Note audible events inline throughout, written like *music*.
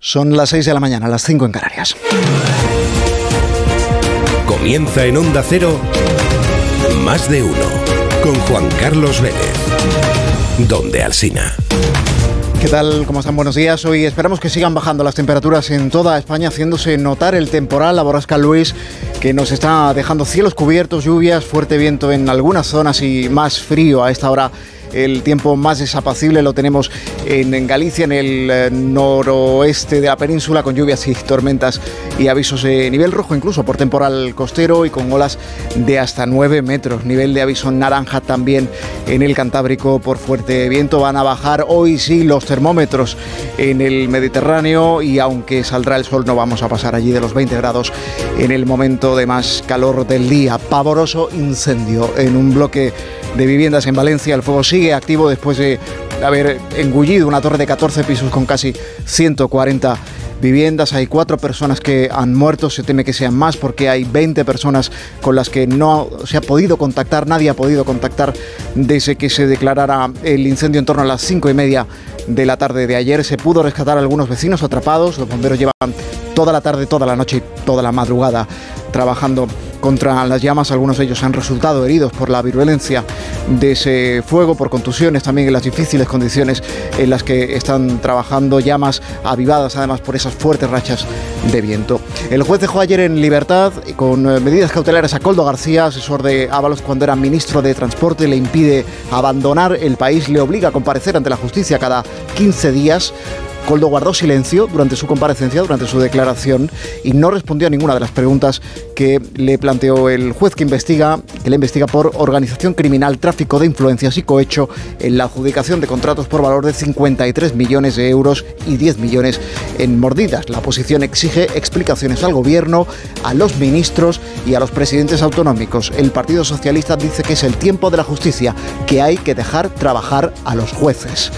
Son las 6 de la mañana, las 5 en Canarias. Comienza en Onda Cero, más de uno, con Juan Carlos Vélez. Donde Alsina. ¿Qué tal? ¿Cómo están? Buenos días. Hoy esperamos que sigan bajando las temperaturas en toda España, haciéndose notar el temporal, la borrasca Luis, que nos está dejando cielos cubiertos, lluvias, fuerte viento en algunas zonas y más frío a esta hora el tiempo más desapacible lo tenemos en, Galicia, en el eh, noroeste de la península, con lluvias y tormentas y avisos de nivel rojo, incluso por temporal costero y con olas de hasta 9 metros. Nivel de aviso naranja también en el Cantábrico por fuerte viento. Van a bajar hoy sí los termómetros en el Mediterráneo y aunque saldrá el sol no vamos a pasar allí de los 20 grados en el momento de más calor del día. Pavoroso incendio en un bloque de viviendas en Valencia. El fuego sigue activo después de haber engullido una torre de 14 pisos con casi 140 viviendas. Hay cuatro personas que han muerto, se teme que sean más porque hay 20 personas con las que no se ha podido contactar, nadie ha podido contactar desde que se declarara el incendio en torno a las cinco y media de la tarde de ayer. Se pudo rescatar a algunos vecinos atrapados, los bomberos llevan toda la tarde, toda la noche y toda la madrugada trabajando contra las llamas. Algunos de ellos han resultado heridos por la virulencia de ese fuego, por contusiones también en las difíciles condiciones en las que están trabajando llamas avivadas además por esas fuertes rachas de viento. El juez dejó ayer en libertad con eh, medidas cautelares a Coldo García, asesor de Ábalos cuando era ministro de Transporte, le impide abandonar el país, le obliga a comparecer ante la justicia cada 15 días Coldo guardó silencio durante su comparecencia, durante su declaración, y no respondió a ninguna de las preguntas que le planteó el juez que investiga, que le investiga por organización criminal, tráfico de influencias y cohecho en la adjudicación de contratos por valor de 53 millones de euros y 10 millones en mordidas. La oposición exige explicaciones al gobierno, a los ministros y a los presidentes autonómicos. El Partido Socialista dice que es el tiempo de la justicia, que hay que dejar trabajar a los jueces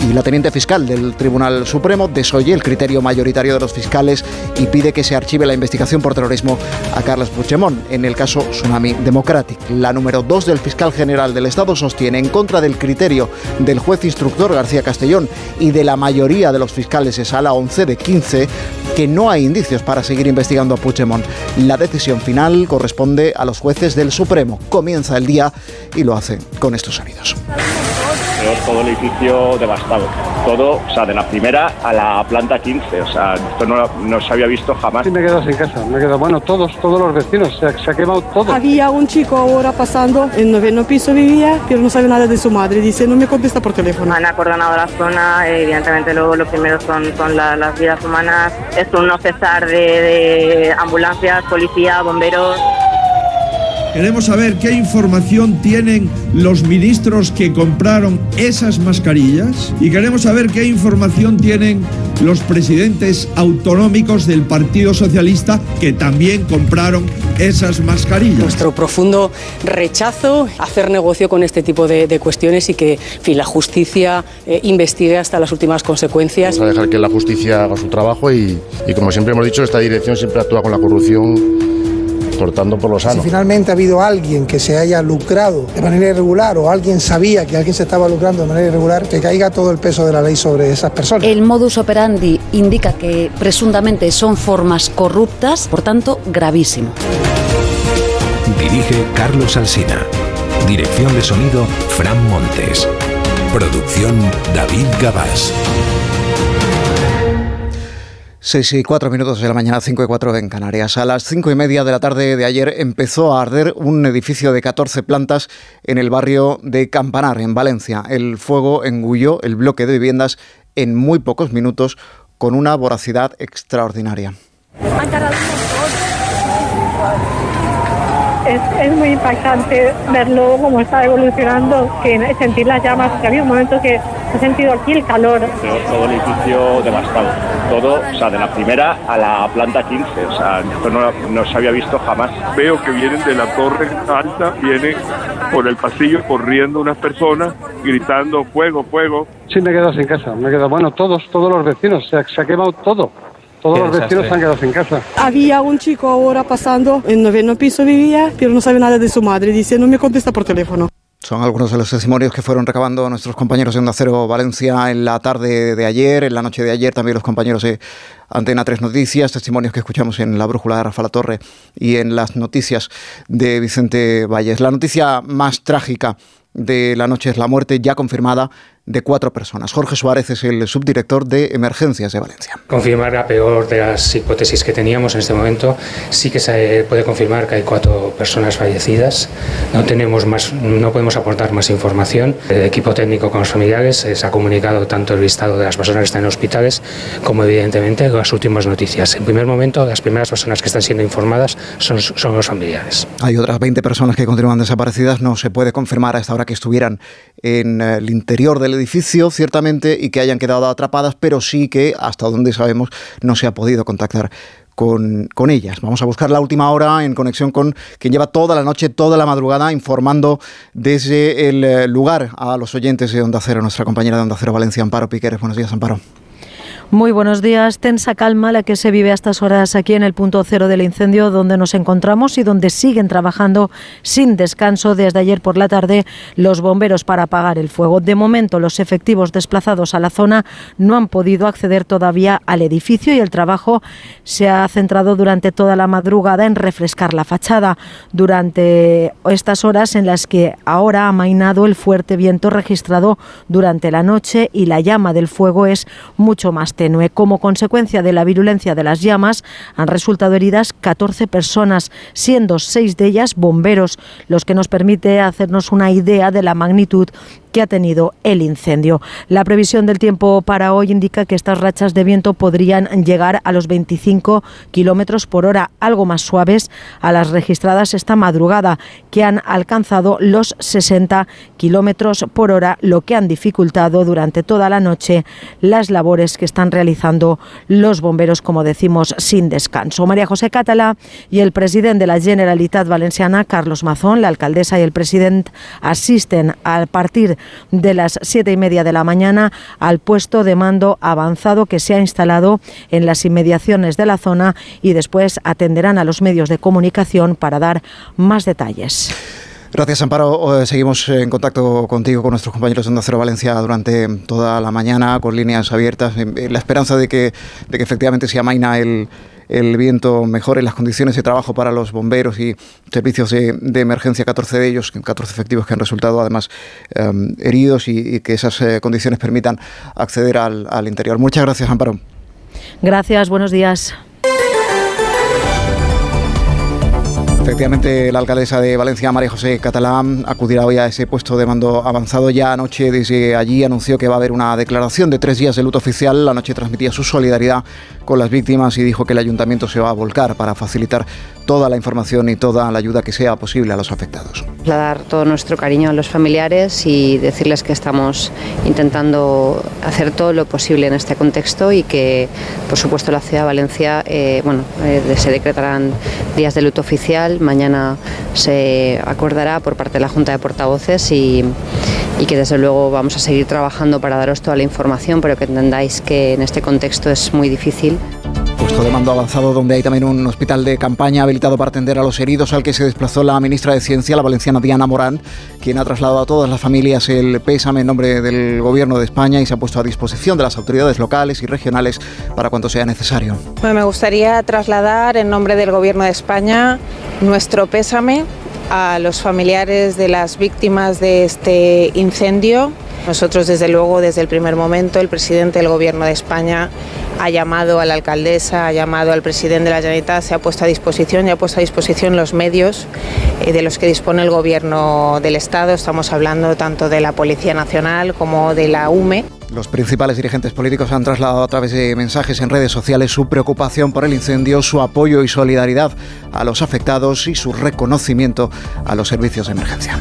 y la teniente fiscal del Tribunal Supremo desoye el criterio mayoritario de los fiscales y pide que se archive la investigación por terrorismo a Carlos Puigdemont en el caso Tsunami Democratic. La número 2 del fiscal general del Estado sostiene en contra del criterio del juez instructor García Castellón y de la mayoría de los fiscales de sala 11 de 15 que no hay indicios para seguir investigando a Puigdemont. La decisión final corresponde a los jueces del Supremo. Comienza el día y lo hace con estos sonidos todo el edificio devastado. Todo, o sea, de la primera a la planta 15. O sea, esto no, se había visto jamás. Sí, me he quedado sin casa. Me he quedado, bueno, todos, todos los vecinos. Se ha, se ha quemado todo. Había un chico ahora pasando, en noveno piso vivía, pero no sabe nada de su madre. Dice, no me contesta por teléfono. Han acordonado la zona. Evidentemente, luego lo primero son, son las vidas humanas. Es un no cesar de, de ambulancias, policía, bomberos. Queremos saber qué información tienen los ministros que compraron esas mascarillas y queremos saber qué información tienen los presidentes autonómicos del Partido Socialista que también compraron esas mascarillas. Nuestro profundo rechazo a hacer negocio con este tipo de, cuestiones y que la justicia eh, investigue hasta las últimas consecuencias. Vamos a dejar que la justicia haga su trabajo y, y como siempre hemos dicho, esta dirección siempre actúa con la corrupción cortando por los sano. Si finalmente ha habido alguien que se haya lucrado de manera irregular o alguien sabía que alguien se estaba lucrando de manera irregular, que caiga todo el peso de la ley sobre esas personas. El modus operandi indica que presuntamente son formas corruptas, por tanto, gravísimo. Dirige Carlos Alsina. Dirección de sonido, Fran Montes. Producción, David Gabás. 6 y 4 minutos de la mañana, 5 y 4 en Canarias. A las 5 y media de la tarde de ayer empezó a arder un edificio de 14 plantas en el barrio de Campanar, en Valencia. El fuego engulló el bloque de viviendas en muy pocos minutos con una voracidad extraordinaria es, muy impactante verlo cómo está evolucionando, que sentir las llamas, que había un momento que he sentido aquí el calor. Todo el edificio devastado, todo, o sea, de la primera a la planta 15, o sea, esto no, no se había visto jamás. Veo que vienen de la torre alta, vienen por el pasillo corriendo unas personas, gritando fuego, fuego. Sí, me he quedado sin casa, me he quedado, bueno, todos, todos los vecinos, se se ha quemado todo. Todos los vecinos han quedado sin casa. Había un chico ahora pasando, en noveno piso vivía, pero no sabe nada de su madre. Dice, no me contesta por teléfono. Son algunos de los testimonios que fueron recabando nuestros compañeros de Onda Cero Valencia en la tarde de ayer, en la noche de ayer también los compañeros de Antena 3 Noticias, testimonios que escuchamos en la brújula de Rafa La Torre y en las noticias de Vicente Valles. La noticia más trágica de la noche es la muerte ya confirmada de cuatro personas. Jorge Suárez es el subdirector de Emergencias de Valencia. Confirmar la peor de las hipótesis que teníamos en este momento. Sí que se puede confirmar que hay cuatro personas fallecidas. No tenemos más, no podemos aportar más información. El equipo técnico con los familiares se ha comunicado tanto el listado de las personas que están en hospitales como evidentemente las últimas noticias. En primer momento, las primeras personas que están siendo informadas son, son los familiares. Hay otras 20 personas que continúan desaparecidas. No se puede confirmar a esta hora que estuvieran en el interior del edificio, ciertamente, y que hayan quedado atrapadas, pero sí que, hasta donde sabemos, no se ha podido contactar con, con, ellas. Vamos a buscar la última hora en conexión con quien lleva toda la noche, toda la madrugada, informando desde el eh, lugar a los oyentes de Onda Cero, nuestra compañera de Onda Cero Valencia, Amparo Piqueres. Buenos días, Amparo. Muy buenos días. Tensa calma la que se vive a estas horas aquí en el punto cero del incendio donde nos encontramos y donde siguen trabajando sin descanso desde ayer por la tarde los bomberos para apagar el fuego. De momento los efectivos desplazados a la zona no han podido acceder todavía al edificio y el trabajo se ha centrado durante toda la madrugada en refrescar la fachada durante estas horas en las que ahora ha mainado el fuerte viento registrado durante la noche y la llama del fuego es mucho más tenue. Como consecuencia de la virulencia de las llamas, han resultado heridas 14 personas, siendo seis de ellas bomberos, los que nos permite hacernos una idea de la magnitud que ha tenido el incendio. La previsión del tiempo para hoy indica que estas rachas de viento podrían llegar a los 25 kilómetros por hora, algo más suaves a las registradas esta madrugada, que han alcanzado los 60 kilómetros por hora, lo que han dificultado durante toda la noche las labores que están realizando los bomberos, como decimos, sin descanso. María José Catalá y el presidente de la Generalitat Valenciana, Carlos Mazón, la alcaldesa y el presidente asisten a partir de las siete y media de la mañana al puesto de mando avanzado que se ha instalado en las inmediaciones de la zona y después atenderán a los medios de comunicación para dar más detalles. Gracias, Amparo. Seguimos en contacto contigo, con nuestros compañeros de Onda Cero Valencia durante toda la mañana, con líneas abiertas, en la esperanza de que, de que efectivamente se amaina el, el viento mejore las condiciones de trabajo para los bomberos y servicios de, de emergencia, 14 de ellos, 14 efectivos que han resultado además um, heridos y, y, que esas eh, condiciones permitan acceder al, al interior. Muchas gracias, Amparo. Gracias, buenos días. Efectivamente, la alcaldesa de Valencia, María José Catalán, acudirá hoy a ese puesto de mando avanzado. Ya anoche desde allí anunció que va a haber una declaración de tres días de luto oficial. La noche transmitía su solidaridad con las víctimas y dijo que el ayuntamiento se va a volcar para facilitar toda la información y toda la ayuda que sea posible a los afectados. Dar todo nuestro cariño a los familiares y decirles que estamos intentando hacer todo lo posible en este contexto y que, por supuesto, la ciudad de Valencia, eh, bueno, eh, se decretarán días de luto oficial. Mañana se acordará por parte de la Junta de Portavoces y, y que desde luego vamos a seguir trabajando para daros toda la información, pero que entendáis que en este contexto es muy difícil puesto de mando avanzado donde hay también un hospital de campaña habilitado para atender a los heridos al que se desplazó la ministra de Ciencia, la valenciana Diana Morán, quien ha trasladado a todas las familias el pésame en nombre del Gobierno de España y se ha puesto a disposición de las autoridades locales y regionales para cuanto sea necesario. Me gustaría trasladar en nombre del Gobierno de España nuestro pésame a los familiares de las víctimas de este incendio. Nosotros, desde luego, desde el primer momento, el presidente del Gobierno de España ha llamado a la alcaldesa, ha llamado al presidente de la Generalitat, se ha puesto a disposición y ha puesto a disposición los medios eh, de los que dispone el Gobierno del Estado. Estamos hablando tanto de la Policía Nacional como de la UME. Los principales dirigentes políticos han trasladado a través de mensajes en redes sociales su preocupación por el incendio, su apoyo y solidaridad a los afectados y su reconocimiento a los servicios de emergencia.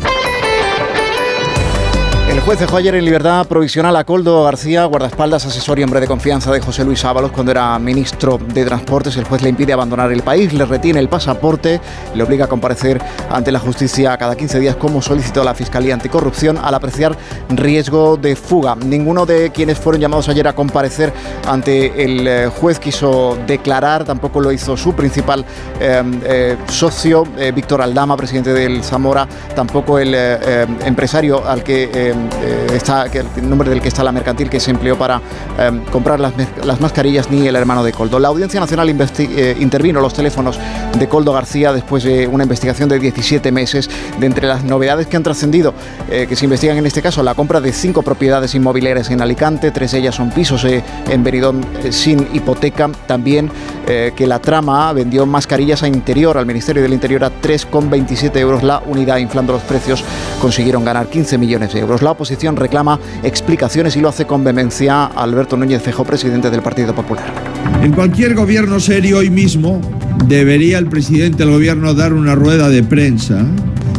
Juez dejó ayer en libertad provisional a Coldo García, guardaespaldas, asesor y hombre de confianza de José Luis Ábalos cuando era ministro de Transportes. El juez le impide abandonar el país, le retiene el pasaporte, le obliga a comparecer ante la justicia cada 15 días como solicitó la Fiscalía Anticorrupción al apreciar riesgo de fuga. Ninguno de quienes fueron llamados ayer a comparecer ante el eh, juez quiso declarar, tampoco lo hizo su principal eh, eh, socio, Víctor Aldama, presidente del Zamora, tampoco el empresario al que eh, está, el nombre del que está la mercantil que se empleó para em, comprar las, las, mascarillas, ni el hermano de Coldo. La Audiencia Nacional eh, intervino los teléfonos de Coldo García después de una investigación de 17 meses. De entre las novedades que han trascendido, eh, que se investigan en este caso, la compra de cinco propiedades inmobiliarias en Alicante, tres de ellas son pisos en Benidorm sin hipoteca. También que la trama vendió mascarillas a Interior, al Ministerio del Interior, a 3,27 euros la unidad, inflando los precios, consiguieron ganar 15 millones de euros. La oposición reclama explicaciones y lo hace con vehemencia Alberto Núñez Fejo, presidente del Partido Popular. En cualquier gobierno serio hoy mismo debería el presidente del gobierno dar una rueda de prensa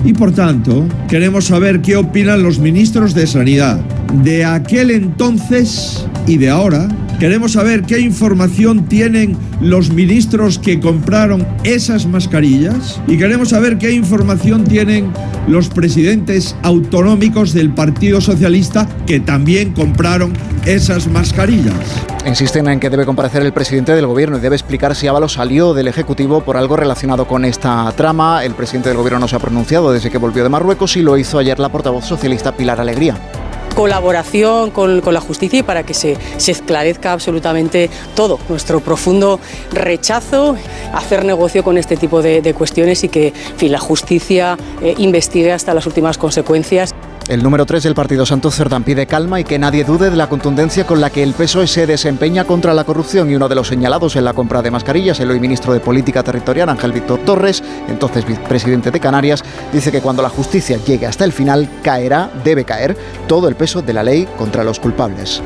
y por tanto queremos saber qué opinan los ministros de Sanidad de aquel entonces y de ahora Queremos saber qué información tienen los ministros que compraron esas mascarillas y queremos saber qué información tienen los presidentes autonómicos del Partido Socialista que también compraron esas mascarillas. Insisten en que debe comparecer el presidente del gobierno y debe explicar si Ábalos salió del Ejecutivo por algo relacionado con esta trama. El presidente del gobierno no se ha pronunciado desde que volvió de Marruecos y lo hizo ayer la portavoz socialista Pilar Alegría colaboración con, la justicia y para que se, esclarezca absolutamente todo. Nuestro profundo rechazo a hacer negocio con este tipo de, cuestiones y que la justicia eh, investigue hasta las últimas consecuencias. El número 3 del partido Santo Cerdán pide calma y que nadie dude de la contundencia con la que el PSOE se desempeña contra la corrupción y uno de los señalados en la compra de mascarillas, el hoy ministro de Política Territorial Ángel Víctor Torres, entonces vicepresidente de Canarias, dice que cuando la justicia llegue hasta el final caerá, debe caer, todo el peso de la ley contra los culpables.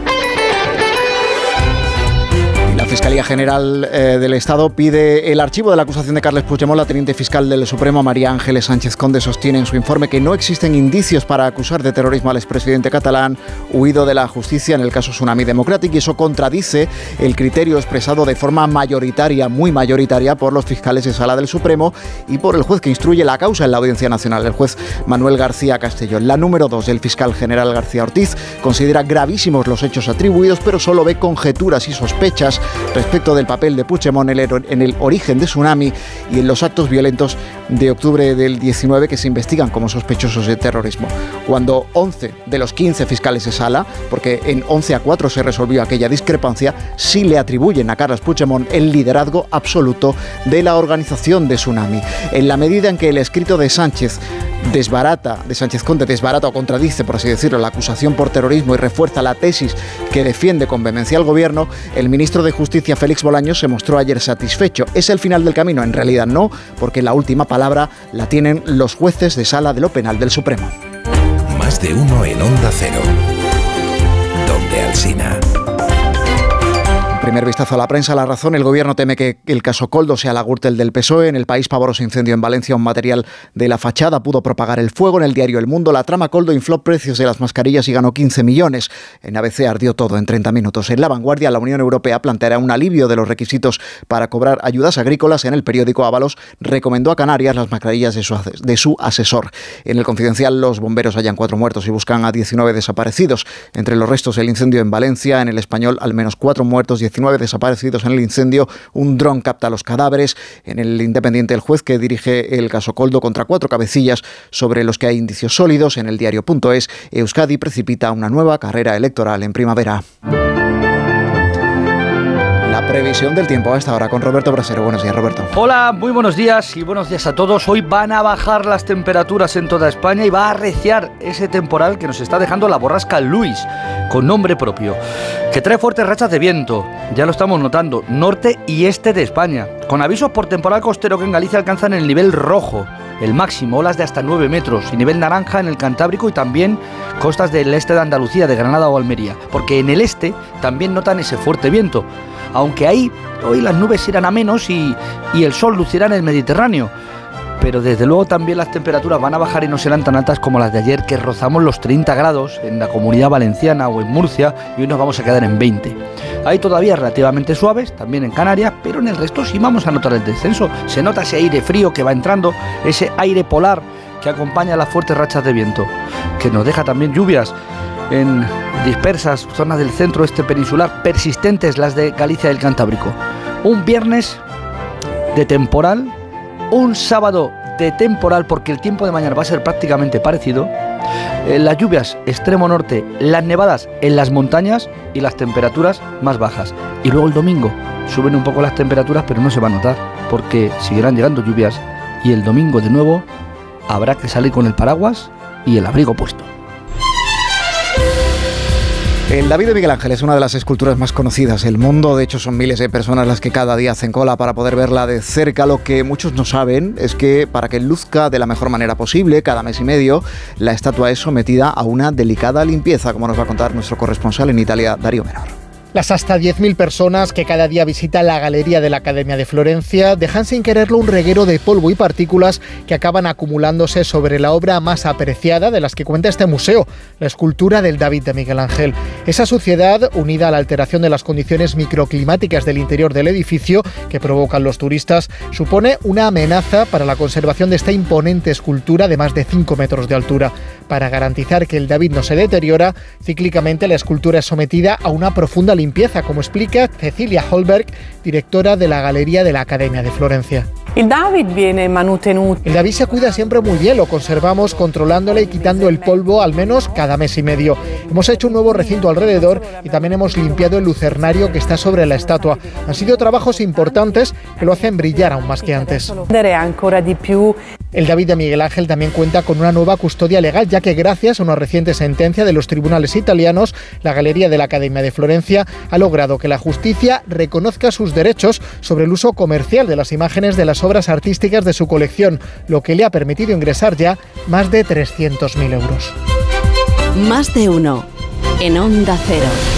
Fiscalía General eh, del Estado pide el archivo de la acusación de Carles Puigdemont. La teniente fiscal del Supremo, María Ángeles Sánchez Conde, sostiene en su informe que no existen indicios para acusar de terrorismo al expresidente catalán huido de la justicia en el caso Tsunami Democratic y eso contradice el criterio expresado de forma mayoritaria, muy mayoritaria, por los fiscales de sala del Supremo y por el juez que instruye la causa en la Audiencia Nacional, el juez Manuel García Castellón. La número dos del fiscal general García Ortiz considera gravísimos los hechos atribuidos, pero solo ve conjeturas y sospechas respecto del papel de Puigdemont en el origen de Tsunami y en los actos violentos de octubre del 19 que se investigan como sospechosos de terrorismo. Cuando 11 de los 15 fiscales de sala, porque en 11 a 4 se resolvió aquella discrepancia, sí le atribuyen a Carlos Puigdemont el liderazgo absoluto de la organización de Tsunami. En la medida en que el escrito de Sánchez desbarata, de Sánchez Conde desbarata o contradice, por así decirlo, la acusación por terrorismo y refuerza la tesis que defiende con vehemencia al gobierno, el ministro de Justicia Félix Bolaños se mostró ayer satisfecho. ¿Es el final del camino? En realidad no, porque la última palabra la tienen los jueces de sala de lo penal del Supremo. Más de uno en Onda Cero. Donde Alcina primer vistazo a la prensa, la razón, el gobierno teme que el caso Coldo sea la Gürtel del PSOE. En el país, pavoroso incendio en Valencia, un material de la fachada pudo propagar el fuego. En el diario El Mundo, la trama Coldo infló precios de las mascarillas y ganó 15 millones. En ABC ardió todo en 30 minutos. En La Vanguardia, la Unión Europea planteará un alivio de los requisitos para cobrar ayudas agrícolas. En el periódico Ábalos recomendó a Canarias las mascarillas de su, de su asesor. En el Confidencial, los bomberos hallan cuatro muertos y buscan a 19 desaparecidos. Entre los restos, el incendio en Valencia. En el Español, al menos cuatro muertos, 19 desaparecidos en el incendio. Un dron capta los cadáveres. En el Independiente, el juez que dirige el caso Coldo contra cuatro cabecillas sobre los que hay indicios sólidos. En el diario.es, Euskadi precipita una nueva carrera electoral en primavera. Previsión del tiempo a esta hora con Roberto Brasero. Buenos días, Roberto. Hola, muy buenos días y buenos días a todos. Hoy van a bajar las temperaturas en toda España y va a arreciar ese temporal que nos está dejando la borrasca Luis, con nombre propio, que trae fuertes rachas de viento, ya lo estamos notando, norte y este de España, con avisos por temporal costero que en Galicia alcanzan el nivel rojo el máximo, olas de hasta 9 metros y nivel naranja en el Cantábrico y también costas del este de Andalucía, de Granada o Almería, porque en el este también notan ese fuerte viento, aunque ahí hoy las nubes irán a menos y, el sol lucirá en el Mediterráneo. pero desde luego también las temperaturas van a bajar y no serán tan altas como las de ayer, que rozamos los 30 grados en la comunidad valenciana o en Murcia y hoy nos vamos a quedar en 20. Hay todavía relativamente suaves, también en Canarias, pero en el resto sí vamos a notar el descenso. Se nota ese aire frío que va entrando, ese aire polar que acompaña las fuertes rachas de viento, que nos deja también lluvias en dispersas zonas del centro este peninsular, persistentes las de Galicia y el Cantábrico. Un viernes de temporal, un sábado de temporal porque el tiempo de mañana va a ser prácticamente parecido. Eh, las lluvias extremo norte, las nevadas en las montañas y las temperaturas más bajas. Y luego el domingo suben un poco las temperaturas, pero no se va a notar porque seguirán llegando lluvias y el domingo de nuevo habrá que salir con el paraguas y el abrigo puesto. El David de Miguel Ángel es una de las esculturas más conocidas del mundo. De hecho, son miles de personas las que cada día hacen cola para poder verla de cerca. Lo que muchos no saben es que para que luzca de la mejor manera posible, cada mes y medio, la estatua es sometida a una delicada limpieza, como nos va a contar nuestro corresponsal en Italia, Darío Menor. Las hasta 10.000 personas que cada día visitan la galería de la Academia de Florencia dejan sin quererlo un reguero de polvo y partículas que acaban acumulándose sobre la obra más apreciada de las que cuenta este museo, la escultura del David de Miguel Ángel. Esa suciedad, unida a la alteración de las condiciones microclimáticas del interior del edificio que provocan los turistas, supone una amenaza para la conservación de esta imponente escultura de más de 5 metros de altura. Para garantizar que el David no se deteriora, cíclicamente la escultura es sometida a una profunda limpieza, como explica Cecilia Holberg, directora de la Galería de la Academia de Florencia. El David viene manutenuto. El David se cuida siempre muy bien, lo conservamos controlándole y quitando el polvo al menos cada mes y medio. Hemos hecho un nuevo recinto alrededor y también hemos limpiado el lucernario que está sobre la estatua. Han sido trabajos importantes que lo hacen brillar aún más que antes. El David de Miguel Ángel también cuenta con una nueva custodia legal, ya que gracias a una reciente sentencia de los tribunales italianos, la Galería de la Academia de Florencia ha logrado que la justicia reconozca sus derechos sobre el uso comercial de las imágenes de las obras artísticas de su colección, lo que le ha permitido ingresar ya más de 300.000 euros. Más de uno en Onda Cero.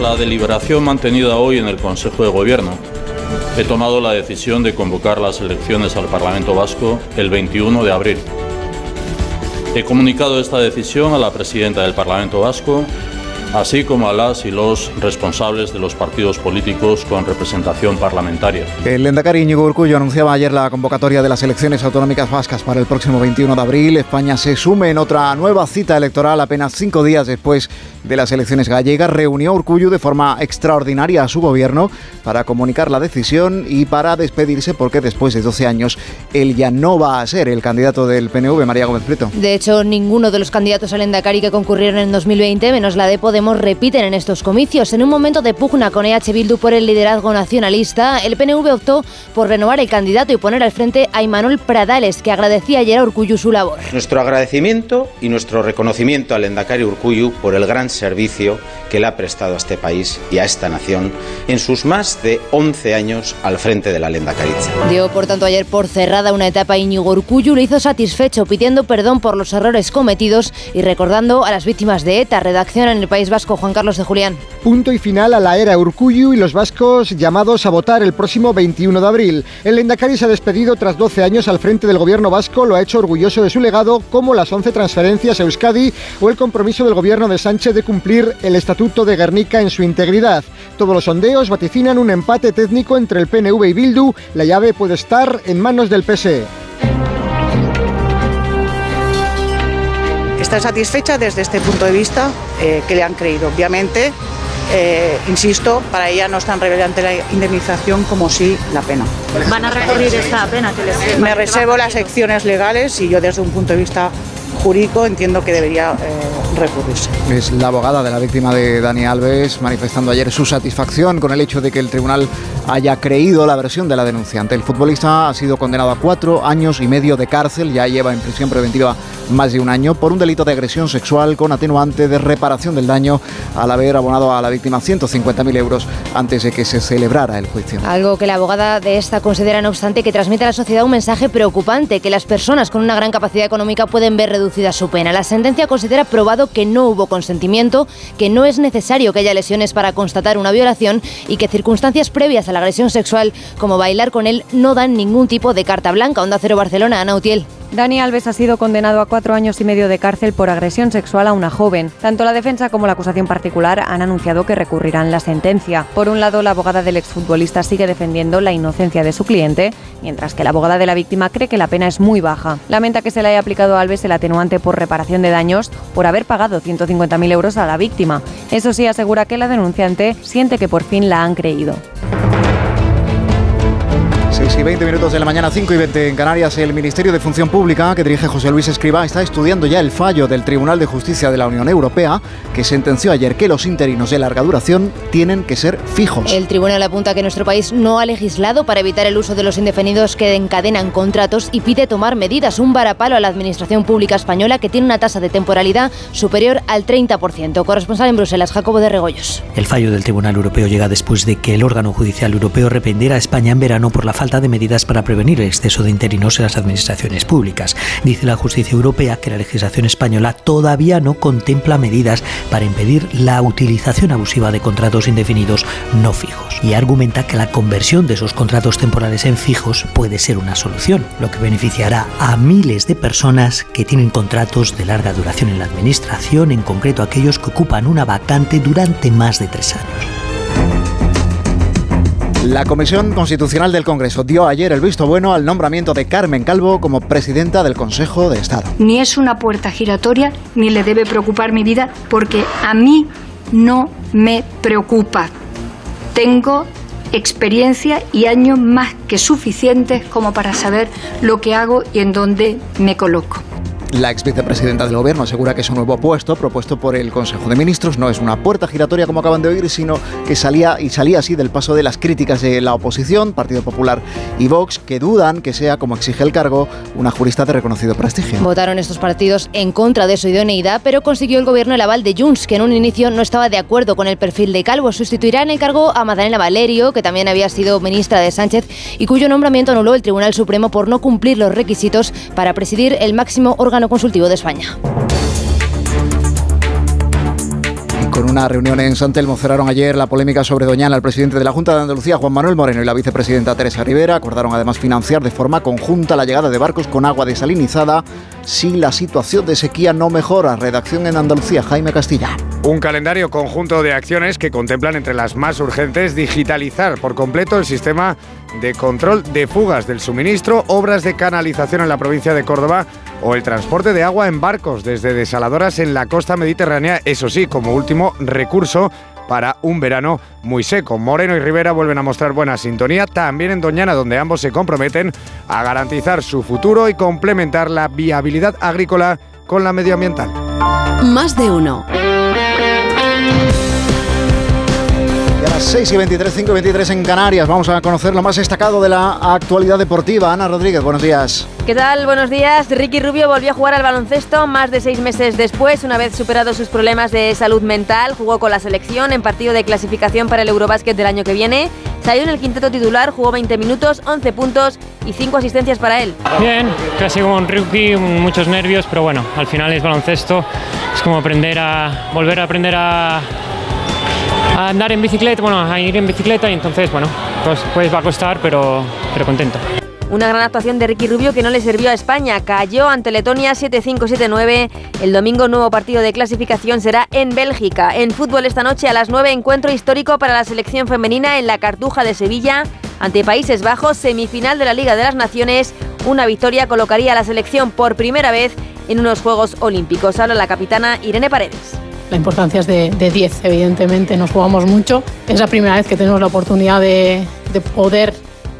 La deliberación mantenida hoy en el Consejo de Gobierno, he tomado la decisión de convocar las elecciones al Parlamento Vasco el 21 de abril. He comunicado esta decisión a la presidenta del Parlamento Vasco, así como a las y los responsables de los partidos políticos con representación parlamentaria. El Endacari Íñigo Urcullo anunciaba ayer la convocatoria de las elecciones autonómicas vascas para el próximo 21 de abril. España se sume en otra nueva cita electoral apenas cinco días después de las elecciones gallegas. Reunió Urcullo de forma extraordinaria a su gobierno para comunicar la decisión y para despedirse porque después de 12 años él ya no va a ser el candidato del PNV, María Gómez Prieto. De hecho, ninguno de los candidatos al Endacari que concurrieron en 2020, menos la de Podemos, repiten en estos comicios. En un momento de pugna con EH Bildu por el liderazgo nacionalista, el PNV optó por renovar el candidato y poner al frente a Imanol Pradales, que agradecía ayer a Urcullu su labor. Nuestro agradecimiento y nuestro reconocimiento al Endacari Urcullu por el gran servicio que le ha prestado a este país y a esta nación en sus más de 11 años al frente de la Lendakaritza. Dio, por tanto, ayer por cerrada una etapa Íñigo Urcullu, lo hizo satisfecho, pidiendo perdón por los errores cometidos y recordando a las víctimas de ETA. Redacción en el País Vasco, Juan Carlos de Julián. Punto y final a la era Urcullu y los vascos llamados a votar el próximo 21 de abril. El Lendakari se ha despedido tras 12 años al frente del gobierno vasco, lo ha hecho orgulloso de su legado, como las 11 transferencias a Euskadi o el compromiso del gobierno de Sánchez de cumplir el Estatuto de Guernica en su integridad. Todos los sondeos vaticinan un empate técnico entre el PNV y Bildu. La llave puede estar en manos del PSE. Está satisfecha desde este punto de vista eh, que le han creído. Obviamente, eh, insisto, para ella no es tan relevante la indemnización como sí la pena. ¿Van a recurrir esta pena que les Me reservo las secciones legales y yo desde un punto de vista jurídico entiendo que debería eh, recurrirse. Es la abogada de la víctima de Dani Alves manifestando ayer su satisfacción con el hecho de que el tribunal haya creído la versión de la denunciante. El futbolista ha sido condenado a cuatro años y medio de cárcel, ya lleva en prisión preventiva más de un año por un delito de agresión sexual con atenuante de reparación del daño al haber abonado a la víctima 150.000 euros antes de que se celebrara el juicio. Algo que la abogada de esta considera, no obstante, que transmite a la sociedad un mensaje preocupante, que las personas con una gran capacidad económica pueden ver reducida su pena. La sentencia considera probado que no hubo consentimiento, que no es necesario que haya lesiones para constatar una violación y que circunstancias previas a la agresión sexual, como bailar con él, no dan ningún tipo de carta blanca. Onda Cero Barcelona, Ana Utiel. Dani Alves ha sido condenado a cuatro años y medio de cárcel por agresión sexual a una joven. Tanto la defensa como la acusación particular han anunciado que recurrirán la sentencia. Por un lado, la abogada del exfutbolista sigue defendiendo la inocencia de su cliente, mientras que la abogada de la víctima cree que la pena es muy baja. Lamenta que se le haya aplicado a Alves el atenuante por reparación de daños por haber pagado 150.000 euros a la víctima. Eso sí, asegura que la denunciante siente que por fin la han creído. 6 y 20 minutos de la mañana, 5 y 20 en Canarias, el Ministerio de Función Pública, que dirige José Luis Escriba, está estudiando ya el fallo del Tribunal de Justicia de la Unión Europea, que sentenció ayer que los interinos de larga duración tienen que ser fijos. El tribunal apunta que nuestro país no ha legislado para evitar el uso de los indefinidos que encadenan contratos y pide tomar medidas, un varapalo a la Administración Pública Española que tiene una tasa de temporalidad superior al 30%. Corresponsal en Bruselas, Jacobo de Regoyos. El fallo del Tribunal Europeo llega después de que el órgano judicial europeo arrependiera a España en verano por la falta de medidas para prevenir el exceso de interinos en las administraciones públicas. Dice la justicia europea que la legislación española todavía no contempla medidas para impedir la utilización abusiva de contratos indefinidos no fijos y argumenta que la conversión de esos contratos temporales en fijos puede ser una solución, lo que beneficiará a miles de personas que tienen contratos de larga duración en la administración, en concreto aquellos que ocupan una vacante durante más de tres años. La Comisión Constitucional del Congreso dio ayer el visto bueno al nombramiento de Carmen Calvo como presidenta del Consejo de Estado. Ni es una puerta giratoria, ni le debe preocupar mi vida, porque a mí no me preocupa. Tengo experiencia y años más que suficientes como para saber lo que hago y en dónde me coloco. La ex vicepresidenta del gobierno asegura que su nuevo puesto, propuesto por el Consejo de Ministros, no es una puerta giratoria como acaban de oír, sino que salía y salía así del paso de las críticas de la oposición, Partido Popular y Vox, que dudan que sea, como exige el cargo, una jurista de reconocido prestigio. Votaron estos partidos en contra de su idoneidad, pero consiguió el gobierno el aval de Junts, que en un inicio no estaba de acuerdo con el perfil de Calvo. Sustituirá en el cargo a Madalena Valerio, que también había sido ministra de Sánchez y cuyo nombramiento anuló el Tribunal Supremo por no cumplir los requisitos para presidir el máximo órgano consultivo de España. Con una reunión en San Telmo cerraron ayer la polémica sobre Doñana. El presidente de la Junta de Andalucía, Juan Manuel Moreno, y la vicepresidenta Teresa Rivera acordaron además financiar de forma conjunta la llegada de barcos con agua desalinizada si la situación de sequía no mejora. Redacción en Andalucía, Jaime Castilla. Un calendario conjunto de acciones que contemplan entre las más urgentes digitalizar por completo el sistema de control de fugas del suministro, obras de canalización en la provincia de Córdoba o el transporte de agua en barcos desde desaladoras en la costa mediterránea, eso sí, como último recurso para un verano muy seco. Moreno y Rivera vuelven a mostrar buena sintonía, también en Doñana, donde ambos se comprometen a garantizar su futuro y complementar la viabilidad agrícola con la medioambiental. Más de uno. Las 6 y 23, 5 y 23 en Canarias, vamos a conocer lo más destacado de la actualidad deportiva. Ana Rodríguez, buenos días. ¿Qué tal? Buenos días. Ricky Rubio volvió a jugar al baloncesto más de seis meses después, una vez superados sus problemas de salud mental. Jugó con la selección en partido de clasificación para el Eurobásquet del año que viene. Salió en el quinteto titular, jugó 20 minutos, 11 puntos y 5 asistencias para él. Bien, casi como un rookie, muchos nervios, pero bueno, al final es baloncesto. Es como aprender a volver a aprender a andar en bicicleta, bueno, a ir en bicicleta y entonces, bueno, pues, pues va a costar, pero, pero contento. Una gran actuación de Ricky Rubio que no le sirvió a España. Cayó ante Letonia 7-5-7-9. El domingo nuevo partido de clasificación será en Bélgica. En fútbol esta noche a las 9 encuentro histórico para la selección femenina en la Cartuja de Sevilla ante Países Bajos, semifinal de la Liga de las Naciones. Una victoria colocaría a la selección por primera vez en unos Juegos Olímpicos. Habla la capitana Irene Paredes. La importancia es de, de 10, evidentemente, nos jugamos mucho. Es la primera vez que tenemos la oportunidad de, de poder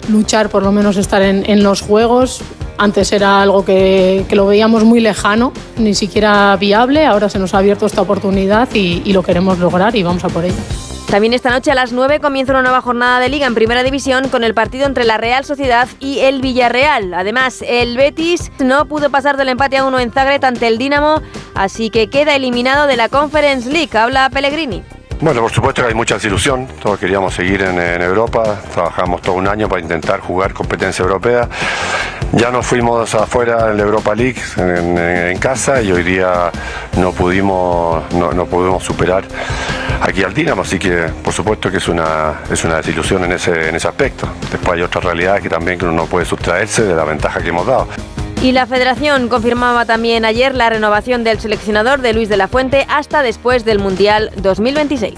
luchar por lo menos estar en, los Juegos. Antes era algo que, lo veíamos muy lejano, ni siquiera viable. Ahora se nos ha abierto esta oportunidad y lo queremos lograr y vamos a por ello. También esta noche a las 9 comienza una nueva jornada de liga en Primera División con el partido entre la Real Sociedad y el Villarreal. Además, el Betis no pudo pasar del empate a uno en Zagreb ante el Dinamo, así que queda eliminado de la Conference League. Habla Pellegrini. Bueno, por supuesto que hay mucha desilusión, todos queríamos seguir en, Europa, trabajamos todo un año para intentar jugar competencia europea, ya nos fuimos afuera en la Europa League en, casa y hoy día no pudimos, no, pudimos superar aquí al Dinamo, así que por supuesto que es una, es una desilusión en ese, en ese aspecto. Después hay otras realidades que también uno no puede sustraerse de la ventaja que hemos dado. Y la federación confirmaba también ayer la renovación del seleccionador de Luis de la Fuente hasta después del Mundial 2026.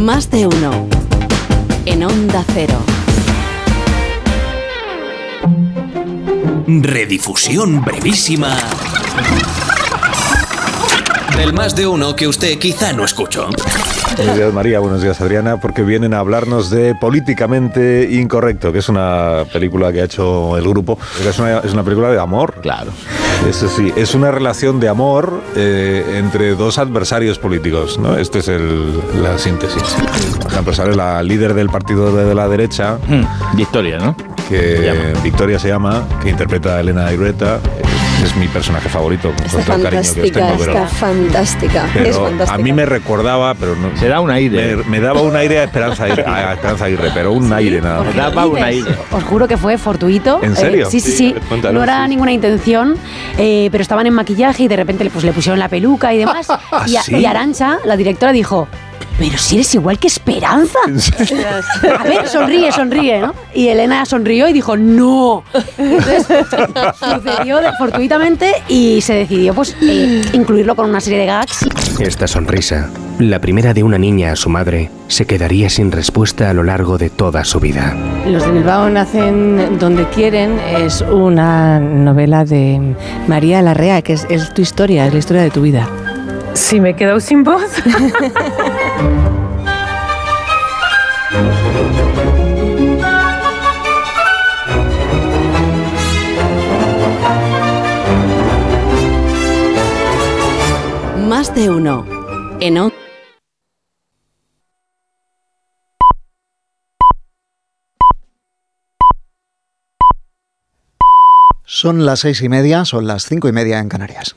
Más de uno. En Onda Cero. Redifusión brevísima. Del más de uno que usted quizá no escuchó. Buenos días María, buenos días Adriana, porque vienen a hablarnos de Políticamente Incorrecto, que es una película que ha hecho el grupo. Es una, es una película de amor. Claro. Eso sí, es una relación de amor eh, entre dos adversarios políticos, ¿no? Este es el, la síntesis. Por ejemplo, sale la líder del partido de la derecha. Hmm, Victoria, ¿no? Que Victoria se llama, que interpreta a Elena Es mi personaje favorito, con todo el cariño que os tengo. está fantástica, es fantástica. A mí me recordaba, pero no. Se da un aire. Me, daba un aire a Esperanza Aguirre, a *laughs* Esperanza Aguirre pero un aire nada más. Me daba un aire. Os juro que fue fortuito. ¿En serio? Eh, sí, sí, sí. no era ninguna intención, eh, pero estaban en maquillaje y de repente pues, le pusieron la peluca y demás. *laughs* ¿Ah, y, y Arancha, la directora, dijo: pero si eres igual que Esperanza. A ver, sonríe, sonríe, ¿no? Y Elena sonrió y dijo, no. Entonces, sucedió fortuitamente y se decidió pues eh, incluirlo con una serie de gags. Esta sonrisa, la primera de una niña a su madre, se quedaría sin respuesta a lo largo de toda su vida. Los de Bilbao nacen donde quieren es una novela de María Larrea, que es, es tu historia, es la historia de tu vida. Sí, me he quedado sin voz. *laughs* Más de uno. En Son las seis y media, son las cinco y media en Canarias.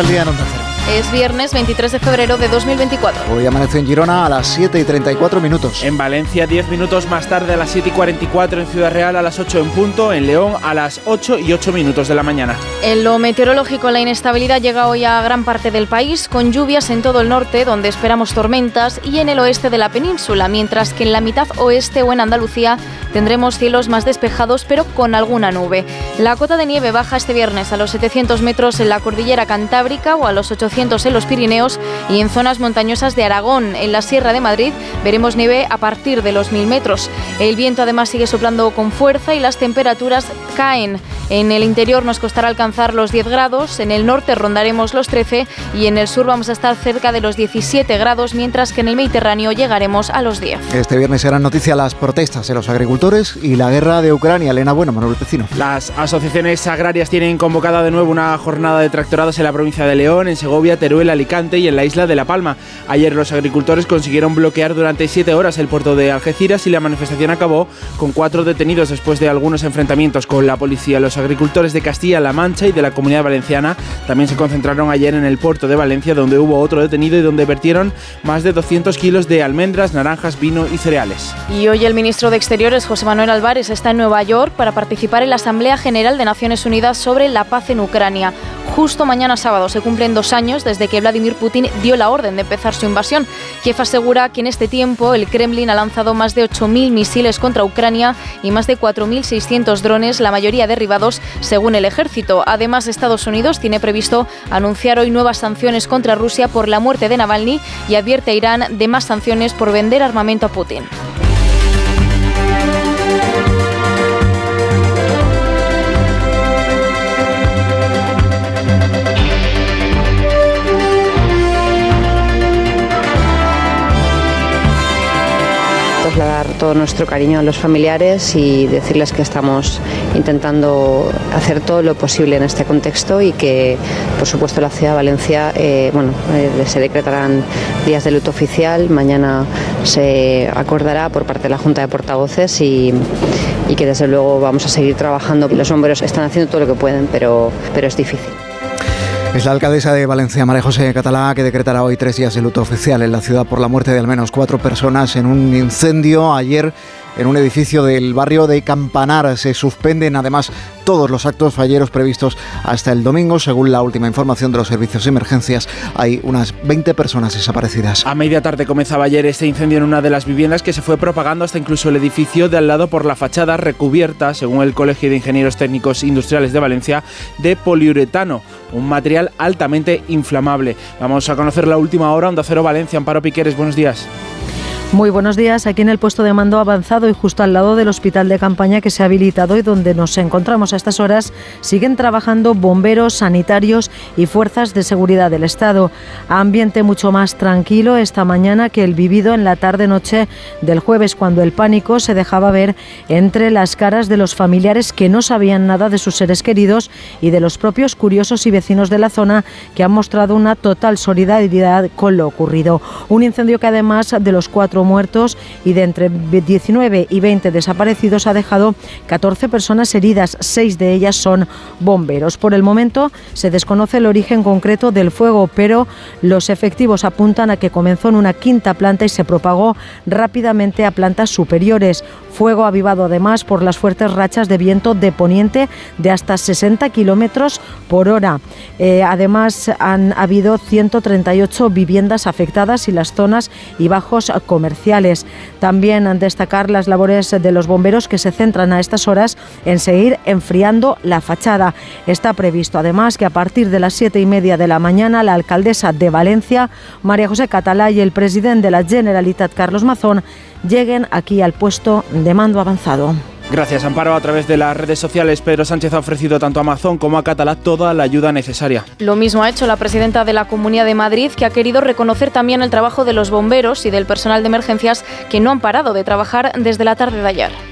Día en Onda es viernes 23 de febrero de 2024. Hoy amaneció en Girona a las 7 y 34 minutos. En Valencia 10 minutos más tarde a las 7 y 44. En Ciudad Real a las 8 en punto. En León a las 8 y 8 minutos de la mañana. En lo meteorológico, la inestabilidad llega hoy a gran parte del país, con lluvias en todo el norte, donde esperamos tormentas, y en el oeste de la península, mientras que en la mitad oeste o en Andalucía tendremos cielos más despejados, pero con alguna nube. La cota de nieve baja este viernes a los 700 metros en la cordillera Cantábrica o a los 800 en los Pirineos y en zonas montañosas de Aragón. En la Sierra de Madrid veremos nieve a partir de los 1000 metros. El viento además sigue soplando con fuerza y las temperaturas caen. En el interior nos costará alcanzar los 10 grados, en el norte rondaremos los 13 y en el sur vamos a estar cerca de los 17 grados, mientras que en el Mediterráneo llegaremos a los 10. Este viernes serán noticia las protestas de los agricultores y la guerra de Ucrania. Elena Bueno, Manuel Pecino. Las asociaciones agrarias tienen convocada de nuevo una jornada de tractorados en la provincia de León, en Segovia, Teruel, Alicante y en la isla de La Palma. Ayer los agricultores consiguieron bloquear durante siete horas el puerto de Algeciras y la manifestación acabó con cuatro detenidos después de algunos enfrentamientos con la policía. Los agricultores de Castilla-La Mancha y de la Comunidad Valenciana también se concentraron ayer en el puerto de Valencia, donde hubo otro detenido y donde vertieron más de 200 kilos de almendras, naranjas, vino y cereales. Y hoy el ministro de Exteriores, José Manuel Álvarez, está en Nueva York para participar en la Asamblea General de Naciones Unidas sobre la paz en Ucrania. Justo mañana sábado se cumplen dos desde que Vladimir Putin dio la orden de empezar su invasión. Kiev asegura que en este tiempo el Kremlin ha lanzado más de 8.000 misiles contra Ucrania y más de 4.600 drones, la mayoría derribados según el ejército. Además, Estados Unidos tiene previsto anunciar hoy nuevas sanciones contra Rusia por la muerte de Navalny y advierte a Irán de más sanciones por vender armamento a Putin. Todo nuestro cariño a los familiares y decirles que estamos intentando hacer todo lo posible en este contexto y que, por supuesto, la ciudad de Valencia, eh, bueno, eh, se decretarán días de luto oficial. Mañana se acordará por parte de la Junta de Portavoces y, y que, desde luego, vamos a seguir trabajando. Los bomberos están haciendo todo lo que pueden, pero, pero es difícil. Es la alcaldesa de Valencia, María José Catalá, que decretará hoy tres días de luto oficial en la ciudad por la muerte de al menos cuatro personas en un incendio ayer en un edificio del barrio de Campanar. Se suspenden además todos los actos falleros previstos hasta el domingo. Según la última información de los servicios de emergencias, hay unas 20 personas desaparecidas. A media tarde comenzaba ayer este incendio en una de las viviendas que se fue propagando hasta incluso el edificio de al lado por la fachada recubierta, según el Colegio de Ingenieros Técnicos Industriales de Valencia, de poliuretano, un material altamente inflamable. Vamos a conocer la última hora. Onda Cero Valencia, Amparo Piqueres, buenos días. Muy buenos días. Aquí en el puesto de mando avanzado y justo al lado del hospital de campaña que se ha habilitado y donde nos encontramos a estas horas, siguen trabajando bomberos, sanitarios y fuerzas de seguridad del Estado. Ambiente mucho más tranquilo esta mañana que el vivido en la tarde-noche del jueves, cuando el pánico se dejaba ver entre las caras de los familiares que no sabían nada de sus seres queridos y de los propios curiosos y vecinos de la zona que han mostrado una total solidaridad con lo ocurrido. Un incendio que además de los cuatro muertos y de entre 19 y 20 desaparecidos ha dejado 14 personas heridas, seis de ellas son bomberos. Por el momento se desconoce el origen concreto del fuego, pero los efectivos apuntan a que comenzó en una quinta planta y se propagó rápidamente a plantas superiores. Fuego avivado además por las fuertes rachas de viento de poniente de hasta 60 kilómetros por hora. Eh, además, han habido 138 viviendas afectadas y las zonas y bajos comerciales. También destacar las labores de los bomberos que se centran a estas horas en seguir enfriando la fachada. Está previsto además que a partir de las siete y media de la mañana la alcaldesa de Valencia, María José Catalá, y el presidente de la Generalitat, Carlos Mazón, lleguen aquí al puesto de mando avanzado. Gracias, Amparo. A través de las redes sociales, Pedro Sánchez ha ofrecido tanto a Amazon como a Catalá toda la ayuda necesaria. Lo mismo ha hecho la presidenta de la Comunidad de Madrid, que ha querido reconocer también el trabajo de los bomberos y del personal de emergencias que no han parado de trabajar desde la tarde de ayer.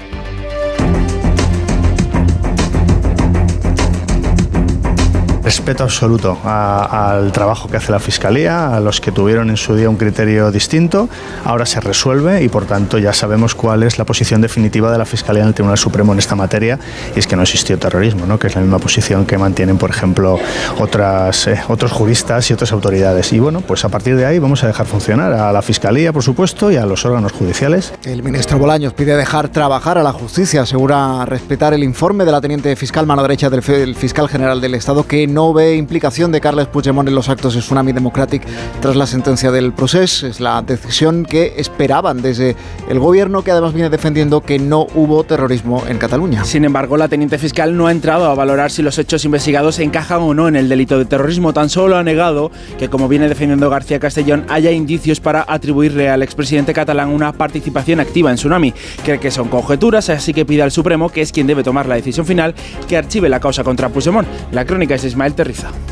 Respeto absoluto al trabajo que hace la Fiscalía, a los que tuvieron en su día un criterio distinto. Ahora se resuelve y por tanto ya sabemos cuál es la posición definitiva de la Fiscalía en el Tribunal Supremo en esta materia y es que no existió terrorismo, ¿no? que es la misma posición que mantienen, por ejemplo, otras, eh, otros juristas y otras autoridades. Y bueno, pues a partir de ahí vamos a dejar funcionar a la Fiscalía, por supuesto, y a los órganos judiciales. El ministro Bolaños pide dejar trabajar a la justicia, asegura respetar el informe de la teniente fiscal mano derecha del fiscal general del Estado que no ve implicación de Carles Puigdemont en los actos de Tsunami Democratic tras la sentencia del proceso. Es la decisión que esperaban desde el gobierno que además viene defendiendo que no hubo terrorismo en Cataluña. Sin embargo, la teniente fiscal no ha entrado a valorar si los hechos investigados encajan o no en el delito de terrorismo. Tan solo ha negado que, como viene defendiendo García Castellón, haya indicios para atribuirle al expresidente catalán una participación activa en Tsunami. Cree que son conjeturas, así que pide al Supremo, que es quien debe tomar la decisión final, que archive la causa contra Puigdemont. La crónica es Ismael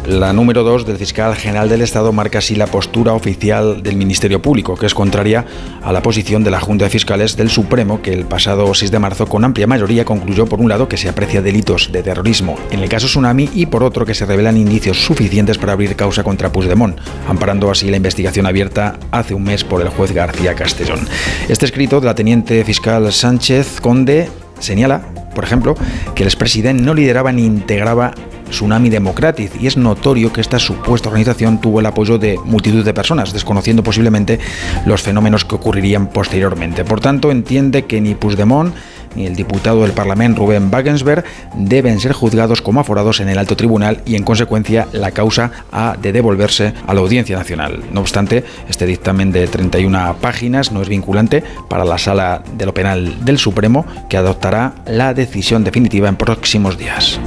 La número 2 del fiscal general del Estado marca así la postura oficial del Ministerio Público, que es contraria a la posición de la Junta de Fiscales del Supremo, que el pasado 6 de marzo con amplia mayoría concluyó por un lado que se aprecia delitos de terrorismo en el caso Tsunami y por otro que se revelan indicios suficientes para abrir causa contra Puigdemont, amparando así la investigación abierta hace un mes por el juez García Castellón. Este escrito de la teniente fiscal Sánchez Conde señala, por ejemplo, que el expresidente no lideraba ni integraba Tsunami Democratic y es notorio que esta supuesta organización tuvo el apoyo de multitud de personas, desconociendo posiblemente los fenómenos que ocurrirían posteriormente. Por tanto, entiende que ni Puigdemont ni el diputado del Parlamento Rubén Wagensberg deben ser juzgados como aforados en el alto tribunal y en consecuencia la causa ha de devolverse a la Audiencia Nacional. No obstante, este dictamen de 31 páginas no es vinculante para la Sala de lo Penal del Supremo que adoptará la decisión definitiva en próximos días.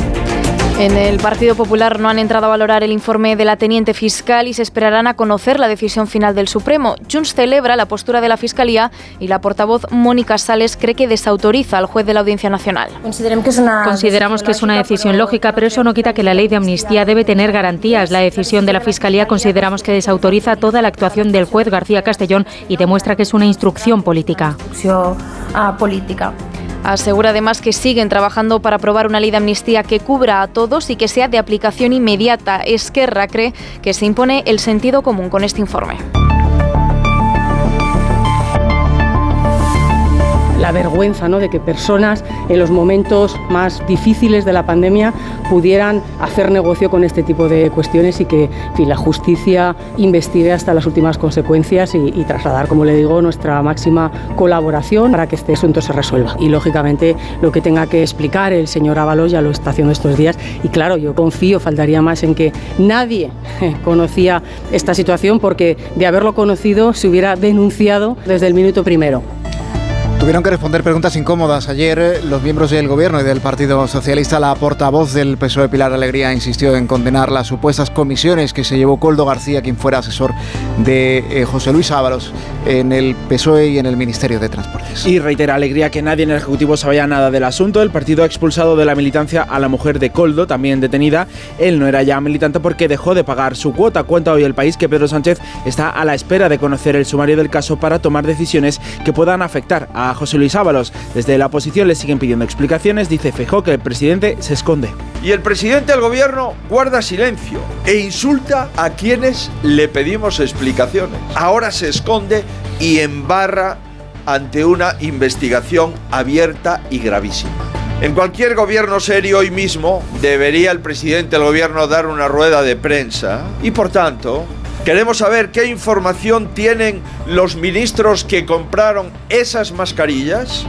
En el Partido Popular no han entrado a valorar el informe de la teniente fiscal y se esperarán a conocer la decisión final del Supremo. Junts celebra la postura de la Fiscalía y la portavoz Mónica Sales cree que desautoriza al juez de la Audiencia Nacional. Consideramos que es una decisión lógica, pero eso no quita que la ley de amnistía debe tener garantías. La decisión de la Fiscalía consideramos que desautoriza toda la actuación del juez García Castellón y demuestra que es una instrucción política. política. Asegura además que siguen trabajando para aprobar una ley de amnistía que cubra a todos y que sea de aplicación inmediata. Esquerra cree que se impone el sentido común con este informe. La vergüenza ¿no? de que personas en los momentos más difíciles de la pandemia pudieran hacer negocio con este tipo de cuestiones y que fin, la justicia investigue hasta las últimas consecuencias y, y, trasladar, como le digo, nuestra máxima colaboración para que este asunto se resuelva. Y lógicamente lo que tenga que explicar el señor Ábalos ya lo está haciendo estos días y claro, yo confío, faltaría más en que nadie *laughs* conocía esta situación porque de haberlo conocido se hubiera denunciado desde el minuto primero. Tuvieron que responder preguntas incómodas. Ayer eh, los miembros del Gobierno y del Partido Socialista, la portavoz del PSOE Pilar Alegría insistió en condenar las supuestas comisiones que se llevó Coldo García, quien fuera asesor de eh, José Luis Ábalos en el PSOE y en el Ministerio de Transportes. Y reitera Alegría que nadie en el Ejecutivo sabía nada del asunto. El partido ha expulsado de la militancia a la mujer de Coldo, también detenida. Él no era ya militante porque dejó de pagar su cuota. Cuenta hoy el país que Pedro Sánchez está a la espera de conocer el sumario del caso para tomar decisiones que puedan afectar a José Luis Ábalos. Desde la oposición le siguen pidiendo explicaciones. Dice Fejó que el presidente se esconde. Y el presidente del gobierno guarda silencio e insulta a quienes le pedimos explicaciones. Ahora se esconde y embarra ante una investigación abierta y gravísima. En cualquier gobierno serio hoy mismo debería el presidente del gobierno dar una rueda de prensa y por tanto Queremos saber qué información tienen los ministros que compraron esas mascarillas.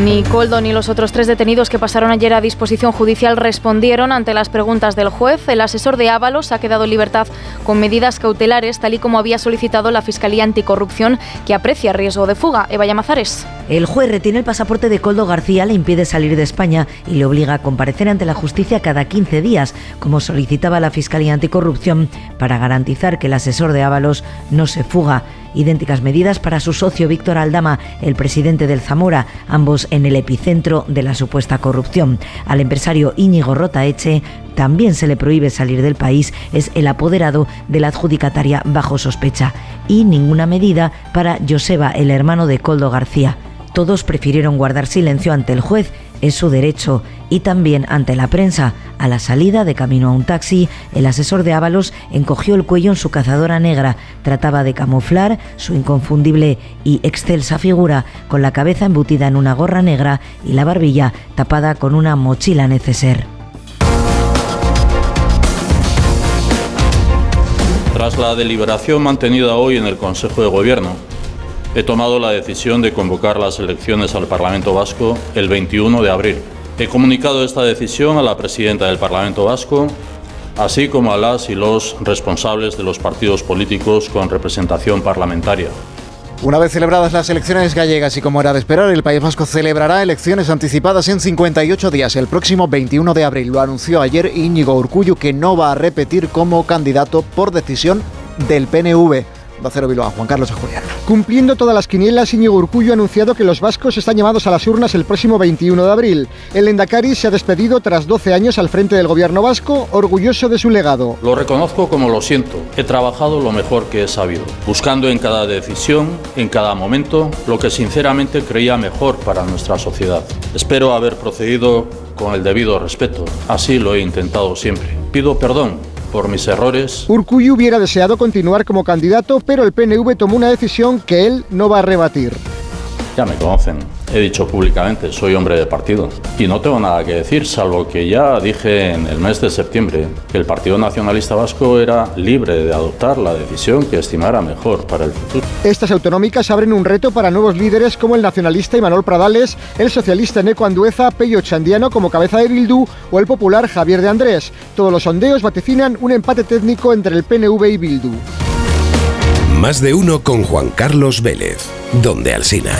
Ni Coldo ni los otros tres detenidos que pasaron ayer a disposición judicial respondieron ante las preguntas del juez. El asesor de Ábalos ha quedado en libertad con medidas cautelares, tal y como había solicitado la Fiscalía Anticorrupción, que aprecia riesgo de fuga. Eva Llamazares. El juez retiene el pasaporte de Coldo García, le impide salir de España y le obliga a comparecer ante la justicia cada 15 días, como solicitaba la Fiscalía Anticorrupción, para garantizar que el asesor de Ábalos no se fuga. Idénticas medidas para su socio Víctor Aldama, el presidente del Zamora, ambos en el epicentro de la supuesta corrupción. Al empresario Íñigo Rotaeche también se le prohíbe salir del país, es el apoderado de la adjudicataria bajo sospecha. Y ninguna medida para Joseba, el hermano de Coldo García. Todos prefirieron guardar silencio ante el juez, es su derecho, y también ante la prensa. A la salida de camino a un taxi, el asesor de Ábalos encogió el cuello en su cazadora negra. Trataba de camuflar su inconfundible y excelsa figura con la cabeza embutida en una gorra negra y la barbilla tapada con una mochila neceser. Tras la deliberación mantenida hoy en el Consejo de Gobierno, he tomado la decisión de convocar las elecciones al Parlamento Vasco el 21 de abril. He comunicado esta decisión a la presidenta del Parlamento Vasco, así como a las y los responsables de los partidos políticos con representación parlamentaria. Una vez celebradas las elecciones gallegas y como era de esperar, el País Vasco celebrará elecciones anticipadas en 58 días, el próximo 21 de abril. Lo anunció ayer Íñigo Urcullu, que no va a repetir como candidato por decisión del PNV. Cero Bilbao, Juan Carlos Julián. Cumpliendo todas las quinielas, Íñigo Urcullo ha anunciado que los vascos están llamados a las urnas el próximo 21 de abril. El Endacari se ha despedido tras 12 años al frente del gobierno vasco, orgulloso de su legado. Lo reconozco como lo siento. He trabajado lo mejor que he sabido, buscando en cada decisión, en cada momento, lo que sinceramente creía mejor para nuestra sociedad. Espero haber procedido con el debido respeto. Así lo he intentado siempre. Pido perdón por mis errores. Urcuyu hubiera deseado continuar como candidato, pero el PNV tomó una decisión que él no va a rebatir. Ya me conocen. He dicho públicamente, soy hombre de partido. Y no tengo nada que decir, salvo que ya dije en el mes de septiembre que el Partido Nacionalista Vasco era libre de adoptar la decisión que estimara mejor para el futuro. Estas autonómicas abren un reto para nuevos líderes como el nacionalista Imanol Pradales, el socialista Neco Andueza, Pello Chandiano como cabeza de Bildu o el popular Javier de Andrés. Todos los sondeos vaticinan un empate técnico entre el PNV y Bildu. Más de uno con Juan Carlos Vélez, donde Alsina.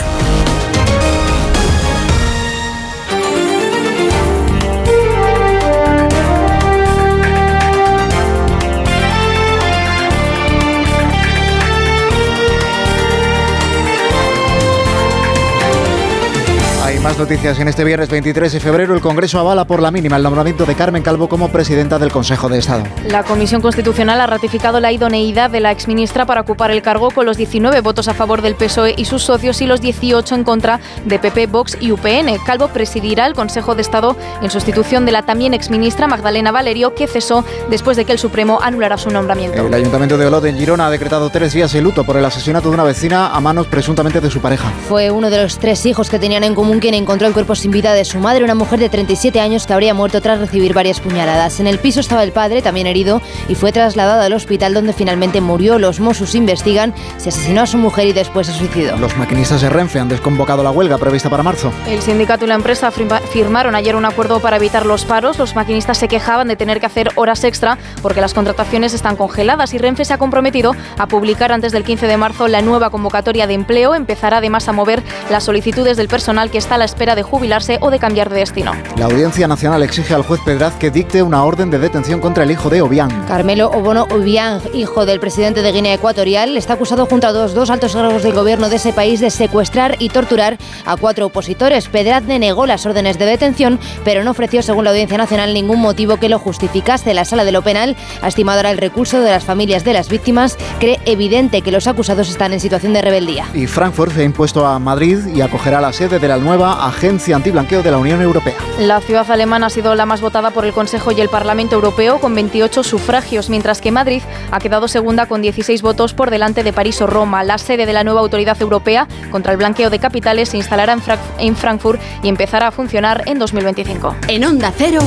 Más noticias en este viernes 23 de febrero. El Congreso avala por la mínima el nombramiento de Carmen Calvo como presidenta del Consejo de Estado. La Comisión Constitucional ha ratificado la idoneidad de la exministra para ocupar el cargo con los 19 votos a favor del PSOE y sus socios y los 18 en contra de PP, Vox y UPN. Calvo presidirá el Consejo de Estado en sustitución de la también exministra Magdalena Valerio, que cesó después de que el Supremo anulara su nombramiento. El Ayuntamiento de Olot en Girona ha decretado tres días de luto por el asesinato de una vecina a manos presuntamente de su pareja. Fue uno de los tres hijos que tenían en común quien encontró el cuerpo sin vida de su madre, una mujer de 37 años que habría muerto tras recibir varias puñaladas. En el piso estaba el padre, también herido, y fue trasladado al hospital donde finalmente murió. Los Mossos investigan si asesinó a su mujer y después se suicidó. Los maquinistas de Renfe han desconvocado la huelga prevista para marzo. El sindicato y la empresa firmaron ayer un acuerdo para evitar los paros. Los maquinistas se quejaban de tener que hacer horas extra porque las contrataciones están congeladas y Renfe se ha comprometido a publicar antes del 15 de marzo la nueva convocatoria de empleo. Empezará además a mover las solicitudes del personal que está a la espera de jubilarse o de cambiar de destino. La Audiencia Nacional exige al juez Pedraz que dicte una orden de detención contra el hijo de Obiang. Carmelo Obono Obiang, hijo del presidente de Guinea Ecuatorial, está acusado junto a dos, dos altos cargos del gobierno de ese país de secuestrar y torturar a cuatro opositores. Pedraz denegó las órdenes de detención, pero no ofreció, según la Audiencia Nacional, ningún motivo que lo justificase. La Sala de lo Penal ha estimado ahora el recurso de las familias de las víctimas. Cree evidente que los acusados están en situación de rebeldía. Y Frankfurt se ha impuesto a Madrid y acogerá la sede de la nueva Agencia Antiblanqueo de la Unión Europea. La ciudad alemana ha sido la más votada por el Consejo y el Parlamento Europeo con 28 sufragios, mientras que Madrid ha quedado segunda con 16 votos por delante de París o Roma. La sede de la nueva autoridad europea contra el blanqueo de capitales se instalará en, Frankfurt y empezará a funcionar en 2025. En Onda Cero,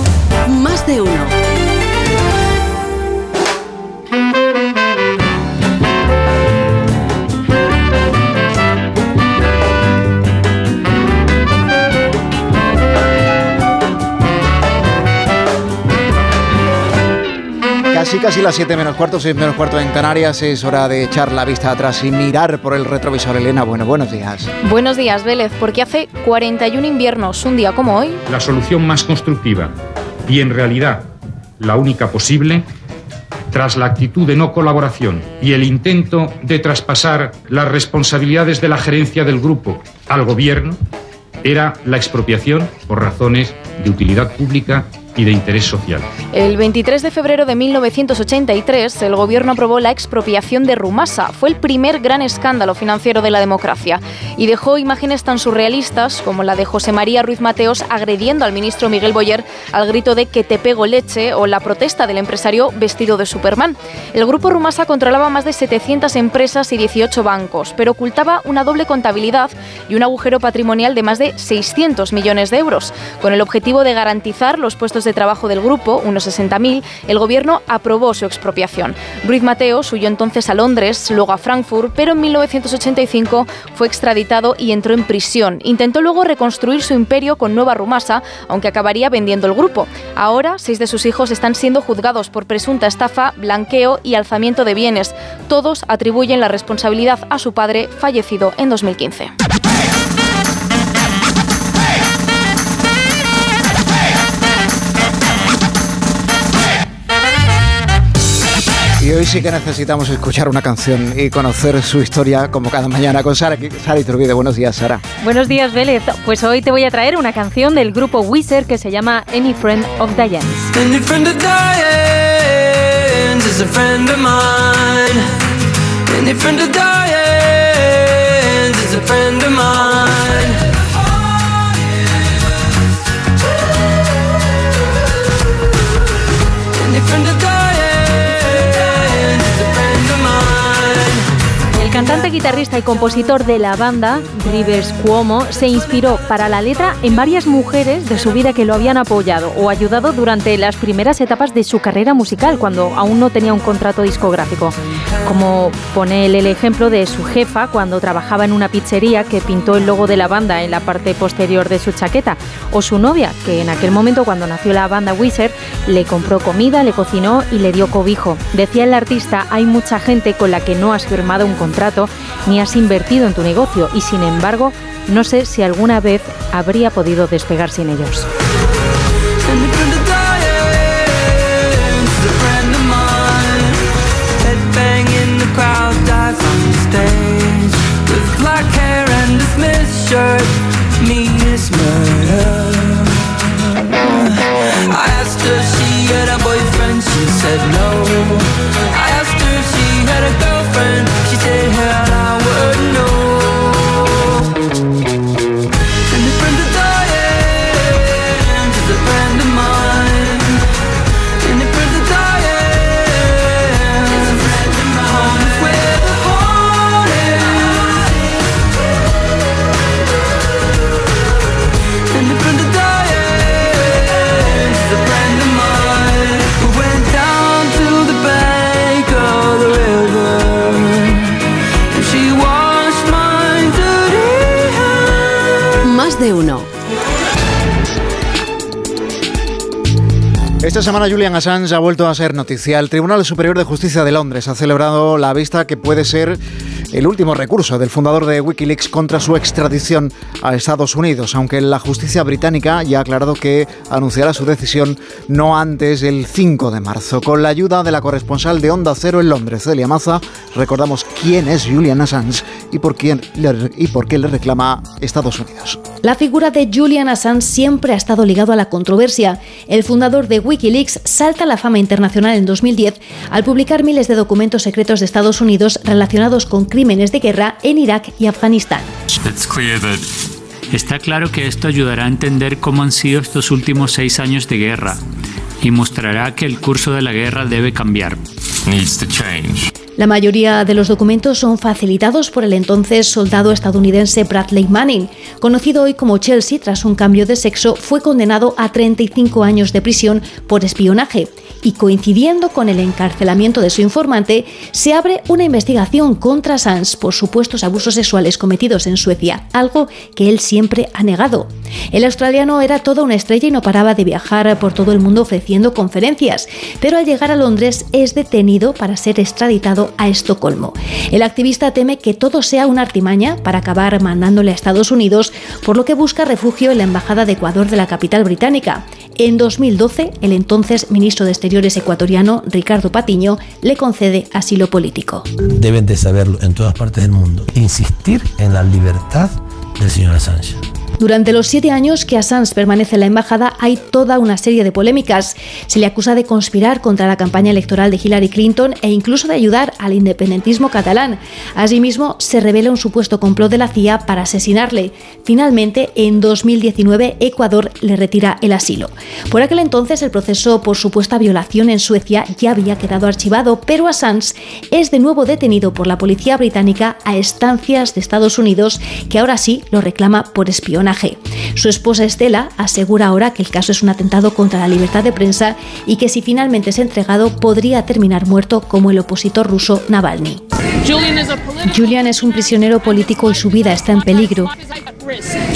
más de uno. Casi, casi las 7 menos cuarto, 6 menos cuarto en Canarias. Es hora de echar la vista atrás y mirar por el retrovisor. Elena, bueno, buenos días. Buenos días, Vélez, porque hace 41 inviernos, un día como hoy. La solución más constructiva y en realidad la única posible, tras la actitud de no colaboración y el intento de traspasar las responsabilidades de la gerencia del grupo al gobierno, era la expropiación por razones de utilidad pública y de interés social. El 23 de febrero de 1983, el gobierno aprobó la expropiación de Rumasa. Fue el primer gran escándalo financiero de la democracia y dejó imágenes tan surrealistas como la de José María Ruiz Mateos agrediendo al ministro Miguel Boyer al grito de que te pego leche o la protesta del empresario vestido de Superman. El grupo Rumasa controlaba más de 700 empresas y 18 bancos, pero ocultaba una doble contabilidad y un agujero patrimonial de más de 600 millones de euros, con el objetivo de garantizar los puestos de trabajo del grupo, unos 60.000, el gobierno aprobó su expropiación. Ruiz Mateo huyó entonces a Londres, luego a Frankfurt, pero en 1985 fue extraditado y entró en prisión. Intentó luego reconstruir su imperio con Nueva Rumasa, aunque acabaría vendiendo el grupo. Ahora, seis de sus hijos están siendo juzgados por presunta estafa, blanqueo y alzamiento de bienes. Todos atribuyen la responsabilidad a su padre, fallecido en 2015. Y hoy sí que necesitamos escuchar una canción y conocer su historia como cada mañana con Sara, Sara Iturbide. Buenos días, Sara. Buenos días, Vélez. Pues hoy te voy a traer una canción del grupo Wizard que se llama Any Friend of Diane's. Any friend of Diane's is a friend of mine. Any friend of Diane's is a friend of mine. Cantante, guitarrista y compositor de la banda, Rivers Cuomo, se inspiró para la letra en varias mujeres de su vida que lo habían apoyado o ayudado durante las primeras etapas de su carrera musical, cuando aún no tenía un contrato discográfico. Como pone él el ejemplo de su jefa cuando trabajaba en una pizzería que pintó el logo de la banda en la parte posterior de su chaqueta, o su novia, que en aquel momento cuando nació la banda Wizard le compró comida, le cocinó y le dio cobijo. Decía el artista, hay mucha gente con la que no has firmado un contrato ni has invertido en tu negocio y sin embargo no sé si alguna vez habría podido despegar sin ellos. I asked her she had a boyfriend, she said no. Esta semana Julian Assange ha vuelto a ser noticia. El Tribunal Superior de Justicia de Londres ha celebrado la vista que puede ser el último recurso del fundador de Wikileaks contra su extradición a Estados Unidos, aunque la justicia británica ya ha aclarado que anunciará su decisión no antes del 5 de marzo. Con la ayuda de la corresponsal de Onda Cero en Londres, Celia Maza, recordamos quién es Julian Assange y por, quién y por qué le reclama Estados Unidos. La figura de Julian Assange siempre ha estado ligado a la controversia. El fundador de Wikileaks salta a la fama internacional en 2010 al publicar miles de documentos secretos de Estados Unidos relacionados con crímenes de guerra en Irak y Afganistán. Está claro que esto ayudará a entender cómo han sido estos últimos seis años de guerra y mostrará que el curso de la guerra debe cambiar. La mayoría de los documentos son facilitados por el entonces soldado estadounidense Bradley Manning. Conocido hoy como Chelsea tras un cambio de sexo, fue condenado a 35 años de prisión por espionaje y coincidiendo con el encarcelamiento de su informante, se abre una investigación contra Sanz por supuestos abusos sexuales cometidos en Suecia, algo que él siempre ha negado. El australiano era toda una estrella y no paraba de viajar por todo el mundo ofreciendo conferencias, pero al llegar a Londres es detenido para ser extraditado a Estocolmo. El activista teme que todo sea una artimaña para acabar mandándole a Estados Unidos, por lo que busca refugio en la Embajada de Ecuador de la capital británica. En 2012, el entonces ministro de Exteriores ecuatoriano, Ricardo Patiño, le concede asilo político. Deben de saberlo en todas partes del mundo. Insistir en la libertad del señor Assange. Durante los siete años que Assange permanece en la embajada hay toda una serie de polémicas. Se le acusa de conspirar contra la campaña electoral de Hillary Clinton e incluso de ayudar al independentismo catalán. Asimismo, se revela un supuesto complot de la CIA para asesinarle. Finalmente, en 2019, Ecuador le retira el asilo. Por aquel entonces, el proceso por supuesta violación en Suecia ya había quedado archivado, pero Assange es de nuevo detenido por la policía británica a estancias de Estados Unidos, que ahora sí lo reclama por espionaje su esposa Estela asegura ahora que el caso es un atentado contra la libertad de prensa y que si finalmente es entregado podría terminar muerto como el opositor ruso Navalny. Julian es un prisionero político y su vida está en peligro.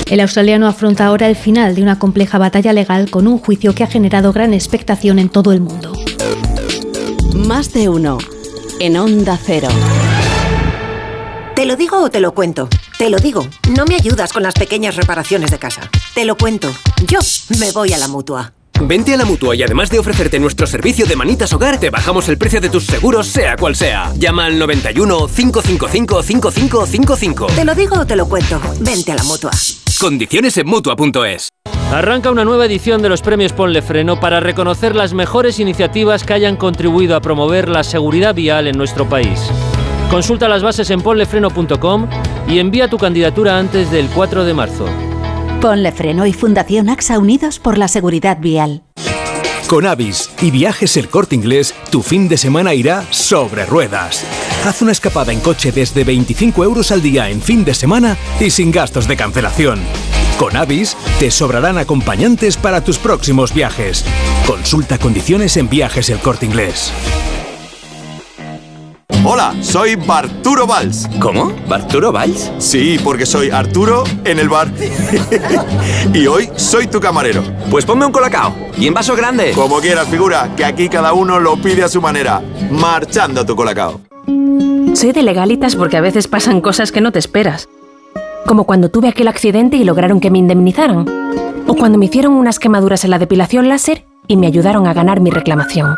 El australiano afronta ahora el final de una compleja batalla legal con un juicio que ha generado gran expectación en todo el mundo. Más de uno en Onda Cero. ¿Te lo digo o te lo cuento? Te lo digo, no me ayudas con las pequeñas reparaciones de casa. Te lo cuento, yo me voy a la mutua. Vente a la mutua y además de ofrecerte nuestro servicio de manitas hogar, te bajamos el precio de tus seguros, sea cual sea. Llama al 91 555 5555. Te lo digo o te lo cuento. Vente a la mutua. Condiciones en mutua.es. Arranca una nueva edición de los premios Ponle Freno para reconocer las mejores iniciativas que hayan contribuido a promover la seguridad vial en nuestro país. Consulta las bases en ponlefreno.com y envía tu candidatura antes del 4 de marzo. Ponle Freno y Fundación AXA Unidos por la Seguridad Vial. Con Avis y Viajes El Corte Inglés, tu fin de semana irá sobre ruedas. Haz una escapada en coche desde 25 euros al día en fin de semana y sin gastos de cancelación. Con Avis te sobrarán acompañantes para tus próximos viajes. Consulta condiciones en Viajes El Corte Inglés. Hola, soy Barturo Valls. ¿Cómo? ¿Barturo Valls? Sí, porque soy Arturo en el bar. *laughs* y hoy soy tu camarero. Pues ponme un colacao. Y en vaso grande. Como quieras, figura, que aquí cada uno lo pide a su manera. Marchando tu colacao. Soy de legalitas porque a veces pasan cosas que no te esperas. Como cuando tuve aquel accidente y lograron que me indemnizaran. O cuando me hicieron unas quemaduras en la depilación láser y me ayudaron a ganar mi reclamación.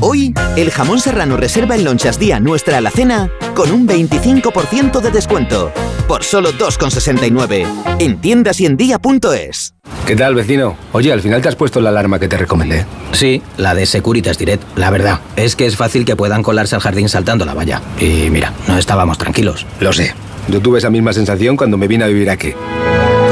Hoy, el jamón serrano reserva en Lonchas Día nuestra alacena con un 25% de descuento. Por solo 2,69. En tiendas y en día.es. ¿Qué tal, vecino? Oye, al final te has puesto la alarma que te recomendé. Sí, la de Securitas Direct. La verdad, es que es fácil que puedan colarse al jardín saltando la valla. Y mira, no estábamos tranquilos. Lo sé. Yo tuve esa misma sensación cuando me vine a vivir aquí.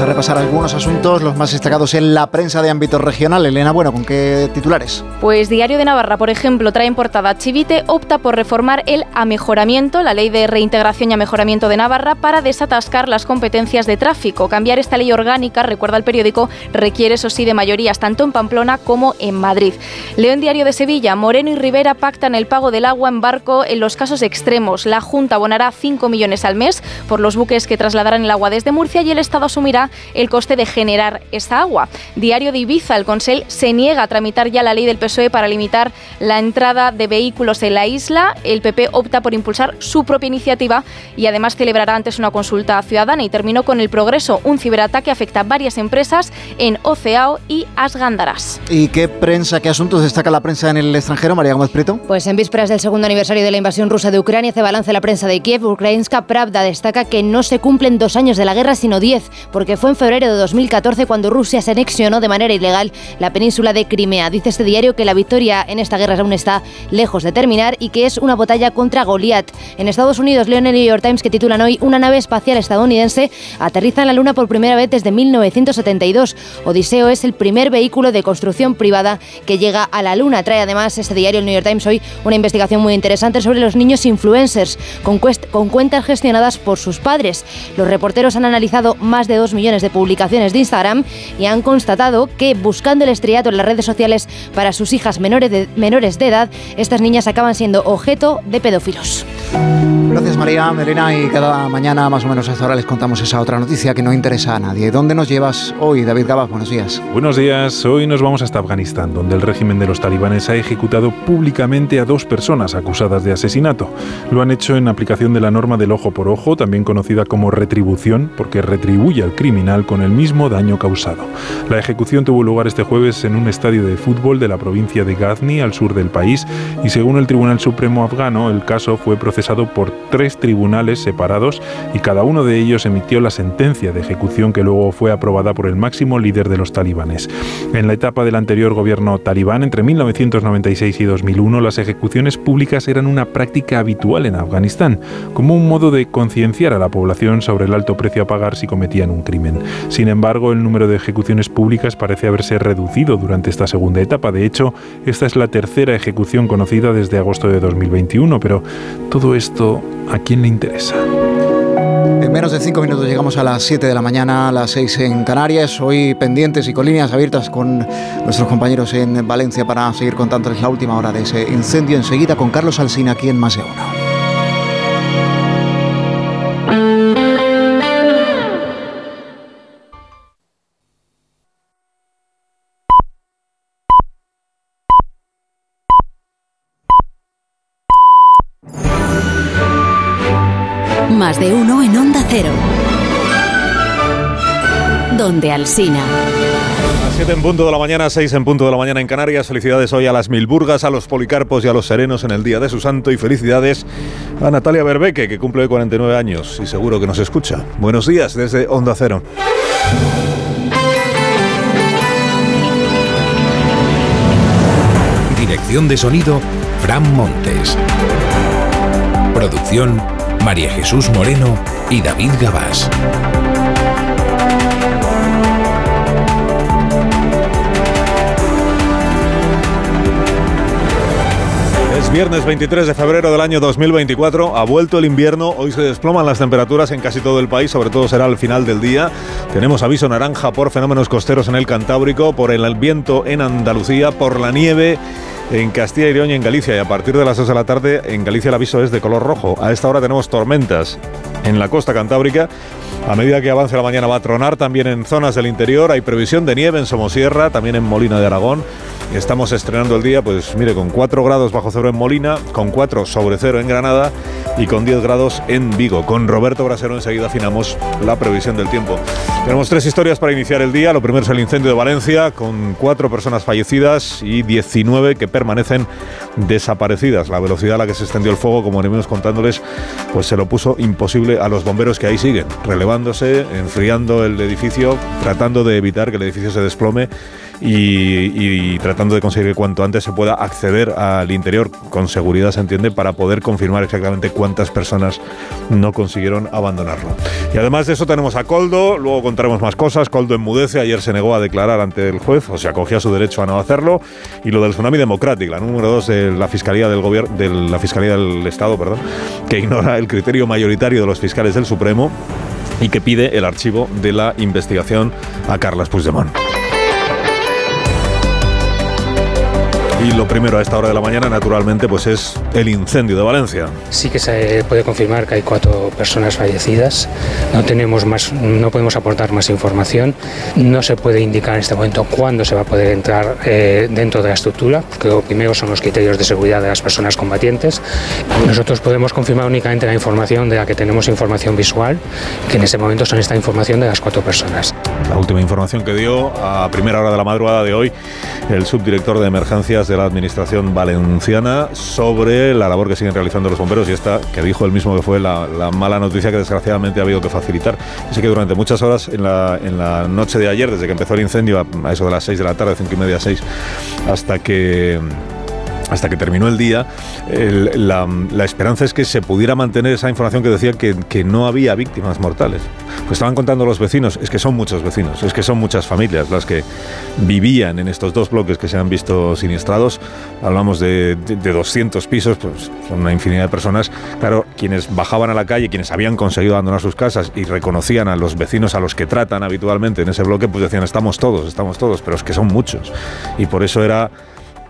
A repasar algunos asuntos, los más destacados en la prensa de ámbito regional. Elena, bueno, ¿con qué titulares? Pues Diario de Navarra, por ejemplo, trae en portada Chivite opta por reformar el amejoramiento, la ley de reintegración y amejoramiento de Navarra, para desatascar las competencias de tráfico. Cambiar esta ley orgánica, recuerda el periódico, requiere, eso sí, de mayorías tanto en Pamplona como en Madrid. León Diario de Sevilla, Moreno y Rivera pactan el pago del agua en barco en los casos extremos. La Junta abonará 5 millones al mes por los buques que trasladarán el agua desde Murcia y el Estado asumirá el coste de generar esa agua. Diario de Ibiza, el Consell se niega a tramitar ya la ley del PSOE para limitar la entrada de vehículos en la isla. El PP opta por impulsar su propia iniciativa y además celebrará antes una consulta ciudadana y terminó con el progreso, un ciberataque afecta a varias empresas en Oceao y Asgandaras. ¿Y qué prensa, qué asuntos destaca la prensa en el extranjero, María Gómez Prieto? Pues en vísperas del segundo aniversario de la invasión rusa de Ucrania hace balance la prensa de Kiev. Ukrainska Pravda destaca que no se cumplen dos años de la guerra, sino diez, porque fue en febrero de 2014 cuando Rusia se anexionó de manera ilegal la península de Crimea. Dice este diario que la victoria en esta guerra aún está lejos de terminar y que es una batalla contra Goliat. En Estados Unidos, leo en el New York Times que titulan hoy una nave espacial estadounidense aterriza en la Luna por primera vez desde 1972. Odiseo es el primer vehículo de construcción privada que llega a la Luna. Trae además este diario, el New York Times, hoy una investigación muy interesante sobre los niños influencers con, con cuentas gestionadas por sus padres. Los reporteros han analizado más de 2 millones de publicaciones de Instagram y han constatado que buscando el estriato en las redes sociales para sus hijas menores de, menores de edad, estas niñas acaban siendo objeto de pedófilos. Gracias María, Melina y cada mañana más o menos hasta ahora les contamos esa otra noticia que no interesa a nadie. ¿Dónde nos llevas hoy, David Gabas? Buenos días. Buenos días, hoy nos vamos hasta Afganistán, donde el régimen de los talibanes ha ejecutado públicamente a dos personas acusadas de asesinato. Lo han hecho en aplicación de la norma del ojo por ojo, también conocida como retribución, porque retribuye al criminal con el mismo daño causado. La ejecución tuvo lugar este jueves en un estadio de fútbol de la provincia de Ghazni, al sur del país, y según el Tribunal Supremo afgano, el caso fue procesado por tres tribunales separados y cada uno de ellos emitió la sentencia de ejecución que luego fue aprobada por el máximo líder de los talibanes. En la etapa del anterior gobierno talibán, entre 1996 y 2001, las ejecuciones públicas eran una práctica habitual en Afganistán, como un modo de concienciar a la población sobre el alto precio a pagar si cometían un crimen. Sin embargo, el número de ejecuciones públicas parece haberse reducido durante esta segunda etapa. De hecho, esta es la tercera ejecución conocida desde agosto de 2021, pero todo esto, ¿a quién le interesa? En menos de cinco minutos llegamos a las 7 de la mañana, a las 6 en Canarias. Hoy pendientes y con líneas abiertas con nuestros compañeros en Valencia para seguir contándoles la última hora de ese incendio. Enseguida con Carlos Alsina aquí en Más. De uno en Onda Cero. Donde Alsina. A 7 en punto de la mañana, 6 en punto de la mañana en Canarias. Felicidades hoy a las Milburgas, a los Policarpos y a los Serenos en el Día de su Santo. Y felicidades a Natalia Berbeque, que cumple 49 años y seguro que nos escucha. Buenos días desde Onda Cero. Dirección de sonido, Fran Montes. Producción, María Jesús Moreno y David Gabás. Es viernes 23 de febrero del año 2024, ha vuelto el invierno, hoy se desploman las temperaturas en casi todo el país, sobre todo será al final del día. Tenemos aviso naranja por fenómenos costeros en el Cantábrico, por el viento en Andalucía, por la nieve en Castilla y León y en Galicia. Y a partir de las 2 de la tarde en Galicia el aviso es de color rojo. A esta hora tenemos tormentas en la costa cantábrica. A medida que avance la mañana va a tronar también en zonas del interior. Hay previsión de nieve en Somosierra, también en Molina de Aragón. Estamos estrenando el día, pues mire, con 4 grados bajo cero en Molina, con 4 sobre cero en Granada y con 10 grados en Vigo. Con Roberto Brasero enseguida afinamos la previsión del tiempo. Tenemos tres historias para iniciar el día. Lo primero es el incendio de Valencia, con 4 personas fallecidas y 19 que permanecen desaparecidas. La velocidad a la que se extendió el fuego, como venimos contándoles, pues se lo puso imposible a los bomberos que ahí siguen, relevándose, enfriando el edificio, tratando de evitar que el edificio se desplome y, tratando de conseguir que cuanto antes se pueda acceder al interior con seguridad, se entiende, para poder confirmar exactamente cuántas personas no consiguieron abandonarlo. Y además de eso tenemos a Coldo, luego contaremos más cosas. Coldo enmudece, ayer se negó a declarar ante el juez, o sea, acogía su derecho a no hacerlo. Y lo del tsunami democrático, la número dos de la Fiscalía del Gobierno, de la Fiscalía del Estado, perdón, que ignora el criterio mayoritario de los fiscales del Supremo y que pide el archivo de la investigación a Carlas Puigdemont. Y lo primero a esta hora de la mañana, naturalmente, pues es el incendio de Valencia. Sí que se puede confirmar que hay cuatro personas fallecidas. No tenemos más, no podemos aportar más información. No se puede indicar en este momento cuándo se va a poder entrar eh, dentro de la estructura, porque lo primero son los criterios de seguridad de las personas combatientes. Nosotros podemos confirmar únicamente la información de la que tenemos información visual, que en ese momento son esta información de las cuatro personas. La última información que dio a primera hora de la madrugada de hoy el subdirector de emergencias de la Administración Valenciana sobre la labor que siguen realizando los bomberos y esta que dijo él mismo que fue la, mala noticia que desgraciadamente ha habido que facilitar. Así que durante muchas horas en la, en la noche de ayer, desde que empezó el incendio a, eso de las 6 de la tarde, 5 y media, 6, hasta que hasta que terminó el día, la, esperanza es que se pudiera mantener esa información que decía que, no había víctimas mortales. Pues estaban contando los vecinos, es que son muchos vecinos, es que son muchas familias las que vivían en estos dos bloques que se han visto siniestrados. Hablamos de, de, 200 pisos, pues son una infinidad de personas. Claro, quienes bajaban a la calle, quienes habían conseguido abandonar sus casas y reconocían a los vecinos a los que tratan habitualmente en ese bloque, pues decían, estamos todos, estamos todos, pero es que son muchos. Y por eso era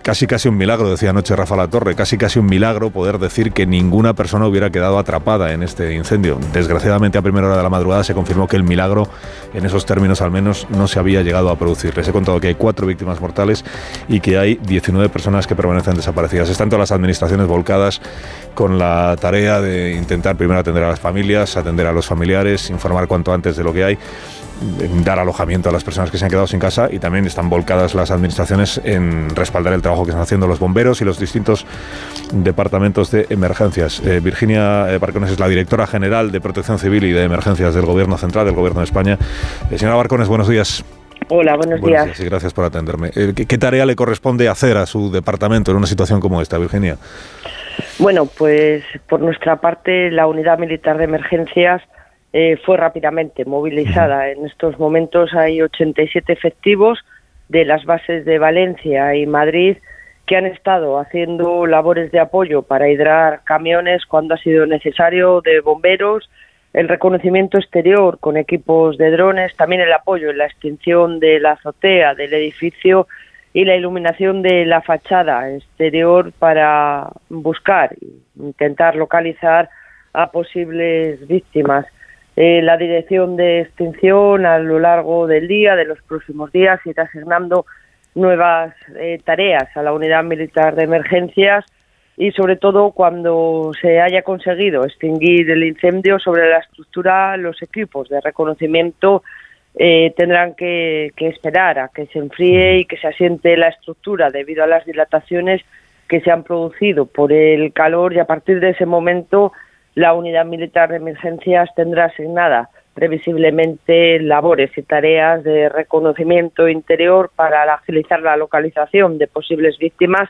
Casi casi un milagro, decía anoche Rafa La Torre, casi casi un milagro poder decir que ninguna persona hubiera quedado atrapada en este incendio. Desgraciadamente a primera hora de la madrugada se confirmó que el milagro, en esos términos al menos, no se había llegado a producir. Les he contado que hay cuatro víctimas mortales y que hay 19 personas que permanecen desaparecidas. Están todas las administraciones volcadas con la tarea de intentar primero atender a las familias, atender a los familiares, informar cuanto antes de lo que hay dar alojamiento a las personas que se han quedado sin casa y también están volcadas las administraciones en respaldar el trabajo que están haciendo los bomberos y los distintos departamentos de emergencias. Eh, Virginia Barcones es la directora general de Protección Civil y de Emergencias del Gobierno Central, del Gobierno de España. Eh, señora Barcones, buenos días. Hola, buenos, días. y gracias por atenderme. Eh, ¿qué, tarea le corresponde hacer a su departamento en una situación como esta, Virginia? Bueno, pues por nuestra parte, la Unidad Militar de Emergencias eh, fue rápidamente movilizada. En estos momentos hay 87 efectivos de las bases de Valencia y Madrid que han estado haciendo labores de apoyo para hidrar camiones cuando ha sido necesario, de bomberos, el reconocimiento exterior con equipos de drones, también el apoyo en la extinción de la azotea del edificio y la iluminación de la fachada exterior para buscar e intentar localizar a posibles víctimas. Eh, la dirección de extinción a lo largo del día, de los próximos días, irá asignando nuevas eh, tareas a la unidad militar de emergencias y sobre todo cuando se haya conseguido extinguir el incendio sobre la estructura, los equipos de reconocimiento eh, tendrán que, que, esperar a que se enfríe y que se asiente la estructura debido a las dilataciones que se han producido por el calor y a partir de ese momento la unidad militar de emergencias tendrá asignada previsiblemente labores y tareas de reconocimiento interior para agilizar la localización de posibles víctimas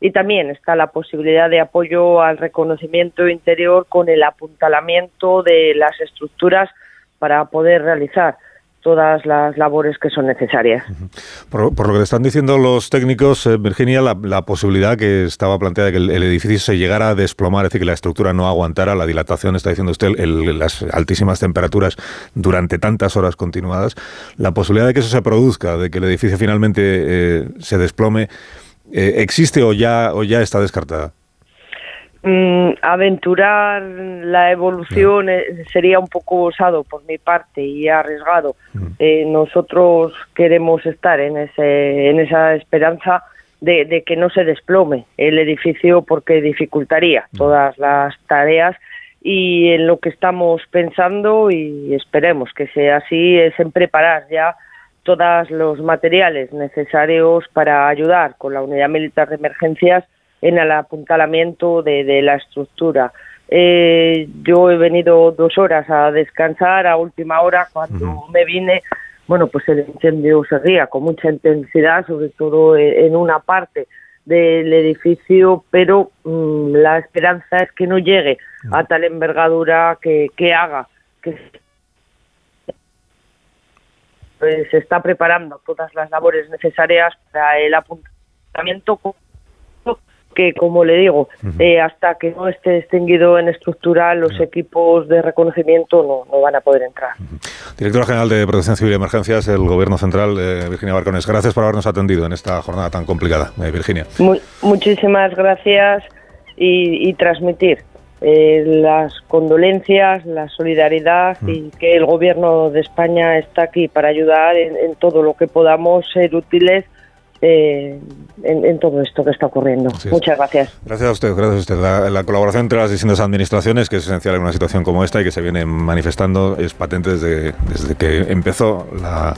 y también está la posibilidad de apoyo al reconocimiento interior con el apuntalamiento de las estructuras para poder realizar todas las labores que son necesarias. Por, lo que le están diciendo los técnicos, eh, Virginia, la, posibilidad que estaba planteada de que el, edificio se llegara a desplomar, es decir, que la estructura no aguantara la dilatación, está diciendo usted, las altísimas temperaturas durante tantas horas continuadas, la posibilidad de que eso se produzca, de que el edificio finalmente eh, se desplome, eh, ¿existe o ya, o ya está descartada? Mm, aventurar la evolución eh, sería un poco osado por mi parte y arriesgado. Mm. Eh, nosotros queremos estar en, ese, en esa esperanza de, que no se desplome el edificio porque dificultaría mm. todas las tareas y en lo que estamos pensando y esperemos que sea así es en preparar ya todos los materiales necesarios para ayudar con la unidad militar de emergencias en el apuntalamiento de, la estructura. Eh, yo he venido dos horas a descansar a última hora cuando me vine bueno pues el incendio seguía con mucha intensidad sobre todo en una parte del edificio pero mm, la esperanza es que no llegue a tal envergadura que, que haga que pues, se está preparando todas las labores necesarias para el apuntamiento como le digo, eh, hasta que no esté extinguido en estructural, los equipos de reconocimiento no, van a poder entrar. Directora General de Protección Civil y Emergencias del Gobierno Central, eh, Virginia Barcones, gracias por habernos atendido en esta jornada tan complicada, eh, Virginia. muchísimas gracias y transmitir eh, las condolencias, la solidaridad y que el Gobierno de España está aquí para ayudar en, todo lo que podamos ser útiles eh, en, todo esto que está ocurriendo. Muchas gracias. Gracias a usted, gracias a usted. La, colaboración entre las distintas administraciones, que es esencial en una situación como esta y que se viene manifestando, es patente desde, desde que empezó la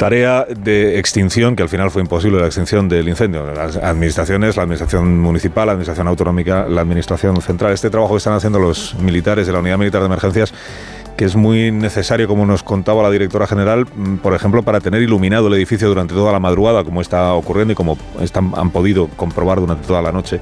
Tarea de extinción, que al final fue imposible la extinción del incendio. Las administraciones, la administración municipal, la administración autonómica, la administración central. Este trabajo que están haciendo los militares de la Unidad Militar de Emergencias que es muy necesario, como nos contaba la directora general, mm, por ejemplo, para tener iluminado el edificio durante toda la madrugada, como está ocurriendo y como están, han podido comprobar durante toda la noche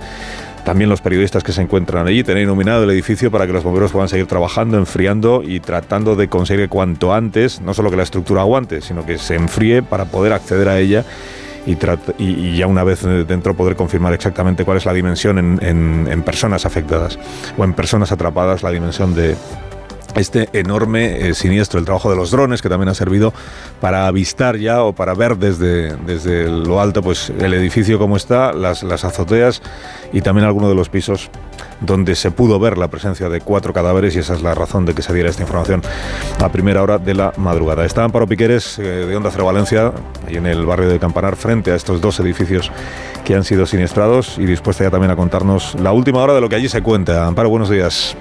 también los periodistas que se encuentran allí, tener iluminado el edificio para que los bomberos puedan seguir trabajando, enfriando y tratando de conseguir cuanto antes, no solo que la estructura aguante, sino que se enfríe para poder acceder a ella y, y, ya una vez dentro poder confirmar exactamente cuál es la dimensión en personas afectadas o en personas atrapadas, la dimensión de, este enorme eh, siniestro, el trabajo de los drones, que también ha servido para avistar ya o para ver desde, desde lo alto pues, el edificio como está, las, las azoteas y también algunos de los pisos donde se pudo ver la presencia de cuatro cadáveres y esa es la razón de que se diera esta información a primera hora de la madrugada. Está Amparo Piqueres eh, de Onda Cero Valencia, ahí en el barrio de Campanar, frente a estos dos edificios que han sido siniestrados y dispuesta ya también a contarnos la última hora de lo que allí se cuenta. Amparo, buenos días.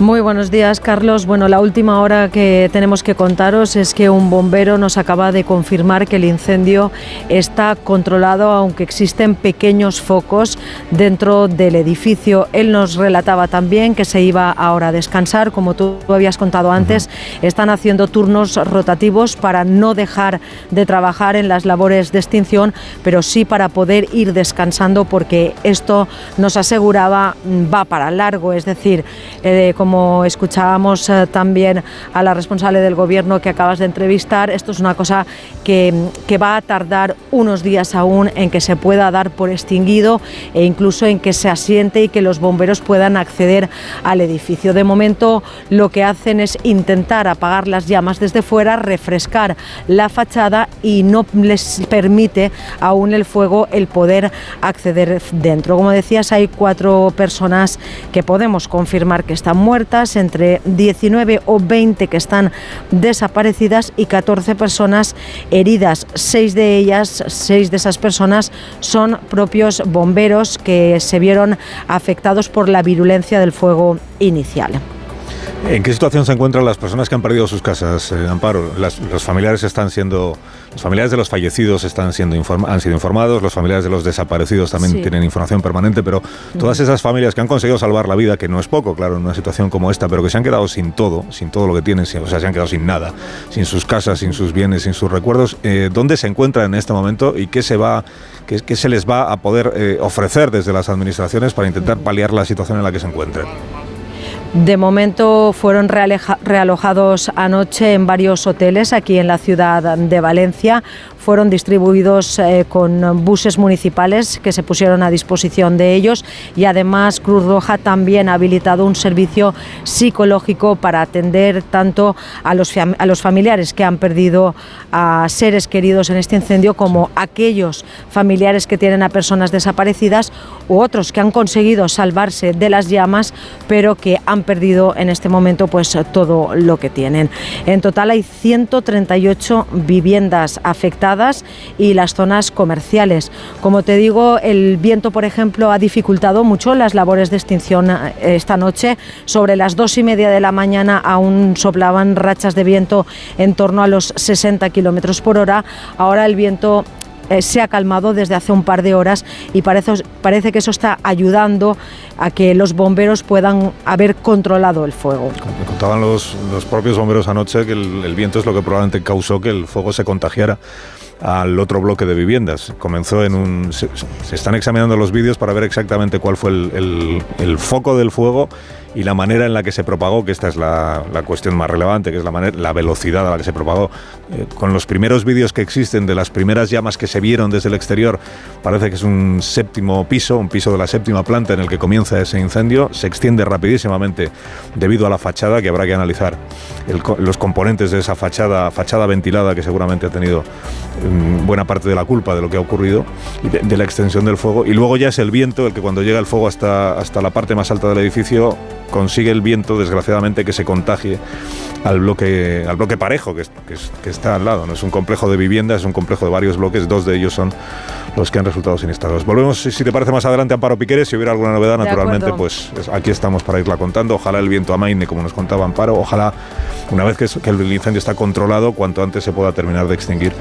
Muy buenos días, Carlos. Bueno, la última hora que tenemos que contaros es que un bombero nos acaba de confirmar que el incendio está controlado, aunque existen pequeños focos dentro del edificio. Él nos relataba también que se iba ahora a descansar, como tú habías contado antes. Están haciendo turnos rotativos para no dejar de trabajar en las labores de extinción, pero sí para poder ir descansando, porque esto nos aseguraba va para largo, es decir, eh, como como escuchábamos eh, también a la responsable del gobierno que acabas de entrevistar, esto es una cosa que, que, va a tardar unos días aún en que se pueda dar por extinguido e incluso en que se asiente y que los bomberos puedan acceder al edificio. De momento lo que hacen es intentar apagar las llamas desde fuera, refrescar la fachada y no les permite aún el fuego el poder acceder dentro. Como decías, hay cuatro personas que podemos confirmar que están muertas entre 19 o 20 que están desaparecidas y 14 personas heridas. Seis de ellas, seis de esas personas son propios bomberos que se vieron afectados por la virulencia del fuego inicial. ¿En qué situación se encuentran las personas que han perdido sus casas, eh, Amparo? los familiares están siendo, los familiares de los fallecidos están siendo han sido informados, los familiares de los desaparecidos también tienen información permanente, pero todas esas familias que han conseguido salvar la vida, que no es poco, claro, en una situación como esta, pero que se han quedado sin todo, sin todo lo que tienen, o sea, se han quedado sin nada, sin sus casas, sin sus bienes, sin sus recuerdos, eh, ¿dónde se encuentran en este momento y qué se va, qué, se les va a poder eh, ofrecer desde las administraciones para intentar paliar la situación en la que se encuentran? De momento fueron realojados anoche en varios hoteles aquí en la ciudad de Valencia fueron distribuidos eh, con buses municipales que se pusieron a disposición de ellos y además Cruz Roja también ha habilitado un servicio psicológico para atender tanto a los, a los familiares que han perdido a seres queridos en este incendio como aquellos familiares que tienen a personas desaparecidas u otros que han conseguido salvarse de las llamas pero que han perdido en este momento pues todo lo que tienen. En total hay 138 viviendas afectadas y las zonas comerciales. Como te digo, el viento, por ejemplo, ha dificultado mucho las labores de extinción eh, esta noche. Sobre las dos y media de la mañana aún soplaban rachas de viento en torno a los 60 kilómetros por hora. Ahora el viento eh, se ha calmado desde hace un par de horas y parece, parece que eso está ayudando a que los bomberos puedan haber controlado el fuego. Me contaban los, los propios bomberos anoche que el, el viento es lo que probablemente causó que el fuego se contagiara al otro bloque de viviendas. Comenzó en un... Se, están examinando los vídeos para ver exactamente cuál fue el, el, el foco del fuego y la manera en la que se propagó, que esta es la, la cuestión más relevante, que es la, manera, la velocidad a la que se propagó. Eh, con los primeros vídeos que existen de las primeras llamas que se vieron desde el exterior, parece que es un séptimo piso, un piso de la séptima planta en el que comienza ese incendio, se extiende rapidísimamente debido a la fachada, que habrá que analizar los componentes de esa fachada, fachada ventilada que seguramente ha tenido um, buena parte de la culpa de lo que ha ocurrido, de, de la extensión del fuego. Y luego ya es el viento el que cuando llega el fuego hasta, hasta la parte más alta del edificio consigue el viento, desgraciadamente, que se contagie al bloque, al bloque parejo que, que, que, está al lado. No es un complejo de viviendas, es un complejo de varios bloques, dos de ellos son los que han resultado sinistrados. Volvemos, si te parece, más adelante, Amparo Piqueres. Si hubiera alguna novedad, De naturalmente, acuerdo. pues aquí estamos para irla contando. Ojalá el viento amaine, como nos contaba Amparo. Ojalá, una vez que, que el incendio está controlado, cuanto antes se pueda terminar de extinguir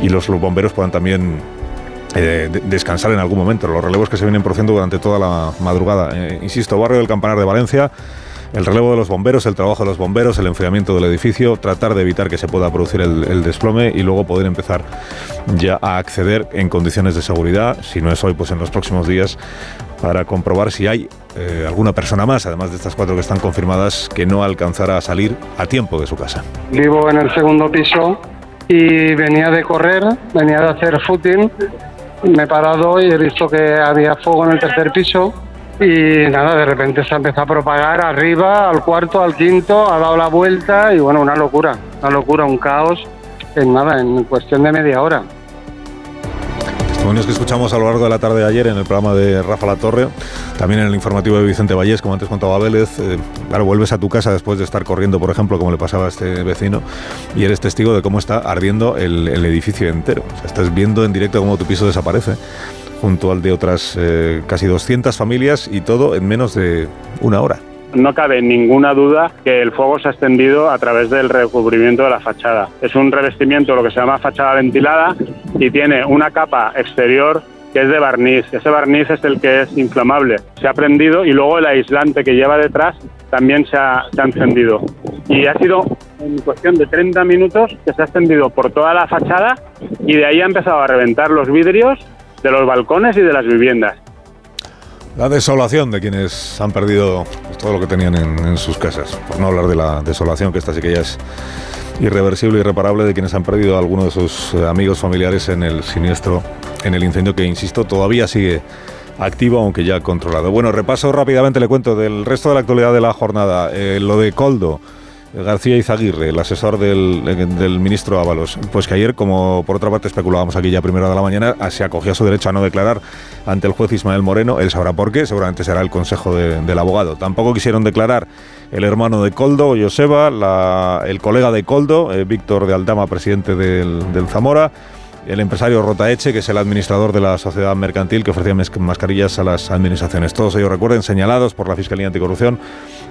y los bomberos puedan también eh, de- descansar en algún momento. Los relevos que se vienen produciendo durante toda la madrugada. Eh, insisto, barrio del Campanar de Valencia. El relevo de los bomberos, el trabajo de los bomberos, el enfriamiento del edificio, tratar de evitar que se pueda producir el, desplome y luego poder empezar ya a acceder en condiciones de seguridad, si no es hoy, pues en los próximos días, para comprobar si hay eh, alguna persona más, además de estas cuatro que están confirmadas, que no alcanzara a salir a tiempo de su casa. Vivo en el segundo piso y venía de correr, venía de hacer footing. Me he parado y he visto que había fuego en el tercer piso y nada, de repente se ha empezado a propagar arriba, al cuarto, al quinto, ha dado la vuelta y bueno, una locura, una locura, un caos en nada, en cuestión de media hora. Testimonios que escuchamos a lo largo de la tarde de ayer en el programa de Rafa La Torre, también en el informativo de Vicente Vallés, como antes contaba Vélez. eh, claro, vuelves a tu casa después de estar corriendo, por ejemplo, como le pasaba a este vecino, y eres testigo de cómo está ardiendo el, edificio entero. Estás viendo en directo cómo tu piso desaparece, junto al de otras eh, casi 200 familias, y todo en menos de una hora. No cabe ninguna duda que el fuego se ha extendido a través del recubrimiento de la fachada. Es un revestimiento, lo que se llama fachada ventilada, y tiene una capa exterior que es de barniz. Ese barniz es el que es inflamable. Se ha prendido y luego el aislante que lleva detrás también se ha, se encendido. Y ha sido en cuestión de 30 minutos que se ha extendido por toda la fachada y de ahí ha empezado a reventar los vidrios de los balcones y de las viviendas. La desolación de quienes han perdido todo lo que tenían en, sus casas. Por no hablar de la desolación, que esta sí que ya es irreversible, irreparable, de quienes han perdido a alguno de sus eh, amigos familiares en el siniestro, en el incendio que, insisto, todavía sigue activo, aunque ya controlado. Bueno, repaso rápidamente, le cuento del resto de la actualidad de la jornada. Eh, lo de Coldo. García Izaguirre, el asesor del, ministro Ábalos, pues que ayer, como por otra parte especulábamos aquí ya a primera de la mañana, se acogió a su derecho a no declarar ante el juez Ismael Moreno. Él sabrá por qué, seguramente será el consejo de, del abogado. Tampoco quisieron declarar el hermano de Coldo, Joseba, el colega de Coldo, eh, Víctor de Aldama, presidente del Zamora el empresario Rotaeche, que es el administrador de la sociedad mercantil que ofrecía mascarillas a las administraciones. Todos ellos, recuerden, señalados por la Fiscalía Anticorrupción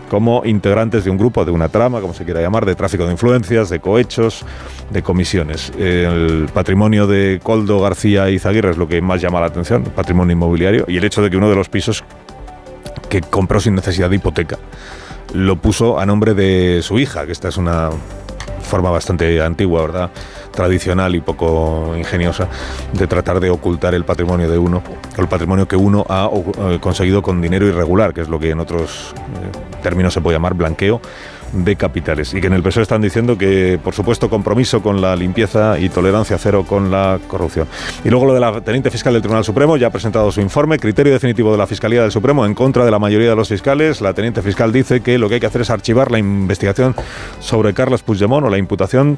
como integrantes de un grupo, de una trama, como se quiera llamar, de tráfico de influencias, de cohechos, de comisiones. El patrimonio de Coldo García y Zaguirre es lo que más llama la atención, patrimonio inmobiliario, y el hecho de que uno de los pisos que compró sin necesidad de hipoteca lo puso a nombre de su hija, que esta es una forma bastante antigua, ¿verdad? Tradicional y poco ingeniosa de tratar de ocultar el patrimonio de uno, o el patrimonio que uno ha eh, conseguido con dinero irregular, que es lo que en otros eh, términos se puede llamar blanqueo de capitales. Y que en el PSOE están diciendo que, por supuesto, compromiso con la limpieza y tolerancia cero con la corrupción. Y luego lo de la teniente fiscal del Tribunal Supremo ya ha presentado su informe, criterio definitivo de la Fiscalía del Supremo en contra de la mayoría de los fiscales. La teniente fiscal dice que lo que hay que hacer es archivar la investigación sobre Carlos Puigdemont o la imputación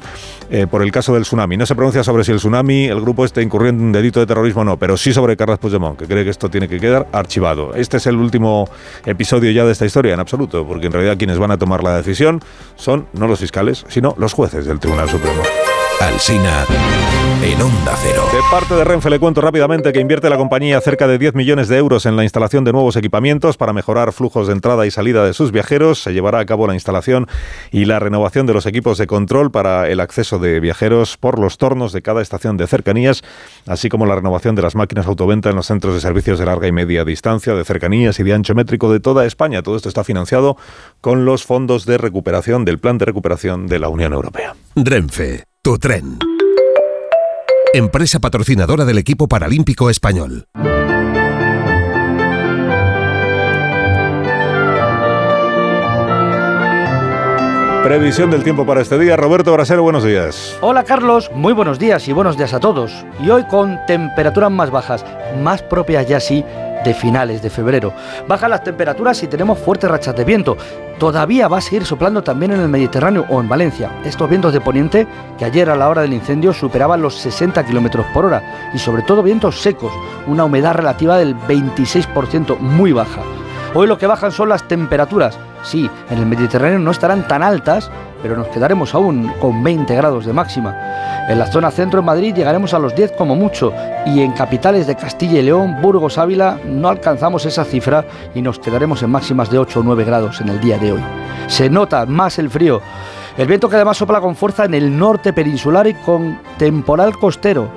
eh, por el caso del tsunami. No se pronuncia sobre si el tsunami, el grupo este incurrió en un delito de terrorismo o no, pero sí sobre Carlos Puigdemont, que cree que esto tiene que quedar archivado. Este es el último episodio ya de esta historia, en absoluto, porque en realidad quienes van a tomar la decisión son no los fiscales, sino los jueces del Tribunal Supremo. Alsina en Onda Cero. De parte de Renfe le cuento rápidamente que invierte la compañía cerca de 10 millones de euros en la instalación de nuevos equipamientos para mejorar flujos de entrada y salida de sus viajeros. Se llevará a cabo la instalación y la renovación de los equipos de control para el acceso de viajeros por los tornos de cada estación de cercanías, así como la renovación de las máquinas autoventa en los centros de servicios de larga y media distancia, de cercanías y de ancho métrico de toda España. Todo esto está financiado con los fondos de recuperación del Plan de Recuperación de la Unión Europea. Renfe, tu tren empresa patrocinadora del equipo paralímpico español. Previsión del tiempo para este día. Roberto Brasero, buenos días. Hola Carlos, muy buenos días y buenos días a todos. Y hoy con temperaturas más bajas, más propias ya sí de finales de febrero. Bajan las temperaturas y tenemos fuertes rachas de viento. Todavía va a seguir soplando también en el Mediterráneo o en Valencia. Estos vientos de poniente que ayer a la hora del incendio superaban los 60 km por hora y sobre todo vientos secos, una humedad relativa del 26% muy baja. Hoy lo que bajan son las temperaturas. Sí, en el Mediterráneo no estarán tan altas, pero nos quedaremos aún con 20 grados de máxima. En la zona centro en Madrid llegaremos a los 10 como mucho y en capitales de Castilla y León, Burgos, Ávila no alcanzamos esa cifra y nos quedaremos en máximas de 8 o 9 grados en el día de hoy. Se nota más el frío. El viento que además sopla con fuerza en el norte peninsular y con temporal costero.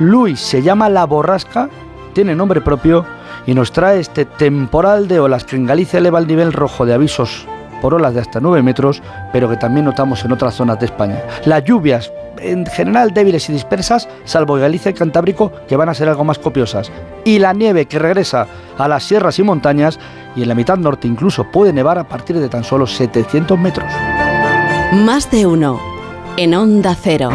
Luis se llama La Borrasca, tiene nombre propio y nos trae este temporal de olas que en Galicia eleva el nivel rojo de avisos por olas de hasta 9 metros, pero que también notamos en otras zonas de España. Las lluvias, en general débiles y dispersas, salvo Galicia y Cantábrico, que van a ser algo más copiosas. Y la nieve que regresa a las sierras y montañas, y en la mitad norte incluso puede nevar a partir de tan solo 700 metros. Más de uno, en onda cero.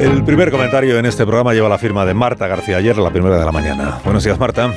El primer comentario en este programa lleva la firma de Marta García ayer, la primera de la mañana. Buenos días, Marta.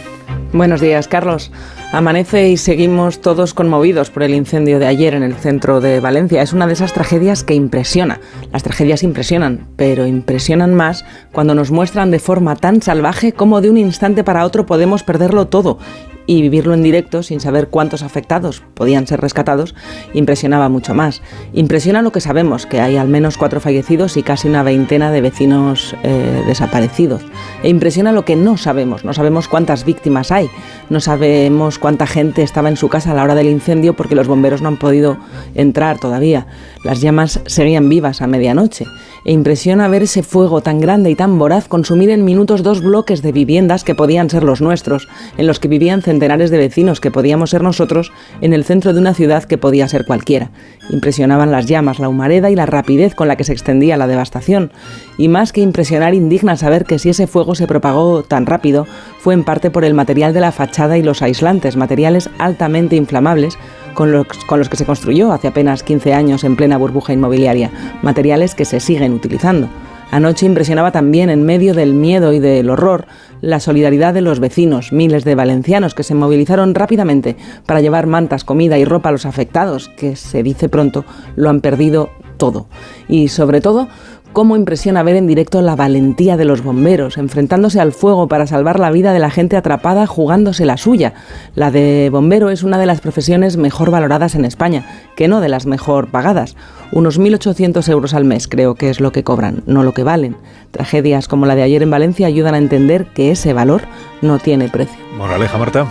Buenos días, Carlos. Amanece y seguimos todos conmovidos por el incendio de ayer en el centro de Valencia. Es una de esas tragedias que impresiona. Las tragedias impresionan, pero impresionan más cuando nos muestran de forma tan salvaje como de un instante para otro podemos perderlo todo y vivirlo en directo sin saber cuántos afectados podían ser rescatados impresionaba mucho más. Impresiona lo que sabemos, que hay al menos cuatro fallecidos y casi una veintena de vecinos eh, desaparecidos. E impresiona lo que no sabemos, no sabemos cuántas víctimas hay, no sabemos cuánta gente estaba en su casa a la hora del incendio porque los bomberos no han podido entrar todavía. Las llamas seguían vivas a medianoche e impresiona ver ese fuego tan grande y tan voraz consumir en minutos dos bloques de viviendas que podían ser los nuestros, en los que vivían centenares de vecinos que podíamos ser nosotros, en el centro de una ciudad que podía ser cualquiera. Impresionaban las llamas, la humareda y la rapidez con la que se extendía la devastación. Y más que impresionar, indigna saber que si ese fuego se propagó tan rápido, fue en parte por el material de la fachada y los aislantes, materiales altamente inflamables, con los, con los que se construyó hace apenas 15 años en plena burbuja inmobiliaria, materiales que se siguen utilizando. Anoche impresionaba también, en medio del miedo y del horror, la solidaridad de los vecinos, miles de valencianos que se movilizaron rápidamente para llevar mantas, comida y ropa a los afectados, que se dice pronto lo han perdido todo. Y sobre todo, cómo impresiona ver en directo la valentía de los bomberos, enfrentándose al fuego para salvar la vida de la gente atrapada jugándose la suya. La de bombero es una de las profesiones mejor valoradas en España, que no de las mejor pagadas. Unos 1.800 euros al mes creo que es lo que cobran, no lo que valen. Tragedias como la de ayer en Valencia ayudan a entender que ese valor no tiene precio. Moraleja, Marta.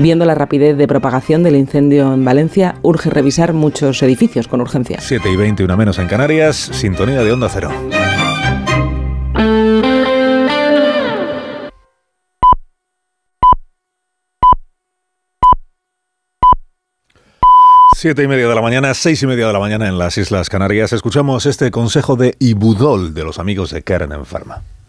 Viendo la rapidez de propagación del incendio en Valencia, urge revisar muchos edificios con urgencia. 7 y 20, una menos en Canarias, sintonía de Onda Cero. Siete y media de la mañana, seis y media de la mañana en las Islas Canarias. Escuchamos este consejo de Ibudol de los amigos de Karen Enferma.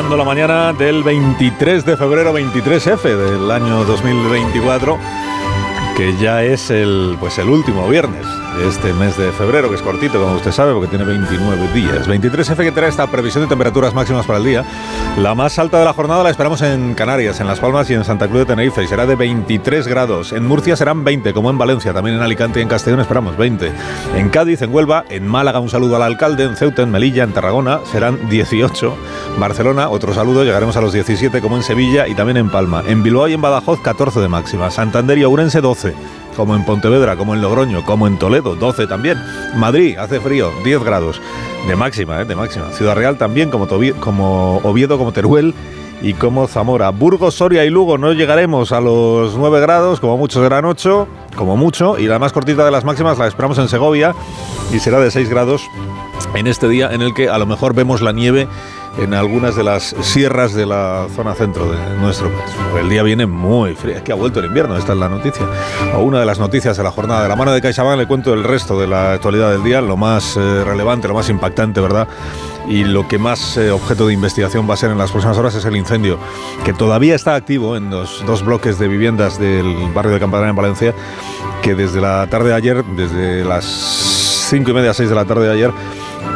Iniciando la mañana del 23 de febrero, 23F del año 2024, que ya es el, pues el último viernes este mes de febrero, que es cortito, como usted sabe, porque tiene 29 días. 23F que trae esta previsión de temperaturas máximas para el día. La más alta de la jornada la esperamos en Canarias, en Las Palmas y en Santa Cruz de Tenerife, y será de 23 grados. En Murcia serán 20, como en Valencia, también en Alicante y en Castellón esperamos 20. En Cádiz, en Huelva, en Málaga un saludo al alcalde, en Ceuta, en Melilla, en Tarragona serán 18. Barcelona, otro saludo, llegaremos a los 17, como en Sevilla y también en Palma. En Bilbao y en Badajoz 14 de máxima. Santander y Ourense 12 como en Pontevedra, como en Logroño, como en Toledo, 12 también. Madrid hace frío, 10 grados de máxima, ¿eh? de máxima. Ciudad Real también, como, como Oviedo, como Teruel y como Zamora. Burgos, Soria y Lugo no llegaremos a los 9 grados, como mucho serán 8, como mucho, y la más cortita de las máximas la esperamos en Segovia y será de 6 grados en este día en el que a lo mejor vemos la nieve en algunas de las sierras de la zona centro de nuestro país. El día viene muy frío, es que ha vuelto el invierno, esta es la noticia. O una de las noticias de la jornada. De la mano de CaixaBank le cuento el resto de la actualidad del día, lo más eh, relevante, lo más impactante, ¿verdad? Y lo que más eh, objeto de investigación va a ser en las próximas horas es el incendio, que todavía está activo en los dos bloques de viviendas del barrio de Campadana en Valencia, que desde la tarde de ayer, desde las cinco y media, seis de la tarde de ayer,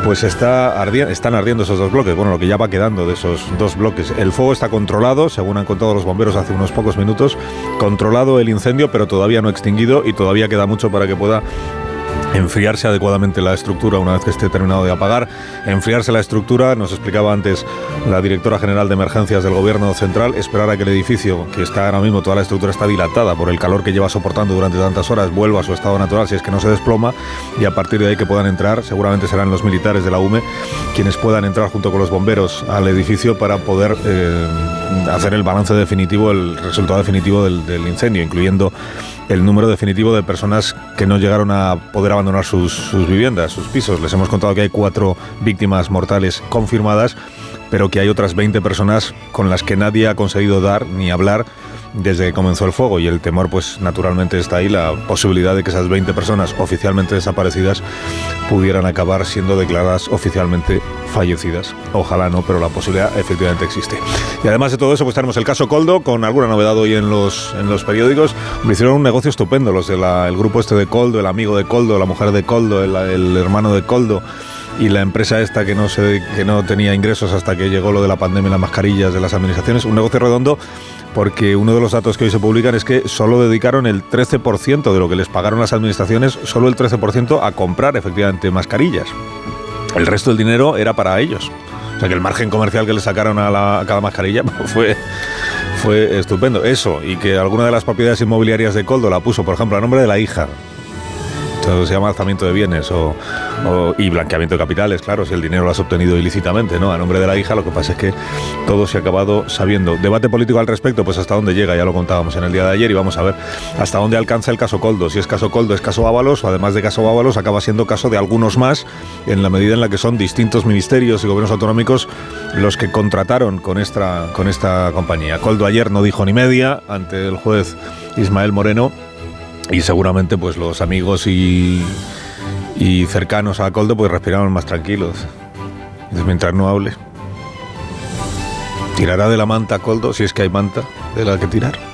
pues está están ardiendo esos dos bloques. Bueno, lo que ya va quedando de esos dos bloques. El fuego está controlado, según han contado los bomberos hace unos pocos minutos. Controlado el incendio, pero todavía no extinguido y todavía queda mucho para que pueda enfriarse adecuadamente la estructura una vez que esté terminado de apagar. Enfriarse la estructura, nos explicaba antes la directora general de emergencias del gobierno central, esperar a que el edificio, que está ahora mismo, toda la estructura está dilatada por el calor que lleva soportando durante tantas horas, vuelva a su estado natural si es que no se desploma y a partir de ahí que puedan entrar, seguramente serán los militares de la UME quienes puedan entrar junto con los bomberos al edificio para poder eh, hacer el balance definitivo, el resultado definitivo del, del incendio, incluyendo el número definitivo de personas que no llegaron a poder abandonar sus, viviendas, sus pisos. Les hemos contado que hay cuatro víctimas mortales confirmadas, pero que hay otras 20 personas con las que nadie ha conseguido dar ni hablar desde que comenzó el fuego y el temor pues naturalmente está ahí la posibilidad de que esas 20 personas oficialmente desaparecidas pudieran acabar siendo declaradas oficialmente fallecidas. Ojalá no, pero la posibilidad efectivamente existe. Y además de todo eso, pues tenemos el caso Coldo, con alguna novedad hoy en los, en los periódicos. Me hicieron un negocio estupendo los del el grupo este de Coldo, el amigo de Coldo, la mujer de Coldo, el, el hermano de Coldo y la empresa esta que no se, que no tenía ingresos hasta que llegó lo de la pandemia y las mascarillas de las administraciones, un negocio redondo porque uno de los datos que hoy se publican es que solo dedicaron el 13% de lo que les pagaron las administraciones, solo el 13% a comprar efectivamente mascarillas. El resto del dinero era para ellos. O sea que el margen comercial que le sacaron a, cada mascarilla *laughs* fue, fue estupendo. Eso, y que alguna de las propiedades inmobiliarias de Coldo la puso, por ejemplo, a nombre de la hija se llama alzamiento de bienes o, y blanqueamiento de capitales, claro, si el dinero lo has obtenido ilícitamente, ¿no? A nombre de la hija, lo que pasa es que todo se ha acabado sabiendo. Debate político al respecto, pues hasta dónde llega, ya lo contábamos en el día de ayer y vamos a ver hasta dónde alcanza el caso Coldo. Si es caso Coldo, es caso Ábalos, o además de caso Ábalos, acaba siendo caso de algunos más, en la medida en la que son distintos ministerios y gobiernos autonómicos los que contrataron con esta, con esta compañía. Coldo ayer no dijo ni media ante el juez Ismael Moreno y seguramente pues los amigos y, cercanos a Coldo pues respiraron más tranquilos mientras no hable. ¿Tirará de la manta Coldo si es que hay manta de la que tirar?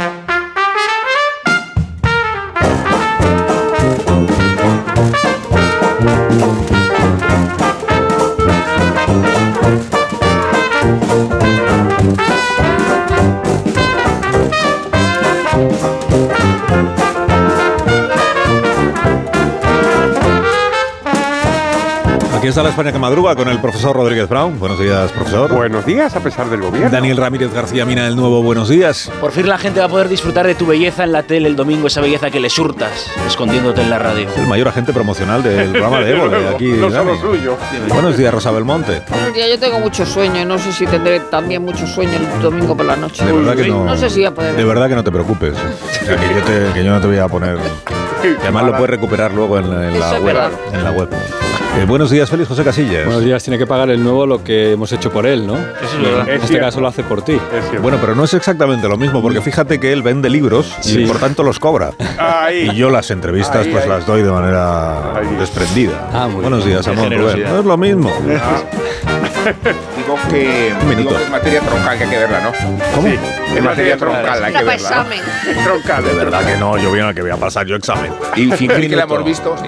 Aquí está la España que madruga con el profesor Rodríguez Brown. Buenos días, profesor. Buenos días, a pesar del gobierno. Daniel Ramírez García Mina, el nuevo Buenos días. Por fin la gente va a poder disfrutar de tu belleza en la tele el domingo, esa belleza que le surtas, escondiéndote en la radio. El mayor agente promocional del *laughs* programa de Evo de aquí. no Dani. solo suyo. Buenos días, Rosa Belmonte. Buenos días, yo tengo mucho sueño y no sé si tendré también mucho sueño el domingo por la noche. De verdad que no. No sé si voy a poder. De verdad que no te preocupes. O sea, que yo, te- que yo no te voy a poner. *laughs* que además lo puedes recuperar luego en, la- en la Eso es web. verdad. En la web. Eh, buenos días, Félix José Casillas. Buenos días, tiene que pagar el nuevo lo que hemos hecho por él, ¿no? Eso es verdad. En Es este cierto. caso lo hace por ti. Bueno, pero no es exactamente lo mismo, porque fíjate que él vende libros Sí. y por tanto los cobra. Ahí. Y yo las entrevistas Ahí, pues ahí. las doy de manera desprendida. Ah, muy Buenos bien. días, amor Rubén. No es lo mismo. *laughs* Digo que, minuto. digo que es materia troncal que hay que verla, ¿no? ¿Cómo? Sí, es materia troncal, hay que verla. examen. Troncal. De verdad que no, yo bien que voy a pasar yo examen. Y fingir que la hemos visto. Da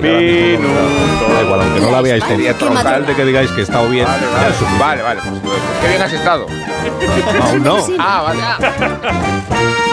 igual, aunque no la veáis Materia troncal. de que digáis que he estado bien. Vale, vale, vale. Pues, pues, qué bien has estado. *laughs* Aún no. Ah, vale. *laughs*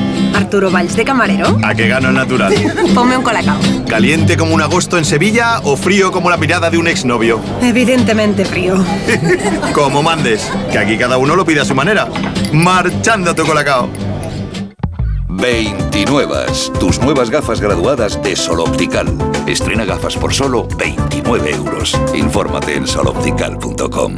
Arturo Valls de camarero. ¿A qué gano el natural? *laughs* Ponme un colacao. ¿Caliente como un agosto en Sevilla o frío como la mirada de un exnovio? Evidentemente frío. *laughs* Como mandes, que aquí cada uno lo pide a su manera. Marchando tu colacao. 29. Tus nuevas gafas graduadas de Sol Optical. Estrena gafas por solo 29 euros. Infórmate en soloptical.com.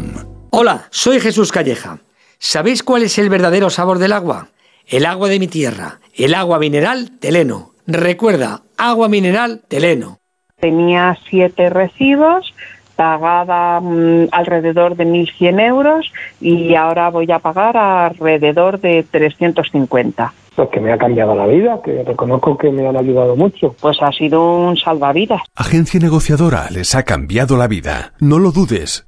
Hola, soy Jesús Calleja. ¿Sabéis cuál es el verdadero sabor del agua? El agua de mi tierra, el agua mineral Teleno. Recuerda, agua mineral Teleno. Tenía siete recibos, pagaba mm, alrededor de 1.100 euros y ahora voy a pagar alrededor de 350. Pues que me ha cambiado la vida, que reconozco que me han ayudado mucho. Pues ha sido un salvavidas. Agencia negociadora les ha cambiado la vida. No lo dudes.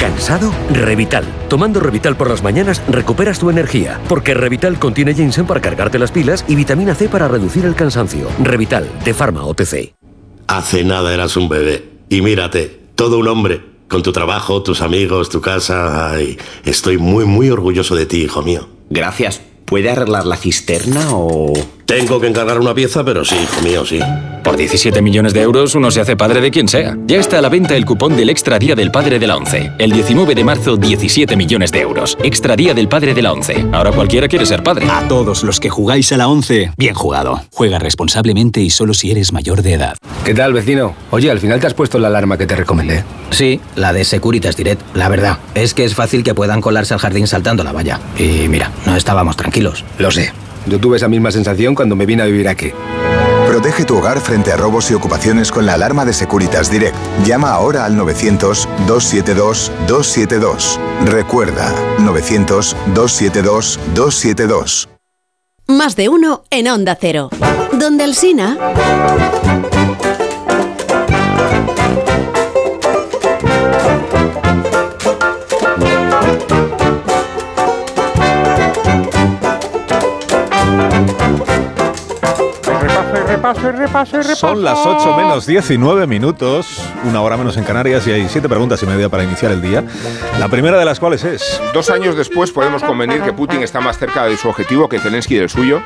¿Cansado? Revital. Tomando Revital por las mañanas recuperas tu energía, porque Revital contiene ginseng para cargarte las pilas y vitamina C para reducir el cansancio. Revital, de Pharma OTC. Hace nada eras un bebé. Y mírate, todo un hombre. Con tu trabajo, tus amigos, tu casa. Ay, estoy muy, muy orgulloso de ti, hijo mío. Gracias. ¿Puede arreglar la cisterna o...? Tengo que encargar una pieza, pero sí, hijo mío, sí. Por 17 millones de euros uno se hace padre de quien sea. Ya está a la venta el cupón del Extra Día del Padre de la ONCE. El 19 de marzo, 17 millones de euros. Extra Día del Padre de la ONCE. Ahora cualquiera quiere ser padre. A todos los que jugáis a la 11, bien jugado. Juega responsablemente y solo si eres mayor de edad. ¿Qué tal, vecino? Oye, al final te has puesto la alarma que te recomendé. Sí, la de Securitas Direct. La verdad, es que es fácil que puedan colarse al jardín saltando la valla. Y mira, no estábamos tranquilos. Lo sé. Yo tuve esa misma sensación cuando me vine a vivir aquí. Protege tu hogar frente a robos y ocupaciones con la alarma de Securitas Direct. Llama ahora al 900-272-272. Recuerda, 900-272-272. Más de uno en Onda Cero. Donde el Sina. Repaso, y repaso, y repaso. Son las 8 menos 19 minutos, una hora menos en Canarias y hay siete preguntas y media para iniciar el día. La primera de las cuales es... Dos años después podemos convenir que Putin está más cerca de su objetivo que Zelensky del suyo.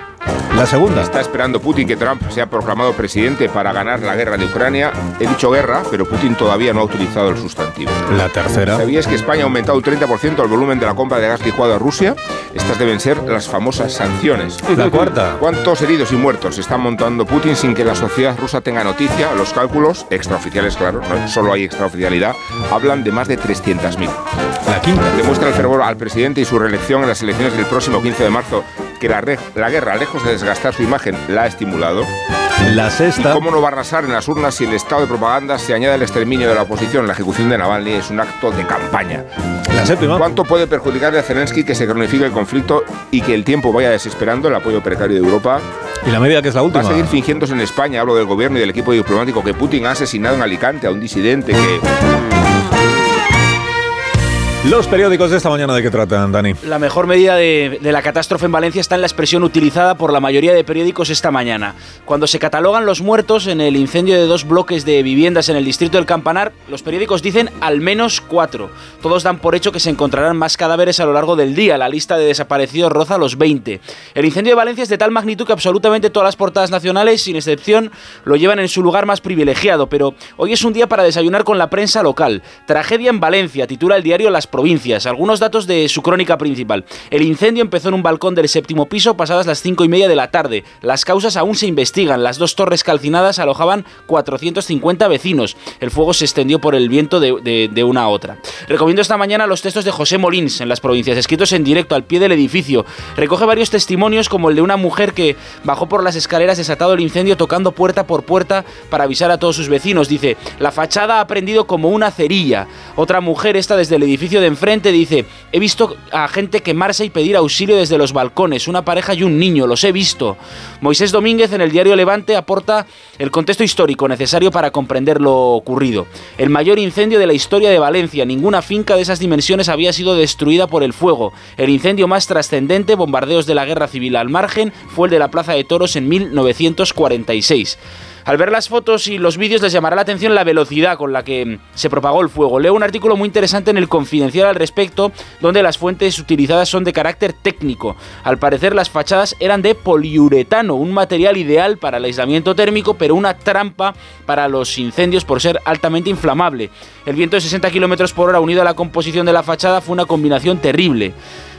La segunda. Está esperando Putin que Trump sea proclamado presidente para ganar la guerra de Ucrania. He dicho guerra, pero Putin todavía no ha utilizado el sustantivo. La tercera. ¿Sabías que España ha aumentado un 30% el volumen de la compra de gas licuado a Rusia? Estas deben ser las famosas sanciones. La cuarta. ¿Cuántos heridos y muertos está montando Putin sin que la sociedad rusa tenga noticia? Los cálculos, extraoficiales claro, no solo hay extraoficialidad, hablan de más de 300.000. La quinta. Demuestra el fervor al presidente y su reelección en las elecciones del próximo 15 de marzo que la, la guerra, lejos de desgastar su imagen, la ha estimulado. La sexta. ¿Y ¿Cómo no va a arrasar en las urnas si el estado de propaganda se añade al exterminio de la oposición? La ejecución de Navalny es un acto de campaña. La séptima. ¿Cuánto puede perjudicarle a Zelensky que se cronifique el conflicto y que el tiempo vaya desesperando el apoyo precario de Europa? Y la media, que es la última. Va a seguir fingiéndose en España, hablo del gobierno y del equipo diplomático, que Putin ha asesinado en Alicante a un disidente que... Los periódicos de esta mañana de qué tratan, Dani. La mejor medida de, de, la catástrofe en Valencia está en la expresión utilizada por la mayoría de periódicos esta mañana. Cuando se catalogan los muertos en el incendio de dos bloques de viviendas en el distrito del Campanar, los periódicos dicen al menos cuatro. Todos dan por hecho que se encontrarán más cadáveres a lo largo del día. La lista de desaparecidos roza los 20. El incendio de Valencia es de tal magnitud que absolutamente todas las portadas nacionales, sin excepción, lo llevan en su lugar más privilegiado. Pero hoy es un día para desayunar con la prensa local. Tragedia en Valencia, titula el diario Las provincias. Algunos datos de su crónica principal. El incendio empezó en un balcón del séptimo piso pasadas las cinco y media de la tarde. Las causas aún se investigan. Las dos torres calcinadas alojaban 450 vecinos. El fuego se extendió por el viento de, de, una a otra. Recomiendo esta mañana los textos de José Molins en las provincias, escritos en directo al pie del edificio. Recoge varios testimonios como el de una mujer que bajó por las escaleras desatado el incendio tocando puerta por puerta para avisar a todos sus vecinos. Dice, la fachada ha prendido como una cerilla. Otra mujer, esta desde el edificio de enfrente, dice, he visto a gente quemarse y pedir auxilio desde los balcones, una pareja y un niño, los he visto. Moisés Domínguez en el diario Levante aporta el contexto histórico necesario para comprender lo ocurrido. El mayor incendio de la historia de Valencia, ninguna finca de esas dimensiones había sido destruida por el fuego. El incendio más trascendente, bombardeos de la guerra civil al margen, fue el de la Plaza de Toros en 1946. Al ver las fotos y los vídeos les llamará la atención la velocidad con la que se propagó el fuego. Leo un artículo muy interesante en el Confidencial al respecto, donde las fuentes utilizadas son de carácter técnico. Al parecer las fachadas eran de poliuretano, un material ideal para el aislamiento térmico, pero una trampa para los incendios por ser altamente inflamable. El viento de 60 km por hora unido a la composición de la fachada fue una combinación terrible.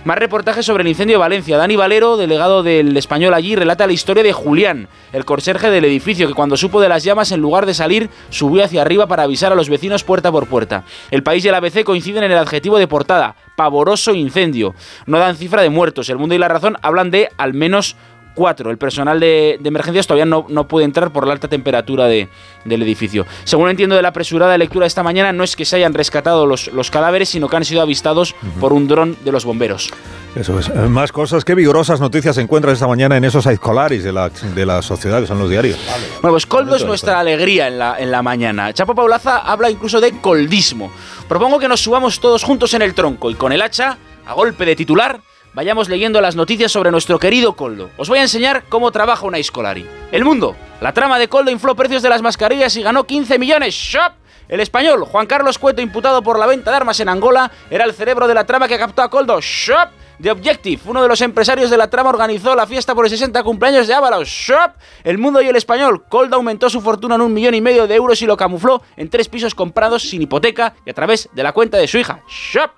Más reportajes sobre el incendio de Valencia. Dani Valero, delegado del español allí, relata la historia de Julián, el conserje del edificio, que cuando supo de las llamas, en lugar de salir, subió hacia arriba para avisar a los vecinos puerta por puerta. El país y el ABC coinciden en el adjetivo de portada, pavoroso incendio. No dan cifra de muertos. El mundo y la razón hablan de al menos 4. El personal de, de emergencias todavía no, no, puede entrar por la alta temperatura de, del edificio. Según entiendo de la apresurada lectura de esta mañana, no es que se hayan rescatado los, los cadáveres, sino que han sido avistados uh -huh. por un dron de los bomberos. Eso es. Más cosas. Qué vigorosas noticias se encuentran esta mañana en esos escolares de la, de la sociedad, que son los diarios. Bueno, pues Coldo es nuestra alegría en la, en la mañana. Chapo Paulaza habla incluso de coldismo. Propongo que nos subamos todos juntos en el tronco y con el hacha, a golpe de titular, vayamos leyendo las noticias sobre nuestro querido Coldo. Os voy a enseñar cómo trabaja una Iscolari. El mundo. La trama de Coldo infló precios de las mascarillas y ganó 15 millones. ¡Shop! El español, Juan Carlos Cueto, imputado por la venta de armas en Angola, era el cerebro de la trama que captó a Coldo. ¡Shop! The Objective, uno de los empresarios de la trama, organizó la fiesta por el 60 cumpleaños de Ábalos. ¡Shop! El mundo y el español. Coldo aumentó su fortuna en un millón y medio de euros y lo camufló en tres pisos comprados sin hipoteca y a través de la cuenta de su hija. ¡Shop!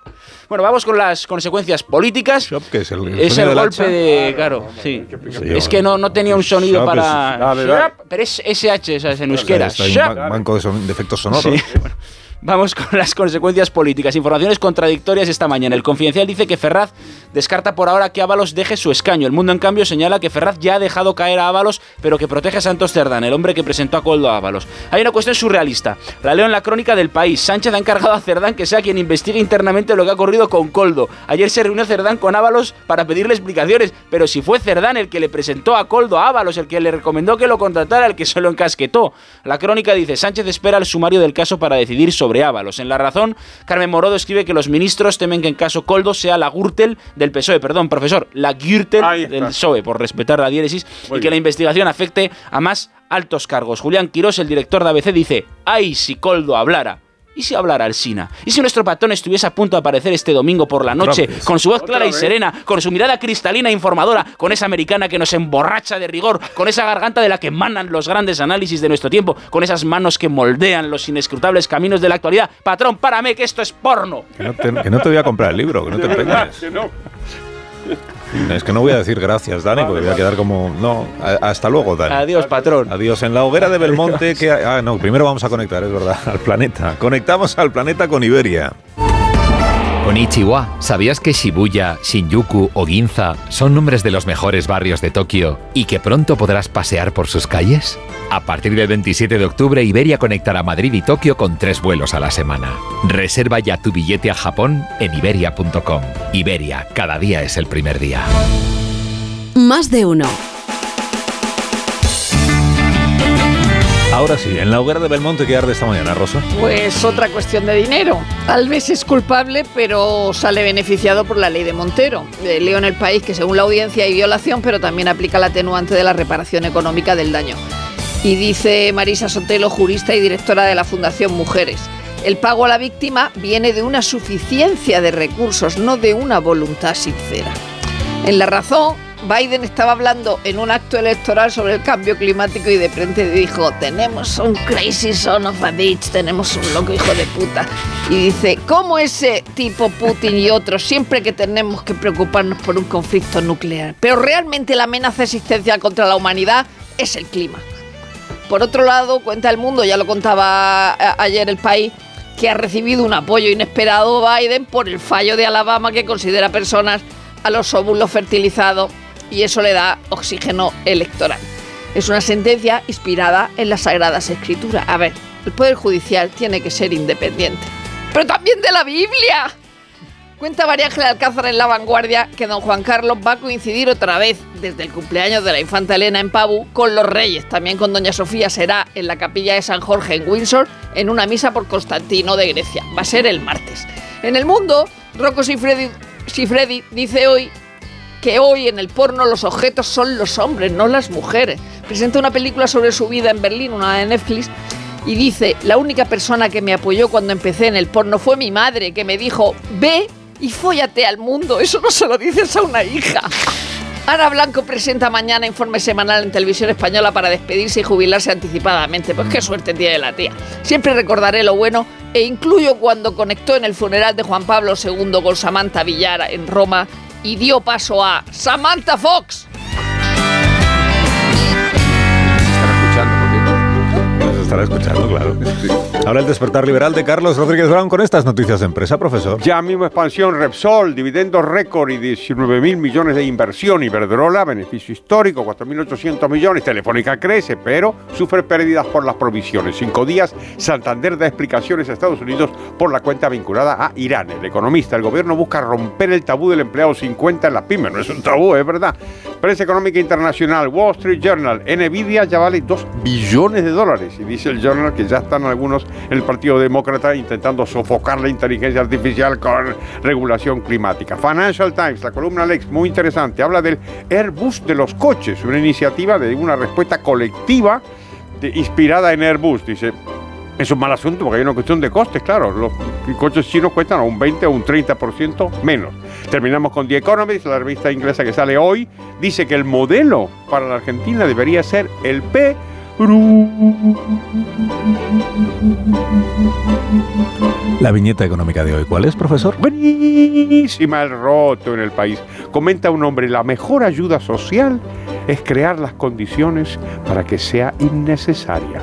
Bueno, vamos con las consecuencias políticas. Shop, que es el, el, es el golpe de. Claro, sí. es que no, no tenía un sonido Shop para. es- Shop, pero es SH, ¿sabes? En euskera. Shop. un ba- banco de, son- de efectos sonoros. Sí, bueno. *laughs* Vamos con las consecuencias políticas. Informaciones contradictorias esta mañana. El Confidencial dice que Ferraz descarta por ahora que Ábalos deje su escaño. El Mundo, en cambio, señala que Ferraz ya ha dejado caer a Ábalos, pero que protege a Santos Cerdán, el hombre que presentó a Coldo a Ábalos. Hay una cuestión surrealista. La leo en la crónica del país. Sánchez ha encargado a Cerdán que sea quien investigue internamente lo que ha ocurrido con Coldo. Ayer se reunió Cerdán con Ábalos para pedirle explicaciones, pero si fue Cerdán el que le presentó a Coldo a Ábalos, el que le recomendó que lo contratara, el que se lo encasquetó. La crónica dice, Sánchez espera el sumario del caso para decidir sobre Ábalos. En La Razón, Carmen Morodo escribe que los ministros temen que en caso Coldo sea la Gürtel del PSOE, perdón, profesor, la Gürtel del PSOE, por respetar la diéresis, y que la investigación afecte a más altos cargos. Julián Quirós, el director de ABC, dice, ¡ay si Coldo hablara! ¿Y si hablara Alsina? ¿Y si nuestro patrón estuviese a punto de aparecer este domingo por la noche, con su voz clara y serena, con su mirada cristalina e informadora, con esa americana que nos emborracha de rigor, con esa garganta de la que emanan los grandes análisis de nuestro tiempo, con esas manos que moldean los inescrutables caminos de la actualidad? Patrón, párame, que esto es porno. Que no te, que no te voy a comprar el libro, que no te empeñes. *laughs* Es que no voy a decir gracias, Dani, porque voy a quedar como. No, hasta luego, Dani. Adiós, patrón. Adiós. En la hoguera de Belmonte, que. Ah, no, primero vamos a conectar, es verdad, al planeta. Conectamos al planeta con Iberia. Konnichiwa, ¿sabías que Shibuya, Shinjuku o Ginza son nombres de los mejores barrios de Tokio y que pronto podrás pasear por sus calles? A partir del 27 de octubre, Iberia conectará Madrid y Tokio con tres vuelos a la semana. Reserva ya tu billete a Japón en iberia.com. Iberia, cada día es el primer día. Más de uno. Ahora sí, en la hoguera de Belmonte, ¿qué arde esta mañana, Rosa? Pues otra cuestión de dinero. Alves es culpable, pero sale beneficiado por la ley de Montero. Eh, leo en el país que según la audiencia hay violación, pero también aplica la atenuante de la reparación económica del daño. Y dice Marisa Sotelo, jurista y directora de la Fundación Mujeres. El pago a la víctima viene de una suficiencia de recursos, no de una voluntad sincera. En la razón, Biden estaba hablando en un acto electoral sobre el cambio climático y de frente dijo, tenemos un crazy son of a bitch, tenemos un loco hijo de puta. Y dice, ¿cómo ese tipo Putin y otros siempre que tenemos que preocuparnos por un conflicto nuclear? Pero realmente la amenaza existencial contra la humanidad es el clima. Por otro lado, cuenta el mundo, ya lo contaba ayer el país, que ha recibido un apoyo inesperado Biden por el fallo de Alabama que considera personas a los óvulos fertilizados y eso le da oxígeno electoral. Es una sentencia inspirada en las Sagradas Escrituras. A ver, el Poder Judicial tiene que ser independiente. Pero también de la Biblia. Cuenta María Ángela Alcázar en La Vanguardia que don Juan Carlos va a coincidir otra vez desde el cumpleaños de la infanta Elena en Pavú con los reyes. También con doña Sofía será en la capilla de San Jorge en Windsor en una misa por Constantino de Grecia. Va a ser el martes. En el mundo, Rocco Sifredi, Sifredi dice hoy que hoy en el porno los objetos son los hombres, no las mujeres. Presenta una película sobre su vida en Berlín, una de Netflix, y dice, la única persona que me apoyó cuando empecé en el porno fue mi madre, que me dijo, ve y fóllate al mundo. Eso no se lo dices a una hija. Ana Blanco presenta mañana informe semanal en televisión española para despedirse y jubilarse anticipadamente. Pues qué suerte tiene la tía. Siempre recordaré lo bueno e incluyo cuando conectó en el funeral de Juan Pablo II con Samantha Villara en Roma y dio paso a Samantha Fox. Estará escuchando, claro. Ahora el despertar liberal de Carlos Rodríguez Brown con estas noticias de empresa, profesor. Ya mismo expansión Repsol, dividendos récord y 19 mil millones de inversión. Iberdrola, beneficio histórico, 4.800 millones. Telefónica crece, pero sufre pérdidas por las provisiones. Cinco días, Santander da explicaciones a Estados Unidos por la cuenta vinculada a Irán. El economista, el gobierno busca romper el tabú del empleado 50 en las pymes. No es un tabú, es verdad. Prensa económica internacional, Wall Street Journal, Nvidia ya vale 2 billones de dólares. Y dice el Journal que ya están algunos en el Partido Demócrata intentando sofocar la inteligencia artificial con regulación climática. Financial Times, la columna Lex, muy interesante, habla del Airbus de los coches, una iniciativa de una respuesta colectiva de- inspirada en Airbus. Dice, es un mal asunto porque hay una cuestión de costes, claro. Los coches chinos cuestan a un 20 o un 30% menos. Terminamos con The Economist, la revista inglesa que sale hoy. Dice que el modelo para la Argentina debería ser el P. La viñeta económica de hoy, ¿cuál es, profesor? Buenísima el roto en el país. Comenta un hombre, la mejor ayuda social es crear las condiciones para que sea innecesaria.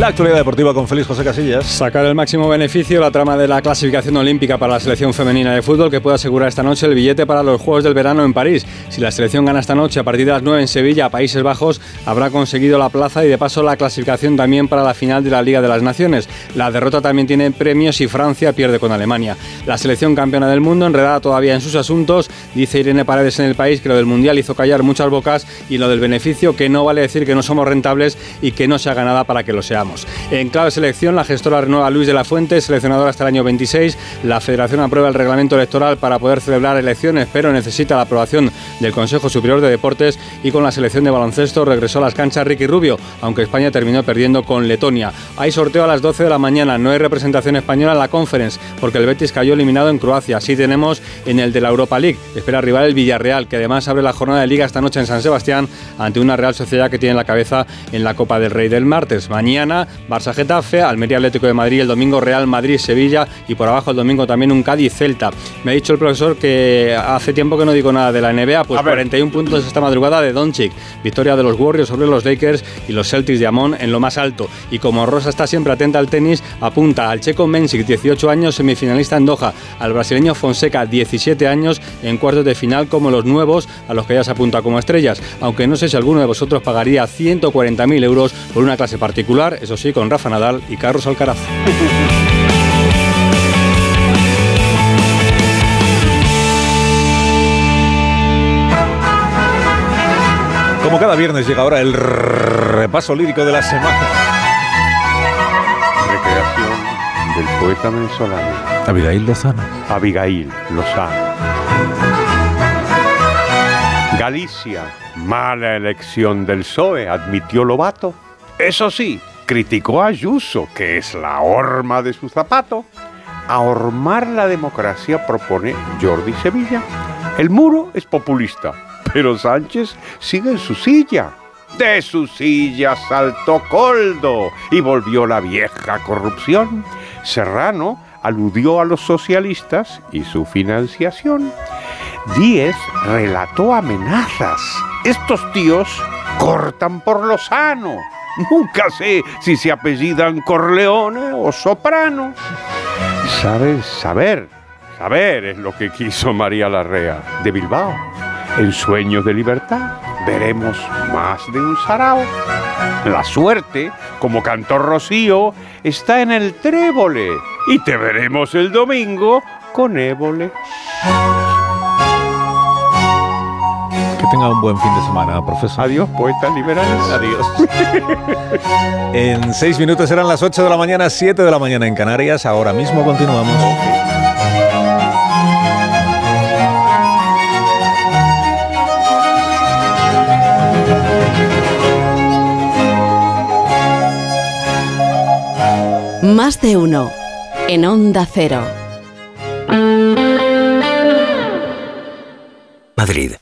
La actualidad deportiva con Félix José Casillas. Sacar el máximo beneficio la trama de la clasificación olímpica para la selección femenina de fútbol que puede asegurar esta noche el billete para los Juegos del Verano en París. Si la selección gana esta noche a partir de las 9 en Sevilla, Países Bajos, habrá conseguido la plaza y de paso la clasificación también para la final de la Liga de las Naciones. La derrota también tiene premios si Francia pierde con Alemania. La selección campeona del mundo, enredada todavía en sus asuntos, dice Irene Paredes en el país que lo del Mundial hizo callar muchas bocas y lo del beneficio que no vale decir que no somos rentables y que no se haga nada para que lo seamos. En clave selección, la gestora renueva Luis de la Fuente, seleccionador hasta el año 26. La Federación aprueba el reglamento electoral para poder celebrar elecciones, pero necesita la aprobación del Consejo Superior de Deportes y con la selección de baloncesto regresó a las canchas Ricky Rubio, aunque España terminó perdiendo con Letonia. Hay sorteo a las 12 de la mañana, no hay representación española en la Conference, porque el Betis cayó eliminado en Croacia. Así tenemos en el de la Europa League. Espera rival el Villarreal, que además abre la jornada de liga esta noche en San Sebastián ante una Real Sociedad que tiene la cabeza en la Copa del Rey del martes. Mañana Barça Getafe, Almería Atlético de Madrid, el domingo Real Madrid Sevilla y por abajo el domingo también un Cádiz Celta. Me ha dicho el profesor que hace tiempo que no digo nada de la NBA, pues 41 puntos esta madrugada de Doncic, victoria de los Warriors sobre los Lakers y los Celtics de Amon en lo más alto. Y como Rosa está siempre atenta al tenis, apunta al checo Mensic, 18 años, semifinalista en Doha, al brasileño Fonseca, 17 años, en cuartos de final como los nuevos, a los que ya se apunta como estrellas. Aunque no sé si alguno de vosotros pagaría 140.000 euros por una clase particular, eso sí, con Rafa Nadal y Carlos Alcaraz. Como cada viernes llega ahora el repaso lírico de la semana. Recreación del poeta venezolano. Abigail Lozano. Abigail Lozano. Galicia, mala elección del PSOE, admitió Lobato. Eso sí, criticó a Ayuso, que es la horma de su zapato. Ahormar la democracia propone Jordi Sevilla. El muro es populista, pero Sánchez sigue en su silla. De su silla saltó Coldo y volvió la vieja corrupción. Serrano aludió a los socialistas y su financiación. Díez relató amenazas. Estos tíos cortan por lo sano. Nunca sé si se apellidan Corleone o Soprano. ¿Sabes? Saber. Saber es lo que quiso María Larrea de Bilbao. En Sueños de Libertad veremos más de un sarao. La suerte, como cantó Rocío, está en el trébole. Y te veremos el domingo con ébole. Tenga un buen fin de semana, profesor. Adiós, poetas liberales. Adiós. *laughs* en seis minutos eran las 8 de la mañana, 7 de la mañana en Canarias. Ahora mismo continuamos. Más de uno. En Onda Cero. Madrid.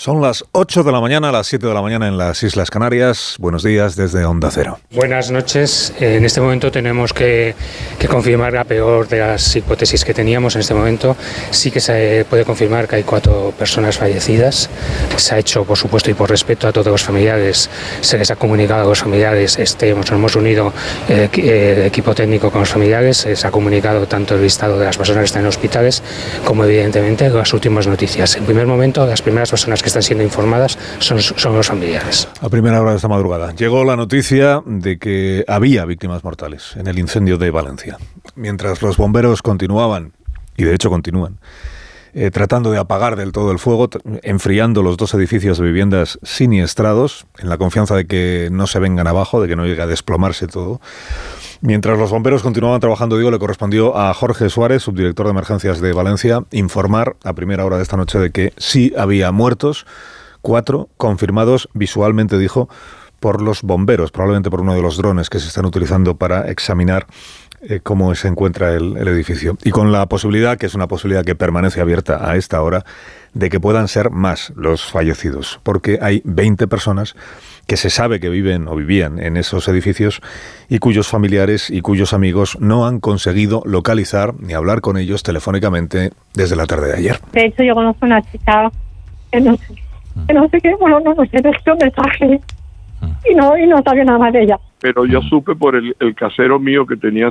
Son las 8 de la mañana, las 7 de la mañana en las Islas Canarias. Buenos días desde Onda Cero. Buenas noches. En este momento tenemos que, que, confirmar la peor de las hipótesis que teníamos en este momento. Sí que se puede confirmar que hay cuatro personas fallecidas. Se ha hecho, por supuesto, y por respeto a todos los familiares, se les ha comunicado a los familiares, este, nos hemos unido eh, el equipo técnico con los familiares, se ha comunicado tanto el listado de las personas que están en hospitales como, evidentemente, las últimas noticias. En primer momento, las primeras personas que están siendo informadas son, son los familiares. A primera hora de esta madrugada llegó la noticia de que había víctimas mortales en el incendio de Valencia. Mientras los bomberos continuaban, y de hecho continúan, eh, tratando de apagar del todo el fuego, enfriando los dos edificios de viviendas siniestrados, en la confianza de que no se vengan abajo, de que no llegue a desplomarse todo. Mientras los bomberos continuaban trabajando, digo, le correspondió a Jorge Suárez, subdirector de emergencias de Valencia, informar a primera hora de esta noche de que sí había muertos, cuatro confirmados visualmente, dijo, por los bomberos, probablemente por uno de los drones que se están utilizando para examinar eh, cómo se encuentra el, el, edificio. Y con la posibilidad, que es una posibilidad que permanece abierta a esta hora, de que puedan ser más los fallecidos, porque hay 20 personas que se sabe que viven o vivían en esos edificios y cuyos familiares y cuyos amigos no han conseguido localizar ni hablar con ellos telefónicamente desde la tarde de ayer. De hecho, yo conozco una chica que no sé, que no sé qué, bueno, no, no sé, un mensaje y no, y no sabía nada más de ella. Pero yo supe por el, el casero mío que tenía,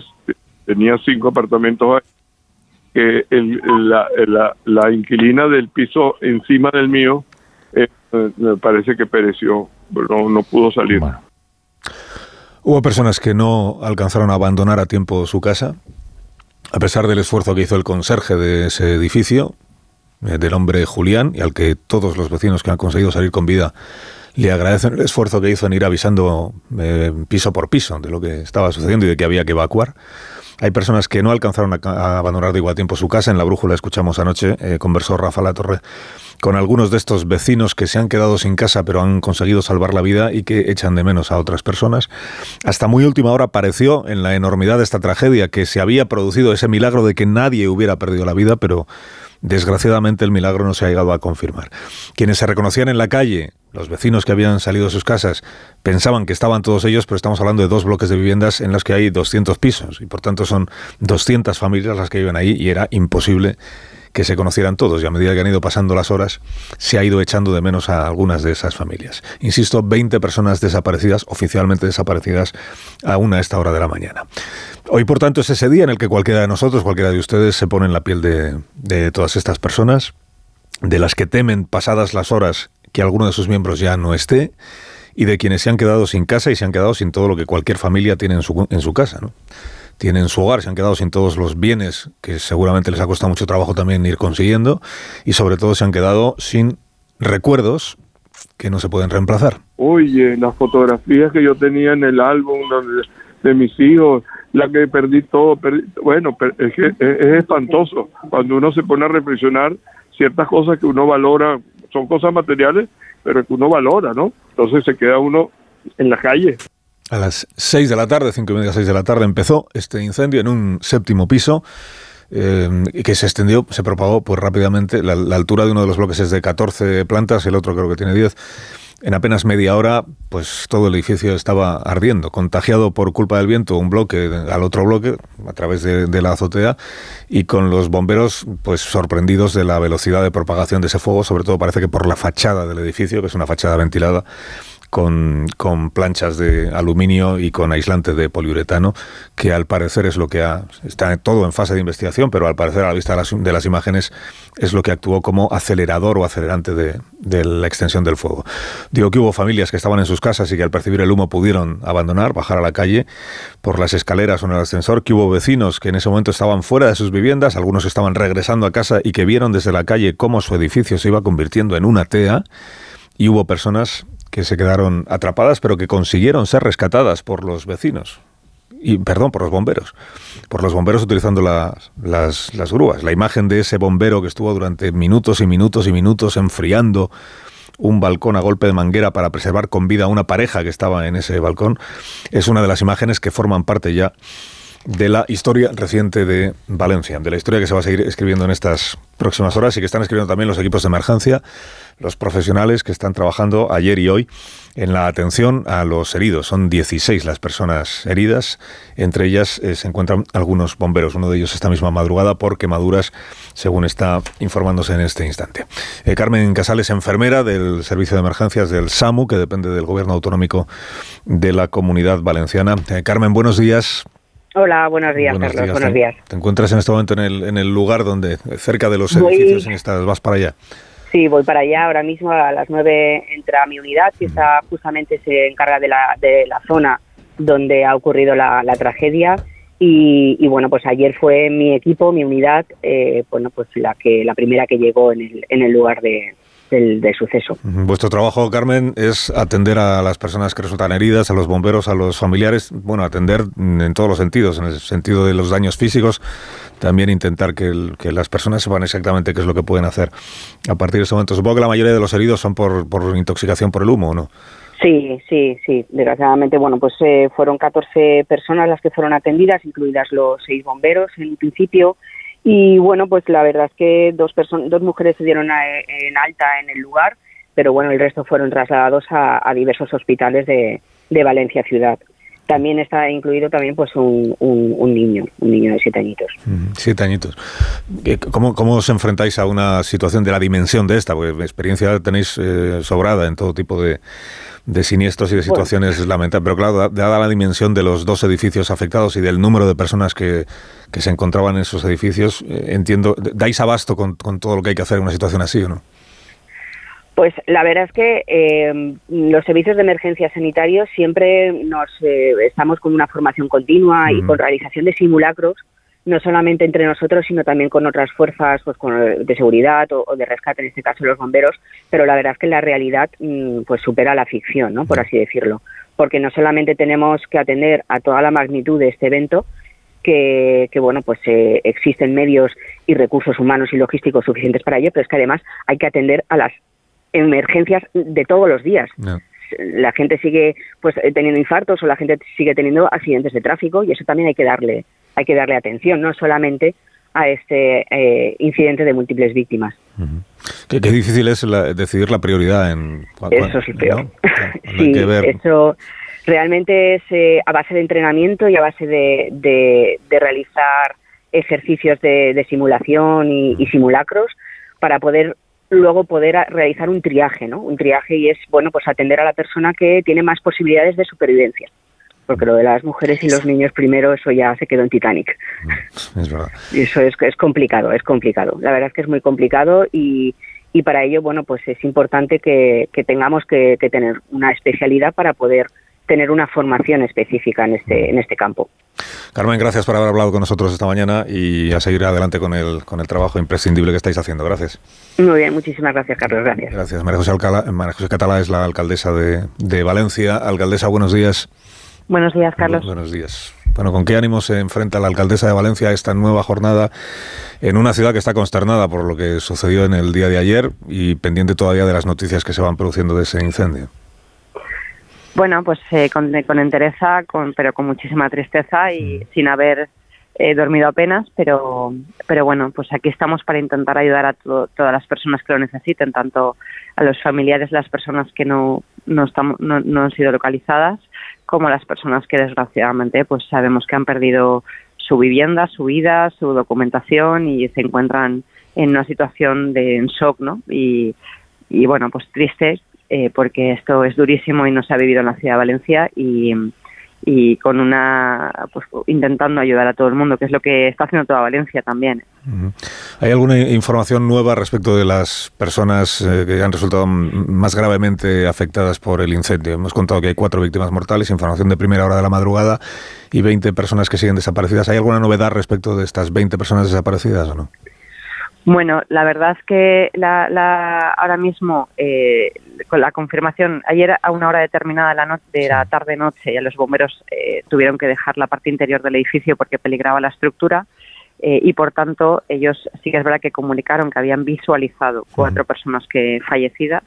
tenía cinco apartamentos que el, la, la, la, inquilina del piso encima del mío eh, me parece que pereció, no, no pudo salir. Hubo personas que no alcanzaron a abandonar a tiempo su casa, a pesar del esfuerzo que hizo el conserje de ese edificio, eh, del hombre Julián, y al que todos los vecinos que han conseguido salir con vida le agradecen el esfuerzo que hizo en ir avisando eh, piso por piso de lo que estaba sucediendo y de que había que evacuar. Hay personas que no alcanzaron a, abandonar de igual tiempo su casa. En la brújula escuchamos anoche, eh, conversó Rafa La Torre con algunos de estos vecinos que se han quedado sin casa pero han conseguido salvar la vida y que echan de menos a otras personas. Hasta muy última hora pareció en la enormidad de esta tragedia que se había producido ese milagro de que nadie hubiera perdido la vida, pero Desgraciadamente el milagro no se ha llegado a confirmar. Quienes se reconocían en la calle, los vecinos que habían salido de sus casas, pensaban que estaban todos ellos, pero estamos hablando de dos bloques de viviendas en los que hay 200 pisos y por tanto son 200 familias las que viven ahí y era imposible que se conocieran todos y a medida que han ido pasando las horas se ha ido echando de menos a algunas de esas familias. Insisto, 20 personas desaparecidas, oficialmente desaparecidas, aún a esta hora de la mañana. Hoy, por tanto, es ese día en el que cualquiera de nosotros, cualquiera de ustedes, se pone en la piel de, todas estas personas, de las que temen pasadas las horas que alguno de sus miembros ya no esté y de quienes se han quedado sin casa y se han quedado sin todo lo que cualquier familia tiene en su, en su casa. ¿no? Tienen su hogar, se han quedado sin todos los bienes que seguramente les ha costado mucho trabajo también ir consiguiendo y sobre todo se han quedado sin recuerdos que no se pueden reemplazar. Oye, las fotografías que yo tenía en el álbum de, mis hijos, la que perdí todo, bueno, es que es, espantoso cuando uno se pone a reflexionar ciertas cosas que uno valora, son cosas materiales, pero que uno valora, ¿no? Entonces se queda uno en la calle. A las 6 de la tarde, cinco y media, 6 de la tarde, empezó este incendio en un séptimo piso eh, que se extendió, se propagó pues rápidamente. La, altura de uno de los bloques es de 14 plantas, el otro creo que tiene 10. En apenas media hora, pues todo el edificio estaba ardiendo, contagiado por culpa del viento un bloque al otro bloque a través de, de, la azotea y con los bomberos pues sorprendidos de la velocidad de propagación de ese fuego, sobre todo parece que por la fachada del edificio, que es una fachada ventilada, con, planchas de aluminio y con aislante de poliuretano, que al parecer es lo que ha, está todo en fase de investigación, pero al parecer a la vista de las, de las imágenes es lo que actuó como acelerador o acelerante de, de, la extensión del fuego. Digo que hubo familias que estaban en sus casas y que al percibir el humo pudieron abandonar, bajar a la calle por las escaleras o en el ascensor, que hubo vecinos que en ese momento estaban fuera de sus viviendas, algunos estaban regresando a casa y que vieron desde la calle cómo su edificio se iba convirtiendo en una tea, y hubo personas que se quedaron atrapadas, pero que consiguieron ser rescatadas por los vecinos. Y, perdón, por los bomberos. Por los bomberos utilizando las, las, las grúas. La imagen de ese bombero que estuvo durante minutos y minutos y minutos enfriando un balcón a golpe de manguera para preservar con vida a una pareja que estaba en ese balcón, es una de las imágenes que forman parte ya de la historia reciente de Valencia, de la historia que se va a seguir escribiendo en estas próximas horas y que están escribiendo también los equipos de emergencia, los profesionales que están trabajando ayer y hoy en la atención a los heridos. Son 16 las personas heridas, entre ellas eh, se encuentran algunos bomberos, uno de ellos esta misma madrugada por quemaduras, según está informándose en este instante. Eh, Carmen Casales, enfermera del Servicio de Emergencias del SAMU, que depende del Gobierno Autonómico de la Comunidad Valenciana. Eh, Carmen, buenos días. Hola, buenos días, Carlos. buenos días. ¿Te encuentras en este momento en el, en el lugar donde, cerca de los edificios en estas, vas para allá? Sí, voy para allá. Ahora mismo a las nueve entra mi unidad, que está justamente se encarga de la, de la zona donde ha ocurrido la, tragedia. Y, bueno, pues ayer fue mi equipo, mi unidad, eh, bueno, pues la que la primera que llegó en el, en el lugar de, del, suceso. Vuestro trabajo, Carmen, es atender a las personas que resultan heridas, a los bomberos, a los familiares, bueno, atender en todos los sentidos, en el sentido de los daños físicos, también intentar que, las personas sepan exactamente qué es lo que pueden hacer a partir de ese momento. Supongo que la mayoría de los heridos son por, por intoxicación por el humo, ¿no? Sí, sí, sí. Desgraciadamente, bueno, pues eh, fueron 14 personas las que fueron atendidas, incluidas los seis bomberos en principio. Y bueno, pues la verdad es que dos, dos mujeres se dieron en alta en el lugar, pero bueno, el resto fueron trasladados a, diversos hospitales de, Valencia ciudad. también está incluido también pues un, un, niño, un niño de siete añitos. Siete añitos. ¿Cómo, ¿Cómo os enfrentáis a una situación de la dimensión de esta? Porque experiencia tenéis eh, sobrada en todo tipo de, de siniestros y de situaciones lamentables. Pero claro, dada la dimensión de los dos edificios afectados y del número de personas que, que se encontraban en esos edificios, eh, entiendo, ¿dais abasto con, con todo lo que hay que hacer en una situación así o no? Pues la verdad es que eh, los servicios de emergencia sanitarios siempre nos eh, estamos con una formación continua y con realización de simulacros, no solamente entre nosotros, sino también con otras fuerzas pues, de seguridad o, de rescate, en este caso los bomberos, pero la verdad es que la realidad mm, pues supera la ficción, ¿no? por así decirlo, porque no solamente tenemos que atender a toda la magnitud de este evento, que, bueno, pues eh, existen medios y recursos humanos y logísticos suficientes para ello, pero es que además hay que atender a las emergencias de todos los días. La gente sigue pues eh, teniendo infartos o la gente sigue teniendo accidentes de tráfico y eso también hay que darle hay que darle atención, no solamente a este eh, incidente de múltiples víctimas. Qué, difícil es decidir la prioridad en eso *laughs* sí peor. sí, eso realmente es eh, a base de entrenamiento y a base de, de, realizar ejercicios de, simulación y simulacros para poder luego poder realizar un triaje, ¿no? Un triaje y es, bueno, pues atender a la persona que tiene más posibilidades de supervivencia. Porque lo de las mujeres y los niños primero, eso ya se quedó en Titanic. Es verdad. Y eso es, es complicado, es complicado. La verdad es que es muy complicado y, y para ello, bueno, pues es importante que, que tengamos que, que tener una especialidad para poder tener una formación específica en este, en este campo. Carmen, gracias por haber hablado con nosotros esta mañana y a seguir adelante con el, con el trabajo imprescindible que estáis haciendo. Gracias. Muy bien, muchísimas gracias, Carlos. Gracias. Gracias. María José, María José Catalá es la alcaldesa de, de Valencia. Alcaldesa, buenos días. Buenos días, Carlos. Buenos días. Bueno, ¿con qué ánimo se enfrenta la alcaldesa de Valencia a esta nueva jornada en una ciudad que está consternada por lo que sucedió en el día de ayer y pendiente todavía de las noticias que se van produciendo de ese incendio? Bueno, pues eh, con, con, entereza, con, pero con muchísima tristeza y mm. sin haber eh, dormido apenas, pero, pero bueno, pues aquí estamos para intentar ayudar a todas las personas que lo necesiten, tanto a los familiares, las personas que no, no, estamos, no, no han sido localizadas, como las personas que desgraciadamente pues sabemos que han perdido su vivienda, su vida, su documentación y se encuentran en una situación de shock, ¿no? Y, y bueno, pues triste eh, porque esto es durísimo y no se ha vivido en la ciudad de Valencia y, y con una pues intentando ayudar a todo el mundo que es lo que está haciendo toda Valencia también. Hay alguna información nueva respecto de las personas eh, que han resultado más gravemente afectadas por el incendio hemos contado que hay cuatro víctimas mortales información de primera hora de la madrugada y 20 personas que siguen desaparecidas. Hay alguna novedad respecto de estas 20 personas desaparecidas o no bueno, la verdad es que la, ahora mismo, eh, con la confirmación, ayer a una hora determinada de la, de la tarde-noche, ya los bomberos eh, tuvieron que dejar la parte interior del edificio porque peligraba la estructura. Eh, y por tanto, ellos sí que es verdad que comunicaron que habían visualizado cuatro personas que fallecidas.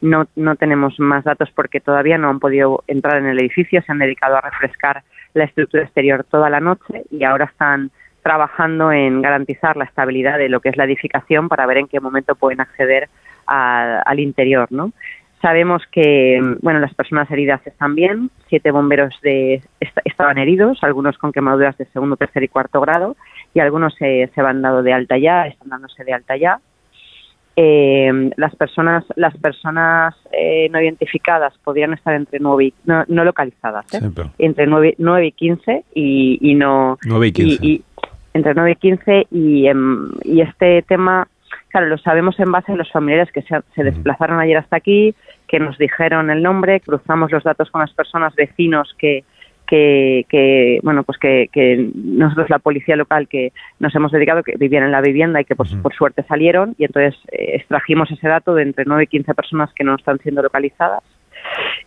No, no tenemos más datos porque todavía no han podido entrar en el edificio, se han dedicado a refrescar la estructura exterior toda la noche y ahora están trabajando en garantizar la estabilidad de lo que es la edificación para ver en qué momento pueden acceder al interior, ¿no? Sabemos que bueno las personas heridas están bien, siete bomberos de, estaban heridos, algunos con quemaduras de segundo, tercer y cuarto grado, y algunos se, se van dado de alta ya, están dándose de alta ya. Eh, las personas las personas eh, no identificadas podrían estar entre 9 y, no, localizadas ¿eh? entre 9, 9, y 15 y, y no 9 y 15 entre 9 y 15 y, em, y este tema, claro, lo sabemos en base a los familiares que se, se desplazaron ayer hasta aquí, que nos dijeron el nombre, cruzamos los datos con las personas, vecinos que, que, que, bueno pues que, que, nosotros la policía local que nos hemos dedicado que vivían en la vivienda y que por, por suerte salieron y entonces eh, extrajimos ese dato de entre 9 y 15 personas que no están siendo localizadas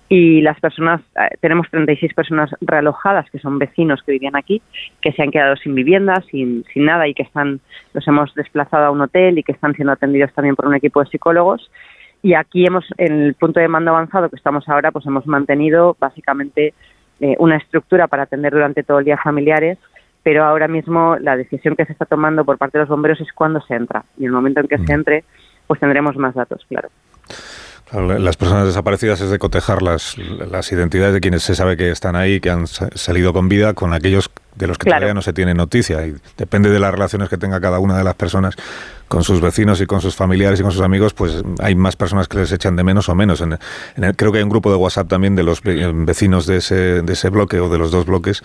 y las personas, eh, tenemos 36 personas realojadas que son vecinos que vivían aquí, que se han quedado sin vivienda, sin, sin nada y que están, los hemos desplazado a un hotel y que están siendo atendidos también por un equipo de psicólogos. Y aquí hemos, en el punto de mando avanzado que estamos ahora, pues hemos mantenido básicamente eh, una estructura para atender durante todo el día familiares, pero ahora mismo la decisión que se está tomando por parte de los bomberos es cuándo se entra. Y en el momento en que se mm. entre, pues tendremos más datos, claro. Las personas desaparecidas es de cotejar las, las identidades de quienes se sabe que están ahí, que han salido con vida, con aquellos de los que todavía no se tiene noticia. Y depende de las relaciones que tenga cada una de las personas con sus vecinos y con sus familiares y con sus amigos, pues hay más personas que les echan de menos o menos. En, creo que hay un grupo de WhatsApp también de los vecinos de ese, de ese bloque o de los dos bloques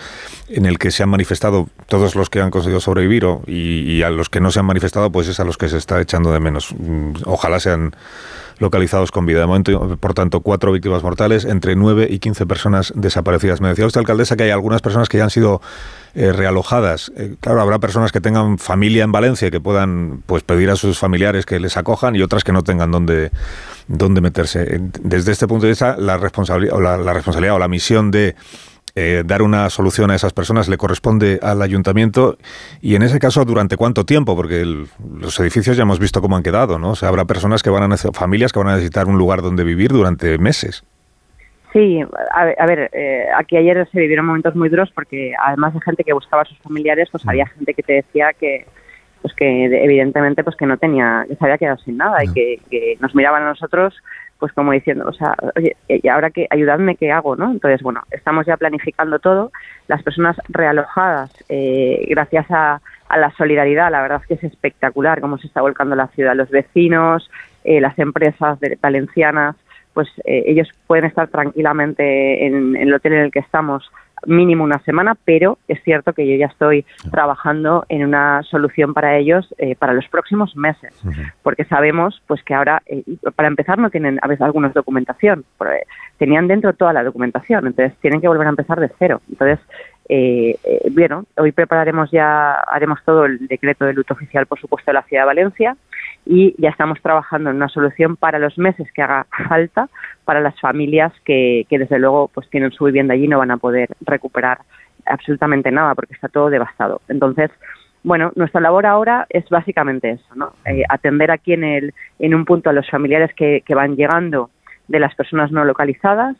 en el que se han manifestado todos los que han conseguido sobrevivir y, y a los que no se han manifestado, pues es a los que se está echando de menos. Mm, ojalá sean localizados con vida. De momento, por tanto, cuatro víctimas mortales, entre nueve y quince personas desaparecidas. Me decía usted, alcaldesa, que hay algunas personas que ya han sido eh, realojadas. Eh, claro, habrá personas que tengan familia en Valencia y que puedan pues pedir a sus familiares que les acojan y otras que no tengan dónde, dónde meterse. Desde este punto de vista, la responsabilidad la responsabilidad o la misión de eh, dar una solución a esas personas le corresponde al ayuntamiento y en ese caso durante cuánto tiempo porque los edificios ya hemos visto cómo han quedado no o sea habrá personas que van a familias que van a necesitar un lugar donde vivir durante meses Sí, a ver, eh, aquí ayer se vivieron momentos muy duros porque además de gente que buscaba a sus familiares, pues había gente que te decía que pues que evidentemente pues que no tenía, que se había quedado sin nada y que, que nos miraban a nosotros pues como diciendo, o sea, oye, y ahora que ayudadme, ¿qué hago? ¿no? Entonces, bueno, estamos ya planificando todo. Las personas realojadas, eh, gracias a, la solidaridad, la verdad es que es espectacular cómo se está volcando la ciudad, los vecinos, eh, las empresas valencianas, pues eh, ellos pueden estar tranquilamente en, el hotel en el que estamos mínimo una semana, pero es cierto que yo ya estoy trabajando en una solución para ellos eh, para los próximos meses, porque sabemos pues que ahora, eh, para empezar, no tienen a veces algunos documentación, tenían dentro toda la documentación, entonces tienen que volver a empezar de cero. Entonces, eh, bueno, hoy prepararemos ya, haremos todo el decreto de luto oficial, por supuesto, de la ciudad de Valencia y ya estamos trabajando en una solución para los meses que haga falta para las familias que, que desde luego pues tienen su vivienda allí y no van a poder recuperar absolutamente nada porque está todo devastado. Entonces, bueno, nuestra labor ahora es básicamente eso, ¿no? Eh, atender aquí en, el, en un punto a los familiares que, que van llegando de las personas no localizadas,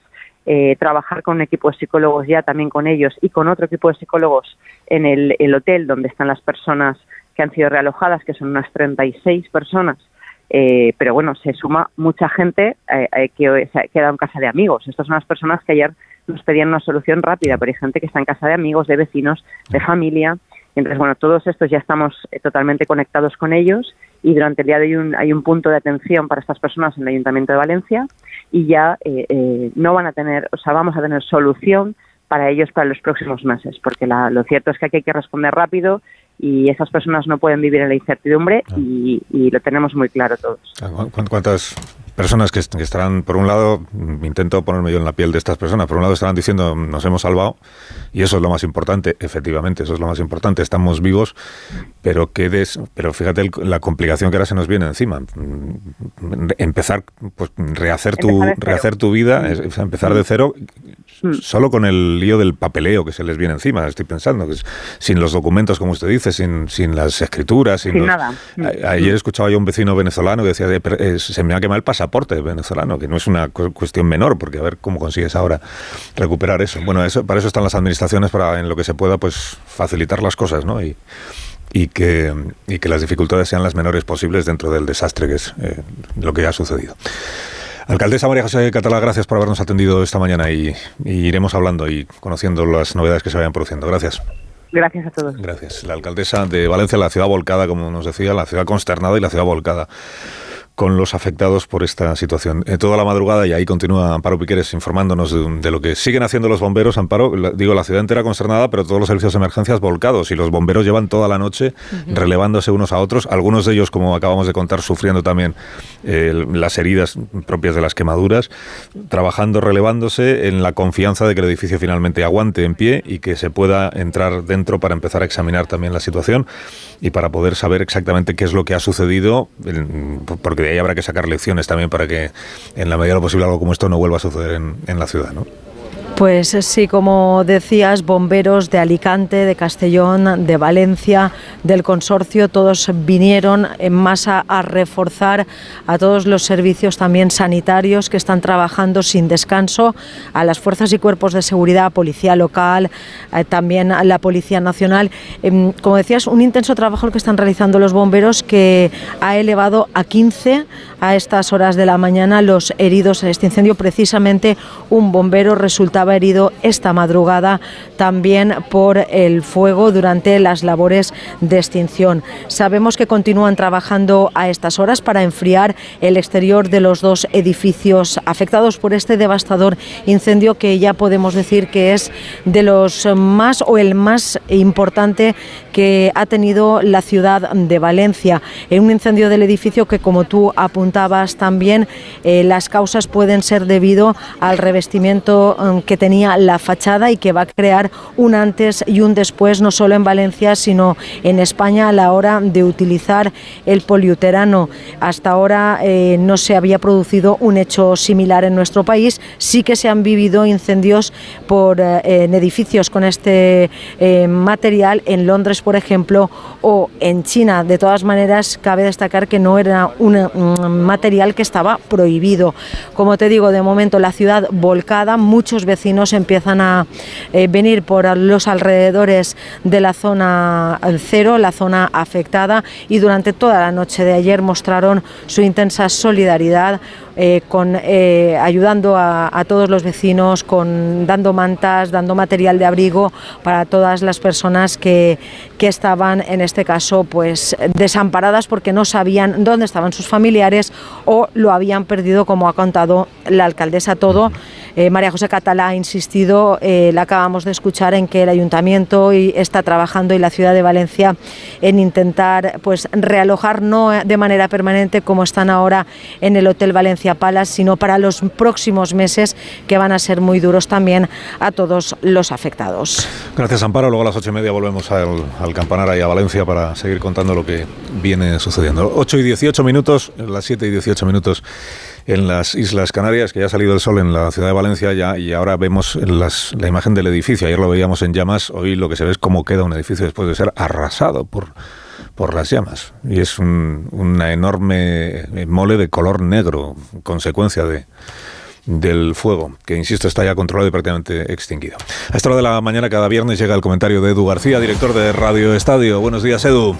eh, trabajar con un equipo de psicólogos ya también con ellos y con otro equipo de psicólogos en el, el hotel donde están las personas que han sido realojadas, que son unas 36 personas, eh, pero bueno, se suma mucha gente eh, eh, que se ha quedado en casa de amigos. Estas son las personas que ayer nos pedían una solución rápida, pero hay gente que está en casa de amigos, de vecinos, de familia. Entonces, bueno, todos estos ya estamos totalmente conectados con ellos y durante el día de hoy un, hay un punto de atención para estas personas en el Ayuntamiento de Valencia y ya no van a tener, o sea, vamos a tener solución para ellos para los próximos meses, porque lo cierto es que aquí hay que responder rápido y esas personas no pueden vivir en la incertidumbre y, lo tenemos muy claro todos. ¿Cuántas personas que, estarán, por un lado, intento ponerme yo en la piel de estas personas, por un lado estarán diciendo nos hemos salvado y eso es lo más importante, efectivamente, eso es lo más importante, estamos vivos, pero des, pero fíjate la complicación que ahora se nos viene encima. Empezar, pues rehacer tu, rehacer tu vida, empezar de cero, mm. solo con el lío del papeleo que se les viene encima, estoy pensando, que sin los documentos, como usted dice, sin, sin las escrituras, sin, nada. ayer mm. escuchaba yo a un vecino venezolano que decía, eh, se me ha quemado el pasaporte pasaporte venezolano, que no es una cuestión menor, porque a ver cómo consigues ahora recuperar eso. Bueno, eso, para eso están las administraciones, para en lo que se pueda, pues facilitar las cosas, ¿no? Y, y que, y que las dificultades sean las menores posibles dentro del desastre que es eh, lo que ha sucedido. Alcaldesa María José Catalá, gracias por habernos atendido esta mañana y, y, iremos hablando y conociendo las novedades que se vayan produciendo. Gracias. Gracias a todos. Gracias. La alcaldesa de Valencia, la ciudad volcada, como nos decía, la ciudad consternada y la ciudad volcada con los afectados por esta situación. Eh, toda la madrugada, y ahí continúa Amparo Piqueres informándonos de, lo que siguen haciendo los bomberos. Amparo, digo, la ciudad entera consternada, pero todos los servicios de emergencias volcados. Y los bomberos llevan toda la noche relevándose unos a otros. Algunos de ellos, como acabamos de contar, sufriendo también eh, las heridas propias de las quemaduras. Trabajando, relevándose en la confianza de que el edificio finalmente aguante en pie y que se pueda entrar dentro para empezar a examinar también la situación y para poder saber exactamente qué es lo que ha sucedido. Porque de ahí habrá que sacar lecciones también para que en la medida de lo posible algo como esto no vuelva a suceder en, en la ciudad, ¿no? Pues sí, como decías, bomberos de Alicante, de Castellón, de Valencia, del consorcio, todos vinieron en masa a reforzar a todos los servicios también sanitarios que están trabajando sin descanso, a las fuerzas y cuerpos de seguridad, policía local, eh, también a la Policía Nacional. Em, como decías, un intenso trabajo el que están realizando los bomberos que ha elevado a 15 a estas horas de la mañana los heridos en este incendio. Precisamente un bombero resultaba herido esta madrugada también por el fuego durante las labores de extinción. Sabemos que continúan trabajando a estas horas para enfriar el exterior de los dos edificios afectados por este devastador incendio que ya podemos decir que es de los más o el más importante que ha tenido la ciudad de Valencia. En un incendio del edificio que, como tú apuntabas también, eh, las causas pueden ser debido al revestimiento mm, que tenía la fachada y que va a crear un antes y un después, no solo en Valencia, sino en España a la hora de utilizar el poliuterano. Hasta ahora eh, no se había producido un hecho similar en nuestro país. Sí que se han vivido incendios por, eh, en edificios con este material en Londres por ejemplo, o en China. De todas maneras, cabe destacar que no era un, material que estaba prohibido. Como te digo, de momento la ciudad volcada, muchos vecinos empiezan a eh, venir por los alrededores de la zona cero, la zona afectada, y durante toda la noche de ayer mostraron su intensa solidaridad eh, con, eh, ayudando a, todos los vecinos, con, dando mantas, dando material de abrigo para todas las personas que, que estaban, en este caso, pues desamparadas porque no sabían dónde estaban sus familiares o lo habían perdido, como ha contado la alcaldesa todo. Eh, María José Catalá ha insistido, la acabamos de escuchar, en que el ayuntamiento está trabajando y la ciudad de Valencia en intentar pues realojar no de manera permanente como están ahora en el Hotel Valencia Palas, sino para los próximos meses que van a ser muy duros también a todos los afectados. Gracias, Amparo. Luego a las ocho y media volvemos al, al campanar ahí a Valencia para seguir contando lo que viene sucediendo. 8 y 18 minutos, las 7 y 18 minutos en las Islas Canarias, que ya ha salido el sol en la ciudad de Valencia ya, y ahora vemos la imagen del edificio. Ayer lo veíamos en llamas, hoy lo que se ve es cómo queda un edificio después de ser arrasado por por las llamas. Y es una enorme mole de color negro, consecuencia de, del fuego, que insisto está ya controlado y prácticamente extinguido. A esta hora de la mañana cada viernes llega el comentario de Edu García, director de Radio Estadio. Buenos días, Edu.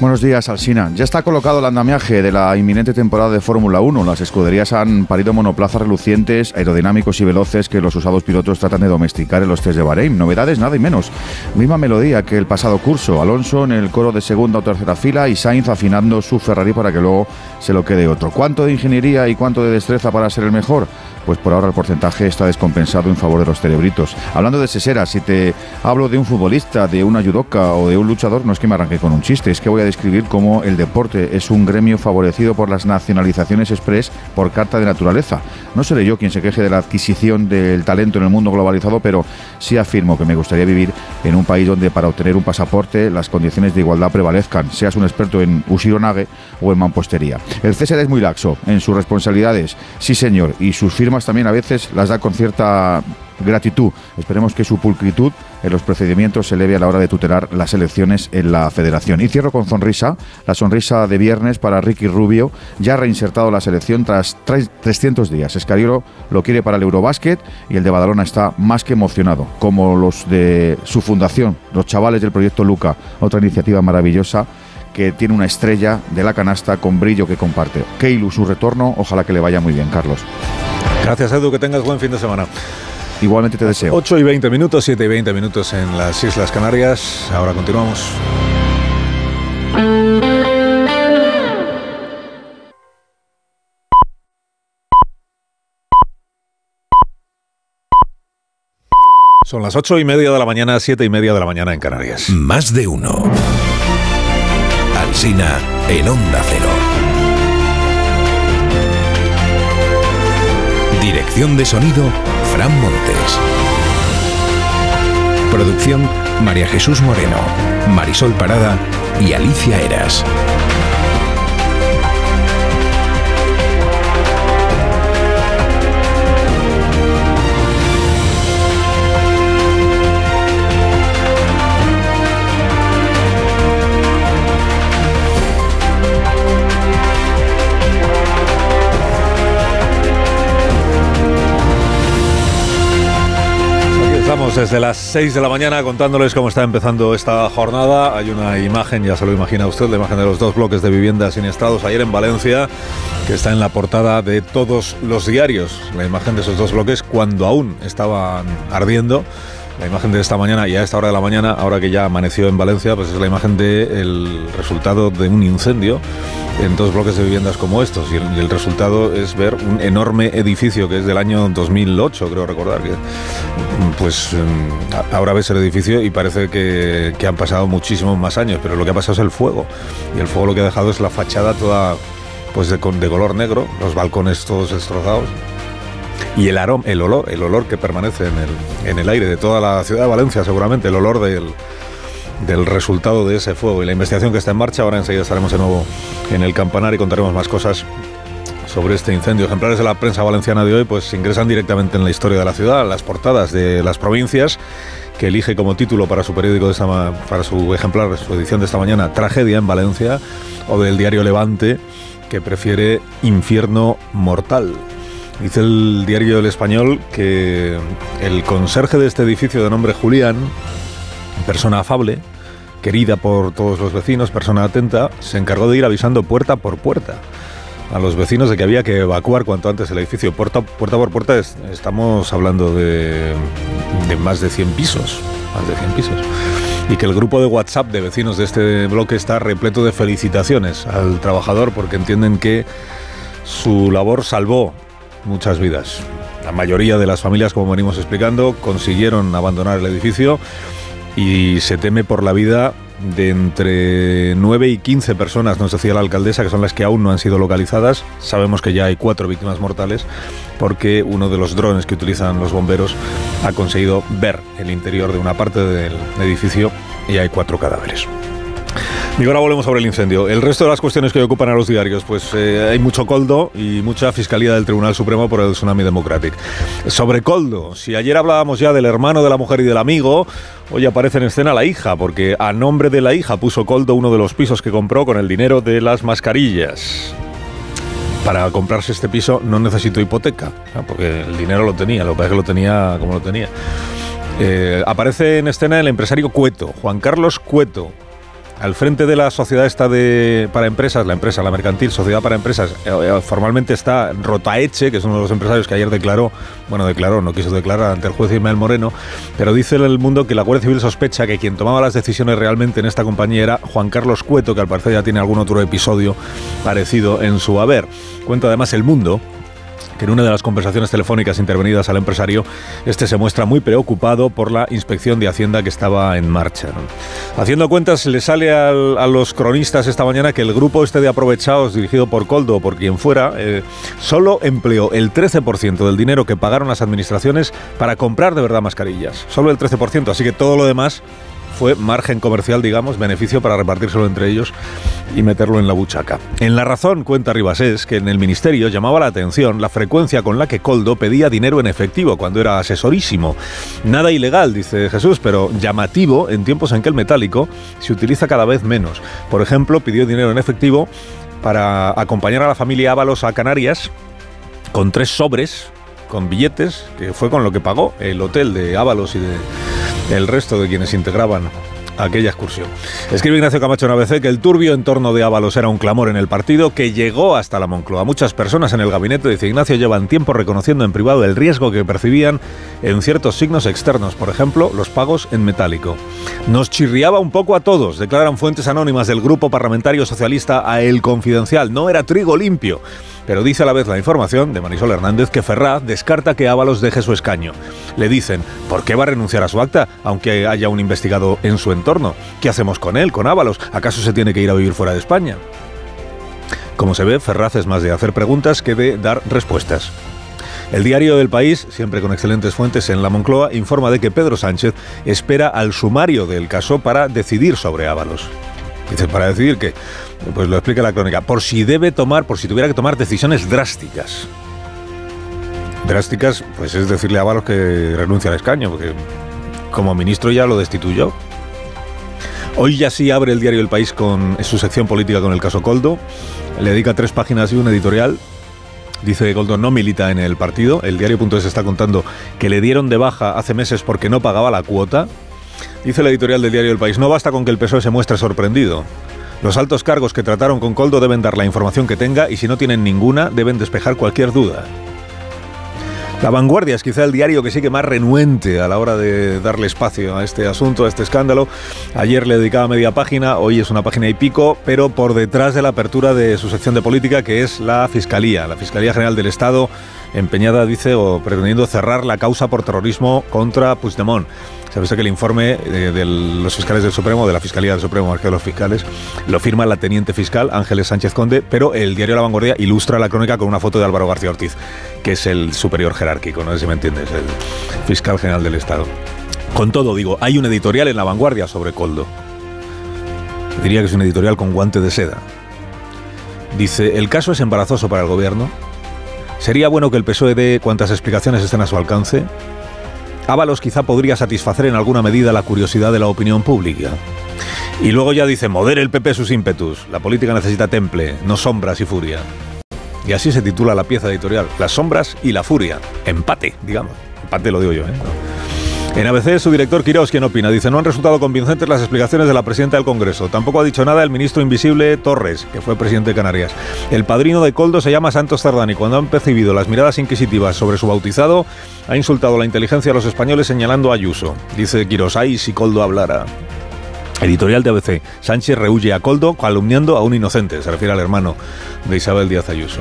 Buenos días, Alsina. Ya está colocado el andamiaje de la inminente temporada de Fórmula 1. Las escuderías han parido monoplazas relucientes, aerodinámicos y veloces que los usados pilotos tratan de domesticar en los test de Bahrein. Novedades, nada y menos. Misma melodía que el pasado curso. Alonso en el coro de segunda o tercera fila y Sainz afinando su Ferrari para que luego se lo quede otro. ¿Cuánto de ingeniería y cuánto de destreza para ser el mejor? pues por ahora el porcentaje está descompensado en favor de los cerebritos. Hablando de Sesera, si te hablo de un futbolista, de una judoka o de un luchador, no es que me arranque con un chiste, es que voy a describir cómo el deporte es un gremio favorecido por las nacionalizaciones express por carta de naturaleza. No seré yo quien se queje de la adquisición del talento en el mundo globalizado, pero sí afirmo que me gustaría vivir en un país donde para obtener un pasaporte las condiciones de igualdad prevalezcan, seas un experto en usironague o en mampostería. El CSD es muy laxo en sus responsabilidades, sí señor, y sus firmas también a veces las da con cierta gratitud. Esperemos que su pulcritud en los procedimientos se eleve a la hora de tutelar las elecciones en la federación. Y cierro con sonrisa, la sonrisa de viernes para Ricky Rubio, ya reinsertado la selección tras 300 días. Escariolo lo quiere para el Eurobásquet y el de Badalona está más que emocionado, como los de su fundación, los chavales del proyecto Luca, otra iniciativa maravillosa que tiene una estrella de la canasta con brillo que comparte. Keilu, su retorno, ojalá que le vaya muy bien, Carlos. Gracias, Edu, que tengas buen fin de semana. Igualmente te deseo. 8 y 20 minutos, 7 y 20 minutos en las Islas Canarias. Ahora continuamos. Son las ocho y media de la mañana, siete y media de la mañana en Canarias. Más de uno. Alsina en Onda Cero. Dirección de sonido, Fran Montes. Producción, María Jesús Moreno, Marisol Parada y Alicia Eras. Desde las 6 de la mañana contándoles cómo está empezando esta jornada. Hay una imagen, ya se lo imagina usted, la imagen de los dos bloques de viviendas siniestrados ayer en Valencia, que está en la portada de todos los diarios. La imagen de esos dos bloques cuando aún estaban ardiendo. La imagen de esta mañana y a esta hora de la mañana, ahora que ya amaneció en Valencia, pues es la imagen del resultado de un incendio en dos bloques de viviendas como estos. Y el, resultado es ver un enorme edificio que es del año 2008, creo recordar. que Pues ahora ves el edificio y parece que, que han pasado muchísimos más años, pero lo que ha pasado es el fuego. Y el fuego lo que ha dejado es la fachada toda pues de color negro, los balcones todos destrozados y el aroma, el olor, el olor que permanece en el, en el aire de toda la ciudad de Valencia, seguramente, el olor del, del resultado de ese fuego y la investigación que está en marcha. Ahora enseguida estaremos de nuevo en el campanar y contaremos más cosas sobre este incendio. Ejemplares de la prensa valenciana de hoy pues ingresan directamente en la historia de la ciudad, las portadas de las provincias que elige como título para su periódico de esta, para su ejemplar, su edición de esta mañana, Tragedia en Valencia, o del diario Levante, que prefiere Infierno Mortal. Dice el diario El Español que el conserje de este edificio de nombre Julián, persona afable, querida por todos los vecinos, persona atenta, se encargó de ir avisando puerta por puerta a los vecinos de que había que evacuar cuanto antes el edificio. Puerta, puerta por puerta es, estamos hablando de, de más de 100 pisos, más de 100 pisos y que el grupo de WhatsApp de vecinos de este bloque está repleto de felicitaciones al trabajador porque entienden que su labor salvó muchas vidas. La mayoría de las familias, como venimos explicando, consiguieron abandonar el edificio y se teme por la vida de entre 9 y 15 personas, nos decía la alcaldesa, que son las que aún no han sido localizadas. Sabemos que ya hay cuatro víctimas mortales porque uno de los drones que utilizan los bomberos ha conseguido ver el interior de una parte del edificio y hay cuatro cadáveres. Y ahora volvemos sobre el incendio. El resto de las cuestiones que ocupan a los diarios, pues eh, hay mucho coldo y mucha fiscalía del Tribunal Supremo por el Tsunami Democratic. Sobre coldo, si ayer hablábamos ya del hermano de la mujer y del amigo, hoy aparece en escena la hija, porque a nombre de la hija puso coldo uno de los pisos que compró con el dinero de las mascarillas. Para comprarse este piso no necesito hipoteca, porque el dinero lo tenía, lo que pasa es que lo tenía como lo tenía. Eh, aparece en escena el empresario Cueto, Juan Carlos Cueto, al frente de la sociedad esta de, para empresas, la empresa, la mercantil, sociedad para empresas, eh, formalmente está Rotaeche, que es uno de los empresarios que ayer declaró, bueno, declaró, no quiso declarar ante el juez Ismael Moreno, pero dice el mundo que la Guardia Civil sospecha que quien tomaba las decisiones realmente en esta compañía era Juan Carlos Cueto, que al parecer ya tiene algún otro episodio parecido en su haber. Cuenta además el mundo que en una de las conversaciones telefónicas intervenidas al empresario, este se muestra muy preocupado por la inspección de Hacienda que estaba en marcha. Haciendo cuentas, le sale al, a los cronistas esta mañana que el grupo este de aprovechados, dirigido por Coldo o por quien fuera, eh, solo empleó el 13% del dinero que pagaron las administraciones para comprar de verdad mascarillas. Solo el 13%, así que todo lo demás fue margen comercial, digamos, beneficio para repartírselo entre ellos y meterlo en la buchaca. En la razón, cuenta Ribasés, que en el ministerio llamaba la atención la frecuencia con la que Coldo pedía dinero en efectivo cuando era asesorísimo. Nada ilegal, dice Jesús, pero llamativo en tiempos en que el metálico se utiliza cada vez menos. Por ejemplo, pidió dinero en efectivo para acompañar a la familia Ábalos a Canarias con tres sobres con billetes, que fue con lo que pagó el hotel de Ábalos y de el resto de quienes integraban aquella excursión. Escribe Ignacio Camacho en ABC que el turbio entorno de Ábalos era un clamor en el partido que llegó hasta la Moncloa. Muchas personas en el gabinete, dice Ignacio, llevan tiempo reconociendo en privado el riesgo que percibían en ciertos signos externos, por ejemplo, los pagos en metálico. Nos chirriaba un poco a todos, declaran fuentes anónimas del grupo parlamentario socialista a El Confidencial. No era trigo limpio. Pero dice a la vez la información de Marisol Hernández que Ferraz descarta que Ábalos deje su escaño. Le dicen, ¿por qué va a renunciar a su acta, aunque haya un investigado en su entorno? ¿Qué hacemos con él, con Ábalos? ¿Acaso se tiene que ir a vivir fuera de España? Como se ve, Ferraz es más de hacer preguntas que de dar respuestas. El diario del país, siempre con excelentes fuentes en la Moncloa, informa de que Pedro Sánchez espera al sumario del caso para decidir sobre Ábalos. Dice, para decidir que, pues lo explica la crónica, por si debe tomar, por si tuviera que tomar decisiones drásticas. Drásticas, pues es decirle a Ábalos que renuncia al escaño, porque como ministro ya lo destituyó. Hoy ya sí abre el diario El País con su sección política con el caso Coldo. Le dedica tres páginas y un editorial Dice que Coldo no milita en el partido. El diario.es está contando que le dieron de baja hace meses porque no pagaba la cuota. Dice la editorial del diario El País, no basta con que el PSOE se muestre sorprendido. Los altos cargos que trataron con Coldo deben dar la información que tenga y si no tienen ninguna deben despejar cualquier duda. La vanguardia es quizá el diario que sigue más renuente a la hora de darle espacio a este asunto, a este escándalo. Ayer le dedicaba media página, hoy es una página y pico, pero por detrás de la apertura de su sección de política, que es la Fiscalía, la Fiscalía General del Estado, empeñada, dice, o pretendiendo cerrar la causa por terrorismo contra Puigdemont. Sabes que el informe eh, de los fiscales del Supremo, de la Fiscalía del Supremo, más de los fiscales, lo firma la teniente fiscal Ángeles Sánchez Conde, pero el diario La Vanguardia ilustra la crónica con una foto de Álvaro García Ortiz, que es el superior jerárquico, no sé si me entiendes, el fiscal general del Estado. Con todo, digo, hay un editorial en La Vanguardia sobre Coldo. Diría que es un editorial con guante de seda. Dice, el caso es embarazoso para el gobierno. Sería bueno que el PSOE dé cuantas explicaciones estén a su alcance. Ábalos quizá podría satisfacer en alguna medida la curiosidad de la opinión pública. Y luego ya dice, modere el PP sus ímpetus. La política necesita temple, no sombras y furia. Y así se titula la pieza editorial, Las sombras y la furia. Empate, digamos. Empate lo digo yo, ¿eh? En ABC, su director Quirós, quien opina, dice, no han resultado convincentes las explicaciones de la presidenta del Congreso. Tampoco ha dicho nada el ministro invisible Torres, que fue presidente de Canarias. El padrino de Coldo se llama Santos Cerdán y cuando han percibido las miradas inquisitivas sobre su bautizado, ha insultado la inteligencia de los españoles señalando a Ayuso. Dice Quirós, ay, si Coldo hablara. Editorial de ABC. Sánchez rehuye a Coldo calumniando a un inocente. Se refiere al hermano de Isabel Díaz Ayuso.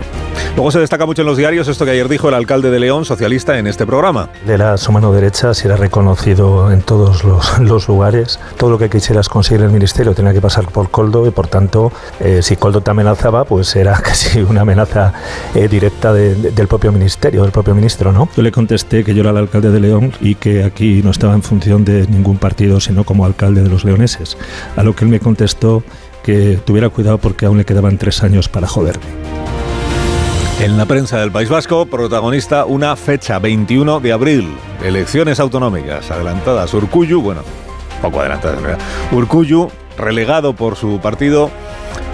Luego se destaca mucho en los diarios esto que ayer dijo el alcalde de León, socialista, en este programa. Era su mano derecha, si era reconocido en todos *laughs* los, lugares. Todo lo que quisieras conseguir en el ministerio tenía que pasar por Coldo y por tanto, eh, si Coldo te amenazaba, pues era *laughs* casi una amenaza eh, directa del propio ministerio, del propio ministro, ¿no? Yo le contesté que yo era el alcalde de León y que aquí no estaba en función de ningún partido, sino como alcalde de los leoneses. A lo que él me contestó que tuviera cuidado porque aún le quedaban tres años para joderme. En la prensa del País Vasco, protagonista una fecha, 21 de abril, elecciones autonómicas adelantadas. Urcuyu, bueno, poco adelantadas en realidad. Urcuyu, relegado por su partido,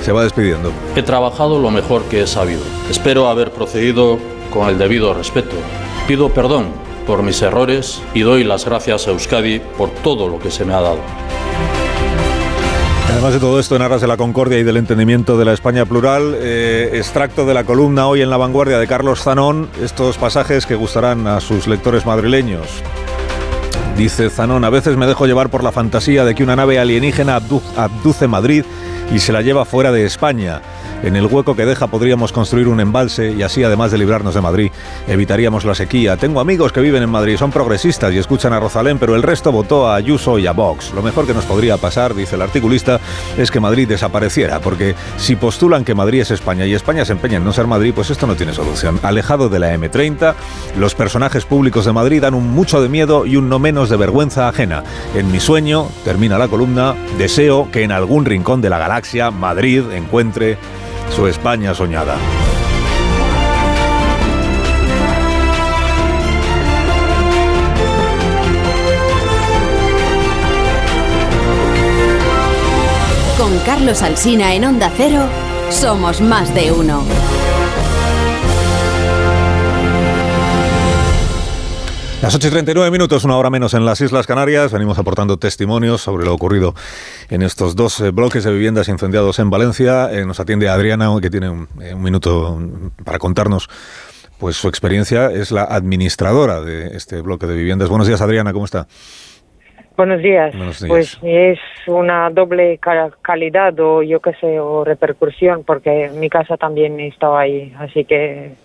se va despidiendo. He trabajado lo mejor que he sabido. Espero haber procedido con el debido respeto. Pido perdón por mis errores y doy las gracias a Euskadi por todo lo que se me ha dado. Además de todo esto, en aras de la concordia y del entendimiento de la España plural, eh, extracto de la columna hoy en la vanguardia de Carlos Zanón, estos pasajes que gustarán a sus lectores madrileños. Dice Zanón, a veces me dejo llevar por la fantasía de que una nave alienígena abduce Madrid y se la lleva fuera de España. En el hueco que deja podríamos construir un embalse y así, además de librarnos de Madrid, evitaríamos la sequía. Tengo amigos que viven en Madrid, son progresistas y escuchan a Rosalén, pero el resto votó a Ayuso y a Vox. Lo mejor que nos podría pasar, dice el articulista, es que Madrid desapareciera, porque si postulan que Madrid es España y España se empeña en no ser Madrid, pues esto no tiene solución. Alejado de la M30, los personajes públicos de Madrid dan un mucho de miedo y un no menos de vergüenza ajena. En mi sueño, termina la columna, deseo que en algún rincón de la galaxia Madrid encuentre su España soñada. Con Carlos Alsina en Onda Cero, somos más de uno. Las 8 y 39 minutos, una hora menos en las Islas Canarias. Venimos aportando testimonios sobre lo ocurrido en estos dos eh, bloques de viviendas incendiados en Valencia. Eh, nos atiende Adriana, que tiene eh, un, minuto para contarnos pues su experiencia. Es la administradora de este bloque de viviendas. Buenos días, Adriana, ¿cómo está? Buenos días. Pues es una doble calidad o yo qué sé, o repercusión, porque mi casa también estaba ahí. Así que,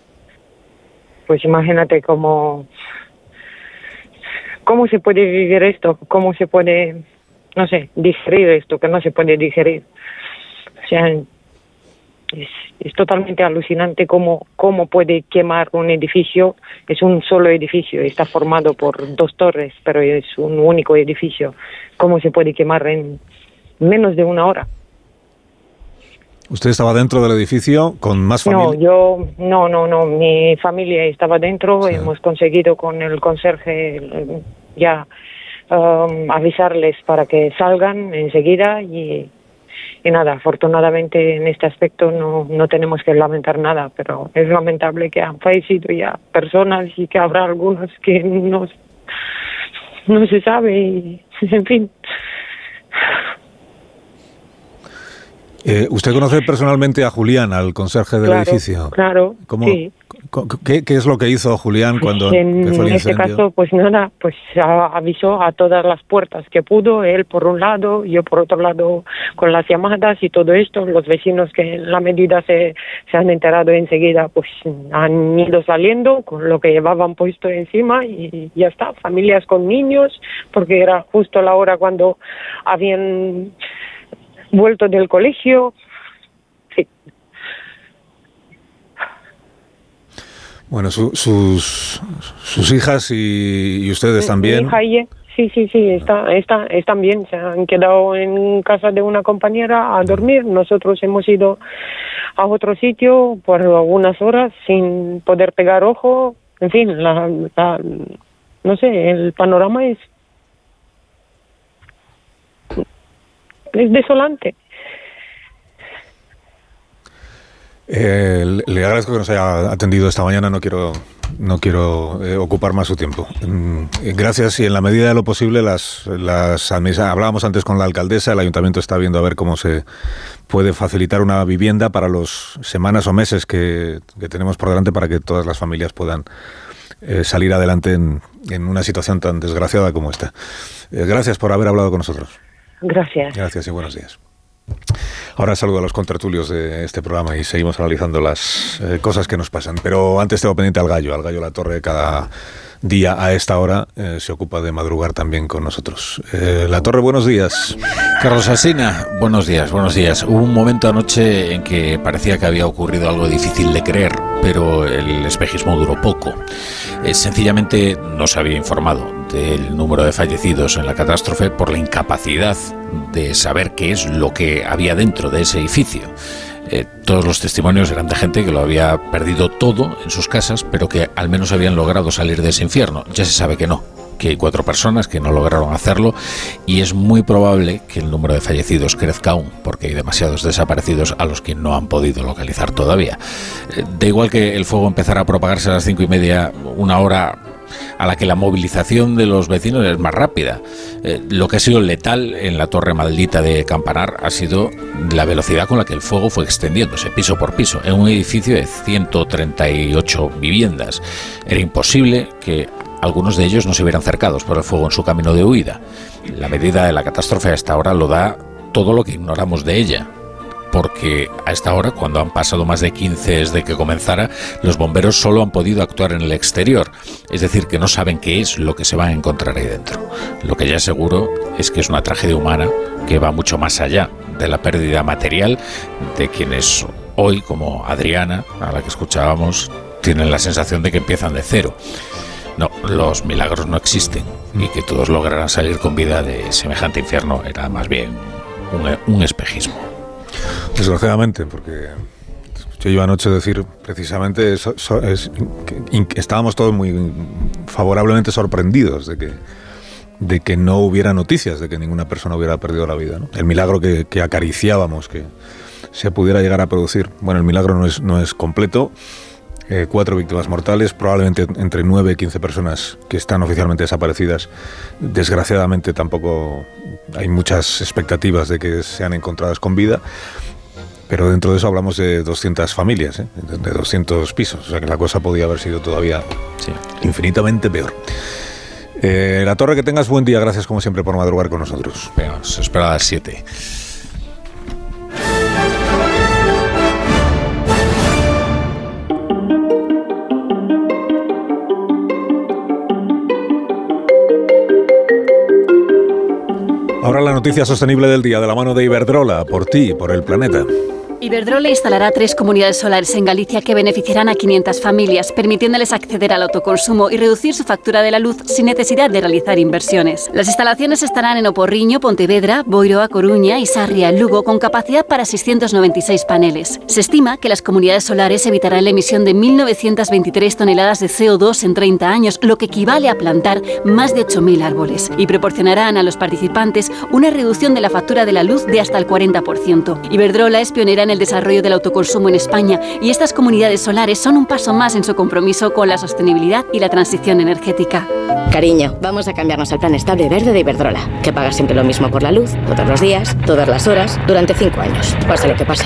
pues imagínate cómo ¿Cómo se puede vivir esto? ¿Cómo se puede, no sé, digerir esto que no se puede digerir? O sea, es, totalmente alucinante cómo, cómo puede quemar un edificio. Es un solo edificio, está formado por dos torres, pero es un único edificio. ¿Cómo se puede quemar en menos de una hora? ¿Usted estaba dentro del edificio con más familia? No, yo, no, no, no, mi familia estaba dentro, hemos conseguido con el conserje ya um, avisarles para que salgan enseguida y y nada, afortunadamente en este aspecto no, no tenemos que lamentar nada, pero es lamentable que han fallecido ya personas y que habrá algunos que no, no se sabe y *laughs* en fin. Eh, ¿Usted conoce personalmente a Julián, al conserje del Claro, edificio? Claro, ¿Cómo- sí. ¿Qué, qué es lo que hizo Julián cuando en el este caso, pues nada, pues avisó a todas las puertas que pudo, él por un lado, yo por otro lado con las llamadas y todo esto, los vecinos que en la medida se, se han enterado enseguida, pues han ido saliendo con lo que llevaban puesto encima y ya está, familias con niños, porque era justo la hora cuando habían vuelto del colegio, sí. Bueno, su- sus, sus hijas y, y ustedes también. Mi hija sí, sí, sí, está, está, están bien. Se han quedado en casa de una compañera a dormir. Nosotros hemos ido a otro sitio por algunas horas sin poder pegar ojo. En fin, la, la- no sé, el panorama es es desolante. Eh, le agradezco que nos haya atendido esta mañana. No quiero, no quiero eh, ocupar más su tiempo. Mm, eh, Gracias y en la medida de lo posible las, las hablábamos antes con la alcaldesa. El ayuntamiento está viendo a ver cómo se puede facilitar una vivienda para los semanas o meses que, que tenemos por delante para que todas las familias puedan salir adelante en, en una situación tan desgraciada como esta. Gracias por haber hablado con nosotros. Gracias. Gracias y buenos días. Ahora saludo a los contertulios de este programa y seguimos analizando las eh, cosas que nos pasan. Pero antes tengo pendiente al gallo, al gallo La Torre cada día a esta hora eh, se ocupa de madrugar también con nosotros. Eh, La Torre, buenos días. Carlos Alsina, buenos días, buenos días. Hubo un momento anoche en que parecía que había ocurrido algo difícil de creer, pero el espejismo duró poco. Eh, sencillamente no se había informado del número de fallecidos en la catástrofe por la incapacidad de saber qué es lo que había dentro de ese edificio. Eh, todos los testimonios eran de gente que lo había perdido todo en sus casas, pero que al menos habían logrado salir de ese infierno. Ya se sabe que no, que hay cuatro personas que no lograron hacerlo y es muy probable que el número de fallecidos crezca aún, porque hay demasiados desaparecidos a los que no han podido localizar todavía. Eh, da igual que el fuego empezara a propagarse a las cinco y media, una hora a la que la movilización de los vecinos es más rápida. Eh, lo que ha sido letal en la torre maldita de Campanar ha sido la velocidad con la que el fuego fue extendiéndose piso por piso en un edificio de 138 viviendas. Era imposible que algunos de ellos no se vieran cercados por el fuego en su camino de huida. La medida de la catástrofe hasta ahora lo da todo lo que ignoramos de ella porque a esta hora, cuando han pasado más de 15 desde que comenzara, los bomberos solo han podido actuar en el exterior, es decir, que no saben qué es lo que se van a encontrar ahí dentro. Lo que ya es seguro es que es una tragedia humana que va mucho más allá de la pérdida material de quienes hoy, como Adriana, a la que escuchábamos, tienen la sensación de que empiezan de cero. No, los milagros no existen y que todos lograrán salir con vida de semejante infierno era más bien un, un espejismo. Desgraciadamente, porque escuché yo anoche decir precisamente eso, so- es que estábamos todos muy favorablemente sorprendidos de que de que no hubiera noticias de que ninguna persona hubiera perdido la vida. El milagro que, que acariciábamos que se pudiera llegar a producir. Bueno, el milagro no es, no es completo. Eh, cuatro víctimas mortales, probablemente entre 9 y 15 personas que están oficialmente desaparecidas. Desgraciadamente tampoco hay muchas expectativas de que sean encontradas con vida. Pero dentro de eso hablamos de 200 familias, ¿eh? de de 200 pisos, o sea que la cosa podía haber sido todavía infinitamente peor. Eh, la Torre, que tengas buen día, gracias como siempre por madrugar con nosotros. Venga, os espero a las 7. Ahora la noticia sostenible del día de la mano de Iberdrola, por ti, por el planeta. Iberdrola instalará tres comunidades solares en Galicia que beneficiarán a 500 familias, permitiéndoles acceder al autoconsumo y reducir su factura de la luz sin necesidad de realizar inversiones. Las instalaciones estarán en Oporriño, Pontevedra, Boiro, A Coruña y Sarria, Lugo, con capacidad para 696 paneles. Se estima que las comunidades solares evitarán la emisión de 1.923 toneladas de CO2 en 30 años, lo que equivale a plantar más de 8.000 árboles, y proporcionarán a los participantes una reducción de la factura de la luz de hasta el 40%. Iberdrola es pionera en el desarrollo del autoconsumo en España y estas comunidades solares son un paso más en su compromiso con la sostenibilidad y la transición energética. Cariño, vamos a cambiarnos al plan estable verde de Iberdrola, que paga siempre lo mismo por la luz, todos los días, todas las horas, durante cinco años, pase lo que pase.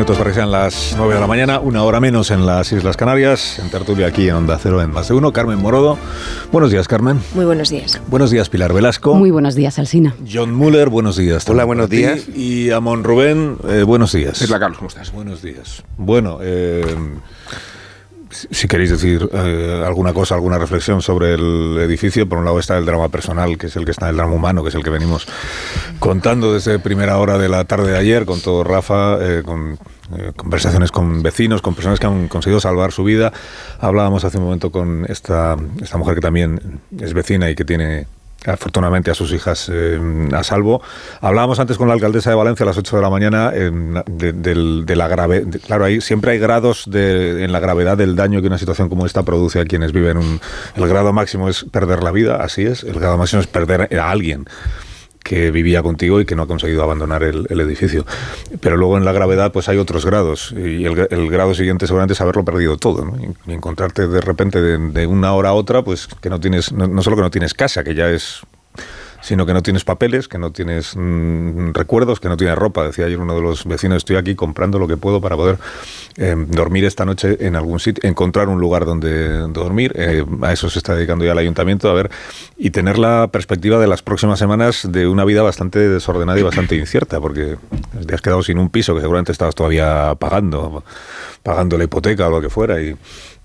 Minutos para que sean las 9 de la mañana, una hora menos en las Islas Canarias, en tertulia aquí en Onda Cero en Más de Uno. Carmen Morodo. Buenos días, Carmen. Muy buenos días. Buenos días, Pilar Velasco. Muy buenos días, Alsina. John Muller, buenos días. Hola, buenos días. Y Amon Rubén, eh, buenos días. Hola, Carlos, ¿cómo estás? Buenos días. Bueno, eh, si queréis decir eh, alguna cosa, alguna reflexión sobre el edificio, por un lado está el drama personal, que es el que está, el drama humano, que es el que venimos contando desde primera hora de la tarde de ayer, con todo Rafa, eh, con eh, conversaciones con vecinos, con personas que han conseguido salvar su vida. Hablábamos hace un momento con esta, esta mujer que también es vecina y que tiene afortunadamente a sus hijas eh, a salvo. Hablábamos antes con la alcaldesa de Valencia a las 8 de la mañana eh, de, la grave. claro, ahí siempre hay grados en la gravedad del daño que una situación como esta produce a quienes viven. Un, el grado máximo es perder la vida, así es. El grado máximo es perder a alguien que vivía contigo y que no ha conseguido abandonar el, edificio. Pero luego en la gravedad pues hay otros grados y el, grado siguiente seguramente es haberlo perdido todo y, encontrarte de repente de, una hora a otra pues que no tienes, no solo que no tienes casa, que ya es sino que no tienes papeles, que no tienes mm, recuerdos, que no tienes ropa. Decía ayer uno de los vecinos, estoy aquí comprando lo que puedo para poder eh, dormir esta noche en algún sitio, encontrar un lugar donde dormir. Eh, a eso se está dedicando ya el ayuntamiento, a ver, y tener la perspectiva de las próximas semanas de una vida bastante desordenada y bastante incierta, porque te has quedado sin un piso que seguramente estabas todavía pagando, pagando la hipoteca o lo que fuera, y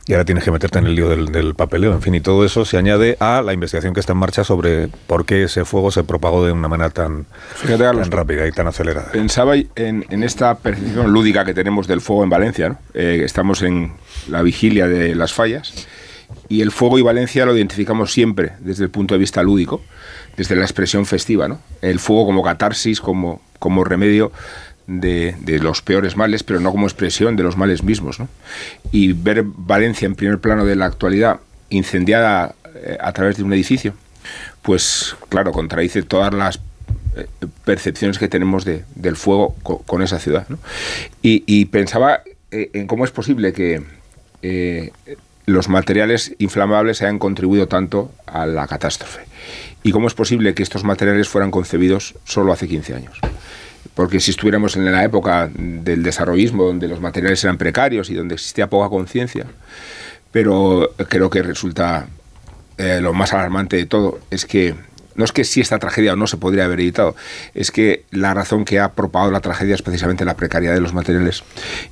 y ahora tienes que meterte en el lío del, papeleo, en fin, y todo eso se añade a la investigación que está en marcha sobre por qué ese fuego se propagó de una manera tan, rápida y tan acelerada. Pensaba en, esta percepción lúdica que tenemos del fuego en Valencia, ¿no? Eh, estamos en la vigilia de las fallas y el fuego y Valencia lo identificamos siempre desde el punto de vista lúdico, desde la expresión festiva, ¿no? El fuego como catarsis, como, como remedio de, los peores males, pero no como expresión de los males mismos. Y ver Valencia en primer plano de la actualidad incendiada eh, a través de un edificio, pues claro, contradice todas las eh, percepciones que tenemos de, del fuego con, esa ciudad. Y, pensaba eh, en cómo es posible que los materiales inflamables hayan contribuido tanto a la catástrofe. Y cómo es posible que estos materiales fueran concebidos solo hace 15 años porque si estuviéramos en la época del desarrollismo, donde los materiales eran precarios y donde existía poca conciencia, pero creo que resulta eh, lo más alarmante de todo es que no es que si esta tragedia o no se podría haber evitado, es que la razón que ha propagado la tragedia es precisamente la precariedad de los materiales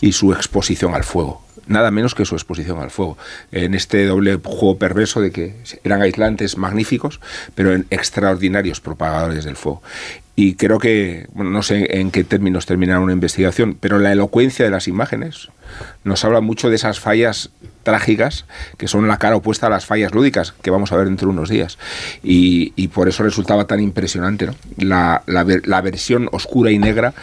y su exposición al fuego nada menos que su exposición al fuego. En este doble juego perverso de que eran aislantes magníficos, pero en extraordinarios propagadores del fuego. Y creo que, bueno, no sé en qué términos terminará una investigación, pero la elocuencia de las imágenes nos habla mucho de esas fallas trágicas que son la cara opuesta a las fallas lúdicas que vamos a ver dentro de unos días. Y, por eso resultaba tan impresionante la, la, la, versión oscura y negra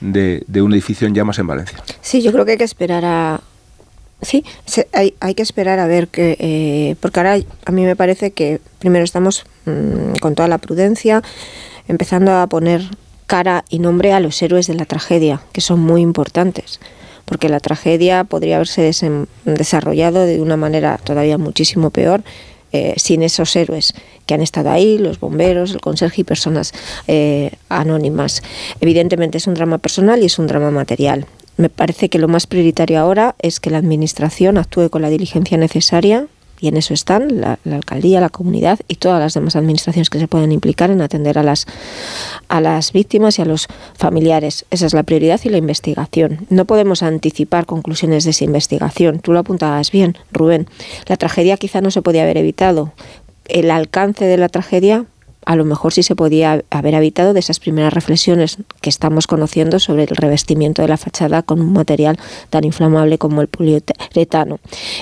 de, de un edificio en llamas en Valencia. Sí, yo creo que hay que esperar a, Sí, hay, hay, que esperar a ver que, eh, porque ahora a mí me parece que primero estamos mm, con toda la prudencia empezando a poner cara y nombre a los héroes de la tragedia, que son muy importantes, porque la tragedia podría haberse desarrollado de una manera todavía muchísimo peor eh, sin esos héroes que han estado ahí, los bomberos, el conserje y personas eh, anónimas. Evidentemente es un drama personal y es un drama material. Me parece que lo más prioritario ahora es que la Administración actúe con la diligencia necesaria y en eso están la, alcaldía, la comunidad y todas las demás administraciones que se pueden implicar en atender a las, a las víctimas y a los familiares. Esa es la prioridad y la investigación. No podemos anticipar conclusiones de esa investigación. Tú lo apuntabas bien, Rubén. La tragedia quizá no se podía haber evitado. El alcance de la tragedia a lo mejor sí se podía haber evitado de esas primeras reflexiones que estamos conociendo sobre el revestimiento de la fachada con un material tan inflamable como el poliuretano.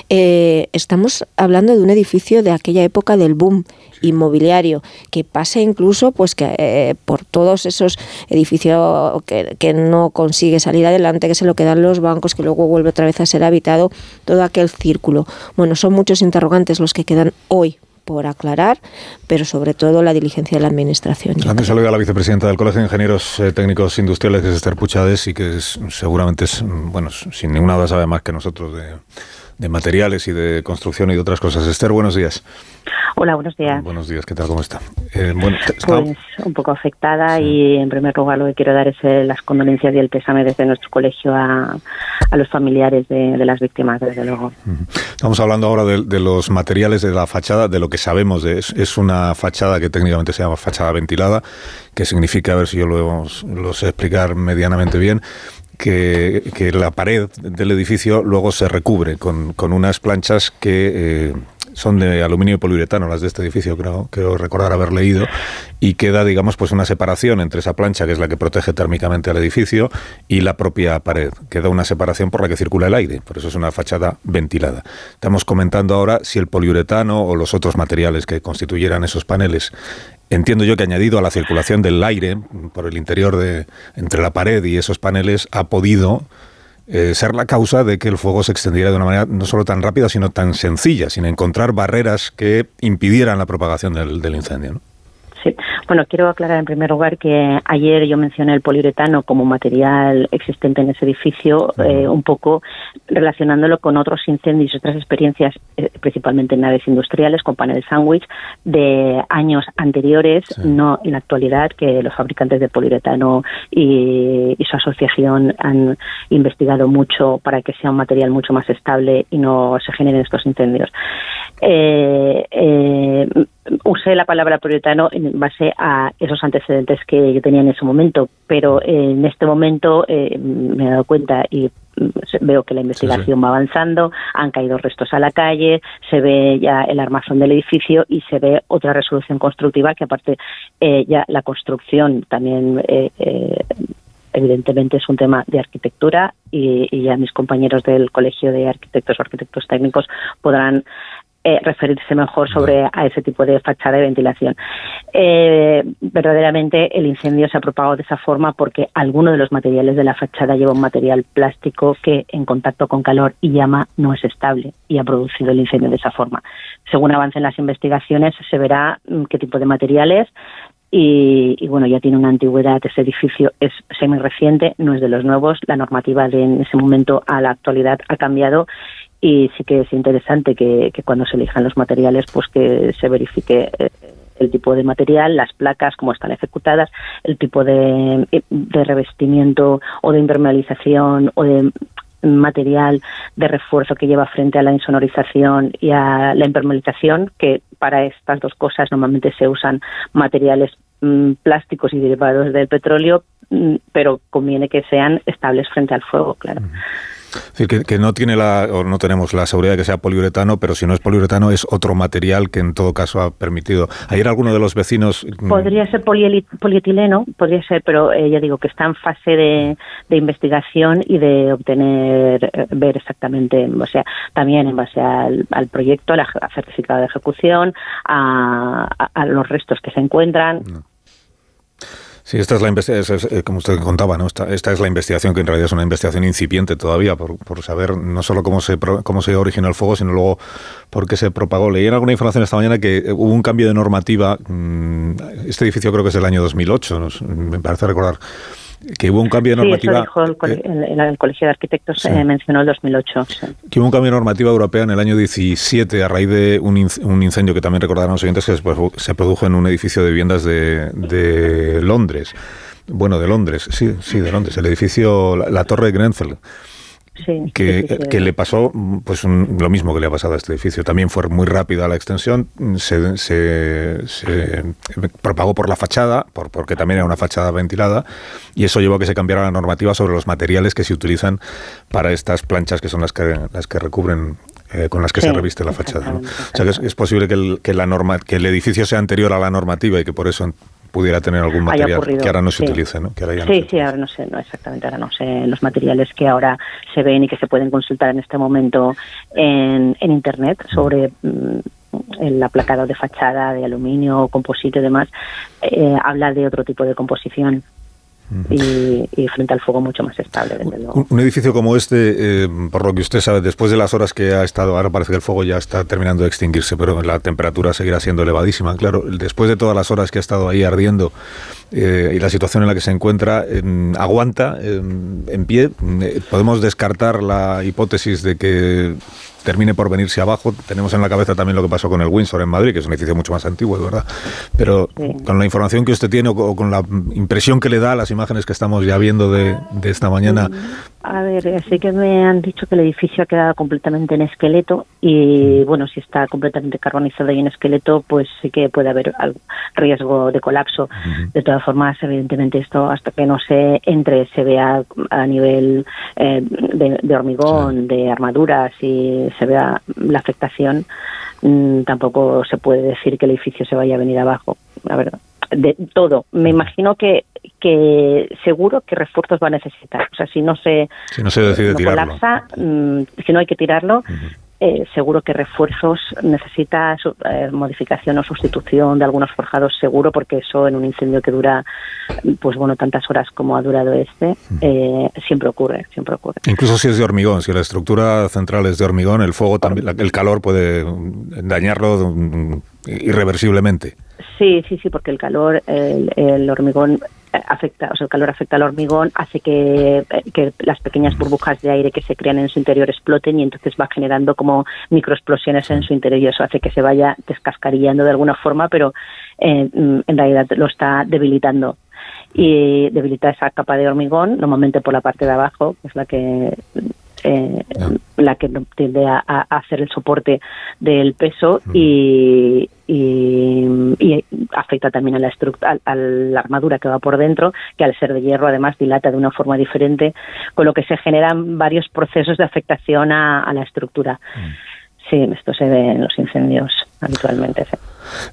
Eh, estamos hablando de un edificio de aquella época del boom inmobiliario que pasa incluso pues que eh, por todos esos edificios que, que, no consigue salir adelante que se lo quedan los bancos que luego vuelve otra vez a ser habitado todo aquel círculo bueno son muchos interrogantes los que quedan hoy por aclarar, pero sobre todo la diligencia de la Administración. También saludo a la vicepresidenta del Colegio de Ingenieros eh, Técnicos Industriales, que es Esther Puchades, y que es, seguramente es, bueno, sin ninguna duda sabe más que nosotros de, de materiales y de construcción y de otras cosas. Esther, buenos días. Hola, buenos días. Buenos días, ¿qué tal? ¿Cómo está? Eh, bueno, pues un poco afectada y en primer lugar lo que quiero dar es eh, las condolencias y el pésame desde nuestro colegio a, a los familiares de, las víctimas, desde luego. Estamos hablando ahora de, los materiales de la fachada, de lo que sabemos. De, es, es, una fachada que técnicamente se llama fachada ventilada, que significa, a ver si yo lo, lo sé explicar medianamente bien, que, que, la pared del edificio luego se recubre con, con unas planchas que... Eh, son de aluminio y poliuretano, las de este edificio, creo, creo recordar haber leído, y queda, digamos, pues una separación entre esa plancha, que es la que protege térmicamente al edificio, y la propia pared. Queda una separación por la que circula el aire, por eso es una fachada ventilada. Estamos comentando ahora si el poliuretano o los otros materiales que constituyeran esos paneles Entiendo yo que añadido a la circulación del aire por el interior de entre la pared y esos paneles ha podido eh, ser la causa de que el fuego se extendiera de una manera no solo tan rápida, sino tan sencilla, sin encontrar barreras que impidieran la propagación del, incendio. Sí. Bueno, quiero aclarar en primer lugar que ayer yo mencioné el poliuretano como material existente en ese edificio, eh, un poco relacionándolo con otros incendios, otras experiencias, eh, principalmente en naves industriales, con paneles sándwich, de años anteriores, no en la actualidad, que los fabricantes de poliuretano y, y, su asociación han investigado mucho para que sea un material mucho más estable y no se generen estos incendios. Eh, eh, usé la palabra poliuretano en base a esos antecedentes que yo tenía en ese momento, pero en este momento eh, me he dado cuenta y veo que la investigación va avanzando, han caído restos a la calle, se ve ya el armazón del edificio y se ve otra resolución constructiva que aparte eh, ya la construcción también eh, evidentemente es un tema de arquitectura y, y, ya mis compañeros del Colegio de Arquitectos o Arquitectos Técnicos podrán eh, referirse mejor sobre a ese tipo de fachada de ventilación. Eh, verdaderamente el incendio se ha propagado de esa forma porque alguno de los materiales de la fachada lleva un material plástico que en contacto con calor y llama no es estable y ha producido el incendio de esa forma. Según avancen las investigaciones se verá mm, qué tipo de materiales, y, y, bueno, ya tiene una antigüedad, ese edificio es semi reciente, no es de los nuevos, la normativa de en ese momento a la actualidad ha cambiado y sí que es interesante que, cuando se elijan los materiales pues que se verifique eh, el tipo de material, las placas, cómo están ejecutadas, el tipo de, de revestimiento o de impermeabilización o de material de refuerzo que lleva frente a la insonorización y a la impermeabilización, que para estas dos cosas normalmente se usan materiales mm, plásticos y derivados del petróleo, mm, pero conviene que sean estables frente al fuego, claro. Es decir, que, no tiene la, o no tenemos la seguridad de que sea poliuretano, pero si no es poliuretano es otro material que en todo caso ha permitido. Ayer alguno de los vecinos... Mm, podría ser polietileno, podría ser, pero eh, ya digo que está en fase de, investigación y de obtener, eh, ver exactamente, o sea, también en base al, proyecto, al certificado de ejecución, a, los restos que se encuentran. Sí, esta es la investigación, eh, como usted contaba, ¿no? Esta, esta, es la investigación que en realidad es una investigación incipiente todavía por, por saber no solo cómo se, cómo se originó el fuego, sino luego por qué se propagó. Leí en alguna información esta mañana que eh, hubo un cambio de normativa. Mm, este edificio creo que es del año 2008, me parece recordar que hubo un cambio de normativa. Sí, eso dijo el, Colegio de Arquitectos, se mencionó el 2008. Que hubo un cambio de normativa europea en el año 17 a raíz de un, incendio que también recordarán los oyentes que se produjo en un edificio de viviendas de, de Londres. Bueno, de Londres, sí, sí, de Londres, el edificio, la, Torre de Grenfell. Que, le pasó pues lo mismo que le ha pasado a este edificio. También fue muy rápida la extensión, se, se, propagó por la fachada, por, porque también era una fachada ventilada, y eso llevó a que se cambiara la normativa sobre los materiales que se utilizan para estas planchas que son las que, las que recubren eh, con las que se reviste la fachada. O sea que es, posible que el, que, la norma, que el edificio sea anterior a la normativa y que por eso pudiera tener algún material que ahora no se utilice, ¿no? sí, sí, ahora no sé, no exactamente, ahora no sé los materiales que ahora se ven y que se pueden consultar en este momento en, en Internet sobre mm, el aplacado de fachada de aluminio, composite y demás, eh, habla de otro tipo de composición y, frente al fuego mucho más estable, desde luego. Un, edificio como este, eh, por lo que usted sabe, después de las horas que ha estado, ahora parece que el fuego ya está terminando de extinguirse, pero la temperatura seguirá siendo elevadísima. Claro, después de todas las horas que ha estado ahí ardiendo eh, y la situación en la que se encuentra, aguanta en pie. Eh, podemos descartar la hipótesis de que termine por venirse abajo. Tenemos en la cabeza también lo que pasó con el Windsor en Madrid, que es un edificio mucho más antiguo, verdad. Pero con la información que usted tiene o con la impresión que le da las imágenes que estamos ya viendo de, de esta mañana, a ver, sí que me han dicho que el edificio ha quedado completamente en esqueleto y bueno, si está completamente carbonizado y en esqueleto, pues sí que puede haber algún riesgo de colapso. De todas formas, evidentemente esto hasta que no se entre, se vea a nivel eh, de, hormigón, de armaduras y se vea la afectación, mm, tampoco se puede decir que el edificio se vaya a venir abajo. La verdad de todo. Me imagino que, que seguro que refuerzos va a necesitar. O sea, si no se, si no se decide tirarlo. Mm, si no hay que tirarlo, eh, seguro que refuerzos necesita eh, modificación o sustitución de algunos forjados, seguro, porque eso en un incendio que dura, pues bueno, tantas horas como ha durado este, eh, siempre ocurre, siempre ocurre. Incluso si es de hormigón, si la estructura central es de hormigón, el fuego también, el calor puede dañarlo irreversiblemente. Sí, sí, sí, porque el calor, el, hormigón afecta, o sea, el calor afecta al hormigón, hace que, eh, que, las pequeñas burbujas de aire que se crean en su interior exploten y entonces va generando como microexplosiones en su interior y eso hace que se vaya descascarillando de alguna forma, pero eh, mm, en realidad lo está debilitando. Y debilita esa capa de hormigón, normalmente por la parte de abajo, que es la que eh, la que tiende a, hacer el soporte del peso y, y, afecta también a la, a, la armadura que va por dentro, que al ser de hierro además dilata de una forma diferente, con lo que se generan varios procesos de afectación a, la estructura. Mm. Sí, esto se ve en los incendios habitualmente.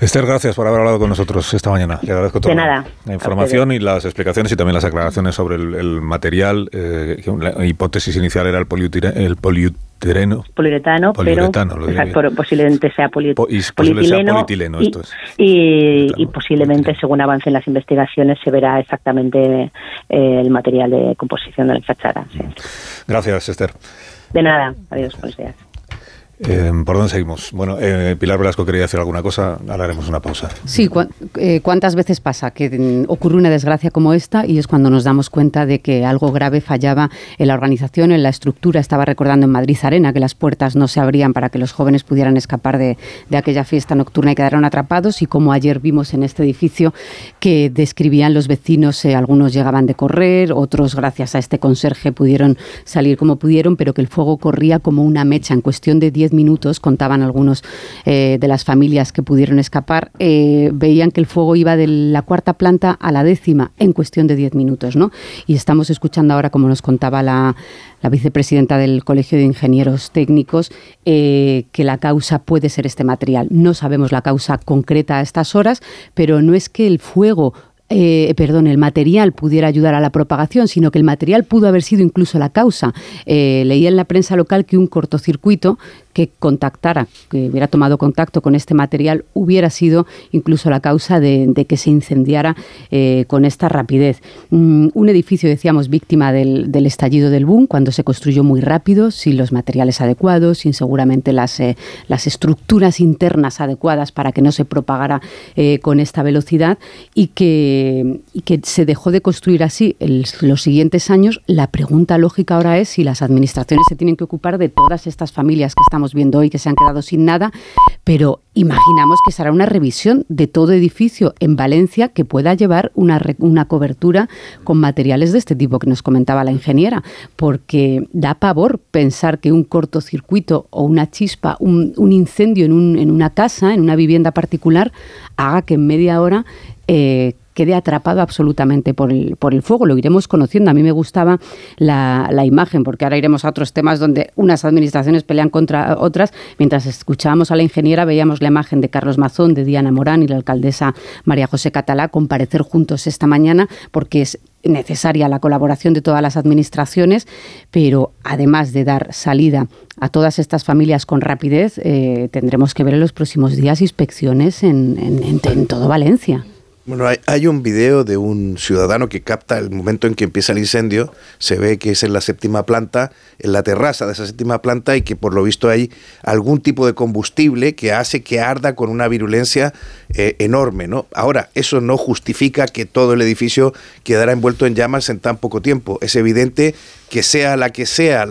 Esther, gracias por haber hablado con nosotros esta mañana. Le agradezco toda la información y las explicaciones y también las aclaraciones sobre el, material. Eh, la hipótesis inicial era el, el poliuretano. Poliuretano, pero posiblemente sea, polietileno. y, posiblemente, según avancen las investigaciones, se verá exactamente eh, el material de composición de la fachada. Gracias, Esther. De nada. Adiós. Buenos días. Eh, ¿Por dónde seguimos? Bueno, eh, Pilar Velasco quería hacer alguna cosa, ahora haremos una pausa. Sí, eh, ¿cuántas veces pasa que mm, ocurre una desgracia como esta y es cuando nos damos cuenta de que algo grave fallaba en la organización, en la estructura? Estaba recordando en Madrid Arena que las puertas no se abrían para que los jóvenes pudieran escapar de, aquella fiesta nocturna y quedaron atrapados y como ayer vimos en este edificio que describían los vecinos, algunos llegaban de correr, otros gracias a este conserje pudieron salir como pudieron, pero que el fuego corría como una mecha en cuestión de 10 minutos, contaban algunos eh, de las familias que pudieron escapar, eh, veían que el fuego iba de la cuarta planta a la décima en cuestión de diez minutos. ¿no? Y estamos escuchando ahora, como nos contaba la, vicepresidenta del Colegio de Ingenieros Técnicos, eh, que la causa puede ser este material. No sabemos la causa concreta a estas horas, pero no es que el fuego perdón, el material pudiera ayudar a la propagación, sino que el material pudo haber sido incluso la causa. Leía en la prensa local que un cortocircuito que contactara, que hubiera tomado contacto con este material, hubiera sido incluso la causa de, que se incendiara eh, con esta rapidez. Mm, un edificio, decíamos, víctima del, estallido del boom, cuando se construyó muy rápido, sin los materiales adecuados, sin seguramente las, eh, las estructuras internas adecuadas para que no se propagara eh, con esta velocidad y que, se dejó de construir así los siguientes años. La pregunta lógica ahora es si las administraciones se tienen que ocupar de todas estas familias que estamos viendo hoy que se han quedado sin nada, pero imaginamos que será una revisión de todo edificio en Valencia que pueda llevar una, una cobertura con materiales de este tipo que nos comentaba la ingeniera, porque da pavor pensar que un cortocircuito o una chispa, un, incendio en, un, en, una casa, en una vivienda particular, haga que en media hora eh, quede atrapado absolutamente por el, por el fuego. Lo iremos conociendo. A mí me gustaba la, la, imagen, porque ahora iremos a otros temas donde unas administraciones pelean contra otras. Mientras escuchábamos a la ingeniera, veíamos la imagen de Carlos Mazón, de Diana Morán y la alcaldesa María José Catalá comparecer juntos esta mañana, porque es necesaria la colaboración de todas las administraciones, pero además de dar salida a todas estas familias con rapidez, eh, tendremos que ver en los próximos días inspecciones en, en, en todo Valencia. Bueno, hay, un video de un ciudadano que capta el momento en que empieza el incendio. Se ve que es en la séptima planta, en la terraza de esa séptima planta, y que por lo visto hay algún tipo de combustible que hace que arda con una virulencia eh, enorme. ¿no? Ahora, eso no justifica que todo el edificio quedará envuelto en llamas en tan poco tiempo. Es evidente que sea la que sea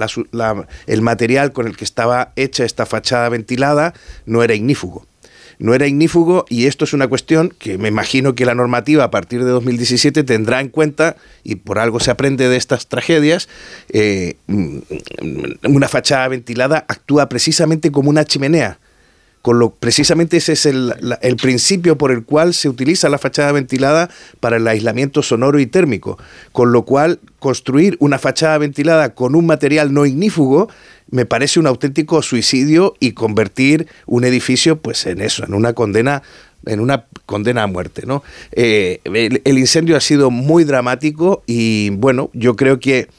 el material con el que estaba hecha esta fachada ventilada, no era ignífugo no era ignífugo y esto es una cuestión que me imagino que la normativa a partir de 2017 tendrá en cuenta, y por algo se aprende de estas tragedias, eh, mm, una fachada ventilada actúa precisamente como una chimenea. Precisamente ese es el, el, principio por el cual se utiliza la fachada ventilada para el aislamiento sonoro y térmico. Con lo cual, construir una fachada ventilada con un material no ignífugo me parece un auténtico suicidio y convertir un edificio pues en eso, en una condena en una condena a muerte, ¿no? Eh, el, incendio ha sido muy dramático y bueno, yo creo que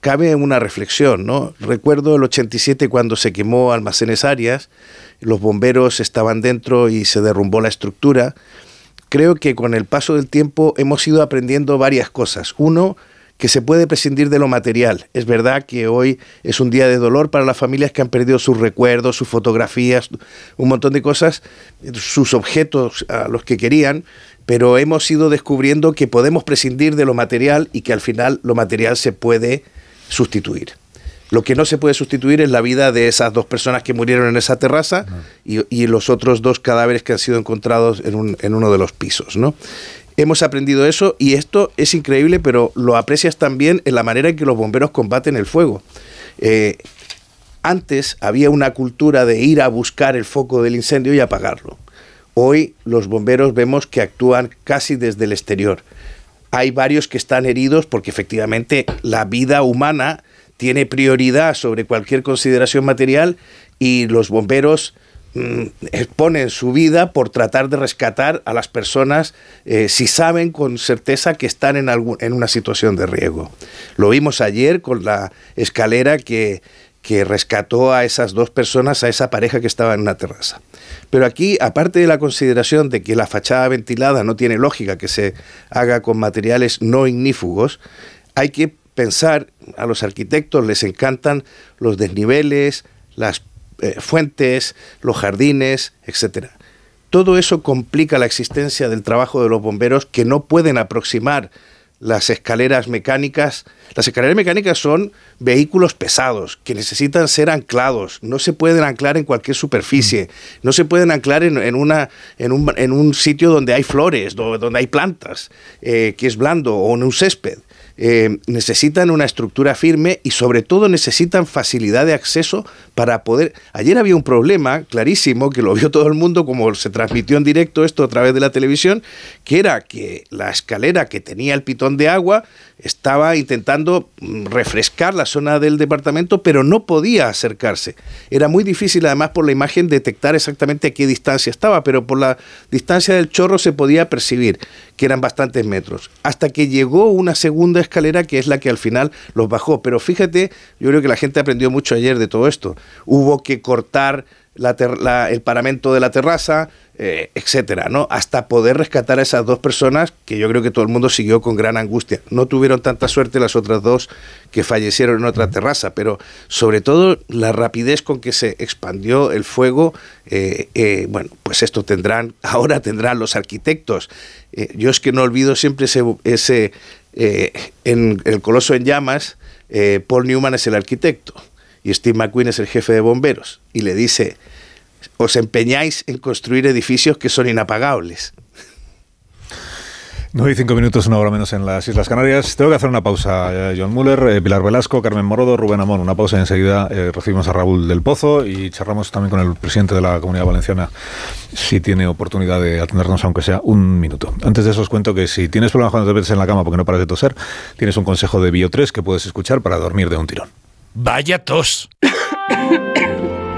cabe una reflexión, ¿no? Recuerdo el 87 cuando se quemó Almacenes Arias, los bomberos estaban dentro y se derrumbó la estructura. Creo que con el paso del tiempo hemos ido aprendiendo varias cosas. Uno, que se puede prescindir de lo material. Es verdad que hoy es un día de dolor para las familias que han perdido sus recuerdos, sus fotografías, un montón de cosas, sus objetos a los que querían, pero hemos ido descubriendo que podemos prescindir de lo material y que al final lo material se puede sustituir. Lo que no se puede sustituir es la vida de esas dos personas que murieron en esa terraza y, los otros dos cadáveres que han sido encontrados en, en uno de los pisos. ¿no? hemos aprendido eso y esto es increíble, pero lo aprecias también en la manera en que los bomberos combaten el fuego. Eh, antes había una cultura de ir a buscar el foco del incendio y apagarlo. Hoy los bomberos vemos que actúan casi desde el exterior. Hay varios que están heridos porque efectivamente la vida humana tiene prioridad sobre cualquier consideración material y los bomberos Mm, exponen su vida por tratar de rescatar a las personas eh, si saben con certeza que están en, algún, en una situación de riesgo. Lo vimos ayer con la escalera que, que rescató a esas dos personas, a esa pareja que estaba en una terraza. Pero aquí, aparte de la consideración de que la fachada ventilada no tiene lógica que se haga con materiales no ignífugos, hay que pensar, a los arquitectos les encantan los desniveles, las eh, fuentes, los jardines, etcétera. Todo eso complica la existencia del trabajo de los bomberos que no pueden aproximar las escaleras mecánicas. Las escaleras mecánicas son vehículos pesados que necesitan ser anclados. No se pueden anclar en cualquier superficie. No se pueden anclar en, una, en, un, en un sitio donde hay flores, donde hay plantas, eh, que es blando, o en un césped. Eh, necesitan una estructura firme y sobre todo necesitan facilidad de acceso para poder... Ayer había un problema clarísimo que lo vio todo el mundo como se transmitió en directo esto a través de la televisión, que era que la escalera que tenía el pitón de agua estaba intentando mm, refrescar la zona del departamento, pero no podía acercarse. Era muy difícil además por la imagen detectar exactamente a qué distancia estaba, pero por la distancia del chorro se podía percibir que eran bastantes metros, hasta que llegó una segunda escalera que es la que al final los bajó. Pero fíjate, yo creo que la gente aprendió mucho ayer de todo esto. Hubo que cortar el paramento de la terraza, eh, etcétera, ¿no? Hasta poder rescatar a esas dos personas que yo creo que todo el mundo siguió con gran angustia. No tuvieron tanta suerte las otras dos que fallecieron en otra terraza, pero sobre todo la rapidez con que se expandió el fuego, eh, eh, bueno, pues esto tendrán, *laughs* ahora tendrán los arquitectos. yo es que no olvido siempre ese, ese en el Coloso en Llamas, Paul Newman es el arquitecto y Steve McQueen es el jefe de bomberos y le dice, os empeñáis en construir edificios que son inapagables. 9 y 5 minutos, una hora menos en las Islas Canarias. Tengo que hacer una pausa. Eh, John Muller, eh, Pilar Velasco, Carmen Morodo, Rubén Amón. Una pausa y enseguida eh, recibimos a Raúl del Pozo y charlamos también con el presidente de la Comunidad Valenciana si tiene oportunidad de atendernos, aunque sea un minuto. Antes de eso os cuento que si tienes problemas cuando te metes en la cama porque no paras de toser, tienes un consejo de Bio 3 que puedes escuchar para dormir de un tirón. Vaya tos.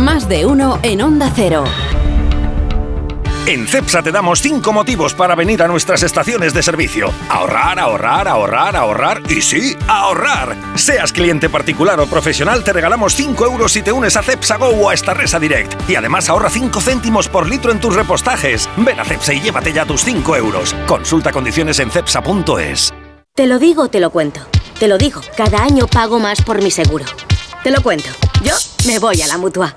Más de uno en Onda Cero. En CEPSA te damos 5 motivos para venir a nuestras estaciones de servicio. Ahorrar, ahorrar, ahorrar, ahorrar y sí, ahorrar. Seas cliente particular o profesional, te regalamos 5 euros si te unes a CEPSA Go o a esta Resa Direct. Y además ahorra 5 céntimos por litro en tus repostajes. Ven a CEPSA y llévate ya tus 5 euros. Consulta condiciones en CEPSA.es. Te lo digo, te lo cuento. Te lo digo, cada año pago más por mi seguro. Te lo cuento. Yo me voy a la mutua.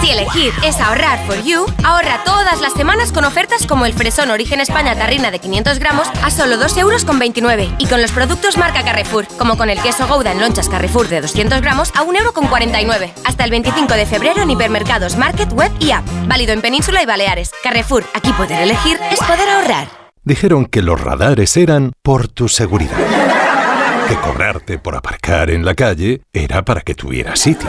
Si elegir es ahorrar for you, ahorra todas las semanas con ofertas como el fresón Origen España Tarrina de 500 gramos a solo 2 euros con 29 y con los productos marca Carrefour, como con el queso Gouda en lonchas Carrefour de 200 gramos a 1 euro con 49. Hasta el 25 de febrero en hipermercados, market, web y app. Válido en Península y Baleares. Carrefour, aquí poder elegir es poder ahorrar. Dijeron que los radares eran por tu seguridad. Que cobrarte por aparcar en la calle era para que tuvieras sitio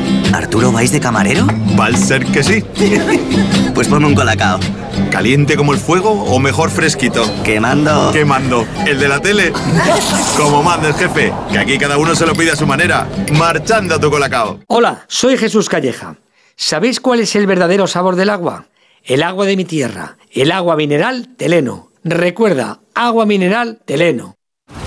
¿Arturo vais de camarero? Va a ser que sí. *laughs* pues ponme un colacao. ¿Caliente como el fuego o mejor fresquito? Quemando. Quemando. ¿El de la tele? *laughs* como manda el jefe, que aquí cada uno se lo pide a su manera. Marchando a tu colacao. Hola, soy Jesús Calleja. ¿Sabéis cuál es el verdadero sabor del agua? El agua de mi tierra, el agua mineral Teleno. Recuerda, agua mineral Teleno.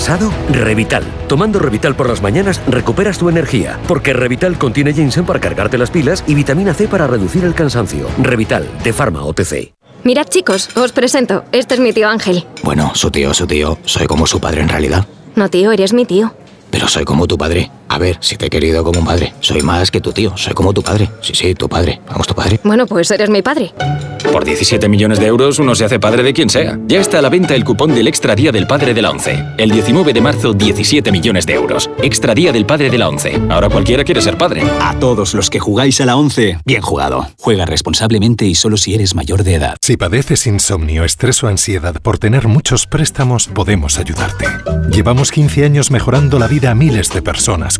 ¿Cansado? Revital. Tomando Revital por las mañanas recuperas tu energía, porque Revital contiene ginseng para cargarte las pilas y vitamina C para reducir el cansancio. Revital, de Pharma OTC. Mirad chicos, os presento. Este es mi tío Ángel. Bueno, su tío, su tío. Soy como su padre en realidad. No tío, eres mi tío. Pero soy como tu padre. A ver, si te he querido como un padre. Soy más que tu tío. Soy como tu padre. Sí, sí, tu padre. Vamos, tu padre. Bueno, pues eres mi padre. Por 17 millones de euros uno se hace padre de quien sea. Ya está a la venta el cupón del Extra Día del Padre de la ONCE. El 19 de marzo, 17 millones de euros. Extra Día del Padre de la ONCE. Ahora cualquiera quiere ser padre. A todos los que jugáis a la ONCE, bien jugado. Juega responsablemente y solo si eres mayor de edad. Si padeces insomnio, estrés o ansiedad por tener muchos préstamos, podemos ayudarte. Llevamos 15 años mejorando la vida a miles de personas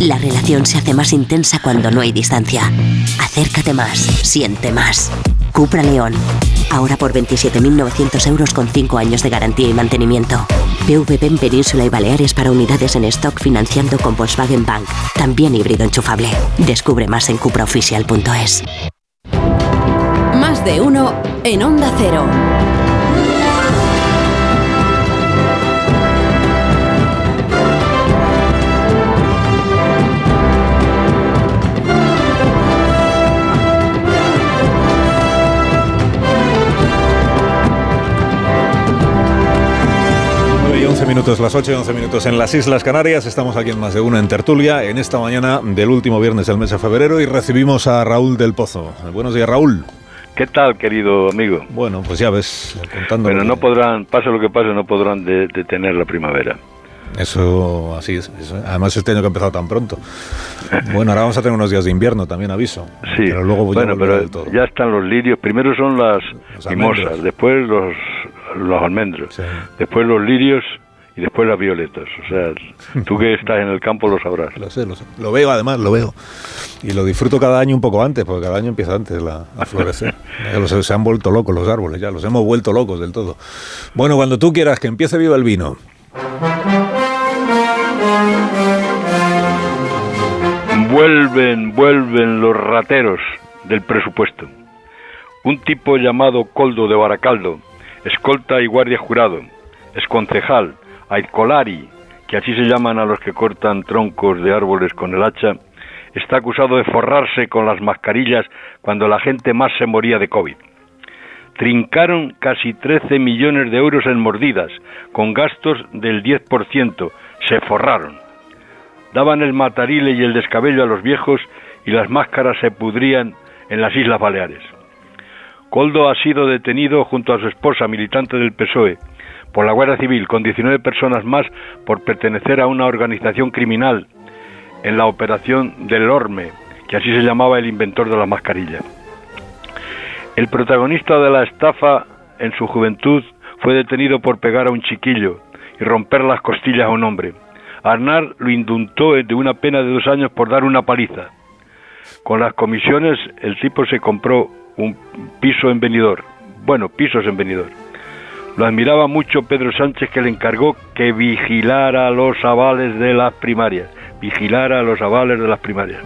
La relación se hace más intensa cuando no hay distancia. Acércate más, siente más. Cupra León. Ahora por 27.900 euros con 5 años de garantía y mantenimiento. PVP en Península y Baleares para unidades en stock financiando con Volkswagen Bank. También híbrido enchufable. Descubre más en cupraoficial.es. Más de uno en Onda Cero. 11 minutos, las 8 y 11 minutos en las Islas Canarias. Estamos aquí en más de una en Tertulia, en esta mañana del último viernes del mes de febrero y recibimos a Raúl del Pozo. Buenos días, Raúl. ¿Qué tal, querido amigo? Bueno, pues ya ves, contando. Bueno, no podrán, pase lo que pase, no podrán de- detener la primavera. Eso, así es. eso. Además, este año que ha empezado tan pronto. Bueno, ahora vamos a tener unos días de invierno, también aviso. Sí, Pero luego ya bueno, volverá pero del todo. ya están los lirios. Primero son las mimosas, almendros. después los, los almendros, después los lirios y después las violetas. O sea, tú que estás en el campo lo sabrás. Lo sé, lo sé. Lo veo, además, lo veo. Y lo disfruto cada año un poco antes, porque cada año empieza antes la, a florecer. *laughs* Ya los- se han vuelto locos los árboles, ya los hemos vuelto locos del todo. Bueno, cuando tú quieras que empiece viva el vino. Vuelven, vuelven los rateros del presupuesto. Un tipo llamado Coldo de Baracaldo, escolta y guardia jurado, exconcejal, aizcolari, que así se llaman a los que cortan troncos de árboles con el hacha, está acusado de forrarse con las mascarillas cuando la gente más se moría de COVID. Trincaron casi 13 millones de euros en mordidas, con gastos del 10%. Se forraron daban el matarile y el descabello a los viejos y las máscaras se pudrían en las Islas Baleares. Coldo ha sido detenido junto a su esposa, militante del PSOE, por la Guardia Civil, con 19 personas más por pertenecer a una organización criminal en la operación del Orme, que así se llamaba el inventor de la mascarilla. El protagonista de la estafa en su juventud fue detenido por pegar a un chiquillo y romper las costillas a un hombre. Arnar lo indultó de una pena de dos años por dar una paliza. Con las comisiones el tipo se compró un piso en Benidorm. Bueno, pisos en Benidorm. Lo admiraba mucho Pedro Sánchez que le encargó que vigilara los avales de las primarias. Vigilara los avales de las primarias.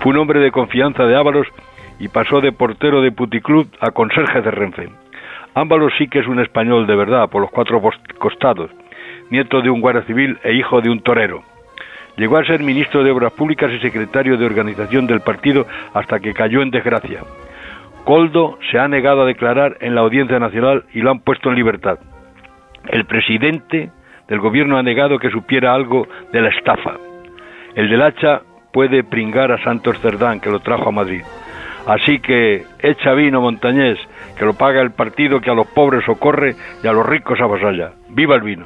Fue un hombre de confianza de Ábalos y pasó de portero de puticlub a conserje de Renfe. Ábalos sí que es un español de verdad, por los cuatro costados, nieto de un guardia civil e hijo de un torero. Llegó a ser ministro de Obras Públicas y secretario de organización del partido hasta que cayó en desgracia. Coldo se ha negado a declarar en la Audiencia Nacional y lo han puesto en libertad. El presidente del gobierno ha negado que supiera algo de la estafa. El del hacha puede pringar a Santos Cerdán, que lo trajo a Madrid. Así que echa vino, montañés, que lo paga el partido que a los pobres socorre y a los ricos avasalla. ¡Viva el vino!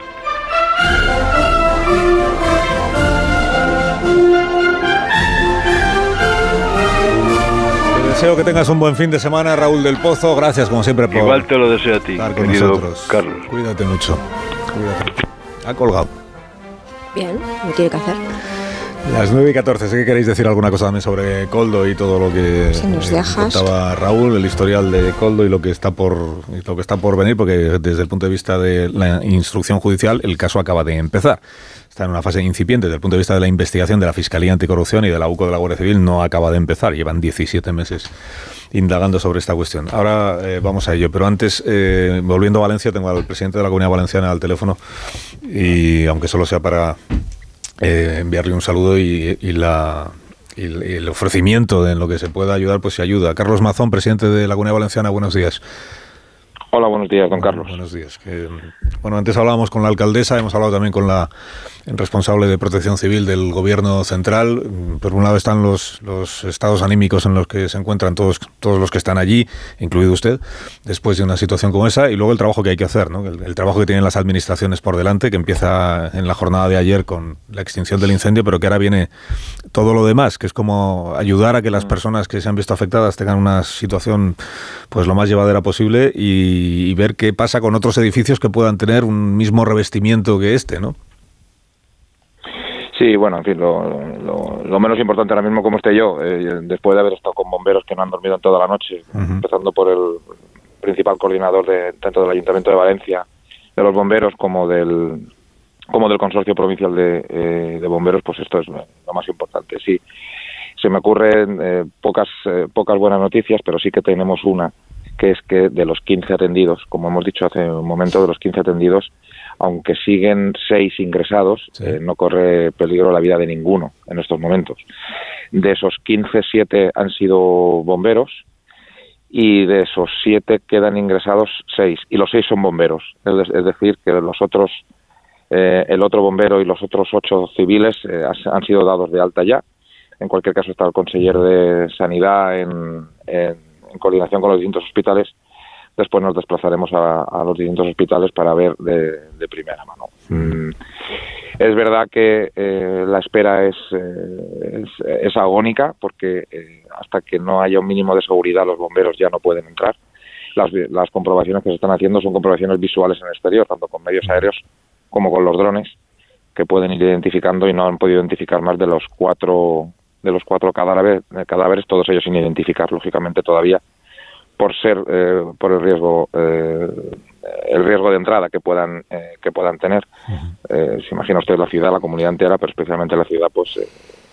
Deseo que tengas un buen fin de semana, Raúl del Pozo. Gracias, como siempre, por Igual te lo deseo a ti, estar con querido nosotros. Carlos. Cuídate mucho. Cuídate. Ha colgado. Bien, lo tiene que hacer. Las 9 y 14, sé que queréis decir alguna cosa también sobre Coldo y todo lo que eh, contaba Raúl, el historial de Coldo y lo que está por lo que está por venir, porque desde el punto de vista de la instrucción judicial el caso acaba de empezar. Está en una fase incipiente desde el punto de vista de la investigación de la Fiscalía Anticorrupción y de la UCO de la Guardia Civil no acaba de empezar, llevan 17 meses indagando sobre esta cuestión. Ahora eh, vamos a ello, pero antes, eh, volviendo a Valencia, tengo al presidente de la Comunidad Valenciana al teléfono y aunque solo sea para eh, enviarle un saludo y, y la, y el, ofrecimiento de en lo que se pueda ayudar, pues se ayuda. Carlos Mazón, presidente de la Comunidad Valenciana, buenos días. Hola, buenos días, don Carlos. Buenos días. Bueno, antes hablábamos con la alcaldesa, hemos hablado también con la responsable de protección civil del gobierno central. Por un lado están los, los estados anímicos en los que se encuentran todos, todos los que están allí, incluido usted, después de una situación como esa, y luego el trabajo que hay que hacer, ¿no? el, el trabajo que tienen las administraciones por delante, que empieza en la jornada de ayer con la extinción del incendio, pero que ahora viene todo lo demás, que es como ayudar a que las personas que se han visto afectadas tengan una situación pues lo más llevadera posible y, y ver qué pasa con otros edificios que puedan tener un mismo revestimiento que este, ¿no? Sí, bueno, en fin, lo, lo- lo menos importante ahora mismo como esté yo, eh, después de haber estado con bomberos que no han dormido en toda la noche, empezando por el principal coordinador de, tanto del Ayuntamiento de Valencia, de los bomberos, como del como del Consorcio Provincial de, eh, de Bomberos, pues esto es lo más importante. Sí, se me ocurren eh, pocas, eh, pocas buenas noticias, pero sí que tenemos una, que es que de los 15 atendidos, como hemos dicho hace un momento, de los 15 atendidos, aunque siguen seis ingresados, eh, no corre peligro la vida de ninguno en estos momentos. De esos 15, siete han sido bomberos y de esos siete quedan ingresados seis y los seis son bomberos. Es, de- es decir, que los otros, eh, el otro bombero y los otros ocho civiles eh, han sido dados de alta ya. En cualquier caso está el consejero de Sanidad en, en- en coordinación con los distintos hospitales. Después nos desplazaremos a, a los distintos hospitales para ver de, de primera mano. Mm, Es verdad que eh, la espera es, eh, es, es agónica porque eh, hasta que no haya un mínimo de seguridad los bomberos ya no pueden entrar. Las, las comprobaciones que se están haciendo son comprobaciones visuales en el exterior, tanto con medios aéreos como con los drones, que pueden ir identificando y no han podido identificar más de los cuatro de los cuatro cadáveres, cadáveres todos ellos sin identificar, lógicamente todavía por ser eh, por el riesgo eh, el riesgo de entrada que puedan eh, que puedan tener. Eh, se imagina usted la ciudad la comunidad entera pero especialmente la ciudad pues eh,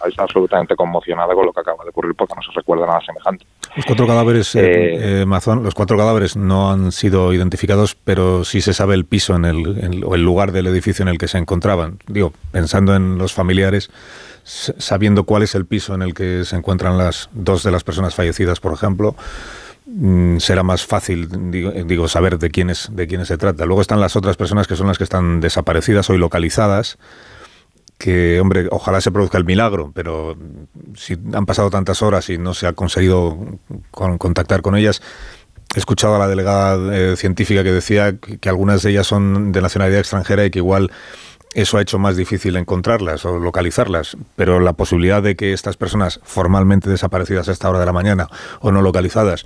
está absolutamente conmocionada con lo que acaba de ocurrir porque no se recuerda nada semejante. Los cuatro cadáveres, eh, eh, Mazón, los cuatro cadáveres no han sido identificados, pero sí se sabe el piso en el, en- o el lugar del edificio en el que se encontraban. Digo, pensando en los familiares, sabiendo cuál es el piso en el que se encuentran las dos de las personas fallecidas, por ejemplo, será más fácil, digo, eh, digo, saber de quiénes, de quiénes se trata. Luego están las otras personas que son las que están desaparecidas o localizadas que, hombre, ojalá se produzca el milagro, pero si han pasado tantas horas y no se ha conseguido con- contactar con ellas, he escuchado a la delegada eh, científica que decía que algunas de ellas son de nacionalidad extranjera y que igual eso ha hecho más difícil encontrarlas o localizarlas, pero la posibilidad de que estas personas formalmente desaparecidas a esta hora de la mañana o no localizadas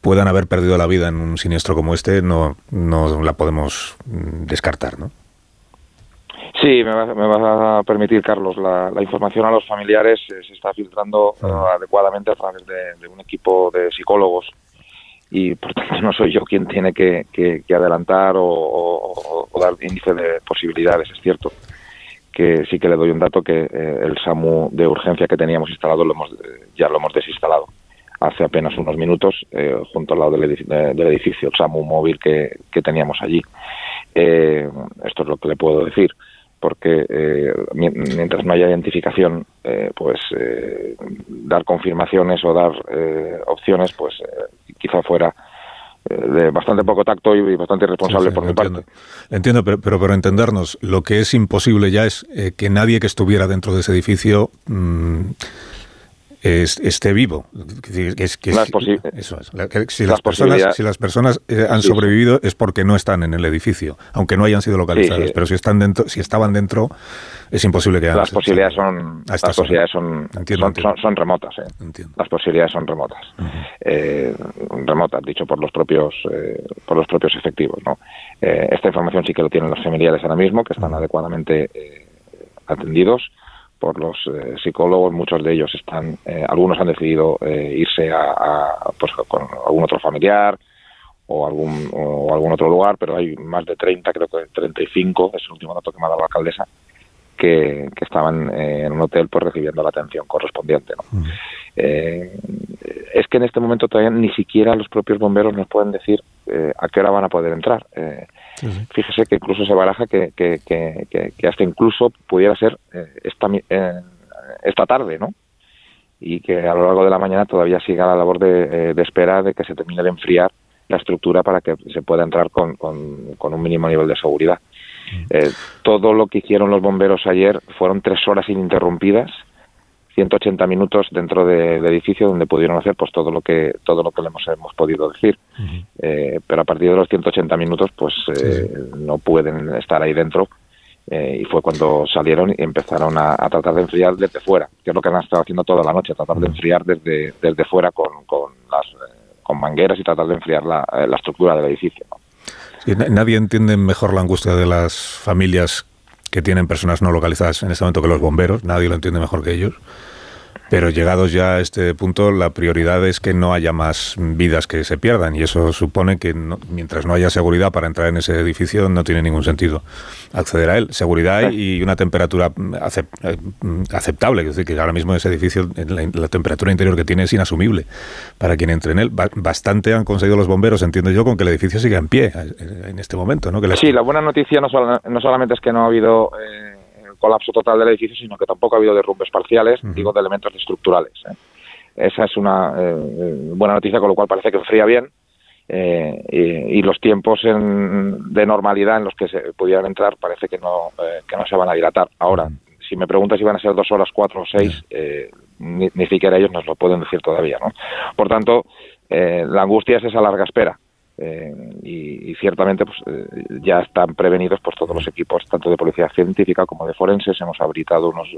puedan haber perdido la vida en un siniestro como este no, no la podemos mm, descartar, ¿no? Sí, me vas, me vas a permitir, Carlos. La, la información a los familiares eh, se está filtrando eh, adecuadamente a través de, de un equipo de psicólogos y por *laughs* tanto no soy yo quien tiene que, que- adelantar o, dar índice de posibilidades. Es cierto que sí que le doy un dato que eh, el SAMU de urgencia que teníamos instalado lo hemos, eh, ya lo hemos desinstalado hace apenas unos minutos eh, junto al lado del, edifi- eh, del edificio, el SAMU móvil que, que teníamos allí. Esto es lo que le puedo decir porque eh, mi- mientras no haya identificación, eh, pues eh, dar confirmaciones o dar eh, opciones, pues eh, quizá fuera de bastante poco tacto y bastante irresponsable Sí, sí, por mi parte. entiendo. Entiendo, pero, pero para entendernos, lo que es imposible ya es que nadie que estuviera dentro de ese edificio mm, es- esté vivo. Que que Las eso es. Si, las las personas, si las personas eh, han Sí, sobrevivido es porque no están en el edificio, aunque no hayan sido localizadas. Sí, sí. Pero si están dentro, si estaban dentro, es imposible que Las se- posibilidades son, las posibilidades son, Entiendo, son, entiendo. son- son remotas. ¿eh? Las posibilidades son remotas. Eh, remotas, dicho por los propios eh, por los propios efectivos. ¿no? Eh, esta información sí que lo tienen los familiares ahora mismo, que están adecuadamente eh, atendidos por los eh, psicólogos, muchos de ellos están, eh, algunos han decidido eh, irse a, pues, con algún otro familiar o algún, o algún otro lugar, pero hay más de 30, creo que 35, es el último dato que me ha dado la alcaldesa, que, estaban en un hotel pues recibiendo la atención correspondiente. es que en este momento todavía ni siquiera los propios bomberos nos pueden decir a qué hora van a poder entrar. Fíjese que incluso se baraja que, que, que, hasta incluso pudiera ser eh, esta, eh, esta tarde, ¿no? Y que a lo largo de la mañana todavía siga la labor de, eh, de espera de que se termine de enfriar la estructura para que se pueda entrar con, con, con un mínimo nivel de seguridad. Mm. todo lo que hicieron los bomberos ayer fueron tres horas ininterrumpidas 180 minutos dentro del edificio donde pudieron hacer pues todo lo que todo lo que le hemos, hemos podido decir. Eh, pero a partir de los 180 minutos pues eh, no pueden estar ahí dentro eh, y fue cuando salieron y empezaron a, tratar de enfriar desde fuera que es lo que han estado haciendo toda la noche tratar de enfriar desde desde fuera con, con las con mangueras y tratar de enfriar la, la estructura del edificio nadie entiende mejor la angustia de las familias que tienen personas no localizadas en este momento que los bomberos, nadie lo entiende mejor que ellos. Pero llegados ya a este punto, la prioridad es que no haya más vidas que se pierdan y eso supone que mientras no haya seguridad para entrar en ese edificio no tiene ningún sentido acceder a él. Seguridad y una temperatura eh, aceptable, es decir, que ahora mismo ese edificio, la, temperatura interior que tiene es inasumible para quien entre en él. Bastante han conseguido los bomberos, entiendo yo, con que el edificio siga en pie eh, en este momento. ¿no? Que Sí, la buena noticia no, no solamente es que no ha habido... Eh colapso total del edificio, sino que tampoco ha habido derrumbes parciales, digo, de elementos estructurales. ¿eh? Esa es una eh, buena noticia, con lo cual parece que enfría bien. Eh, y, los tiempos de normalidad en los que se pudieran entrar parece que no, que no se van a dilatar. Ahora, si me preguntas si van a ser dos horas, cuatro o seis, ni, ni, siquiera ellos nos lo pueden decir todavía. ¿no? Por tanto, la angustia es esa larga espera. Eh, y, ciertamente pues, eh, ya están prevenidos pues, todos los equipos, tanto de policía científica como de forenses. Hemos habilitado unos,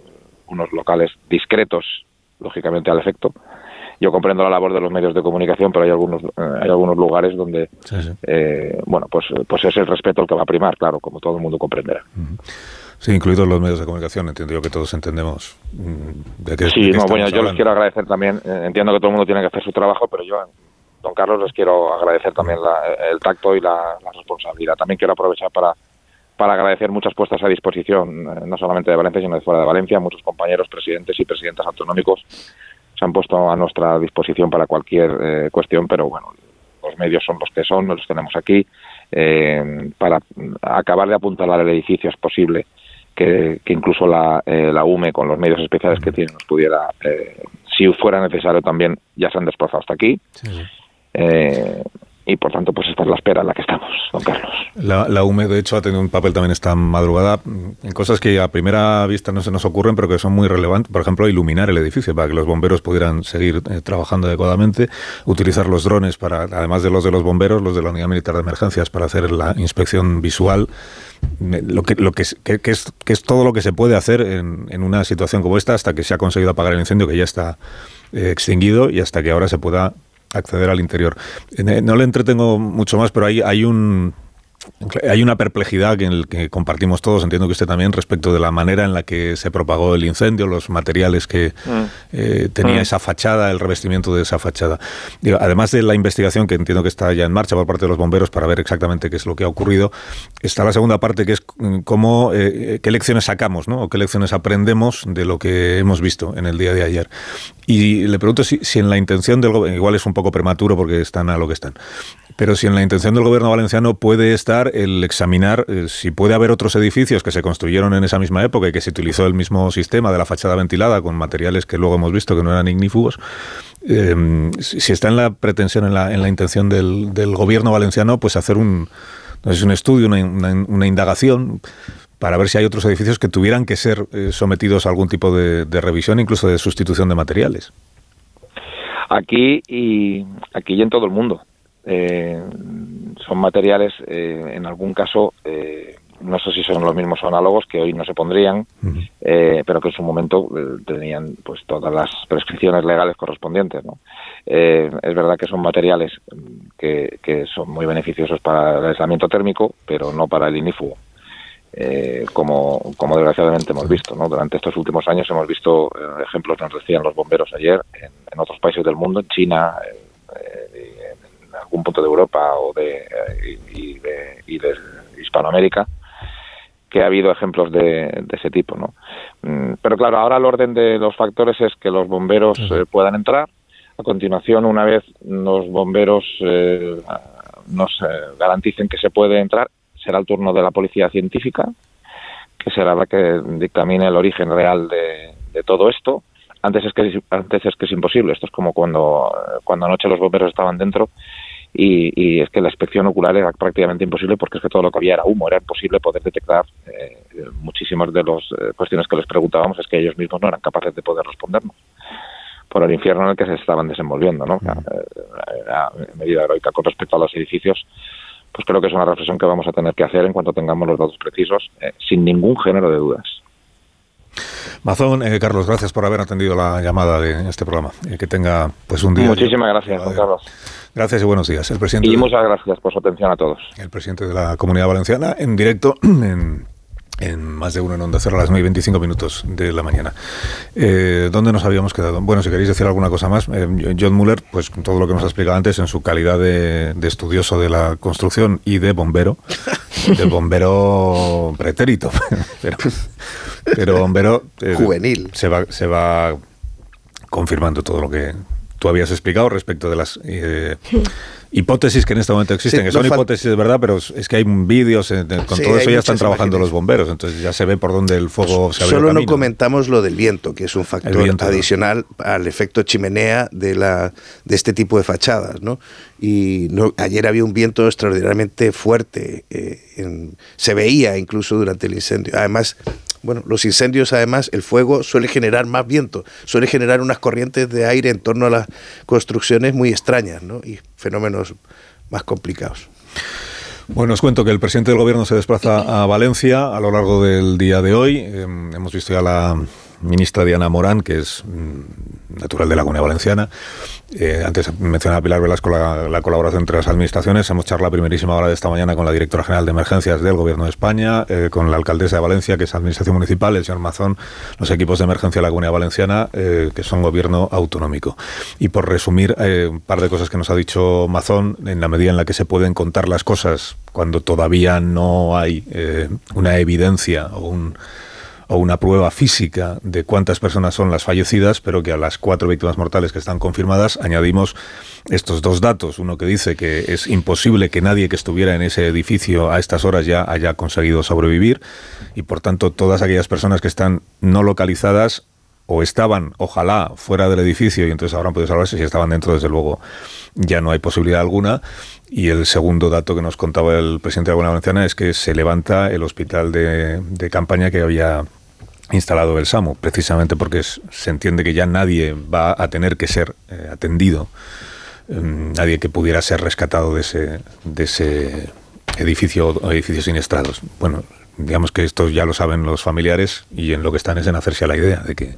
unos locales discretos, lógicamente al efecto. Yo comprendo la labor de los medios de comunicación, pero hay algunos, eh, hay algunos lugares donde, bueno, pues, pues es el respeto el que va a primar, claro, como todo el mundo comprenderá. Sí, incluidos los medios de comunicación, entiendo yo que todos entendemos mm, de qué Sí, bueno, yo les quiero agradecer también, entiendo que todo el mundo tiene que hacer su trabajo, pero yo don Carlos, les quiero agradecer también el tacto y la, responsabilidad. También quiero aprovechar para, para agradecer muchas puestas a disposición, eh, no solamente de Valencia, sino de fuera de Valencia. Muchos compañeros, presidentes y presidentas autonómicos se han puesto a nuestra disposición para cualquier eh, cuestión, pero bueno, los medios son los que son, los tenemos aquí. Eh, para acabar de apuntalar el edificio es posible que, incluso la, la UME, con los medios especiales que tiene, nos pudiera, si fuera necesario también, ya se han desplazado hasta aquí. Eh, y por tanto, pues esta es la espera en la que estamos, don Carlos. La, la UME, de hecho, ha tenido un papel también esta madrugada en cosas que a primera vista no se nos ocurren, pero que son muy relevantes. Por ejemplo, iluminar el edificio para que los bomberos pudieran seguir eh, trabajando adecuadamente, utilizar los drones para, además de los de los bomberos, los de la Unidad Militar de Emergencias para hacer la inspección visual. Lo que, lo que, es, que, es, que es todo lo que se puede hacer en, en, una situación como esta hasta que se ha conseguido apagar el incendio que ya está eh, extinguido y hasta que ahora se pueda acceder al interior. Eh, no le entretengo mucho más, pero hay, hay un hay una perplejidad que, en el que compartimos todos, entiendo que usted también, respecto de la manera en la que se propagó el incendio, los materiales que mm. eh, tenía mm. esa fachada, el revestimiento de esa fachada. además de la investigación que entiendo que está ya en marcha por parte de los bomberos para ver exactamente qué es lo que ha ocurrido, está la segunda parte que es mm, cómo, eh, qué lecciones sacamos, ¿no? O qué lecciones aprendemos de lo que hemos visto en el día de ayer. Y le pregunto si, si en la intención del gobierno, igual es un poco prematuro porque están a lo que están, pero si en la intención del gobierno valenciano puede estar el examinar eh, si puede haber otros edificios que se construyeron en esa misma época y que se utilizó el mismo sistema de la fachada ventilada con materiales que luego hemos visto que no eran ignífugos, eh, si está en la pretensión, en la, en la intención del, gobierno valenciano, pues hacer un, un estudio, una, indagación para ver si hay otros edificios que tuvieran que ser eh, sometidos a algún tipo de, de revisión, incluso de sustitución de materiales. Aquí y aquí y en todo el mundo eh, son materiales, eh, en algún caso, eh, no sé si son los mismos análogos que hoy no se pondrían, eh, pero que en su momento tenían pues todas las prescripciones legales correspondientes. ¿no? es verdad que son materiales que, que, son muy beneficiosos para el aislamiento térmico, pero no para el inífugo. eh, como, como desgraciadamente hemos visto. ¿no? Durante estos últimos años hemos visto eh, ejemplos, nos decían los bomberos ayer, en, otros países del mundo, en China, algún punto de Europa o de, y, de, y de Hispanoamérica, que ha habido ejemplos de, ese tipo. ¿no? Mm, pero claro, ahora el orden de los factores es que los bomberos puedan entrar. A continuación, una vez los bomberos nos garanticen que se puede entrar, será el turno de la policía científica, que será la que dictamine el origen real de, todo esto. Antes es que antes es que es imposible. Esto es como cuando cuando anoche los bomberos estaban dentro y, es que la inspección ocular era prácticamente imposible porque es que todo lo que había era humo. Era imposible poder detectar eh, muchísimas de las eh, cuestiones que les preguntábamos es que ellos mismos no eran capaces de poder respondernos por el infierno en el que se estaban desenvolviendo, ¿no? Eh, medida heroica con respecto a los edificios pues creo que es una reflexión que vamos a tener que hacer en cuanto tengamos los datos precisos, eh, sin ningún género de dudas. Mazón, eh, Carlos, gracias por haber atendido la llamada de este programa. Eh, que tenga pues un día. Muchísimas gracias, Juan Carlos. Gracias y buenos días. El presidente y muchas gracias por su atención a todos. El presidente de la Comunidad Valenciana en directo *clears throat* en en más de uno en Onda Cero a las 9 y 25 minutos de la mañana. Eh, ¿Dónde nos habíamos quedado? Bueno, si queréis decir alguna cosa más, eh, John Muller, pues todo lo que nos ha explicado antes en su calidad de, estudioso de la construcción y de bombero, *laughs* de bombero pretérito, *laughs* pero, bombero eh, juvenil. Se va, se va confirmando todo lo que tú habías explicado respecto de las *laughs* hipótesis que en este momento existen, que son hipótesis de verdad, pero es que hay vídeos, eh, con todo eso ya están trabajando los bomberos, entonces ya se ve por dónde el fuego se abre. Solo no comentamos lo del viento, que es un factor adicional al efecto chimenea de, la, de este tipo de fachadas. ¿no? Y no, ayer había un viento extraordinariamente fuerte, eh, se veía incluso durante el incendio. Además, bueno, los incendios además, el fuego suele generar más viento, suele generar unas corrientes de aire en torno a las construcciones muy extrañas ¿no? y fenómenos más complicados. Bueno, os cuento que el presidente del gobierno se desplaza a Valencia a lo largo del día de hoy. Em, hemos visto ya la ministra Diana Morán, que es mm, natural de la Comunidad Valenciana. Eh, antes mencionaba Pilar Velasco la, la, colaboración entre las administraciones. Hemos charlado la primerísima hora de esta mañana con la directora general de emergencias del Gobierno de España, eh, con la alcaldesa de Valencia, que es Administración Municipal, el señor Mazón, los equipos de emergencia de la Comunidad Valenciana, eh, que son Gobierno autonómico. Y por resumir, un par de cosas que nos ha dicho Mazón, en la medida en la que se pueden contar las cosas cuando todavía no hay una evidencia o un o una prueba física de cuántas personas son las fallecidas, pero que a las cuatro víctimas mortales que están confirmadas añadimos estos dos datos. Uno que dice que es imposible que nadie que estuviera en ese edificio a estas horas ya haya conseguido sobrevivir y por tanto todas aquellas personas que están no localizadas o estaban, ojalá, fuera del edificio y entonces habrán podido salvarse, si estaban dentro, desde luego, ya no hay posibilidad alguna. Y el segundo dato que nos contaba el presidente de la Valenciana es que se levanta el hospital de, campaña que había instalado el SAMU, precisamente porque se entiende que ya nadie va a tener que ser eh, atendido, em, nadie que pudiera ser rescatado de ese, de ese edificio edificios siniestrados. Bueno, digamos que esto ya lo saben los familiares y en lo que están es en hacerse a la idea de que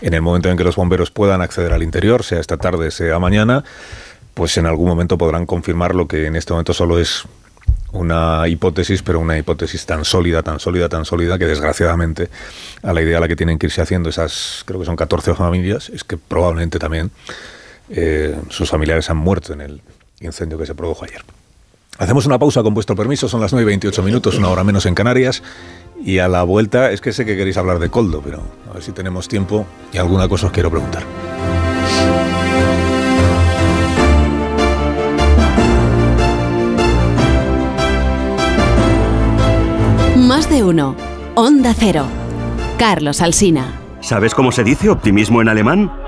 en el momento en que los bomberos puedan acceder al interior, sea esta tarde, sea mañana, pues en algún momento podrán confirmar lo que en este momento solo es una hipótesis, pero una hipótesis tan sólida, tan sólida, tan sólida, que desgraciadamente a la idea a la que tienen que irse haciendo esas, creo que son 14 familias, es que probablemente también eh, sus familiares han muerto en el incendio que se produjo ayer. Hacemos una pausa con vuestro permiso, son las 9 y 28 minutos, una hora menos en Canarias. Y a la vuelta, es que sé que queréis hablar de Coldo, pero a ver si tenemos tiempo y alguna cosa os quiero preguntar. Más de uno. Onda Cero. Carlos Alsina. ¿Sabes cómo se dice optimismo en alemán?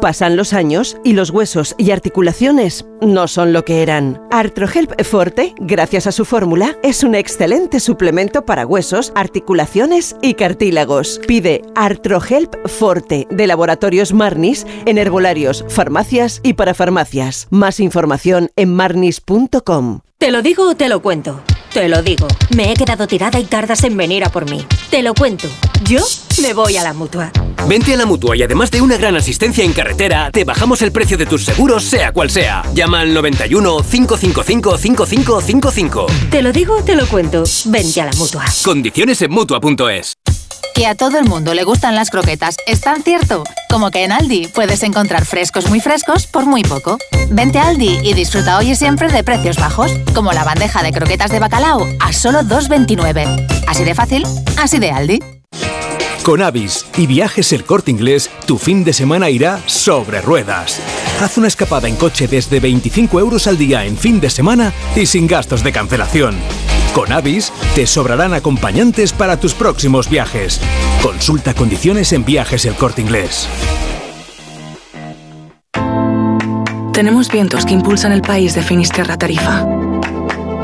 Pasan los años y los huesos y articulaciones no son lo que eran. Artrohelp Forte, gracias a su fórmula, es un excelente suplemento para huesos, articulaciones y cartílagos. Pide Artrohelp Forte de Laboratorios Marnis en herbolarios, farmacias y para farmacias. Más información en marnis.com. ¿Te lo digo o te lo cuento? Te lo digo. Me he quedado tirada y tardas en venir a por mí. Te lo cuento. Yo me voy a la mutua. Vente a la mutua y además de una gran asistencia en carretera, te bajamos el precio de tus seguros, sea cual sea. Llama al 91 555 5555. Te lo digo te lo cuento. Vente a la mutua. Condiciones en mutua.es. Que a todo el mundo le gustan las croquetas es tan cierto como que en Aldi puedes encontrar frescos muy frescos por muy poco. Vente a Aldi y disfruta hoy y siempre de precios bajos, como la bandeja de croquetas de bacalao a solo 2,29. Así de fácil, así de Aldi. Con Avis y Viajes El Corte Inglés, tu fin de semana irá sobre ruedas. Haz una escapada en coche desde 25 euros al día en fin de semana y sin gastos de cancelación. Con Avis te sobrarán acompañantes para tus próximos viajes. Consulta condiciones en Viajes El Corte Inglés. Tenemos vientos que impulsan el país de Finisterra Tarifa.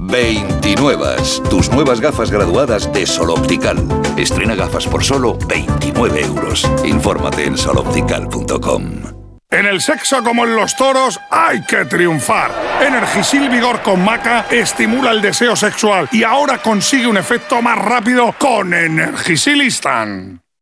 29. Tus nuevas gafas graduadas de Sol Optical. Estrena gafas por solo 29 euros. Infórmate en soloptical.com. En el sexo como en los toros hay que triunfar. Energisil Vigor con Maca estimula el deseo sexual y ahora consigue un efecto más rápido con Energisil Instant.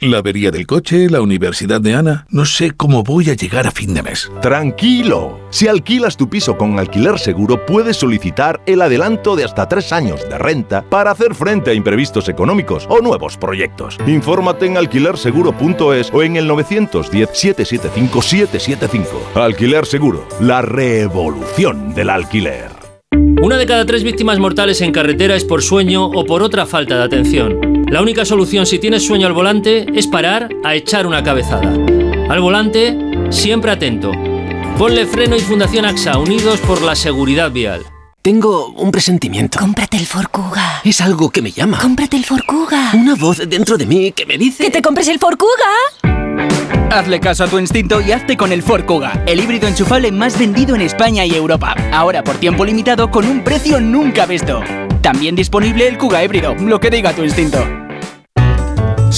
La avería del coche, la universidad de Ana. No sé cómo voy a llegar a fin de mes. Tranquilo. Si alquilas tu piso con alquiler seguro, puedes solicitar el adelanto de hasta tres años de renta para hacer frente a imprevistos económicos o nuevos proyectos. Infórmate en alquilerseguro.es o en el 910-775-775. Alquiler Seguro, la revolución del alquiler. Una de cada tres víctimas mortales en carretera es por sueño o por otra falta de atención. La única solución si tienes sueño al volante es parar a echar una cabezada. Al volante, siempre atento. Ponle freno y Fundación AXA, unidos por la seguridad vial. Tengo un presentimiento. Cómprate el Forcuga. Es algo que me llama. Cómprate el Forcuga. Una voz dentro de mí que me dice... ¡Que te compres el Forcuga! Hazle caso a tu instinto y hazte con el Ford Kuga, el híbrido enchufable más vendido en España y Europa. Ahora por tiempo limitado con un precio nunca visto. También disponible el Kuga híbrido, lo que diga tu instinto.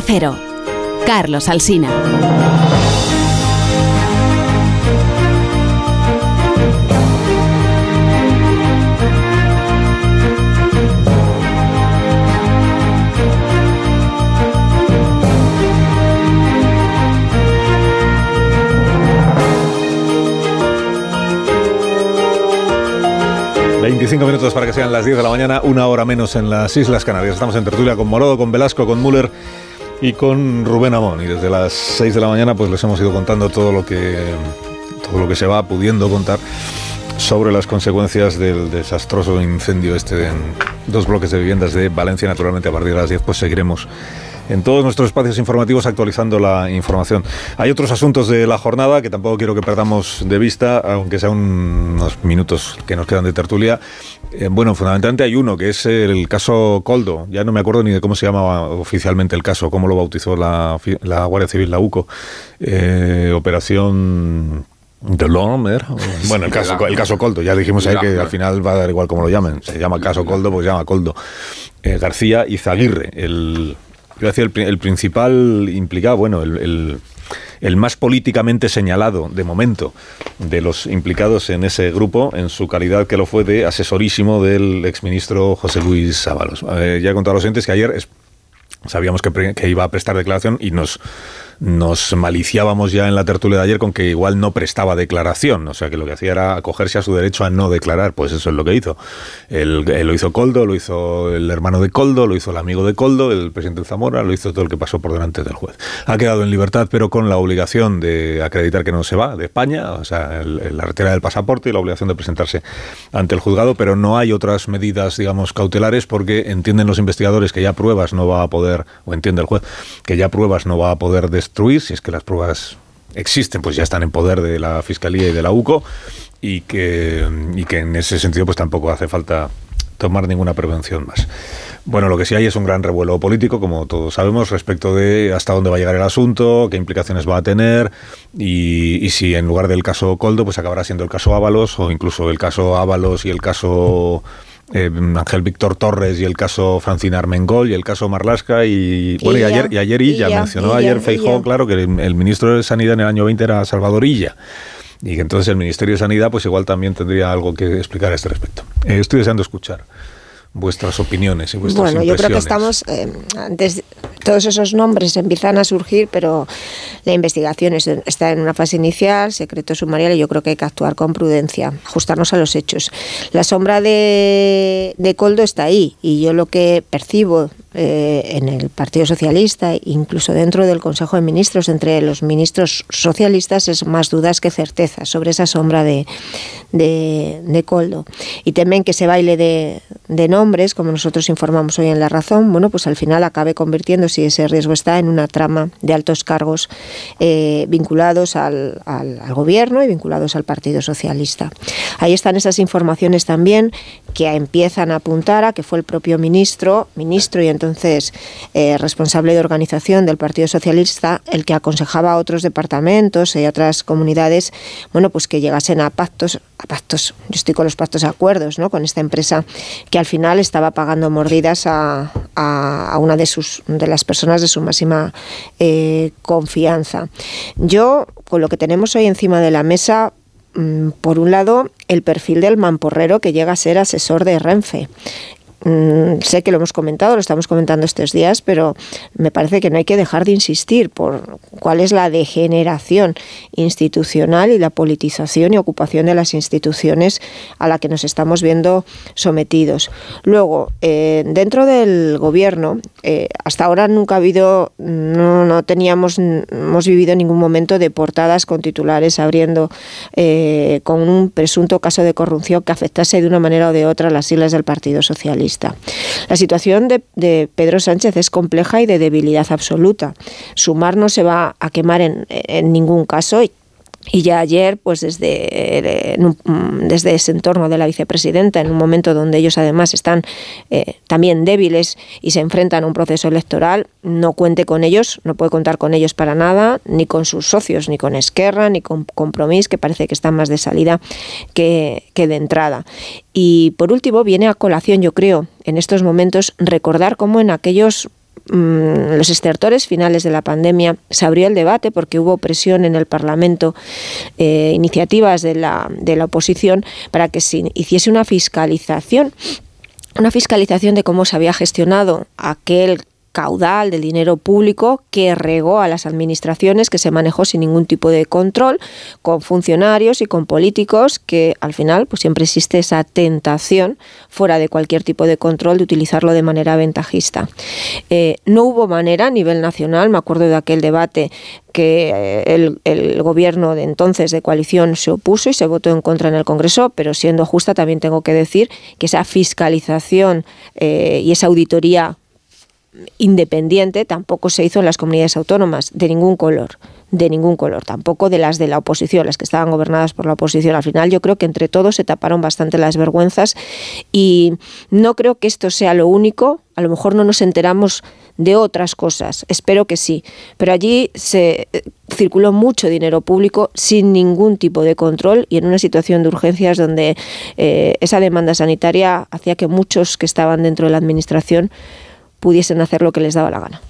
Cero, Carlos Alsina. Cinco minutos para que sean las 10 de la mañana, una hora menos en las Islas Canarias. Estamos en tertulia con Morodo, con Velasco, con Müller y con Rubén Amón. Y desde las 6 de la mañana pues les hemos ido contando todo lo que, todo lo que se va pudiendo contar sobre las consecuencias del desastroso incendio este en dos bloques de viviendas de Valencia. Naturalmente a partir de las 10 pues seguiremos en todos nuestros espacios informativos actualizando la información. Hay otros asuntos de la jornada que tampoco quiero que perdamos de vista, aunque sean unos minutos que nos quedan de tertulia. Eh, bueno, fundamentalmente hay uno, que es el caso Coldo. Ya no me acuerdo ni de cómo se llamaba oficialmente el caso, cómo lo bautizó la, Guardia Civil, la UCO. Eh, operación de Lomer. *laughs* Bueno, el caso, el caso Coldo, ya dijimos ahí que al final va a dar igual como lo llamen. Se llama caso Coldo, pues se llama Coldo. Eh, García y Zaguirre, el, yo decía, el, principal implicado, bueno, el, el, más políticamente señalado de momento de los implicados en ese grupo, en su calidad que lo fue de asesorísimo del exministro José Luis Ábalos. Eh, ya he contado a los oyentes que ayer sabíamos que iba a prestar declaración y nos nos maliciábamos ya en la tertulia de ayer con que igual no prestaba declaración, o sea que lo que hacía era acogerse a su derecho a no declarar, pues eso es lo que hizo. Él, lo hizo Coldo, lo hizo el hermano de Coldo, lo hizo el amigo de Coldo, el presidente Zamora, lo hizo todo el que pasó por delante del juez. Ha quedado en libertad, pero con la obligación de acreditar que no se va de España, o sea, la retirada del pasaporte y la obligación de presentarse ante el juzgado, pero no hay otras medidas, digamos, cautelares porque entienden los investigadores que ya pruebas no va a poder, o entiende el juez, que ya pruebas no va a poder destruir si es que las pruebas existen, pues ya están en poder de la Fiscalía y de la UCO, y que, y que en ese sentido pues tampoco hace falta tomar ninguna prevención más. Bueno, lo que sí hay es un gran revuelo político, como todos sabemos, respecto de hasta dónde va a llegar el asunto, qué implicaciones va a tener y, y, si en lugar del caso Coldo, pues acabará siendo el caso Ábalos o incluso el caso Ábalos y el caso eh, Ángel Víctor Torres y el caso Francina Armengol y el caso Marlasca y, bueno, y ayer, y ayer Illa, mencionó ayer Feijó, claro, que el, ministro de Sanidad en el año 20 era Salvador Illa. Y que entonces el Ministerio de Sanidad pues igual también tendría algo que explicar a este respecto. Eh, estoy deseando escuchar vuestras opiniones y vuestras Bueno, yo creo que estamos, eh, antes todos esos nombres empiezan a surgir, pero la investigación está en una fase inicial, secreto sumarial, y yo creo que hay que actuar con prudencia, ajustarnos a los hechos. La sombra de, de Coldo está ahí, y yo lo que percibo eh, en el Partido Socialista, incluso dentro del Consejo de Ministros, entre los ministros socialistas, es más dudas que certezas sobre esa sombra de, de, Coldo. Y temen que ese baile de, de, nombres, como nosotros informamos hoy en La Razón, bueno, pues al final acabe convirtiendo, si ese riesgo está, en una trama de altos cargos eh, vinculados al, al, gobierno y vinculados al Partido Socialista. Ahí están esas informaciones también que empiezan a apuntar a que fue el propio ministro, ministro y entonces eh, responsable de organización del Partido Socialista, el que aconsejaba a otros departamentos y a otras comunidades, bueno, pues que llegasen a pactos, a pactos, yo estoy con los pactos de acuerdos, ¿no? Con esta empresa que al final estaba pagando mordidas a, a, una de sus de las personas de su máxima eh, confianza. Yo, con lo que tenemos hoy encima de la mesa, Mm, por un lado, el perfil del mamporrero que llega a ser asesor de Renfe, Mm, sé que lo hemos comentado, lo estamos comentando estos días, pero me parece que no hay que dejar de insistir por cuál es la degeneración institucional y la politización y ocupación de las instituciones a la que nos estamos viendo sometidos. Luego, eh, dentro del gobierno, eh, hasta ahora nunca ha habido, no, no, teníamos, hemos vivido ningún momento de portadas con titulares abriendo eh, con un presunto caso de corrupción que afectase de una manera o de otra las islas del Partido Socialista. La situación de, Pedro Sánchez es compleja y de debilidad absoluta. Sumar no se va a quemar en, en ningún caso y ya ayer, pues desde, mm, desde ese entorno de la vicepresidenta, en un momento donde ellos además están eh, también débiles y se enfrentan a un proceso electoral, no cuente con ellos, no puede contar con ellos para nada, ni con sus socios, ni con Esquerra, ni con Compromís, que parece que están más de salida que, que de entrada. Y por último, viene a colación, yo creo, en estos momentos, recordar cómo en aquellos Mm, los estertores finales de la pandemia se abrió el debate porque hubo presión en el Parlamento, eh, iniciativas de la, de la oposición para que se hiciese una fiscalización una fiscalización de cómo se había gestionado aquel caudal del dinero público que regó a las administraciones, que se manejó sin ningún tipo de control, con funcionarios y con políticos, que al final pues siempre existe esa tentación, fuera de cualquier tipo de control, de utilizarlo de manera ventajista. Eh, no hubo manera a nivel nacional, me acuerdo de aquel debate que eh, el, gobierno de entonces de coalición se opuso y se votó en contra en el Congreso, pero siendo justa también tengo que decir que esa fiscalización eh, y esa auditoría independiente tampoco se hizo en las comunidades autónomas, de ningún color, de ningún color, tampoco de las de la oposición, las que estaban gobernadas por la oposición. Al final yo creo que entre todos se taparon bastante las vergüenzas y no creo que esto sea lo único, a lo mejor no nos enteramos de otras cosas, espero que sí, pero allí se eh, circuló mucho dinero público sin ningún tipo de control y en una situación de urgencias donde eh, esa demanda sanitaria hacía que muchos que estaban dentro de la administración pudiesen hacer lo que les daba la gana.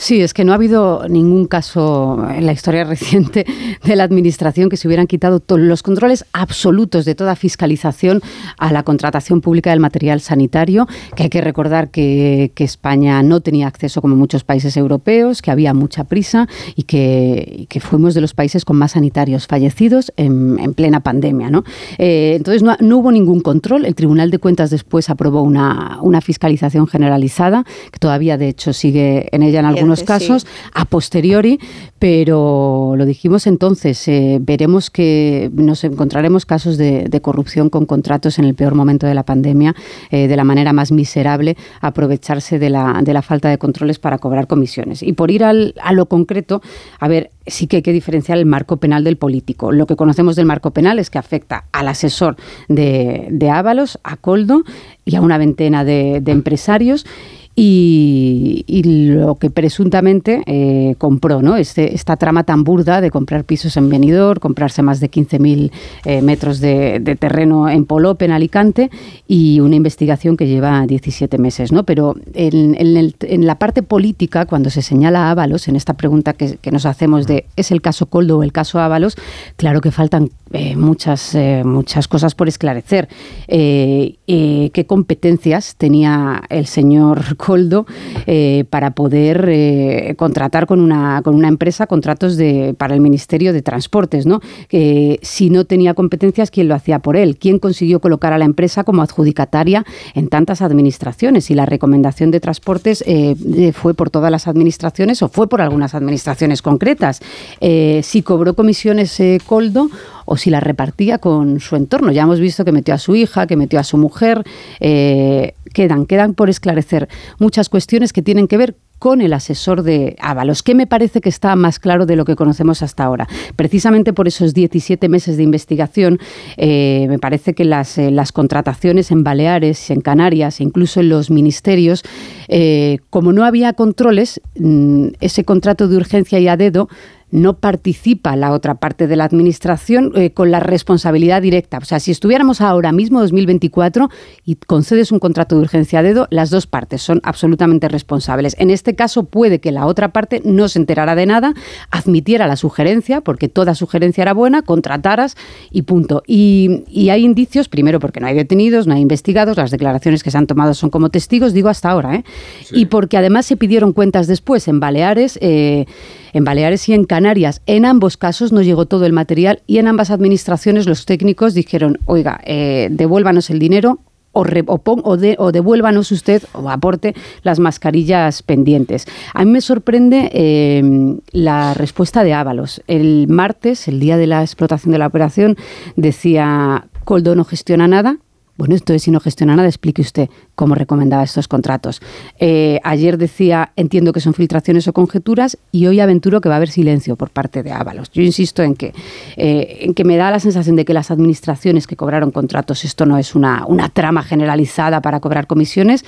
Sí, es que no ha habido ningún caso en la historia *laughs* reciente de la Administración que se hubieran quitado los controles absolutos de toda fiscalización a la contratación pública del material sanitario, que hay que recordar que, España no tenía acceso como muchos países europeos, que había mucha prisa y que, fuimos de los países con más sanitarios fallecidos en, plena pandemia. ¿no? Eh, entonces no, hubo ningún control. El Tribunal de Cuentas después aprobó una, una fiscalización generalizada, que todavía de hecho sigue en ella en algunos casos, a posteriori, pero lo dijimos entonces, eh, veremos que nos encontraremos casos de, corrupción con contratos en el peor momento de la pandemia, eh, de la manera más miserable, aprovecharse de la, de la falta de controles para cobrar comisiones. Y por ir al, a lo concreto, a ver, sí que hay que diferenciar el marco penal del político. Lo que conocemos del marco penal es que afecta al asesor de, de Ábalos, a Coldo y a una veintena de, de empresarios y, lo que presuntamente eh, compró, ¿no? Este, esta trama tan burda de comprar pisos en Benidorm, comprarse más de 15.000 eh, metros de, terreno en Polop, en Alicante, y una investigación que lleva 17 meses, ¿no? Pero en, la parte política, cuando se señala a Ábalos, en esta pregunta que, nos hacemos de ¿es el caso Coldo o el caso Ábalos? Claro que faltan eh, muchas, muchas cosas por esclarecer. ¿Qué competencias tenía el señor eh, para poder eh, contratar con una, con una empresa contratos de, para el Ministerio de Transportes. ¿no? si no tenía competencias, ¿quién lo hacía por él? ¿Quién consiguió colocar a la empresa como adjudicataria en tantas administraciones? Y la recomendación de Transportes eh, fue por todas las administraciones o fue por algunas administraciones concretas. si cobró comisiones Coldo o si la repartía con su entorno. Ya hemos visto que metió a su hija, que metió a su mujer. Eh, quedan, quedan por esclarecer muchas cuestiones que tienen que ver con el asesor de Ábalos, que me parece que está más claro de lo que conocemos hasta ahora. Precisamente por esos 17 meses de investigación, eh, me parece que las, eh, las, contrataciones en Baleares, en Canarias, e incluso en los ministerios, como no había controles, mm, ese contrato de urgencia y a dedo no participa la otra parte de la administración eh, con la responsabilidad directa. O sea, si estuviéramos ahora mismo, 2024, y concedes un contrato de urgencia a dedo, las dos partes son absolutamente responsables. En este caso puede que la otra parte no se enterara de nada, admitiera la sugerencia, porque toda sugerencia era buena, contrataras y punto. Y, hay indicios, primero porque no hay detenidos, no hay investigados, las declaraciones que se han tomado son como testigos, digo hasta ahora, ¿eh? y porque además se pidieron cuentas después en Baleares. Eh, en Baleares y en Canarias, en ambos casos no llegó todo el material y en ambas administraciones los técnicos dijeron, oiga, eh, devuélvanos el dinero o, devuélvanos usted o aporte las mascarillas pendientes. A mí me sorprende eh, la respuesta de Ábalos. El martes, el día de la explotación de la operación, decía, Coldo no gestiona nada, bueno, entonces si no gestiona nada, explique usted cómo recomendaba estos contratos. Eh, ayer decía, entiendo que son filtraciones o conjeturas, y hoy aventuro que va a haber silencio por parte de Ábalos. Yo insisto en que, eh, en que me da la sensación de que las administraciones que cobraron contratos, esto no es una, una trama generalizada para cobrar comisiones,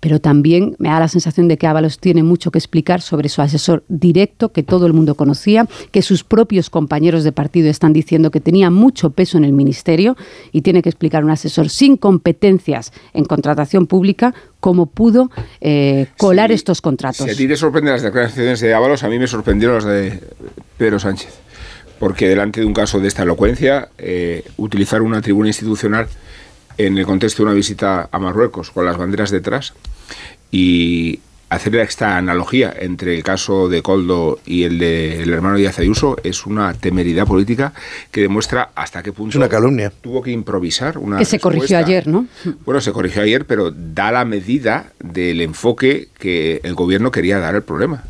pero también me da la sensación de que Ábalos tiene mucho que explicar sobre su asesor directo, que todo el mundo conocía, que sus propios compañeros de partido están diciendo que tenía mucho peso en el ministerio y tiene que explicar un asesor sin competencias en contratación pública cómo pudo eh, colar estos contratos. Si a ti te sorprenden las declaraciones de Ábalos, a mí me sorprendieron las de Pedro Sánchez, porque delante de un caso de esta elocuencia, eh, utilizar una tribuna institucional en el contexto de una visita a Marruecos con las banderas detrás y, hacer esta analogía entre el caso de Coldo y el del hermano Díaz Ayuso es una temeridad política que demuestra hasta qué punto una calumnia. tuvo que improvisar una que se corrigió ayer, ¿no? Bueno, se corrigió ayer, pero da la medida del enfoque que el gobierno quería dar al problema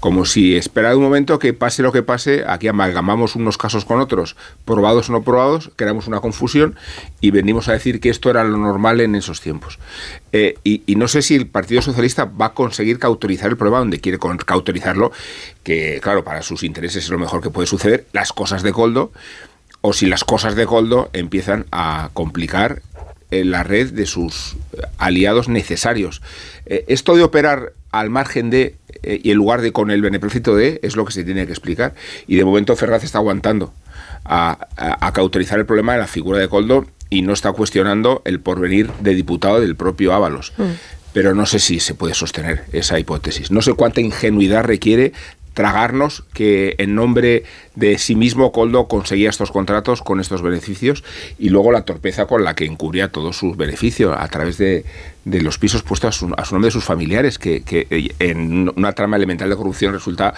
como si esperara un momento que pase lo que pase, aquí amalgamamos unos casos con otros, probados o no probados, creamos una confusión y venimos a decir que esto era lo normal en esos tiempos. Eh, y, no sé si el Partido Socialista va a conseguir cautorizar el problema donde quiere cautorizarlo, que claro, para sus intereses es lo mejor que puede suceder, las cosas de Coldo, o si las cosas de Coldo empiezan a complicar eh, la red de sus aliados necesarios. Eh, esto de operar al margen de eh, y en lugar de con el beneplácito de, es lo que se tiene que explicar. Y de momento Ferraz está aguantando a, a, cauterizar el problema de la figura de Coldo y no está cuestionando el porvenir de diputado del propio Ábalos. Mm. Pero no sé si se puede sostener esa hipótesis. No sé cuánta ingenuidad requiere tragarnos que en nombre de sí mismo Coldo conseguía estos contratos con estos beneficios y luego la torpeza con la que encubría todos sus beneficios a través de, los pisos puestos a su, nombre de sus familiares, que, en una trama elemental de corrupción resulta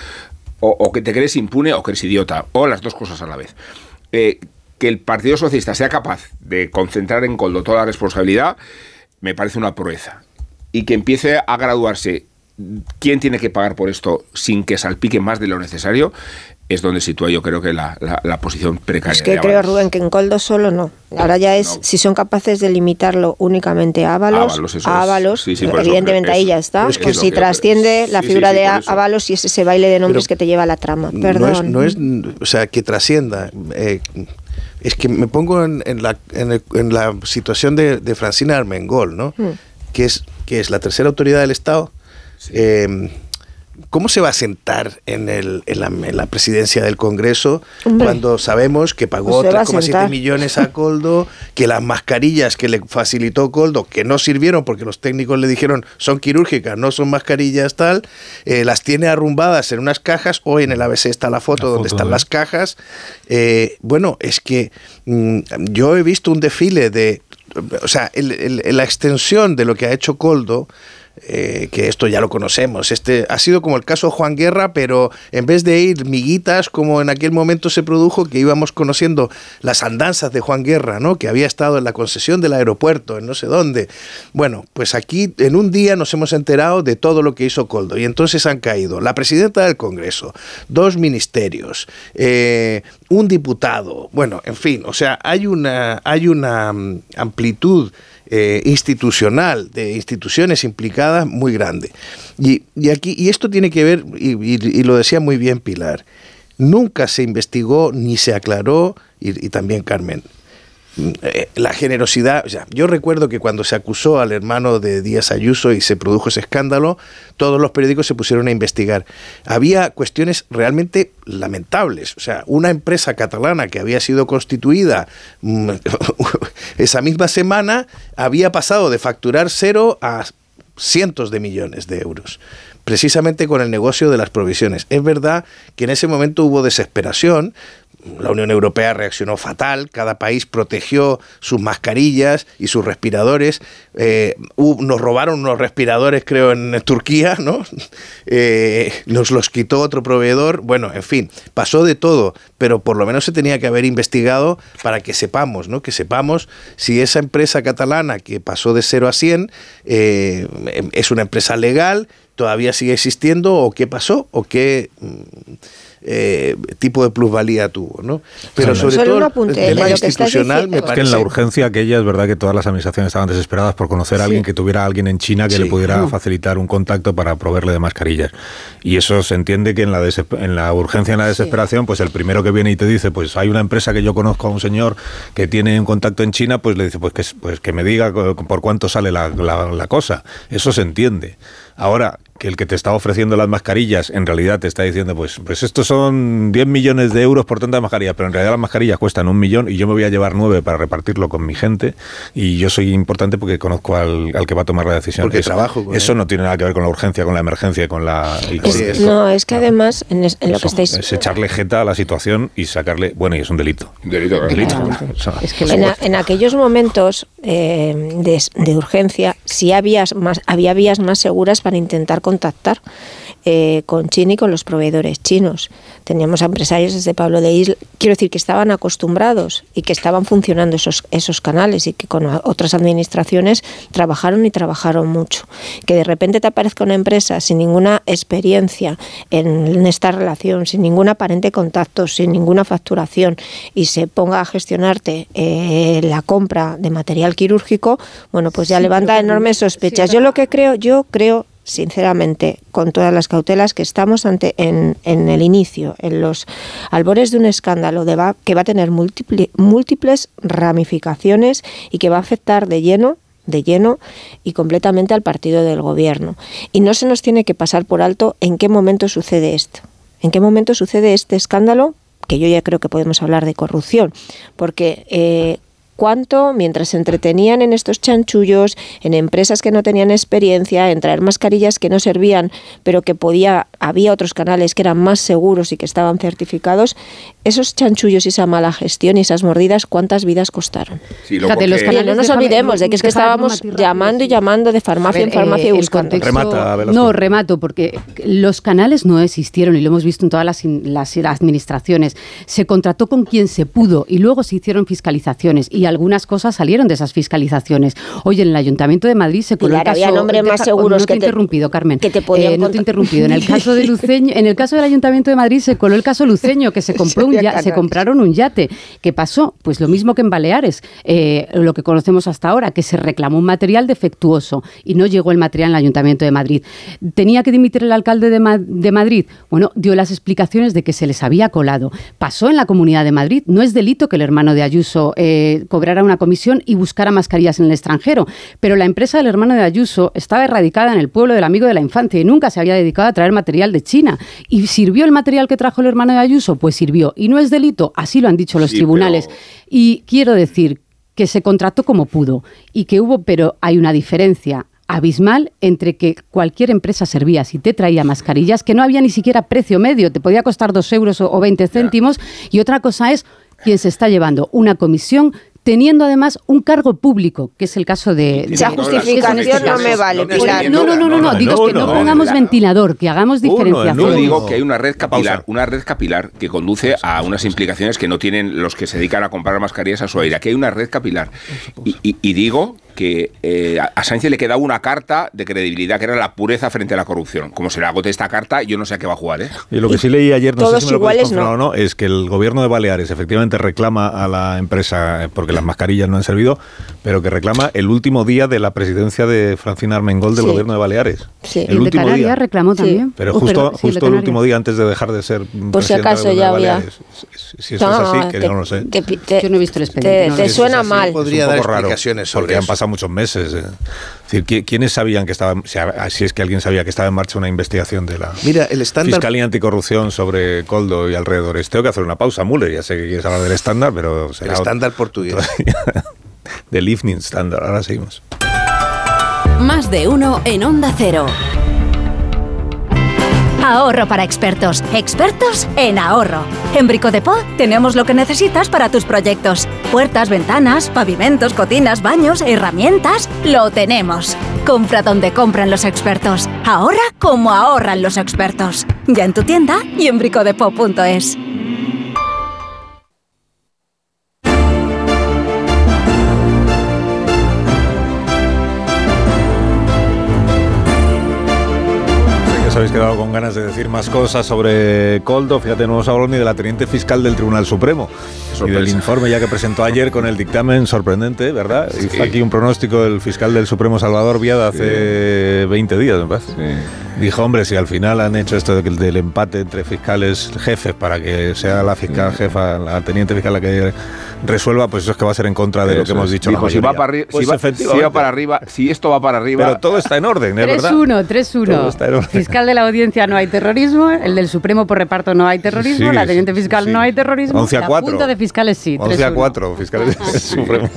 o, que te crees impune o que eres idiota, o las dos cosas a la vez. Eh, que el Partido Socialista sea capaz de concentrar en Coldo toda la responsabilidad, me parece una proeza. Y que empiece a graduarse quién tiene que pagar por esto sin que salpique más de lo necesario, es donde sitúa yo creo que la, posición precaria. Es que creo, Rubén, que en Coldo solo no. Ahora ya es, si son capaces de limitarlo únicamente a Ábalos, a Ábalos, evidentemente ahí ya está. pues si trasciende la figura de Ábalos y es ese baile de nombres que te lleva a la trama. Perdón. No es, o sea, que trascienda. Eh, es que me pongo en, la, en, la situación de, Francina Armengol, ¿no? Hmm. Que, es, que es la tercera autoridad del Estado Em, ¿Cómo se va a sentar en, el, en, la, presidencia del Congreso cuando sabemos que pagó 3,7 pues millones a Coldo, que las mascarillas que le facilitó Coldo, que no sirvieron porque los técnicos le dijeron son quirúrgicas, no son mascarillas tal, eh, las tiene arrumbadas en unas cajas, hoy en el ABC está la foto donde están las cajas. Eh, bueno, es que mm, yo he visto un desfile de, o sea, la extensión de lo que ha hecho Coldo, eh, que esto ya lo conocemos. Este ha sido como el caso Juan Guerra, pero en vez de ir miguitas como en aquel momento se produjo, que íbamos conociendo las andanzas de Juan Guerra, ¿no? que había estado en la concesión del aeropuerto, en no sé dónde. Bueno, pues aquí en un día nos hemos enterado de todo lo que hizo Coldo y entonces han caído la presidenta del Congreso, dos ministerios, eh, un diputado, bueno, en fin, o sea, hay una, hay una mm, amplitud eh, institucional, de instituciones implicadas muy grande. Y, aquí, y esto tiene que ver, y, lo decía muy bien Pilar, nunca se investigó ni se aclaró, y también Carmen, eh, la generosidad, yo recuerdo que cuando se acusó al hermano de Díaz Ayuso y se produjo ese escándalo, todos los periódicos se pusieron a investigar. Había cuestiones realmente lamentables, o sea, una empresa catalana que había sido constituida mm, *laughs* esa misma semana había pasado de facturar cero a cientos de millones de euros precisamente con el negocio de las provisiones. Es verdad que en ese momento hubo desesperación, la Unión Europea reaccionó fatal, cada país protegió sus mascarillas y sus respiradores. Eh, nos robaron unos respiradores, creo, en Turquía, *laughs* ¿no? Eh, nos los quitó otro proveedor. Bueno, en fin, pasó de todo, pero por lo menos se tenía que haber investigado para que sepamos, ¿no? Que sepamos si esa empresa catalana que pasó de 0 a 100 eh, es una empresa legal, todavía sigue existiendo o qué pasó o qué mm, eh, tipo de plusvalía tuvo, ¿no? Pero sobre todo el tema institucional me parece... que en la urgencia aquella es verdad que todas las administraciones estaban desesperadas por conocer a alguien que tuviera a alguien en China que le pudiera facilitar un contacto para proveerle de mascarillas. Y eso se entiende que en la, en la urgencia, en la desesperación, pues el primero que viene y te dice, pues hay una empresa que yo conozco a un señor que tiene un contacto en China, pues le dice, pues que, pues que me diga por cuánto sale la, la cosa. Eso se entiende. Ahora, que el que te está ofreciendo las mascarillas en realidad te está diciendo, pues, pues estos son 10 millones de euros por tantas mascarillas, pero en realidad las mascarillas cuestan un millón y yo me voy a llevar nueve para repartirlo con mi gente y yo soy importante porque conozco al, que va a tomar la decisión. Porque trabajo. eso no tiene nada que ver con la urgencia, con la emergencia, con la... no, es que además en, lo que estáis... Es echarle jeta a la situación y sacarle... Bueno, y es un delito. Delito, delito. es que en, aquellos momentos eh, de, urgencia sí había, más, había vías más seguras para intentar contactar eh, con China y con los proveedores chinos. Teníamos a empresarios desde Pablo de Isla, quiero decir que estaban acostumbrados y que estaban funcionando esos, esos canales y que con otras administraciones trabajaron y trabajaron mucho. Que de repente te aparezca una empresa sin ninguna experiencia en, esta relación, sin ningún aparente contacto, sin ninguna facturación y se ponga a gestionarte eh, la compra de material quirúrgico, bueno, pues ya levanta enormes sospechas. yo lo que creo, yo creo sinceramente, con todas las cautelas, que estamos ante en, en el inicio, en los albores de un escándalo de va, que va a tener múltiples ramificaciones y que va a afectar de lleno de lleno y completamente al partido del gobierno. Y no se nos tiene que pasar por alto en qué momento sucede esto. ¿En qué momento sucede este escándalo? Que yo ya creo que podemos hablar de corrupción, porque eh, cuánto, mientras se entretenían en estos chanchullos, en empresas que no tenían experiencia, en traer mascarillas que no servían, pero que podía, había otros canales que eran más seguros y que estaban certificados, esos chanchullos y esa mala gestión y esas mordidas, ¿cuántas vidas costaron? Fíjate, los canales no nos olvidemos de que es que estábamos llamando y llamando de farmacia en farmacia y buscando. no, remato, porque los canales no existieron y lo hemos visto en todas las, las, administraciones. Se contrató con quien se pudo y luego se hicieron fiscalizaciones y algunas cosas salieron de esas fiscalizaciones. Oye, en el Ayuntamiento de Madrid se coló el caso... Había nombres más seguros no que te he interrumpido, Carmen. Que te eh, no te he interrumpido. En el caso de Luceño, en el caso del Ayuntamiento de Madrid se coló el caso Luceño, que se *laughs* compró se compraron un yate. ¿Qué pasó? Pues lo mismo que en Baleares, eh, lo que conocemos hasta ahora, que se reclamó un material defectuoso y no llegó el material en el Ayuntamiento de Madrid. ¿Tenía que dimitir el alcalde de, Madrid? Bueno, dio las explicaciones de que se les había colado. Pasó en la Comunidad de Madrid. No es delito que el hermano de Ayuso eh, cobrara una comisión y buscara mascarillas en el extranjero, pero la empresa del hermano de Ayuso estaba erradicada en el pueblo del amigo de la infancia y nunca se había dedicado a traer material de China. ¿Y sirvió el material que trajo el hermano de Ayuso? Pues sirvió. Y no es delito, así lo han dicho los tribunales. Y quiero decir que se contrató como pudo y que hubo, pero hay una diferencia abismal entre que cualquier empresa servía si te traía mascarillas, que no había ni siquiera precio medio, te podía costar dos euros o, veinte céntimos, y otra cosa es quien se está llevando una comisión teniendo además un cargo público, que es el caso de... Esa justificación no me vale, No, no, no, no, no, digo que no pongamos ventilador, que hagamos diferenciación. No digo que hay una red capilar, una red capilar que conduce a unas implicaciones que no tienen los que se dedican a comprar mascarillas a su aire. Aquí hay una red capilar. y digo que eh, a Sánchez le quedaba una carta de credibilidad que era la pureza frente a la corrupción. Como se le agote esta carta, yo no sé a qué va a jugar. ¿eh? Y lo que sí leí ayer, no sé si me lo puedes confirmar o no, es que el gobierno de Baleares efectivamente reclama a la empresa, eh, porque las mascarillas no han servido, pero que reclama el último día de la presidencia de Francina Armengol del gobierno de Baleares. Sí. El, último de día reclamó también. Pero justo, justo el, último día antes de dejar de ser Por si acaso ya había. Si, eso es así, que no lo sé. yo no he visto el expediente. Te, suena mal. Podría dar explicaciones porque han pasado muchos meses. Eh. Es decir, ¿quiénes sabían que estaba, si es que alguien sabía que estaba en marcha una investigación de la Mira, el estándar... Fiscalía Anticorrupción sobre Coldo y alrededores? Tengo que hacer una pausa, Müller, ya sé que quieres hablar del estándar, pero será... El estándar portugués. *laughs* del evening standard, ahora seguimos. Más de uno en Onda Cero. Ahorro para expertos. Expertos en ahorro. En Brico de Po tenemos lo que necesitas para tus proyectos. Puertas, ventanas, pavimentos, cocinas, baños, herramientas. Lo tenemos. Compra donde compran los expertos. Ahorra como ahorran los expertos. Ya en tu tienda y en bricodepo.es. habéis quedado con ganas de decir más cosas sobre Coldo. Fíjate, no hemos hablado ni de la teniente fiscal del Tribunal Supremo y del informe ya que presentó ayer con el dictamen sorprendente, ¿verdad? Hizo aquí un pronóstico del fiscal del Supremo Salvador Viada hace 20 días, me parece. Dijo, hombre, si al final han hecho esto del empate entre fiscales jefes para que sea la fiscal jefa, la teniente fiscal la que resuelva, pues eso es que va a ser en contra de lo que hemos dicho. si va para arriba, pues si, va, para arriba, si esto va para arriba. Pero todo está en orden, ¿es verdad? 3-1, 3-1. Fiscal de la audiencia no hay terrorismo, el del Supremo por reparto no hay terrorismo, la teniente fiscal no hay terrorismo. 11 a 4. La punta de fiscales sí. 11 a 4, fiscales del *laughs* Supremo.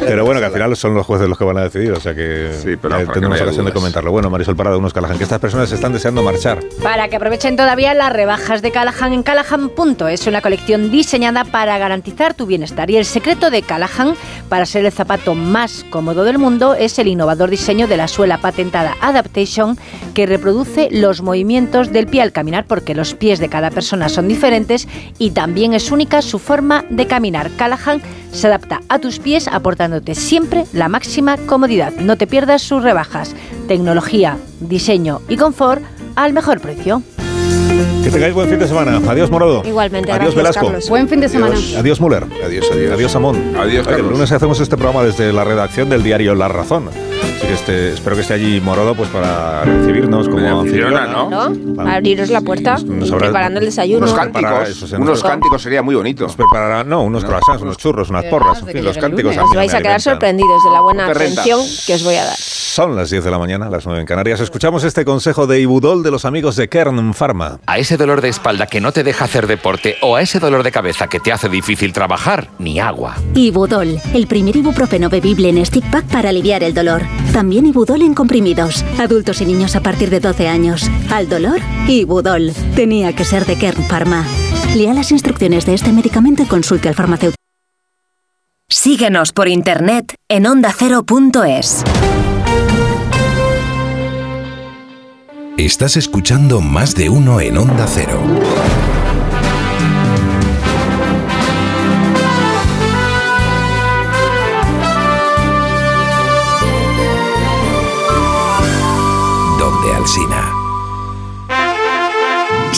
Pero bueno, que al final son los jueces los que van a decidir, o sea que sí, pero tendremos ocasión de comentarlo. Bueno, Marisol Parada, unos Callahan, que estas personas están deseando marchar. Para que aprovechen todavía las rebajas de Callahan en Callahan.es, una colección diseñada para garantizar tu bienestar. Y el secreto de Callahan para ser el zapato más cómodo del mundo es el innovador diseño de la suela patentada Adaptation que reproduce los movimientos del pie al caminar porque los pies de cada persona son diferentes y también es única su forma de caminar. Callahan se adapta a tus pies aportándote siempre la máxima comodidad. No te pierdas sus rebajas. Tecnología, diseño y confort al mejor precio. Que tengáis buen fin de semana. Adiós, Morodo. Igualmente, Adiós, gracias, Velasco. Carlos. Buen fin de semana. Adiós, Muller. Adiós, adiós. Adiós, Amón. Adiós, Oye, El lunes hacemos este programa desde la redacción del diario La Razón. Así que este, espero que esté allí Morodo pues para recibirnos como anfitriona, anfitriona. ¿no? ¿No? Abriros la puerta, Nos habrá- preparando el desayuno. Unos cánticos, eso, unos nos- cánticos sería muy bonito. Nos preparará, no, unos croissants, unos churros, unas porras, en de fin, los cánticos. Os vais a quedar sorprendidos de la buena atención que os voy a dar. Son las 10 de la mañana, las 9 en Canarias. Escuchamos este consejo de Ibudol de los amigos de Kern Pharma. A ese dolor de espalda que no te deja hacer deporte o a ese dolor de cabeza que te hace difícil trabajar, ni agua. Ibudol, el primer ibuprofeno bebible en stick pack para aliviar el dolor. También Ibudol en comprimidos. Adultos y niños a partir de 12 años. Al dolor, Ibudol. Tenía que ser de Kern Pharma. Lea las instrucciones de este medicamento y consulte al farmacéutico. Síguenos por internet en ondacero.es. Estás escuchando más de uno en Onda Cero.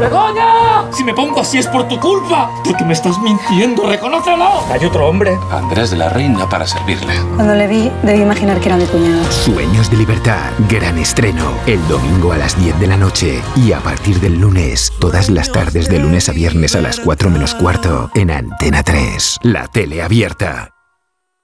¡Begoña! Si me pongo así es por tu culpa. Porque me estás mintiendo, reconócelo. Hay otro hombre. Andrés de la Reina para servirle. Cuando le vi, debí imaginar que era mi cuñado. Sueños de libertad, gran estreno, el domingo a las 10 de la noche y a partir del lunes, todas las tardes de lunes a viernes a las 4 menos cuarto en Antena 3, la tele abierta.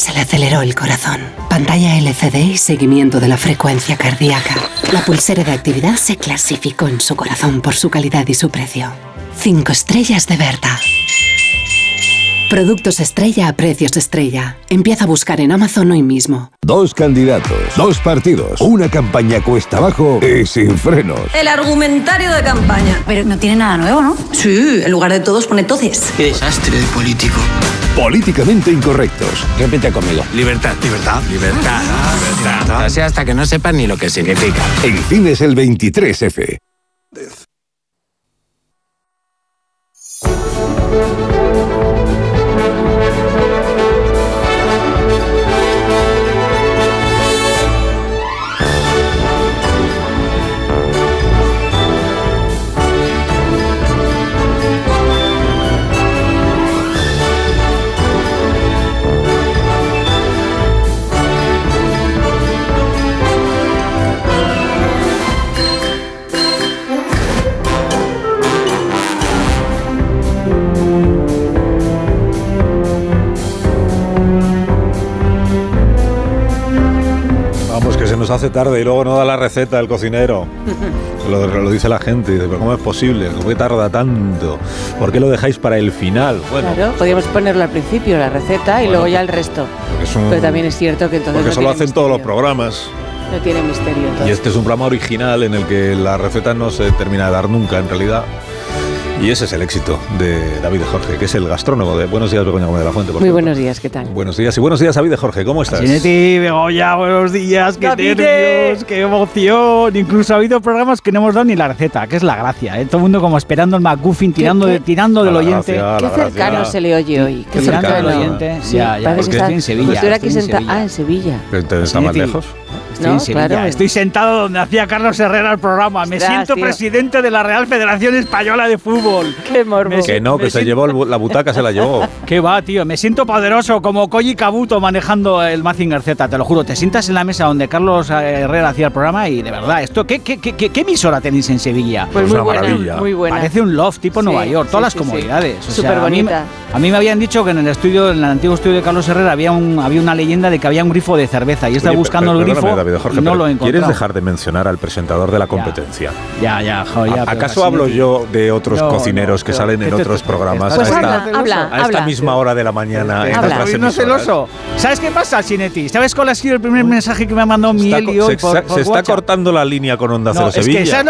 se le aceleró el corazón. Pantalla LCD y seguimiento de la frecuencia cardíaca. La pulsera de actividad se clasificó en su corazón por su calidad y su precio. Cinco estrellas de Berta. Productos estrella a precios estrella. Empieza a buscar en Amazon hoy mismo. Dos candidatos, dos partidos, una campaña cuesta abajo y sin frenos. El argumentario de campaña. Pero no tiene nada nuevo, ¿no? Sí, en lugar de todos pone todes. Qué desastre de político. Políticamente incorrectos. Repite conmigo. Libertad, libertad, libertad, libertad. Así hasta que no sepan ni lo que significa. En cines el 23F. Nos hace tarde y luego no da la receta el cocinero. *laughs* Lo, lo dice la gente, dice, ¿pero ¿cómo es posible? ¿Cómo que tarda tanto? ¿Por qué lo dejáis para el final? Bueno, Claro, podríamos ponerlo al principio, la receta, y Bueno, luego ya el resto. un- Pero también es cierto que entonces porque no, eso lo hacen todos los programas. no tiene misterio. Y este es un programa original en el que la receta no se termina de dar nunca, en realidad. Y ese es el éxito de David Jorge, que es el gastrónomo de Buenos días, Begoña Gómez de la Fuente. Muy buenos días, ¿qué tal? Buenos días y buenos días, David Jorge, ¿cómo estás? Sí, Begoña, buenos días, qué nervios, qué emoción. Incluso ha habido programas que no hemos dado ni la receta, que es la gracia. ¿eh? Todo el mundo como esperando el McGuffin, tirando. De, tirando del oyente. Gracia, qué cercano se le oye hoy. Qué, cercano. del oyente. Sí, ya, ya. Porque estoy en Sevilla. Estoy aquí en Sevilla. Ah, en Sevilla. Está más lejos? Estoy en Sevilla. Estoy sentado donde hacía Carlos Herrera el programa. Me siento presidente de la Real Federación Española de Fútbol. *laughs* Qué morbo. Que no, que se llevó la butaca, se la llevó. *laughs* Qué va, tío. Me siento poderoso como Koji Kabuto manejando el Mazinger Z. Te lo juro. Te sientas en la mesa donde Carlos eh, Herrera hacía el programa y de verdad, esto ¿qué, qué, emisora tenéis en Sevilla? Pues, muy una buena, maravilla. Parece un loft tipo Nueva York. Todas las comodidades. Súper bonita. A mí, me habían dicho que en el estudio, en el antiguo estudio de Carlos Herrera había, un, había una leyenda de que había un grifo de cerveza y estaba buscando el grifo no lo he ¿quieres dejar de mencionar al presentador de la competencia? Ya, ya, jo, ya ¿Acaso hablo yo de otros cocineros que salen en este- otros este- programas pues a, esta, habla, a esta misma hora de la mañana? En habla. No celoso. ¿Sabes qué pasa, Chinetti? ¿Sabes cuál ha sido el primer mensaje que me ha mandado Miel y hoy? Se, por, se, se está cortando la línea con Onda Cero Sevilla.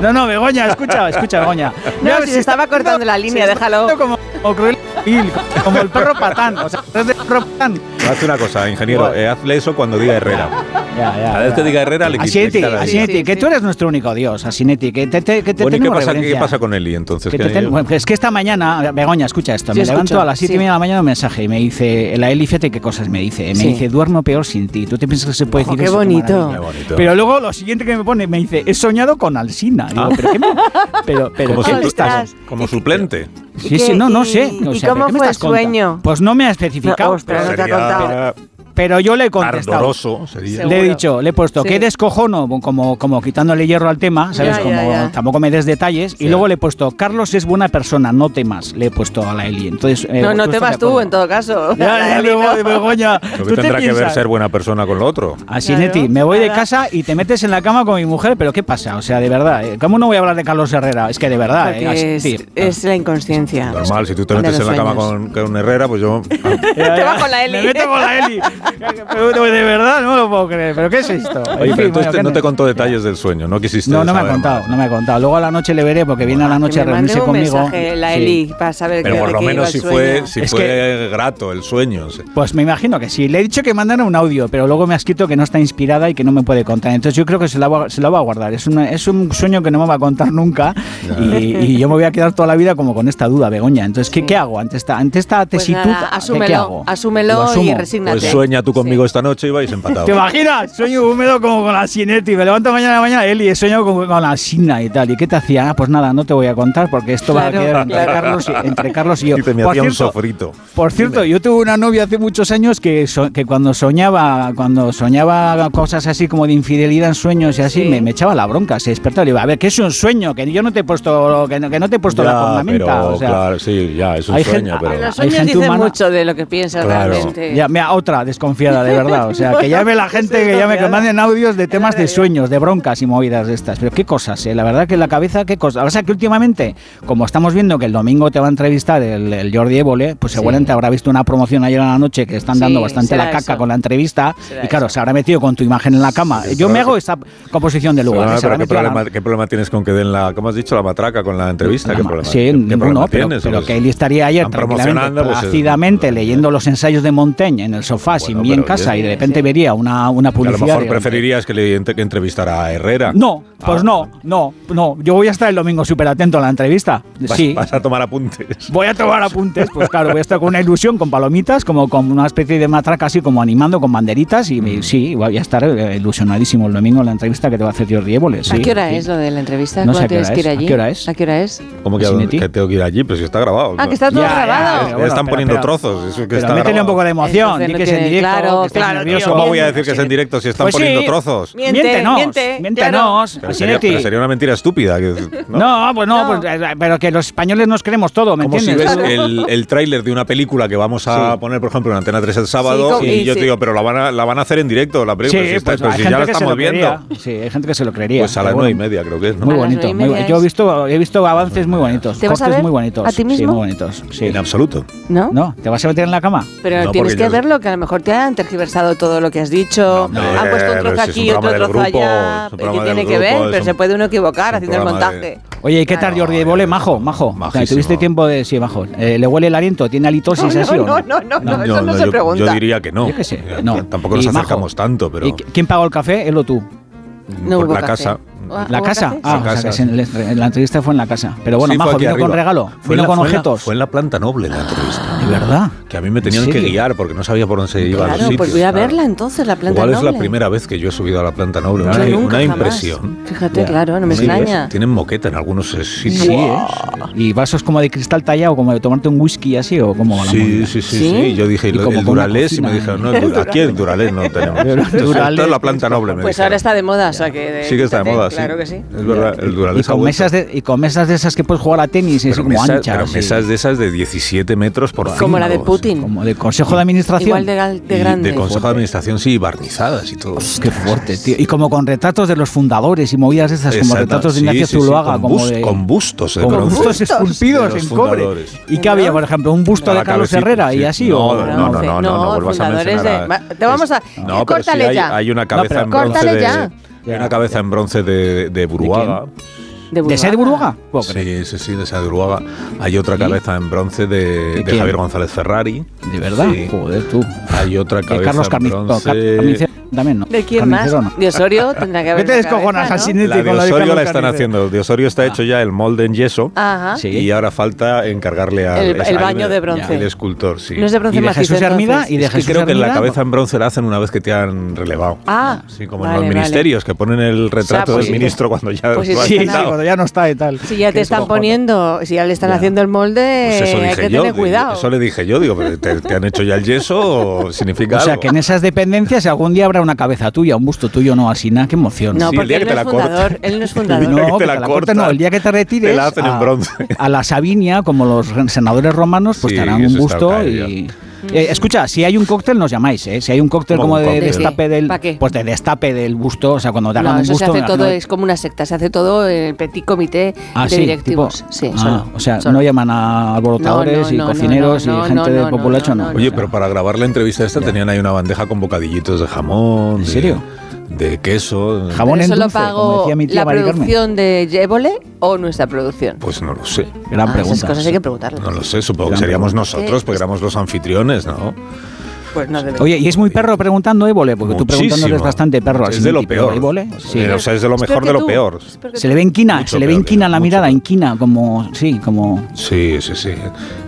No, no, Begoña, escucha, escucha, Begoña. No, si se estaba cortando la línea, déjalo. Como, cruel Gil, como el perro patán. O sea, es de perro patán. Haz una cosa, ingeniero, eh, hazle eso cuando diga Herrera. Ya, ya, Cada vez que diga Herrera le Asieti, Asieti, sí, sí, que tú eres nuestro único dios, Asinetti, que te, te, que te bueno, qué, pasa, ¿qué, pasa, con Eli entonces? Que ten... bueno, es que esta mañana, Begoña, escucha esto, me escucho, levanto a las 7 y media de la mañana un mensaje y me dice, la Eli, fíjate qué cosas me dice, me dice, duermo peor sin ti, ¿tú te piensas que se puede Ojo, decir qué eso? Bonito. Qué bonito. Pero luego lo siguiente que me pone, me dice, he soñado con Alsina. Digo, ah. pero, qué me... *laughs* pero, pero, como, ¿qué estás? como suplente. Sí, sí, no, no sé. O sea, ¿Y cómo fue el sueño? Pues no me ha especificado. No, ostras, pero, no te ha contado. Pero, pero yo le he contestado. Ardoroso sería. Le he dicho, le he puesto, sí. ¿qué descojono? Como, como quitándole hierro al tema, ¿sabes? Ya, como tampoco me des detalles. Y luego le he puesto, Carlos es buena persona, no temas. Le he puesto a la Eli. Entonces, eh, no, no temas tú, en todo caso. *laughs* Ya, ya, que tendrá que ver ser buena persona con lo otro. Así, claro, Neti, me voy de casa y te metes en la cama con mi mujer, pero ¿qué pasa? O sea, de verdad, eh, ¿cómo no voy a hablar de Carlos Herrera? Es que de verdad, eh, es, la inconsciencia. Normal, si tú te metes en la cama con, con Herrera, pues yo. *laughs* te vas con la Eli. Me meto con la Eli de verdad no lo puedo creer, pero ¿qué es esto? Oye, pero tú no te contó detalles del sueño, no quisiste. No, no me ha contado, no me ha contado. Luego a la noche le veré porque viene a la noche a reunirse conmigo. La Eli para saber pero que, por lo menos si fue, si fue grato el sueño. Pues me imagino que sí. Le he dicho que mandara un audio, pero luego me ha escrito que no está inspirada y que no me puede contar. Entonces yo creo que se, la va, se lo va a guardar. Es, una, es un sueño que no me va a contar nunca y, yo me voy a quedar toda la vida como con esta duda, Begoña. Entonces, ¿qué, ¿qué hago ante esta, ante esta pues tesitud? Asúmelo, ¿qué hago? asúmelo y resígnate. Pues Tú conmigo esta noche y vais empatados. ¿Te imaginas? Sueño húmedo como con la sinetti. Me levanto mañana a la mañana, Eli, he soñado con, con, la sina y tal. ¿Y qué te hacía? Ah, pues nada, no te voy a contar porque esto va a quedar entre, Carlos y, entre, Carlos y, yo. Y te me por hacía cierto, un sofrito. Por cierto, yo tuve una novia hace muchos años que, so, que cuando soñaba cuando soñaba cosas así como de infidelidad en sueños y así, me, echaba la bronca. Se despertaba y le iba, a ver, que es un sueño, que yo no te he puesto, que no, te he puesto la fundamenta. Pero, sí, ya, es un sueño. Gente. Los sueños dicen mucho de lo que piensas realmente. Ya, mira, otra, desconfiada, de verdad. O sea, que llame la gente, que llame, que manden audios de temas de sueños, de broncas y movidas de estas. Pero qué cosas, eh? la verdad que en la cabeza, qué cosas. O sea, que últimamente, como estamos viendo que el domingo te va a entrevistar el, Jordi Évole, pues seguramente habrá visto una promoción ayer a la noche que están dando bastante la caca con la entrevista. Y claro, se habrá metido con tu imagen en la cama. Yo me hago esta composición de lugar. ¿eh? ¿qué, problema, tienes con que den la, como has dicho, la matraca con la entrevista? Sí, ¿qué, ninguno, problema pero, tienes, pero pues que él estaría ayer tranquilamente, pues, ácidamente, eh, leyendo los ensayos de Montaigne en el sofá mí en casa y de repente vería una, una publicidad. A lo mejor preferirías que le entrevistara a Herrera. No, ah, pues no, no, no. Yo voy a estar el domingo súper atento a la entrevista. Vas, sí. vas a tomar apuntes. Voy a tomar apuntes, pues claro, voy a estar con una ilusión, con palomitas, como con una especie de matraca así, como animando con banderitas. Y mm. sí, voy a estar eh, ilusionadísimo el domingo en la entrevista que te va a hacer Jordi Évole. ¿sí? ¿A qué hora es lo de la entrevista? No sé a qué hora, es? ¿A qué hora es? ¿Cómo que, pues que tengo que ir allí? Pero si está grabado. Ah, que está todo grabado. Ya, están poniendo trozos. Eso que pero un poco de emoción. Entonces, Claro, claro. Tío, ¿Cómo voy a decir que es en directo si están pues poniendo trozos? Miente, miéntenos. Miente, miéntenos. Claro. Pero sería, sería, una mentira estúpida. No, no pues no. Pues, eh, pero que los españoles nos creemos todo, ¿me Como si ves el, el tráiler de una película que vamos a poner, por ejemplo, en Antena 3 el sábado y, yo te digo, pero la van a, la van a hacer en directo, la película. Sí, pues, pues, pues si ya la estamos viendo. Sí, hay gente que se lo creería. Pues a las nueve y media creo que es. Muy bonito. Yo he visto, he visto avances muy bonitos. ¿Te muy bonitos. Ti mismo? Sí, muy bonitos. En absoluto. ¿No? No, ¿te vas a meter en la cama? Pero tienes que verlo, que a lo mejor te que han tergiversado todo lo que has dicho, no, han puesto un trozo aquí, otro trozo grupo, allá, que tiene que ver, pero un, se puede uno equivocar haciendo el montaje. De... Oye, ¿y qué tal Jordi Evole? Majo, majo. ¿Tuviste tiempo de...? Sí, majo. Eh, ¿Le huele el aliento? ¿Tiene halitosis no, ¿eh? así no, no, no, no, no, eso no, se yo, pregunta. Yo diría que no. Yo qué sé, eh, no. Tampoco nos acercamos majo, tanto, pero... ¿Y ¿Quién pagó el café? ¿Él o tú? No Por hubo la café. casa. ¿La casa? Ah, la, casa, o sea, que la entrevista fue en la casa. Pero bueno, sí, Majo, vino arriba. con regalo, fue vino la, con fue objetos. La, fue en la planta noble la entrevista verdad. Que a mí me tenían que guiar porque no sabía por dónde se iba. Claro, los sitios, pues voy a claro. verla entonces, la planta Igual noble. es la primera vez que yo he subido a la planta noble. Yo una, nunca, una impresión. Fíjate, claro, no me extraña. Tienen moqueta en algunos sitios. Sí, ¿eh? wow. ¿Y vasos como de cristal tallado, como de tomarte un whisky así o como la sí, sí, sí, sí. Yo dije, y el, el Duralés, y me dijeron, no, el, *laughs* aquí el Duralés no tenemos. *laughs* Duralés, es la planta noble, Pues ahora está de moda, o sea que... Sí que está de moda, Claro que sí. Es verdad, el Duralés y con, mesas de, y con mesas de esas que puedes jugar a tenis, es como anchas. Pero mesas de esas de 17 metros por como la de Putin. Como de Consejo de Administración. Igual de, de grande. De Consejo de Administración, sí, barnizadas y todo. Qué fuerte, tío. Y como con retratos de los fundadores y movidas esas, como retratos de Ignacio sí, sí, Zuluaga. Con, como bus, de, bustos. De con bustos ¿eh? esculpidos en cobre. ¿Y qué había, por ejemplo? ¿Un busto de Carlos Herrera y así? No, no, no, no, no, vuelvas a mencionar. Te vamos a... Eh, no, pero hay una cabeza en bronce de... Hay una cabeza en bronce de Buruaga. ¿De, ¿De Seth Sí, sí, sí, de Seth Burbaga. Hay otra cabeza en bronce de, Javier González Ferrari. ¿De verdad? Joder, tú. Hay otra eh, cabeza Carlos en bronce... Camice también, ¿no? ¿De quién Carnicero, más? No. De Osorio tendrá que haber. ¿Qué te descojonas así, ¿no? La de Osorio la están haciendo. De Osorio está ah. hecho ya el molde en yeso. Ajá. Sí. Y ahora falta encargarle al. El, el baño de bronce. El escultor, sí. No es de bronce ¿Y de Jesús Armida? Y de Jesús creo que la cabeza en bronce la hacen una vez que te han relevado. Ah. Sí, como en los ministerios, que ponen el retrato del pues ministro cuando ya pues cuando ya no está y tal. Si ya te están poniendo, si ya le están haciendo el molde, pues hay que tener cuidado. Eso le dije yo, digo, ¿te, han hecho ya el yeso o significa O sea, que en esas dependencias algún día habrá una cabeza tuya, un busto tuyo, no, así nada, qué emoción. No, sí, el día él, que te la fundador, él no es *laughs* fundador. No, que te la, el día que te retires te la hacen a, en bronce. a la Sabinia, como los senadores romanos, pues te harán un busto y... Eh, escucha, si hay un cóctel, nos llamáis, ¿eh? Si hay un cóctel como, de, destape del. Qué? Pues de destape del busto, o sea, cuando te hagan no, un busto. Se hace todo, es como una secta, se hace todo en el petit comité ah, de directivos. Tipo, sí, ah, o sea, no llaman a alborotadores y cocineros y gente de populacho, no. Oye, pero para grabar la entrevista esta tenían ahí una bandeja con bocadillitos de jamón. ¿En serio? de queso. ¿Jamón en dulce, pago como decía mi tía ¿La Mari producción Carmen? de Évole o nuestra producción? Pues no lo sé. Gran ah, pregunta. Esas cosas hay que preguntarlas. No lo sé, supongo que seríamos nosotros, porque éramos los anfitriones, ¿no? Oye, y es muy perro preguntando ébole, porque tú preguntando eres bastante perro. Es de lo peor. Ébole, sí. O sea, es de lo mejor de lo peor. Se le ve inquina, se le ve inquina la mirada, inquina, como, sí, como... Sí, sí, sí.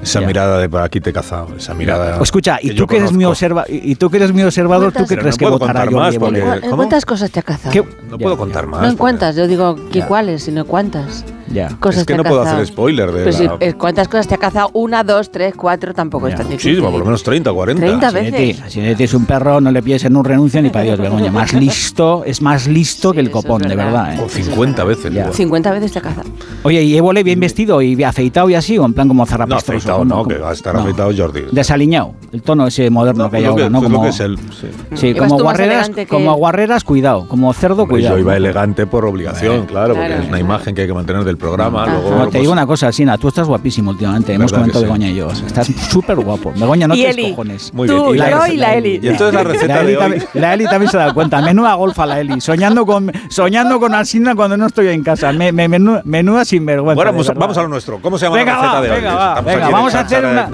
Esa mirada de por aquí te he cazado, esa mirada... O escucha, y tú, que eres mi observa y tú que eres mi observador, ¿tú qué crees que votará yo más, porque, ¿Cuántas cosas te ha cazado? No puedo contar más. No en cuántas, yo digo, ¿qué cuáles, sino cuántas? Ya. Cosas es que, que no puedo hacer spoiler de pues la... si, ¿Cuántas cosas te ha cazado? Una, dos, tres, cuatro, tampoco es tan difícil. Muchísimo, por lo menos 30, 40. 30 veces. Si Neti es un perro, no le pides en un renuncio ni para Dios, *laughs* Begoña. Más listo, es más listo sí, que el copón, de verdad. ¿eh? O 50 veces. Ya. 50 veces te ha cazado. Oye, y Évole bien vestido y afeitado y así, o en plan como zarrapastroso. No, afeitado no, como, que va a estar no. afeitado Jordi. Desaliñado, el tono ese moderno no, que hay ahora, ¿no? Como, lo que es él, sí. Mm. sí como guarreras, como aguarreras, cuidado, como cerdo, cuidado. Yo iba elegante por obligación, claro, porque es una imagen que hay que mantener del programa. Luego te pues digo una cosa, Sina, tú estás guapísimo últimamente. Hemos comentado Begoña sí. y yo. Estás *laughs* súper guapo. Begoña, no te cojones. Muy tú, bien. Y la, yo y la Eli. Y entonces la receta la Eli, de hoy. La Eli también se da cuenta. Menuda golfa la Eli. Soñando con, soñando con Asina cuando no estoy en casa. Me, me, menuda, menuda sinvergüenza. Bueno, vamos, pues vamos, a lo nuestro. ¿Cómo se llama la receta de hoy? Va, venga vamos a hacer una...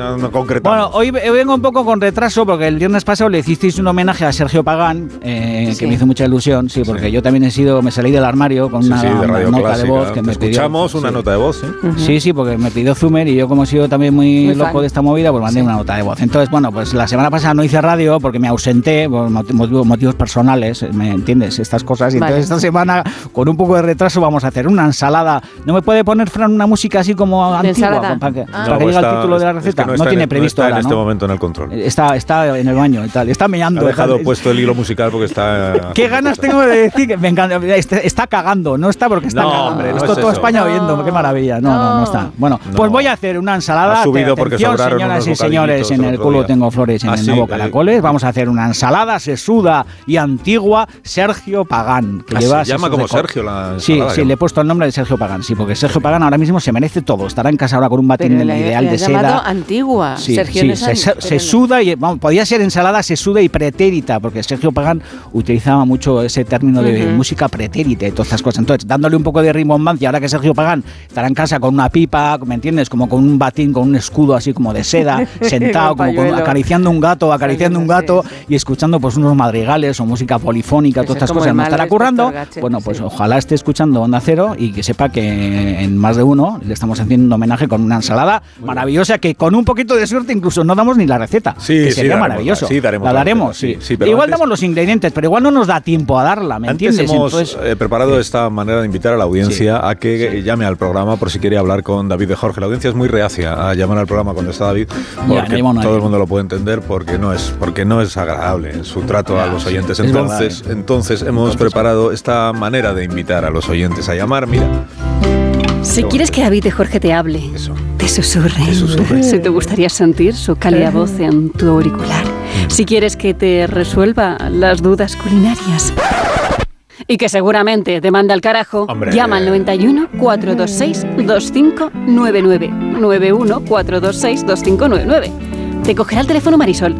Bueno, hoy vengo un poco con retraso porque el viernes pasado le hicisteis un homenaje a Sergio Pagán, eh, que me hizo mucha ilusión. Sí, porque yo también he sido... Me salí del armario con una, nota de voz que me pidió mandamos una sí. nota de voz. ¿eh? Uh -huh. Sí, sí, porque me pidió Zumer y yo, como he sido también muy, muy loco fan. de esta movida, pues mandé sí. una nota de voz. Entonces, bueno, pues la semana pasada no hice radio porque me ausenté por motivos, motivos personales, ¿me entiendes? Estas cosas. Y vale. entonces, esta semana, con un poco de retraso, vamos a hacer una ensalada. ¿No me puede poner, Fran, una música así como de antigua ensalada. para que, ah. para no, que llegue está, el título de la receta? Es que no, no tiene en, previsto este no está ahora, en este momento en el control. Está, está en el baño y tal. Está meando. Ha dejado *laughs* puesto el hilo musical porque está. *laughs* ¿Qué ganas tengo de decir? Me encanta. Está, cagando, no está porque está no, cagando. Hombre, Esto es toda España viendo, qué maravilla. No, no, no, está. Bueno, pues voy a hacer una ensalada. Ha subido porque Atención, sobraron señoras unos y señores, en el culo día. tengo flores, en Ah, el sí, nuevo eh. caracoles. Vamos a hacer una ensalada sesuda y antigua Sergio Pagán. Que Ah, lleva se llama como Sergio la Sí, ensalada, sí, ¿no? le he puesto el nombre de Sergio Pagán, sí, porque Sergio Pagán ahora mismo se merece todo. Estará en casa ahora con un batín Pero en le, el ideal le de seda. antigua. Sí, Sergio sí, se, an- se pero no- suda y vamos, podía ser ensalada sesuda y pretérita, porque Sergio Pagán utilizaba mucho ese término de música pretérita y todas estas cosas. Entonces, dándole un poco de rimbombancia, ahora que Sergio Pagán estará en casa con una pipa, ¿me entiendes? Como con un batín, con un escudo así como de seda, *laughs* sentado, como con- acariciando un gato, acariciando un gato y escuchando pues unos madrigales o música polifónica, todas es estas cosas. No estará currando. Bueno, pues ojalá esté escuchando Onda Cero y que sepa que en más de uno le estamos haciendo un homenaje con una ensalada maravillosa que con un poquito de suerte incluso no damos ni la receta. Sí, que sí, sería daremos maravilloso. la- sí, daremos la la daremos, receta, sí. sí, sí, pero igual antes- damos los ingredientes, pero igual no nos da tiempo a darla, ¿me Antes entiendes? hemos Entonces, eh, preparado esta manera de invitar a la audiencia a que llame al programa por si quiere hablar con David de Jorge. La audiencia es muy reacia a llamar al programa cuando está David, porque a nadie. todo el mundo lo puede entender porque no es porque no es agradable en su trato a Ya, los sí, oyentes. es Entonces, verdad, ¿eh? entonces hemos preparado esta manera de invitar a los oyentes a llamar. Mira, Si quieres que David de Jorge te hable, te susurre, *laughs* si te gustaría sentir su cálida voz en tu auricular, si quieres que te resuelva las dudas culinarias y que seguramente te manda al carajo, Hombre. llama al 91 426 2599 91 426 2599. Te cogerá el teléfono Marisol,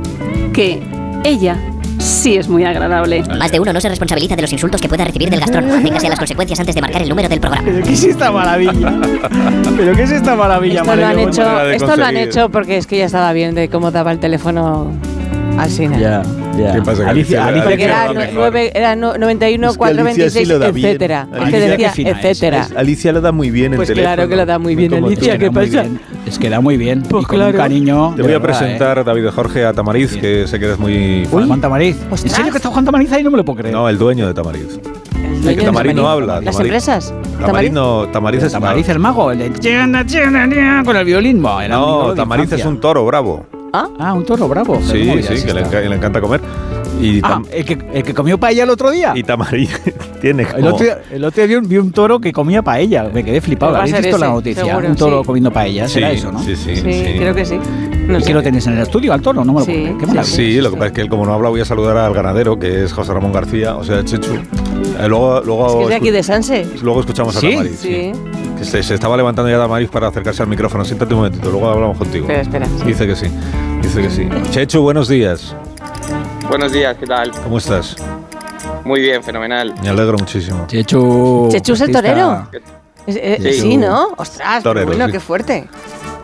que ella sí es muy agradable. Más de uno no se responsabiliza de los insultos que pueda recibir del gastrónomo. Téngase a las consecuencias antes de marcar el número del programa. ¿Pero qué es esta maravilla? ¿Pero qué es esta maravilla, Esto lo han hecho, esto lo han hecho porque es que ya estaba bien de cómo daba el teléfono al cine. Ya, ya. ¿Qué pasa, Alicia, Alicia- Alicia, Porque era, no- nueve- era no- 91, Es que Alicia 426, sí lo da bien. etcétera. Alicia, decía, fina es. etcétera. es- Alicia lo da muy bien en Pues teléfono. claro que lo da muy bien, como tú. Alicia, ¿qué muy pasa? bien. Es que da muy bien. Pues y con un claro. cariño. Te de voy a verdad, ¿eh? presentar, David Jorge, a Tamariz, que sé que eres muy fan. Juan Tamariz. ¿En Ostras. serio que está Juan Tamariz ahí? No me lo puedo creer. No, el dueño de Tamariz. El que dueño de Tamariz no habla. Las Tamariz- empresas. Tamariz no, Tamariz es Tamariz el mago, el de con el violín. Era un No, de Tamariz es infancia. un toro bravo. Ah, un toro bravo. Sí, ¿cómo dirás sí, que le, enca- le encanta comer. Y, Ah, el que, el que comió paella el otro día. y Tamariz *laughs* tiene El como... otro, día- el otro día vi un, vi un toro que comía paella. Me quedé flipado. ¿Habéis visto la noticia? seguro, un toro sí. comiendo paella. Sí, Será eso, ¿no? Sí, sí, Sí, sí. creo que sí. No ¿Y sé. qué lo tenéis en el estudio, al toro? No me lo Sí. Qué sí, lo que pasa es que él como no habla voy a saludar al ganadero, que es José Ramón García, o sea, Chechu. Eh, luego, luego, Es que es de aquí de Sanse. luego escuchamos a ¿Sí? Tamariz. Sí. Que se, se estaba levantando ya Tamariz para acercarse al micrófono. Siéntate un momentito, luego hablamos contigo. Espera, espera. sí. Dice que sí, dice que sí. Chechu, buenos días. Buenos días, ¿qué tal? ¿Cómo estás? Muy bien, fenomenal. Me alegro muchísimo. Chechu. Chechu es el torero. Eh, Sí. sí. ¿no? Ostras, Torero, bueno, sí. qué fuerte.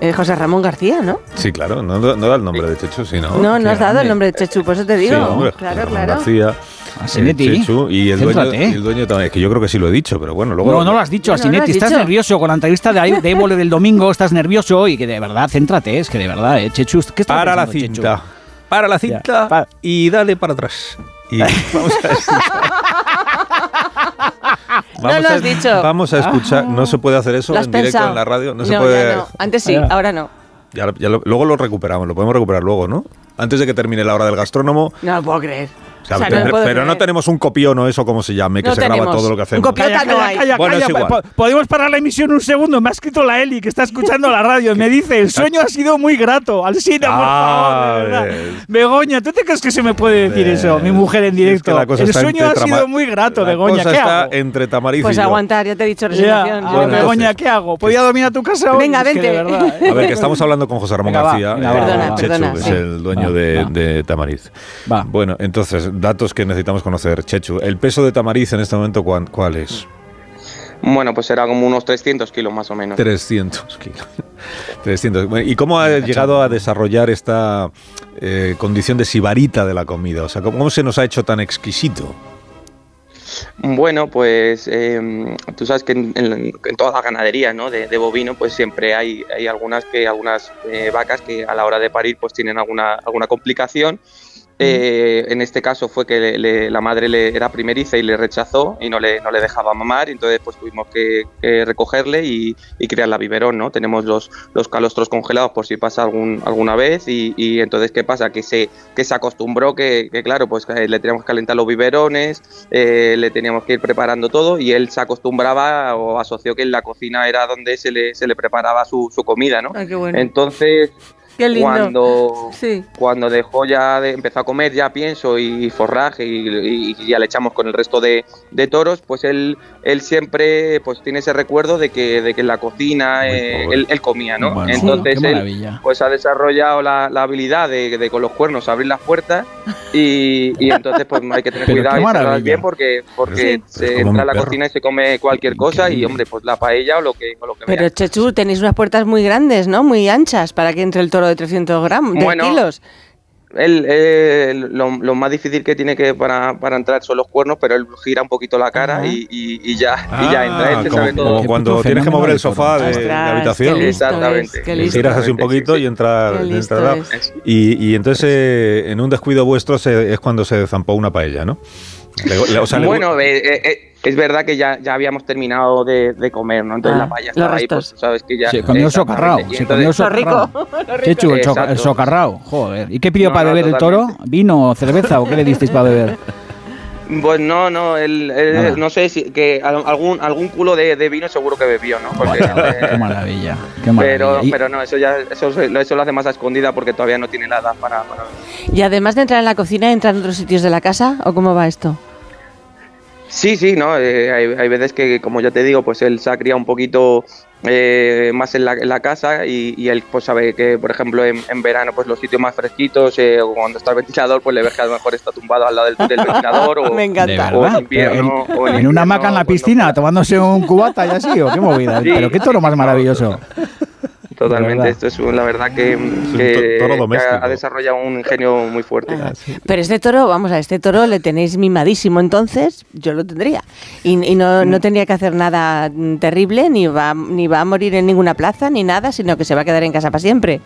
Eh, José Ramón García, ¿no? Sí, claro, no, no da el nombre de Chechu, sí, ¿no? No, has dado el nombre de Chechu, por eso te Sí, digo. hombre, claro, José Ramón claro. García, Asinetti. eh, Chechu y el dueño, Céntrate. y el dueño también. Es que yo creo que sí lo he dicho, pero bueno, luego... No, no lo has dicho, No, no lo Asinetti. has estás dicho. nervioso con la entrevista de, de Évole del domingo. Estás nervioso y que de verdad, céntrate. Es que de verdad, eh, Chechu. ¿Qué estás Para la Chechu? cinta. Para la cinta pa- y dale para atrás. Y *laughs* vamos a *laughs* No lo has dicho. Vamos a escuchar. No se puede hacer eso en directo pensado. en la radio. No, No, se puede. no. Antes sí, Ah. ahora no. Ya lo- ya lo- luego lo recuperamos. Lo podemos recuperar luego, ¿no? Antes de que termine la hora del gastrónomo. No lo puedo creer. O sea, O sea, no pero no tenemos un copión o eso como se llame, que No se graba todo lo que Un hacemos. copión Calla, no calla, hay. calla, Bueno, es calla. igual. Po- ¿Podemos parar la emisión un segundo? Me ha escrito la Eli, que está escuchando la radio. Me dice, el sueño ha sido muy grato. Alsina, por Ah, favor, de verdad. ves. Begoña, ¿tú te crees que se me puede decir Ves. eso? Mi mujer en Si es que directo. la cosa el está sueño ha sido muy grato, la Begoña. cosa ¿Qué está hago? entre Tamariz Pues aguantar, ya te he dicho resignación. ah, Bueno. Begoña, entonces- ¿qué hago? ¿Podía dormir a tu casa hoy? Venga, Es que de vente. verdad, ¿eh? A ver, que estamos hablando con José Ramón García, eh, Perdona, perdona, que es el dueño de, Tamariz. Va. Bueno, entonces, datos que necesitamos conocer. Chechu, ¿el peso de Tamariz en este momento cuán- cuál es? Bueno, pues será como unos 300 kilos más o menos. 300 kilos. *laughs* 300. Bueno, ¿Y cómo ha llegado a desarrollar esta eh, condición de sibarita de la comida? O sea, ¿cómo se nos ha hecho tan exquisito? Bueno, pues eh, tú sabes que en, en- en toda la ganadería ¿no? de, de bovino, pues siempre hay, hay algunas que algunas eh, vacas que a la hora de parir pues tienen alguna, alguna complicación Eh, en este caso fue que le- le- la madre le, era primeriza y le rechazó y no le, no le dejaba mamar, y entonces pues tuvimos que, que recogerle y, y criarla a biberón, ¿no? Tenemos los, los calostros congelados por si pasa algún, alguna vez y, y entonces ¿qué pasa? Que se, que se acostumbró que, que, claro, pues que le teníamos que calentar los biberones, eh, le teníamos que ir preparando todo y él se acostumbraba o asoció que en la cocina era donde se le, se le preparaba su, su comida, ¿no? Qué bueno. Entonces, Qué lindo. cuando, Sí. cuando dejó ya de, empezó a comer ya pienso y forraje y, y ya le echamos con el resto de, de toros, pues él, él siempre pues tiene ese recuerdo de que, de que en la cocina eh, él, él comía, ¿no? Bueno, Entonces él pues ha desarrollado la, la habilidad de, de con los cuernos abrir las puertas y, y entonces pues hay que tener *laughs* cuidado y bien porque, porque Sí. se entra a la perro. cocina y se come cualquier cosa y hombre pues la paella o lo que, o lo que Pero vea. Chechu, tenéis unas puertas muy grandes, ¿no? Muy anchas para que entre el toro de 300 gramos, de Bueno, kilos. Él, eh, lo, lo más difícil que tiene que para, para entrar son los cuernos, pero él gira un poquito la cara y, y- y ya, y ya entra. Él Ah, como, sabe todo. como cuando tienes que mover el sofá de, de Ostras, habitación. qué listo Exactamente. es, qué listo. Giras así un poquito y entra. Qué entra es. y, y entonces, eh, en un descuido vuestro, se- es cuando se zampó una paella, ¿no? Le- le- o sea, le- bueno, eh, eh, eh, es verdad que ya, ya habíamos terminado de, de comer, ¿no? Entonces Ah, la paella los estaba ahí, restos. pues sabes que ya... Se comió socarrao, se comió socarrao. *laughs* Qué chulo, el, socarrao. Joder. ¿Y qué pidió No, para no, beber el toro? ¿Vino, cerveza o qué le disteis para beber? Pues no, no, él, él- Nada. no sé si que al- algún algún culo de, de vino seguro que bebió, ¿no? Porque, eh, Qué maravilla. Qué maravilla. pero, Y- pero no, eso ya eso, eso lo hace más a escondida porque todavía no tiene la edad para, para Y además de entrar en la cocina, ¿entra en otros sitios de la casa? ¿O cómo va esto? Sí, sí, no. eh, hay, hay veces que, como ya te digo, pues él se ha criado un poquito eh, más en la, en la casa y, y él pues sabe que, por ejemplo, en, en verano pues los sitios más fresquitos, eh, o cuando está el ventilador, pues le ves que a lo mejor está tumbado al lado del, del *laughs* ventilador o, Me encanta. ¿De o en invierno. ¿En, o en en una hamaca en la piscina tomándose un cubata y así? ¿O qué movida? Sí. Pero qué toro más *laughs* maravilloso. Totalmente, verdad. esto es un- la verdad que, que- toro que doméstico. ha, desarrollado un ingenio muy fuerte. Pero este toro, vamos a este toro le tenéis mimadísimo, entonces yo lo tendría. Y, y no, no tendría que hacer nada terrible, ni va, ni va a morir en ninguna plaza, ni nada, sino que se va a quedar en casa para siempre.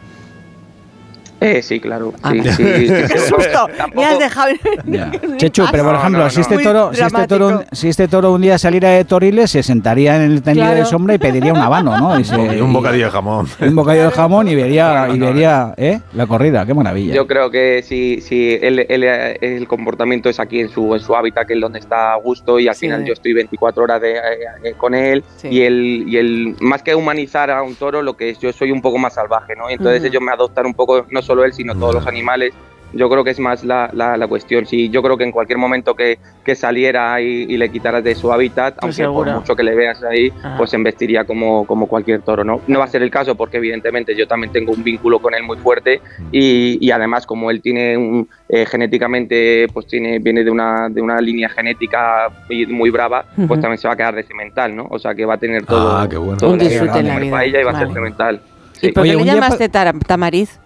Eh, sí, claro. Ah, Sí, sí, *laughs* sí, ¡Qué susto! Me has dejado... *laughs* Chechu, pero por No, ejemplo, no, si, este toro, si, este toro, si este toro un día saliera de Toriles, se sentaría en el tendido Claro. de sombra y pediría un habano, ¿no? Y, *laughs* se- y un bocadillo de jamón. y un bocadillo de jamón y vería, y vería ¿eh? la corrida. Qué maravilla. Yo creo que si, si él, él, eh, el comportamiento es aquí en su, en su hábitat, que es donde está a gusto, y al Sí. final yo estoy 24 horas de, eh, eh, con él, Sí. y él, y él, más que humanizar a un toro, lo que es, yo soy un poco más salvaje, ¿no? Y entonces Ujú. ellos me adoptan un poco, no solo él, sino todos los animales. Yo creo que es más la, la, la cuestión. Sí, yo creo que en cualquier momento que, que saliera y, y le quitaras de su hábitat, Pues aunque por seguro. mucho que le veas ahí, Ah. pues se embestiría como, como cualquier toro, ¿no? No va a ser el caso porque evidentemente yo también tengo un vínculo con él muy fuerte y, y además como él tiene un, eh, genéticamente, pues tiene viene de una, de una línea genética muy- muy brava, pues también se va a quedar de cemental, ¿no? O sea que va a tener todo, Ah, qué bueno. todo Un disfrute en la vida. y va a ser Vale. cemental. ¿Y Sí. por Oye, qué le llamaste tamariz?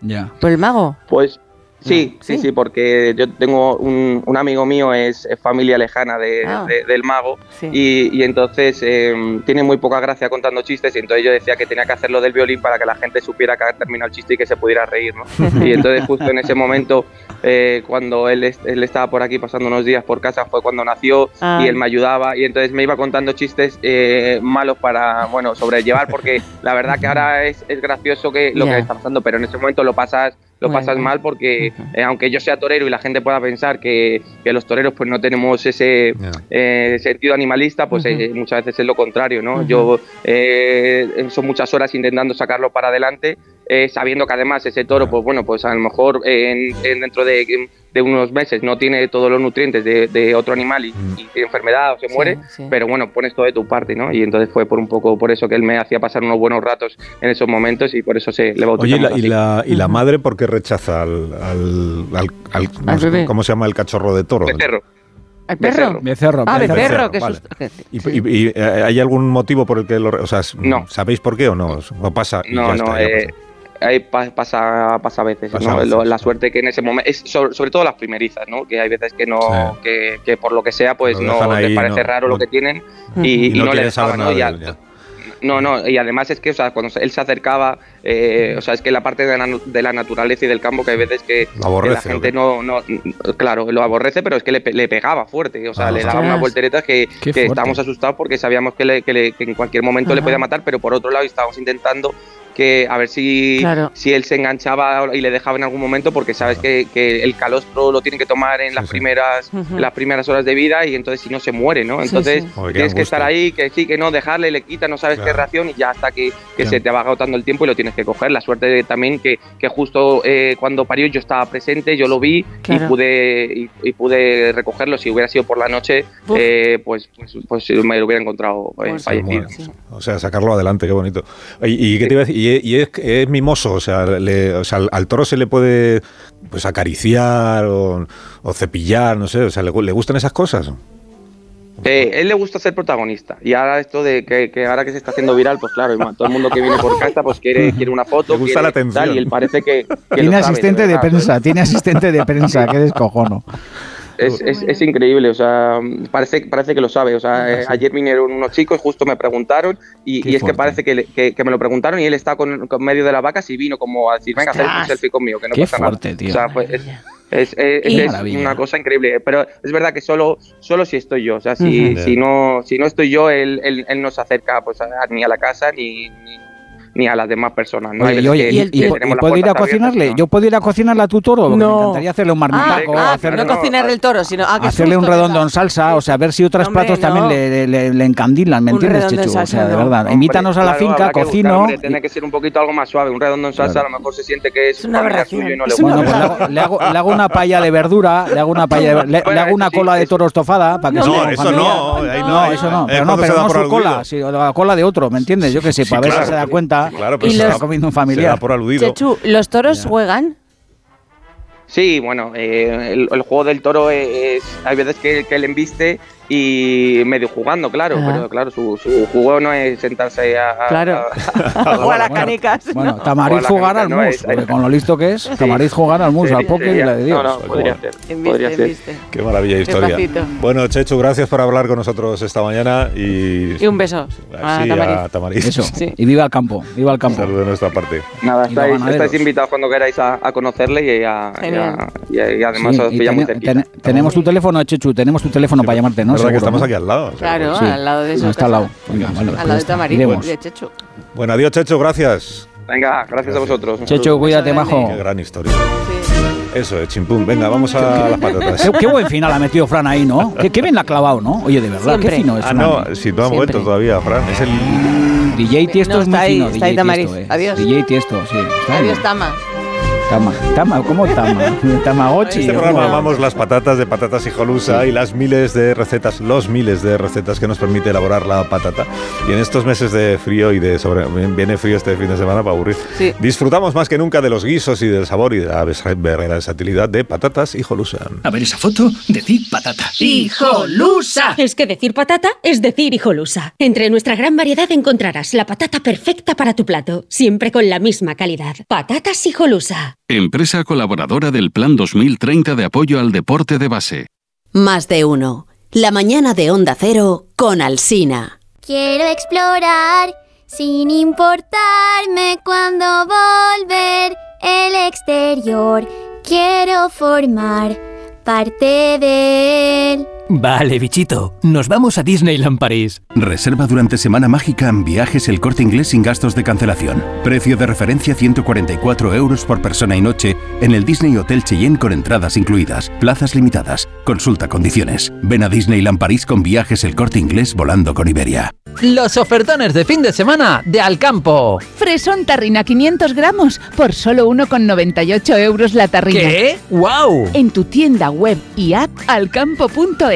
Ya. ¿Por el mago? Pues sí, sí, sí. sí, porque yo tengo un, un amigo mío, es, es familia lejana de- Ah. de- del mago, Sí. y, y entonces eh, tiene muy poca gracia contando chistes, y entonces yo decía que tenía que hacerlo del violín para que la gente supiera que había terminado el chiste y que se pudiera reír, ¿no? *laughs* Y entonces justo en ese momento, eh, cuando él, él estaba por aquí pasando unos días por casa, fue cuando nació, Ah. y él me ayudaba, y entonces me iba contando chistes eh, malos para, bueno, sobrellevar, porque la verdad que ahora es, es gracioso que lo que está pasando, pero en ese momento lo pasas lo pasas mal porque eh, aunque yo sea torero y la gente pueda pensar que, que los toreros pues no tenemos ese eh, sentido animalista, pues eh, muchas veces es lo contrario, ¿no? Yo eh, son muchas horas intentando sacarlo para adelante, eh, sabiendo que además ese toro, pues bueno, pues a lo mejor en, en dentro de, de unos meses no tiene todos los nutrientes de, de otro animal y, y tiene enfermedad o se Sí, muere, sí. pero bueno, pones todo de tu parte, ¿no? Y entonces fue por un poco por eso que él me hacía pasar unos buenos ratos en esos momentos y por eso se le Oye, ¿y la, y la, y la madre por qué rechaza al, al, al- al- no sé, bebé. ¿Cómo se llama el cachorro de toro? Becerro. ¿El perro? Becerro. Ah, becerro. becerro, qué vale. ¿Y, y- y, eh, hay algún motivo por el que lo.? O sea, No. ¿sabéis por qué o no? ¿O pasa? y No, ya no, está, ya eh, ahí pa- pasa, pasa a veces, Pasa ¿no? a veces, Lo- la suerte que en ese momento, es sobre, sobre todo las primerizas, ¿no? Que hay veces que no, Sí. que, que por lo que sea, pues no dejan les ahí, parece no- raro no- lo que tienen y, Y y no les saber nada ¿no? Ya. No, no, y además es que, o sea, cuando él se acercaba, eh, o sea, es que la parte de la, de la naturaleza y del campo que hay veces que, Lo aborrece, que la gente no, no, claro, lo aborrece, pero es que le, pe- le pegaba fuerte, o sea, Ah, le daba ostras. unas volteretas que, que estábamos asustados porque sabíamos que, le- que le- que en cualquier momento le podía matar, pero por otro lado estábamos intentando que a ver si, Claro. si él se enganchaba y le dejaba en algún momento porque sabes que, que el calostro lo tiene que tomar en las primeras en las primeras horas de vida y entonces si no se muere, ¿no? Entonces sí. Tienes que angustia. estar ahí, que sí, que no, dejarle, le quita, no sabes qué reacción y ya hasta que, que se te va agotando el tiempo y lo tienes que coger. La suerte de- también que, que justo eh, cuando parió yo estaba presente, yo lo vi Claro. y pude y, y pude recogerlo. Si hubiera sido por la noche, eh, pues, pues, pues me lo hubiera encontrado eh, fallecido. O sea, sacarlo adelante, qué bonito. ¿Y, y qué te iba a decir? Y, y es, es mimoso, o sea, le- o sea, al, al toro se le puede pues acariciar o, o cepillar, no sé, o sea, ¿le, gu- le gustan esas cosas? Eh, él le gusta ser protagonista y ahora esto de que, que ahora que se está haciendo viral, pues claro, todo el mundo que viene por casa pues quiere, quiere una foto, *laughs* Le gusta quiere la atención. tal, y él parece que, que lo Tiene sabe, asistente de verdad, prensa, tiene asistente de prensa, qué descojono. Es, es, es increíble, o sea, parece, parece que lo sabe. O sea, eh, ayer vinieron unos chicos, justo me preguntaron, y, y es que parece que, le- que, que me lo preguntaron y él está con, con medio de las vacas y vino como a decir, venga, hacer un selfie conmigo, que no Qué pasa fuerte, nada. tío. O sea, pues, es, es, es- Qué es maravilla. una cosa increíble, pero es verdad que solo, solo si estoy yo. O sea, si, si, no, si no estoy yo, él, él, él no se acerca pues, a- ni a la casa ni, ni, ni a las demás personas. ¿no? Oye, y, oye, y- y- y puedo ir a abiertas, cocinarle? ¿no? ¿Yo puedo ir a cocinarle a tu toro? Porque No. me encantaría hacerle un marmitaco, Ah, hacerle... no cocinar el toro, sino. Ah, hacerle un redondo en salsa, o sea, a ver si otros Hombre, platos no. también le, le- le encandilan, ¿me entiendes, Chechu? O sea, de verdad, Hombre, invítanos a la claro, finca, buscar, cocino... hombre, tiene que ser un poquito algo más suave. Un redondo en salsa Claro. a lo mejor se siente que es, Es una aberración. suyo y no le gusta. Bueno, pues le hago, una paella de verdura, le hago una *laughs* paella de- le, hago una cola de toro estofada para que No, eso no, ahí no, eso no, eh, pero no, su cola, la cola de otro, ¿me entiendes? Yo que sé, para ver si se da cuenta Claro, y pero se se está da- comiendo un se da familiar. por aludido. Chechu, ¿los toros juegan? Sí, bueno, eh, el, el juego del toro es, hay veces que, que él embiste y medio jugando, claro, pero claro, su, su juego no es sentarse a, a- Claro. a- *laughs* O a las canicas. Bueno, ¿no? Tamariz jugar al no mus, es- con lo listo que es, Tamariz jugar al mus, Sí, al sí, póker y la de Dios. No, no, podría ser. Podría. Qué maravilla historia. Despacito. Bueno, Chechu, gracias por hablar con nosotros esta mañana y... Y un beso a Sí, Tamariz. a Tamariz. Eso, *laughs* Sí. y viva el campo, viva el Un campo. saludo de nuestra parte. Nada, estáis, invitados cuando queráis a, a conocerle y, a, y, Genial. a- y a- y además Sí, os y pilla muy tene- cerquita. tene- tenemos tu teléfono, Chechu, tenemos tu teléfono para llamarte, ¿no? Es verdad que Seguro, estamos ¿no? aquí al lado. Claro, Sí. al lado de No, su está al lado. Venga, vale, pues Al lado de. Tamariz, Iremos. de Chechu. Bueno, adiós, Chechu, gracias. Venga, gracias a vosotros. Chechu, cuídate, majo. Qué gran historia. Eso es, chimpum. Venga, vamos a las patatas. Qué, qué buen final ha metido Fran ahí, ¿no? Qué, qué bien la ha clavado, ¿no? Oye, de verdad, Siempre. qué fino es Ah, Fran. no, si no ha vuelto todavía, Fran. Es el... DJ Tiesto No, es muy ahí, fino. está ahí DJ Tamariz. Tiesto, eh. Adiós. DJ Tiesto, sí. Está ahí. Adiós, Tama. Tama, Tama, ¿cómo Tama? *laughs* Tamagotchi. Este ¿o programa cómo? amamos las patatas de patatas hijolusa y las miles de recetas, los miles de recetas que nos permite elaborar la patata. Y en estos meses de frío y de sobre viene frío este fin de semana para aburrir. Sí. Disfrutamos más que nunca de los guisos y del sabor y de la vers- versatilidad de patatas hijolusa. A ver esa foto, decir patata. ¡Hijolusa! Es que decir patata es decir hijolusa. Entre nuestra gran variedad encontrarás la patata perfecta para tu plato, siempre con la misma calidad. Patatas hijolusa. Empresa colaboradora del Plan 2030 de apoyo al deporte de base. Más de uno. La mañana de Onda Cero con Alsina. Quiero explorar sin importarme cuando volver el exterior. Quiero formar parte de él. Vale, bichito, nos vamos a Disneyland París. Reserva durante Semana Mágica en viajes el corte inglés sin gastos de cancelación. Precio de referencia 144 euros por persona y noche en el Disney Hotel Cheyenne con entradas incluidas. Plazas limitadas. Consulta condiciones. Ven a Disneyland París con viajes el corte inglés volando con Iberia. Los ofertones de fin de semana de Alcampo. Fresón tarrina 500 gramos por solo 1,98 euros la tarrina. ¿Qué? ¡Wow! En tu tienda web y app alcampo.es.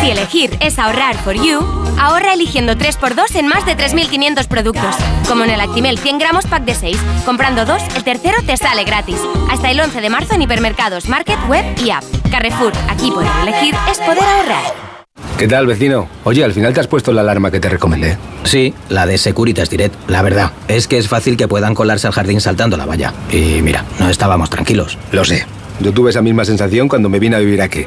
Si elegir es ahorrar for you, ahorra eligiendo 3x2 en más de 3.500 productos. Como en el Actimel 100 gramos pack de 6. Comprando dos, el tercero te sale gratis. Hasta el 11 de marzo en hipermercados, market, web y app. Carrefour, aquí poder elegir es poder ahorrar. ¿Qué tal, vecino? Oye, al final te has puesto la alarma que te recomendé. Sí, la de Securitas Direct. La verdad, es que es fácil que puedan colarse al jardín saltando la valla. Y mira, no estábamos tranquilos. Lo sé. Yo tuve esa misma sensación cuando me vine a vivir aquí.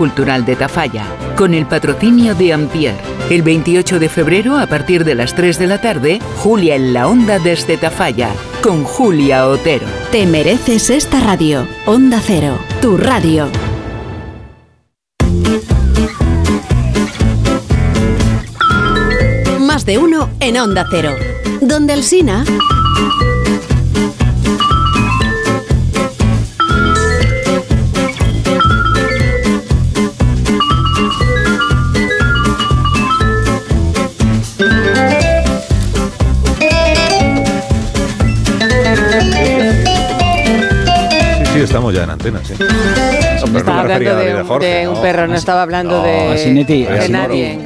Cultural de Tafalla, con el patrocinio de Ampier. El 28 de febrero, a partir de las 3 de la tarde, Julia en la Onda desde Tafalla, con Julia Otero. Te mereces esta radio. Onda Cero, tu radio. Más de uno en Onda Cero. Donde el Sina. Estamos ya en antena, sí. No, no Estaba hablando de, un, Jorge, de un no. perro, no estaba hablando de, Asinetti, de nadie.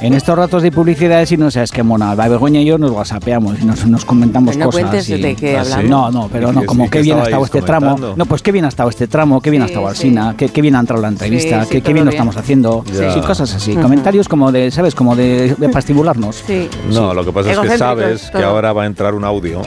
en estos ratos de publicidad, si no sabes qué mona, la Begoña y yo nos whatsappeamos y nos, nos comentamos Pero no cosas. cuentes y- de qué ¿Ah, sí? hablamos. No, no, pero ¿Y no, como y qué bien ha estado este tramo. No, pues qué bien ha estado este tramo, qué bien ha Sí, estado sí. Alsina, qué, qué bien ha entrado la entrevista, Sí, qué, sí, qué bien lo estamos haciendo. Sí, cosas así. Comentarios como de, ¿sabes? Como de, de *laughs* pastibularnos. Sí. No, lo que pasa es que sabes que ahora va a entrar un audio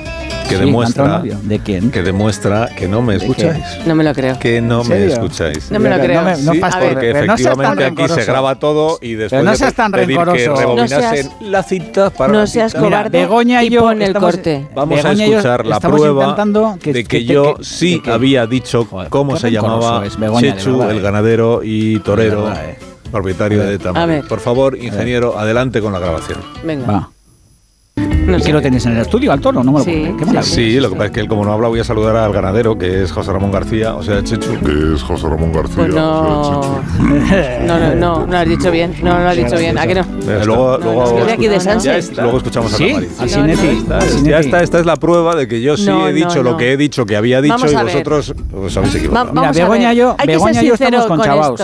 que Sí, ¿ha entrado demuestra? ¿De quién? que demuestra que no me escucháis. No me lo creo. Que no ¿En me escucháis. No me lo creo. No, me- no Sí, porque pero no efectivamente aquí se graba todo y después no seas tan pedir que rebobinasen No seas- la cita para no la seas cita. Mira, cobarde Begoña y yo pon el corte. Vamos Begoña a escuchar la prueba intentando que- de que, que- yo que- sí que- había dicho Joder, cómo se llamaba Chechu, el eh. ganadero y torero, eh. propietario de a Tamar. ver. Por favor, ingeniero, adelante con la grabación. Venga. No ¿Y sé. qué lo tenéis en el estudio, al toro? No me lo Sí. Qué sí, lo que pasa es que él, como no habla, voy a saludar al ganadero, que es José Ramón García, o sea, Chechu. Que es José Ramón García. Pues no, *laughs* no, no, no, no lo has dicho bien. No, no lo has dicho bien. ¿A que no? Luego, luego, aquí de luego escuchamos a ¿Sí? Tamari. Asinetti, Ya está, Asinetti. ya está, esta es la prueba de que yo sí No, he dicho no, lo que he dicho que había dicho Vamos y a ver. vosotros os habéis Va- equivocado. Mira, vamos a Begoña ver. y yo- estamos con chavaos,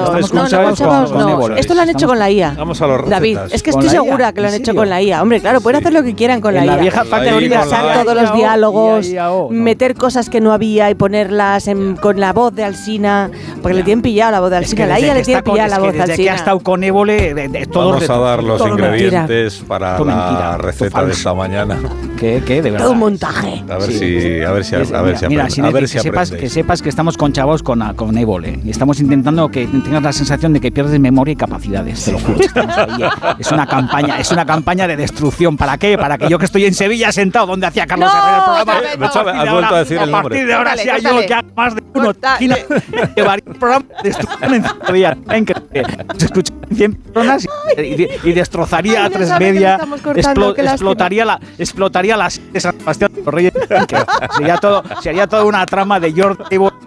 esto. lo han hecho con la IA. Vamos a los David, es que ¿Con estoy la segura que lo han ¿En hecho con la IA. Hombre, claro, pueden hacer lo que quieran con la En la IA. vieja la Pasar todos los diálogos, no. meter cosas que no había y ponerlas en- con la voz de Alsina, porque le tienen pillado la voz de Es que Alsina. La IA le tiene es la voz de Desde que ha Alsina. estado con Évole, de, de, todo Vamos a dar los ingredientes para la receta de esta mañana. ¿Qué, qué? De verdad. Todo un montaje. A ver Sí. si, a ver si, a ver si, mira, aprende. mira, a ver si que, sepas, que sepas que estamos con chavos con, con Évole y estamos intentando que tengas la sensación de que pierdes memoria y capacidades, te lo juro. Estamos ahí, eh. Es una campaña, es una campaña de destrucción. ¿Para qué? Para que yo que estoy en Sevilla sentado donde hacía Carlos No, Herrera el programa. De no. hecho, a has de vuelto ahora- a decir el A nombre. partir de ahora sea yo que haga más de uno. Llevaría el programa de destrucción en cinco días. Increíble. Se escuchan 100 personas y, y- y destrozaría Ay, a tres media. cortando, explotaría la explotaría las de San Sebastián de los Reyes. Increíble. Sería todo sería toda una trama de George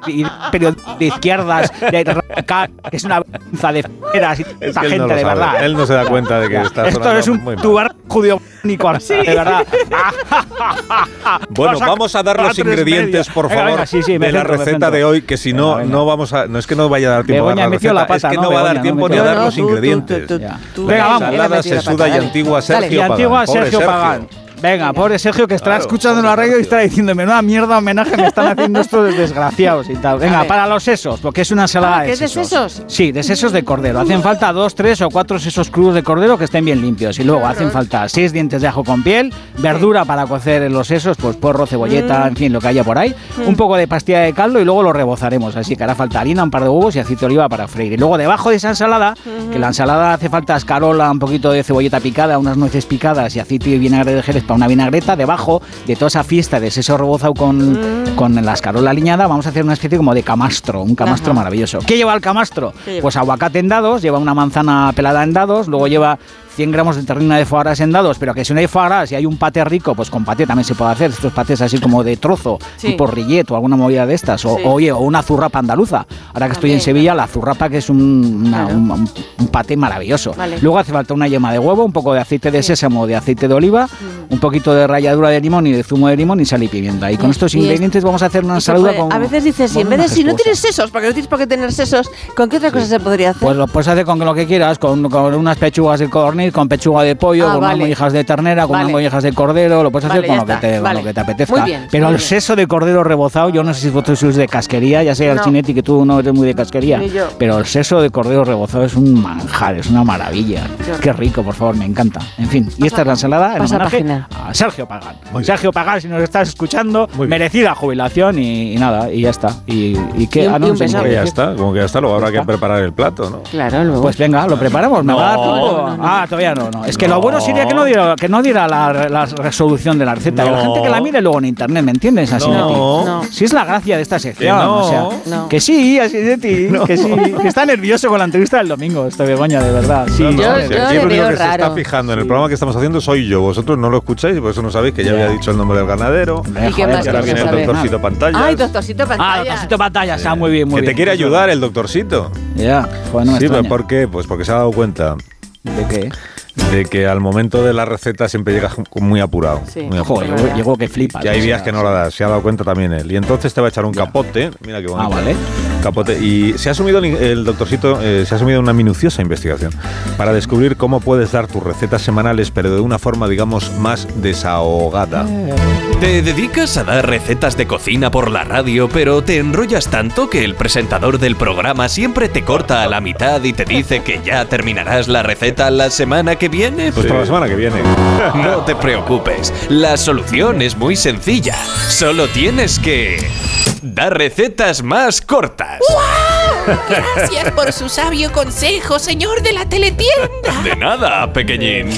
y periodistas de izquierdas de que es una vergüenza de feras y Es esta que él gente no de sabe. verdad. Él no se da cuenta de que está Esto es un tubar judío único, de verdad. Bueno, vamos a dar los ingredientes, por favor, venga, sí, sí, de la centro, receta de hoy, que si no, Venga, no vamos a, no es que no vaya a dar tiempo Begoña, a dar la receta, la pata, es que ¿no, va a dar tiempo No, ni a dar los ingredientes. Venga, vamos. La sesuda y antigua. Sergio Y antigua Sergio Pagán. Venga, pobre Sergio que estará Claro, escuchando la radio y estará diciendo, menuda mierda homenaje me están haciendo estos desgraciados y tal. Venga, para los sesos, porque es una ensalada de ¿que es de sesos. sesos? Sí, de sesos de cordero. Hacen falta dos, tres o cuatro sesos crudos de cordero que estén bien limpios. Y luego hacen falta seis dientes de ajo con piel, verdura para cocer en los sesos, pues porro, cebolleta, Mm. en fin, lo que haya por ahí. Un poco de pastilla de caldo y luego lo rebozaremos. Así que hará falta harina, un par de huevos y aceite de oliva para freír. Y luego debajo de esa ensalada, que la ensalada hace falta escarola, un poquito de cebolleta picada, unas nueces picadas y aceite y vinagre de jerez para una vinagreta. Debajo de toda esa fiesta de seso rebozado con, con la escarola aliñada, vamos a hacer una especie como de camastro, un camastro Ajá. maravilloso. ¿Qué lleva el camastro? Pues aguacate en dados, lleva una manzana pelada en dados, luego lleva 100 gramos de terrina de foie gras en dados, pero que si no hay foie gras y hay un paté rico, pues con paté también se puede hacer, estos patés así como de trozo, Sí. tipo rillet o alguna movida de estas, o, Sí. oye, o una zurrapa andaluza. Ahora que estoy en. Sevilla, la zurrapa que es un, una- Claro. un, un- un paté maravilloso. Vale. Luego hace falta una yema de huevo, un poco de aceite de sésamo, de aceite de oliva, un poquito de ralladura de limón y de zumo de limón y sal y pimienta. Y con estos ingredientes vamos a hacer una ensalada con... a veces dices, si en vez de si no tienes sesos, porque no tienes por qué tener sesos, ¿con qué otra cosa se podría hacer? Pues lo puedes hacer con lo que quieras, con, con unas pechugas de con pechuga de pollo, Ah, con vale. unas mollejas de ternera, con Vale. unas mollejas de cordero, lo puedes hacer Vale, con, lo te, con lo que te apetezca. Muy bien, Pero muy el bien. seso de cordero rebozado, yo no sé si vosotros sois de casquería, ya sé, No. Alcinetti, que tú no eres muy de casquería, pero el seso de cordero rebozado es un manjar, es una maravilla. Qué Qué rico, por favor, me encanta. En fin, y esta es la ensalada en homenaje página. a Sergio Pagán. Muy Sergio Pagán, si nos estás escuchando, Muy bien. merecida jubilación y, y nada, y ya está. Y, y ah, no, que ya está, como que ya está, luego habrá que preparar el plato, ¿no? Claro, luego. Pues venga, lo preparamos, me va a dar tiempo. Ah, todavía no, no. Es que lo No. bueno sería que no diera, que no diera la, la resolución de la receta. Que la gente que la mire luego en internet, ¿me entiendes? Así. No. No. Si es la gracia de esta sección. Que no. o sea, No. que sí, así de ti. Que sí. Que está nervioso con la entrevista del domingo, este Begoña, de verdad. Sí, No, no, Yo- si sí. yo el único que se está fijando en el programa que estamos haciendo soy yo. Vosotros no lo escucháis y por eso no sabéis que ya había dicho el nombre del ganadero. ¿Y Y ahora viene el doctorcito pantalla. Ay, doctorcito Ah, pantalla. doctorcito pantalla, está muy bien, muy que bien. te quiere ayudar el doctorcito. Ya, joder, no me sí. ¿por qué? Pues porque se ha dado cuenta ¿De qué? de que al momento de la receta siempre llegas muy apurado. Sí. muy apurado. Joder, llegó, llegó que flipa. Que hay días que no la das, se ha dado cuenta también él. Y entonces te va a echar un capote, mira qué bonito. Ah, vale. Capote. Y se ha asumido el, el doctorcito, eh, se ha asumido una minuciosa investigación para descubrir cómo puedes dar tus recetas semanales, pero de una forma, digamos, más desahogada. Te dedicas a dar recetas de cocina por la radio, pero te enrollas tanto que el presentador del programa siempre te corta a la mitad y te dice que ya terminarás la receta la semana que viene. Pues para la semana que viene. *laughs* No te preocupes, la solución es muy sencilla. Solo tienes que dar recetas más cortas. Gracias por su sabio consejo, señor de la teletienda. De nada, pequeñín.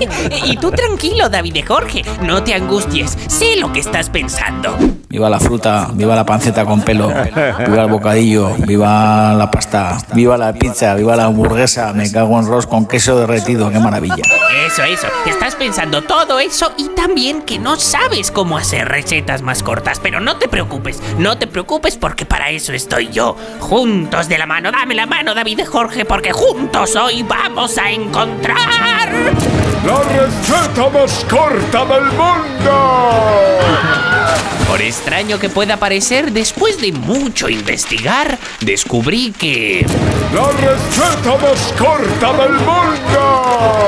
*laughs* y tú tranquilo, David de Jorge, no te angusties, sé lo que estás pensando. Viva la fruta, viva la panceta con pelo, viva el bocadillo, viva la pasta, viva la pizza, viva la hamburguesa, me cago en ros con queso derretido, qué maravilla. Eso, eso, estás pensando todo eso y también que no sabes cómo hacer recetas más cortas, pero no te preocupes, no te preocupes porque para eso estoy yo. Juntos de la mano, dame la mano, David de Jorge, porque juntos hoy vamos a encontrar... ¡La receta más corta del mundo! Por extraño que pueda parecer, después de mucho investigar, descubrí que... ¡La receta más corta del mundo!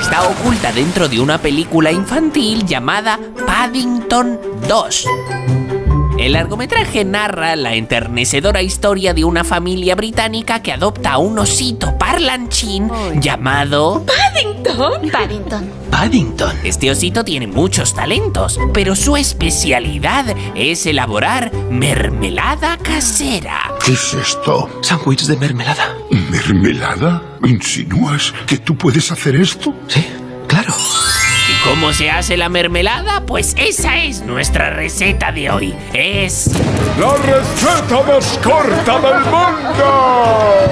Está oculta dentro de una película infantil llamada Paddington 2. El largometraje narra la enternecedora historia de una familia británica que adopta a un osito parlanchín llamado... ¿Paddington? Paddington. Paddington. Este osito tiene muchos talentos, pero su especialidad es elaborar mermelada casera. ¿Qué es esto? Sándwich de mermelada. ¿Mermelada? ¿Insinúas que tú puedes hacer esto? Sí, claro. ¿Y cómo se hace la mermelada? Pues esa es nuestra receta de hoy. Es... ¡La receta más corta del mundo!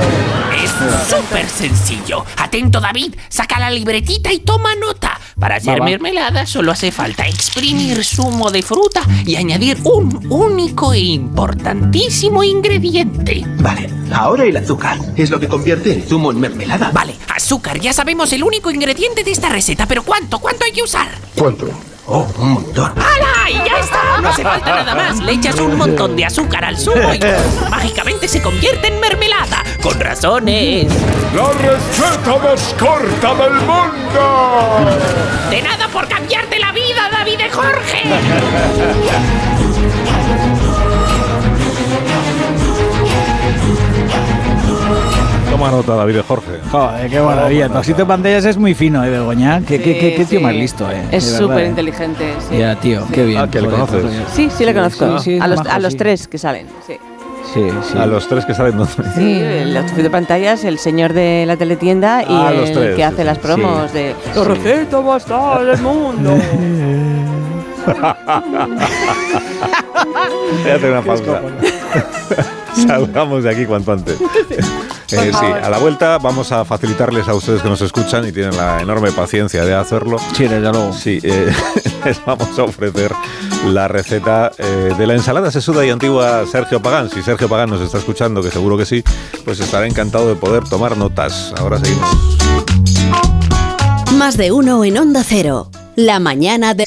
Es súper sencillo. Atento David, saca la libretita y toma nota. Para hacer mermelada solo hace falta exprimir zumo de fruta y añadir un único e importantísimo ingrediente. Vale, ahora el azúcar es lo que convierte el zumo en mermelada. Vale, azúcar, ya sabemos el único ingrediente de esta receta, pero ¿cuánto? ¿Cuánto hay que usar? ¿Cuánto? Oh, un montón. ¡Hala! Y ya está, no hace falta nada más. Le echas un montón de azúcar al zumo y *laughs* mágicamente se convierte en mermelada. Con razones. ¡La receta más corta del mundo! De nada por cambiarte la vida, David de Jorge. *laughs* Toma nota, David de Jorge. Joder, qué maravilla. De pantallas es muy fino, ¿eh, Begoña? ¿Qué, qué, qué, qué tío más listo, ¿eh? Es súper ¿eh? inteligente. Sí. Ya, tío, qué bien. Ah, que le conoces. Sí, sí le conozco. sí, a los, majo, a los sí. tres que salen. Sí. Sí, sí. A los tres que salen. Sí, el outfit de pantallas, el señor de la teletienda y Ah, los el tres, que hace sí, las promos Sí. de la receta más tal del mundo. *laughs* Voy a hacer una pausa. *laughs* Salgamos de aquí cuanto antes. *laughs* Eh, sí, a la vuelta vamos a facilitarles a ustedes que nos escuchan y tienen la enorme paciencia de hacerlo. Sí, desde luego. Sí, eh, *laughs* les vamos a ofrecer la receta eh, de la ensalada sesuda y antigua Sergio Pagán. Si Sergio Pagán nos está escuchando, que seguro que sí, pues estará encantado de poder tomar notas. Ahora seguimos. Más de uno en Onda Cero. La mañana de...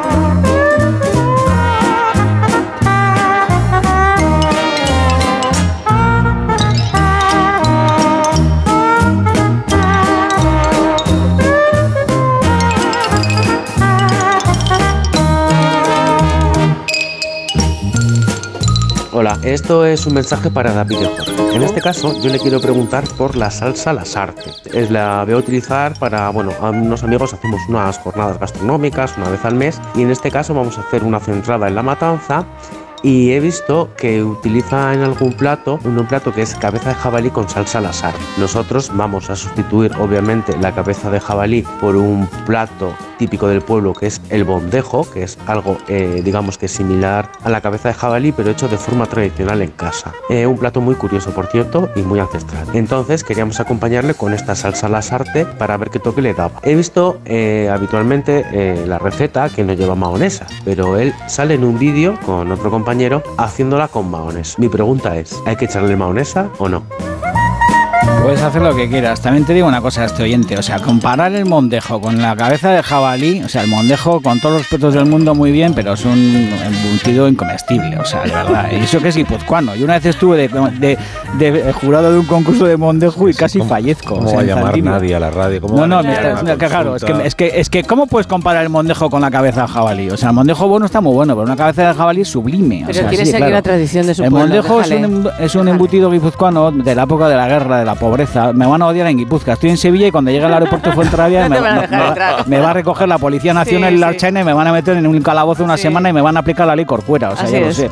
Hola, esto es un mensaje para David Jorge. En este caso, yo le quiero preguntar por la salsa Lasarte. La voy a utilizar para, bueno, a unos amigos hacemos unas jornadas gastronómicas una vez al mes y en este caso vamos a hacer una centrada en la matanza y he visto que utiliza en algún plato un plato que es cabeza de jabalí con salsa lasar. Nosotros vamos a sustituir obviamente la cabeza de jabalí por un plato típico del pueblo que es el bondejo, que es algo eh, digamos que similar a la cabeza de jabalí pero hecho de forma tradicional en casa. Eh, un plato muy curioso por cierto y muy ancestral. Entonces queríamos acompañarle con esta salsa lasarte para ver qué toque le daba. He visto eh, habitualmente eh, la receta que no lleva mahonesa, pero él sale en un vídeo con otro compañero haciéndola con mahones. Mi pregunta es, ¿hay que echarle mahonesa o no? Puedes hacer lo que quieras. También te digo una cosa a este oyente. O sea, comparar el mondejo con la cabeza de jabalí. O sea, el mondejo con todos los respetos del mundo muy bien, pero es un embutido incomestible. O sea, de verdad. Y eso que es guipuzcoano. Yo una vez estuve de, de- de jurado de un concurso de mondejo y casi fallezco. ¿Cómo O sea, va a llamar nadie a la radio? ¿Cómo No, no, me enviar está- una que claro, es que, es, que, es que ¿cómo puedes comparar el mondejo con la cabeza de jabalí? O sea, el mondejo bueno está muy bueno, pero una cabeza de jabalí es sublime. o Pero sea, quiere sí, seguir claro. la tradición de su El pueblo. mondejo es un, es un embutido guipuzcoano de la época de la guerra, de la pobreza. Me van a odiar en Guipúzcoa. Estoy en Sevilla y cuando llegue al aeropuerto de *laughs* Fuenterrabía No me, me- me- me va a recoger la Policía *laughs* Nacional Sí, y la sí. Archaina y me van a meter en un calabozo una semana y me van a aplicar la ley corcuera. O sea, Así ya lo sé.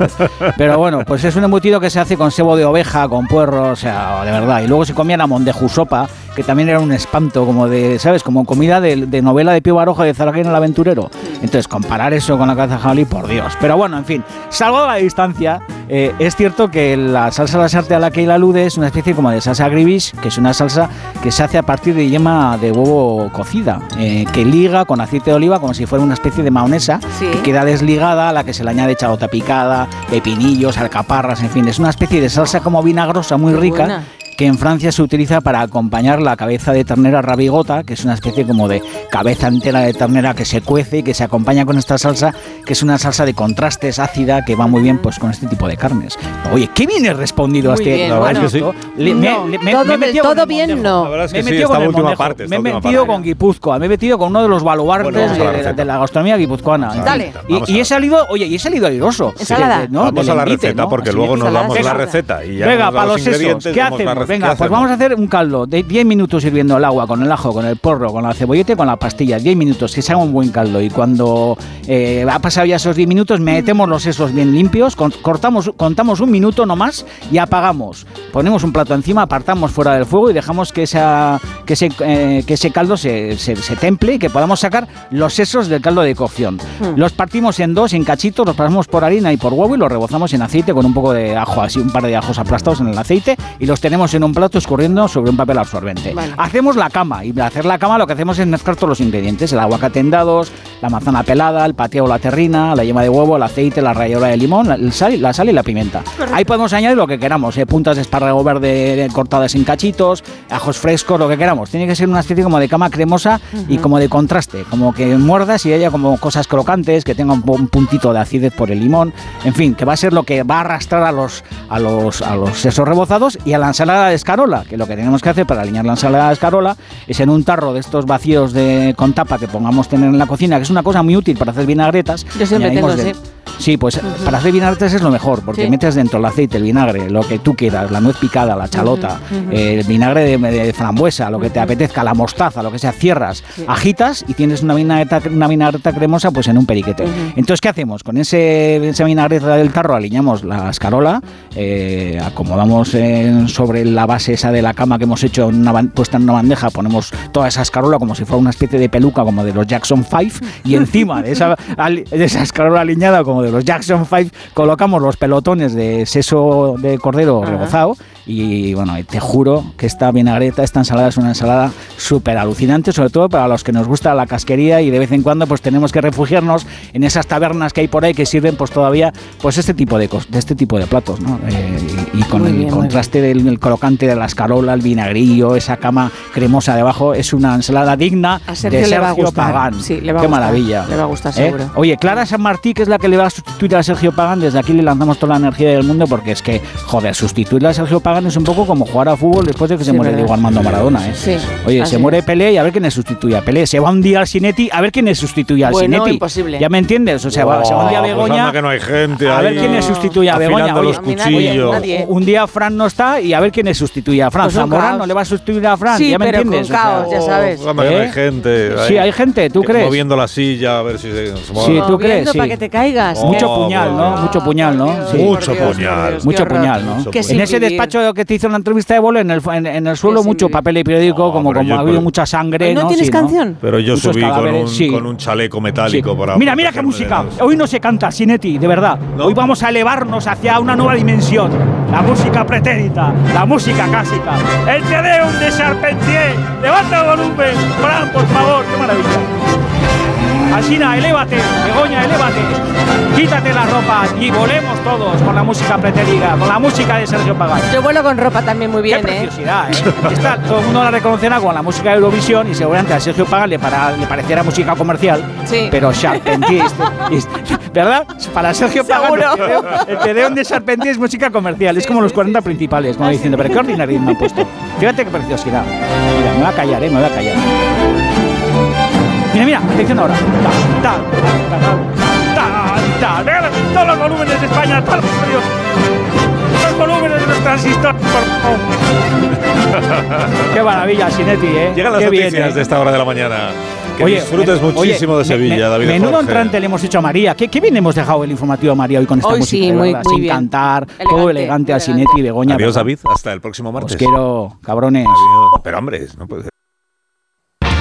Pero bueno, pues es un embutido que se hace con sebo de oveja, con puerro, o sea, de verdad. Y luego se comía la mondejusopa, que también era un espanto, como de, ¿sabes? Como comida de, de novela de Pío Baroja de Zaragoza el aventurero. Entonces, comparar eso con la cabeza de jabalí, por Dios. Pero bueno, en fin, salgo a la distancia. Eh, es cierto que la salsa lasarte a la que él alude es una especie como de salsa gribish, que es una salsa que se hace a partir de yema de huevo cocida, eh, que liga con aceite de oliva como si fuera una especie de mahonesa, Sí. que queda desligada, a la que se le añade chalota picada, pepinillos, alcaparras, en fin, es una especie de salsa como vinagrosa muy Qué rica buena. Que en Francia se utiliza para acompañar la cabeza de ternera rabigota, que es una especie como de cabeza entera de ternera que se cuece y que se acompaña con esta salsa, que es una salsa de contrastes ácida que va muy bien pues con este tipo de carnes. Oye, qué bien he respondido Muy a este bien, a bueno. esto. Le- me- No, le- me- todo me con bien, no. La verdad es Me he sí, metido con última parte. me he metido parte. con Guipúzcoa, me he metido con uno de los baluartes Bueno, la de, la gastronomía guipuzcoana. Dale. Y, he salido, oye, y he salido airoso. Ensalada. De- de- ¿no? Vamos a la receta ¿no? porque Así luego nos damos la receta y ya Venga, para los sesos, ingredientes, ¿qué hacemos? Venga, ¿Qué pues vamos a hacer un caldo de 10 minutos hirviendo el agua con el ajo, con el porro, con la cebolleta y con la pastilla. 10 minutos, que se haga un buen caldo. Y cuando eh, ha pasado ya esos 10 minutos, metemos los sesos bien limpios, cortamos, contamos un minuto nomás y apagamos. Ponemos un plato encima, apartamos fuera del fuego y dejamos que, esa, que, ese, eh, que ese caldo se, se- se temple y que podamos sacar los sesos del caldo de cocción. Hmm. Los partimos en dos, en cachitos, los pasamos por harina y por huevo y los rebozamos en aceite con un poco de ajo, así un par de ajos aplastados en el aceite y los tenemos en en un plato escurriendo sobre un papel absorbente. Vale. Hacemos la cama y para hacer la cama lo que hacemos es mezclar todos los ingredientes, el aguacate en dados, la manzana pelada, el pateo o la terrina, la yema de huevo, el aceite, la ralladura de limón, la, sal, la sal y la pimienta. Ahí podemos añadir lo que queramos, eh, puntas de espárrago verde eh, cortadas en cachitos, ajos frescos, lo que queramos. Tiene que ser una especie como de cama cremosa y como de contraste, como que muerdas y haya como cosas crocantes, que tenga un, un puntito de acidez por el limón, en fin, que va a ser lo que va a arrastrar a los a los a los sesos rebozados y a la ensalada de escarola, que lo que tenemos que hacer para alinear la ensalada de escarola es en un tarro de estos vacíos de con tapa que pongamos tener en la cocina, que es una cosa muy útil para hacer vinagretas. Yo siempre tengo, de- sí. Sí, pues para hacer vinagretas es lo mejor, porque Sí. metes dentro el aceite, el vinagre, lo que tú quieras, la nuez picada, la chalota, ujú. eh, el vinagre de, de frambuesa, lo que te apetezca, la mostaza, lo que sea, cierras, agitas y tienes una vinagreta, una vinagreta cremosa pues en un periquete. Entonces, ¿qué hacemos? Con ese, esa vinagreta del tarro alineamos la escarola, eh, acomodamos en- sobre la base esa de la cama que hemos hecho en una puesta en una bandeja, ponemos toda esa escarola como si fuera una especie de peluca como de los Jackson 5 y encima de esa, de esa escarola alineada como de los Jackson 5 colocamos los pelotones de seso de cordero Ajá. rebozado y bueno, te juro que esta vinagreta, esta ensalada es una ensalada súper alucinante, sobre todo para los que nos gusta la casquería y de vez en cuando pues tenemos que refugiarnos en esas tabernas que hay por ahí que sirven pues todavía pues este tipo de, de este tipo de platos, ¿no? Eh, y, y con el contraste del el crocante de la escarola, el vinagrillo, esa cama cremosa debajo, es una ensalada digna A Sergio de le va a Sergio gustar. Pagán. Sí, le va a Qué gustar. maravilla. Le va a gustar, ¿Eh? seguro. Oye, Clara San Martí, que es la que le va a sustituir a Sergio Pagán, desde aquí le lanzamos toda la energía del mundo porque es que, joder, sustituirle a Sergio Pagán es un poco como jugar a fútbol después de que se Sí, muere. Diego Armando Maradona. ¿eh? Sí, Oye, se muere. Pelé y a ver quién le sustituye a Pelé. Se va un día al Cinetti a ver quién le sustituye al Bueno, imposible. ¿Ya me entiendes? O sea, va- se va un día a Pues Begoña. anda que no hay gente A ver ahí quién le sustituye a Begoña. Oye, los cuchillos. nadie. un día Fran no está y a ver quién le sustituye a Fran. Pues Zamorano le va a sustituir a Fran. Sí, ¿Ya me pero entiendes? con caos, ya sabes. Anda que no ¿Eh? hay gente. Sí, hay gente, ¿tú crees? Moviendo la silla a ver si se, se Sí, mueve. ¿tú crees? Sí. para que te caigas. Mucho Oh, puñal, ¿no? Mucho puñal, ¿no? Sí. Mucho puñal. Mucho qué horror. puñal, ¿no? Mucho en ese despacho que te hizo la entrevista de bolo, en el, en, en el suelo, mucho papel y periódico, No, como, como yo- ha habido mucha sangre. ¿no tienes canción? Pero yo Muchos subí con un, con un chaleco metálico para. Mira, mira qué música. Hoy no se canta, Sinetti, de verdad. Hoy vamos a elevarnos hacia una nueva dimensión. La música pretérita, la música clásica. El Te Deum de Charpentier. Levanta el volumen. Fran, por favor, qué maravilla. Alsina, elévate. Begoña, elévate. Quítate la ropa y volemos todos con la música pretérita, con la música de Sergio Pagán. Yo vuelo con ropa también muy bien, Qué ¿eh? preciosidad, ¿eh? Esta, todo el mundo la reconocerá con la música de Eurovisión y seguramente a Sergio Pagan le, para- le pareciera música comercial, Sí. pero Charpentier, *laughs* ¿verdad? Para Sergio Pagan, el Tedeum de Charpentier es música comercial, es como los 40 principales, como diciendo, pero qué ordinario me han puesto. Fíjate qué preciosidad. Mira, me voy a callar, ¿eh? Me voy a callar. Mira, mira, atención ahora. Ta, ta, ta, ta, ta, ta, ta. Todos los volúmenes de España, todos los radios. Los volúmenes de los transistores, por favor. *laughs* Qué maravilla, Sinetti, ¿eh? Llegan las Qué bien, noticias ¿eh? de esta hora de la mañana. Que disfrutes muchísimo oye, de Sevilla, me- me- David Menudo Jorge. entrante le hemos hecho a María. ¿Qué, qué bien hemos dejado el informativo a María hoy con esta Hoy música? sí, muy- muy sin bien. cantar, todo Elegante, elegante a. Sinetti y Begoña. Adiós, ¿verdad? David. Hasta el próximo martes. Os quiero, cabrones. Adiós. Pero, hombre, no puede ser.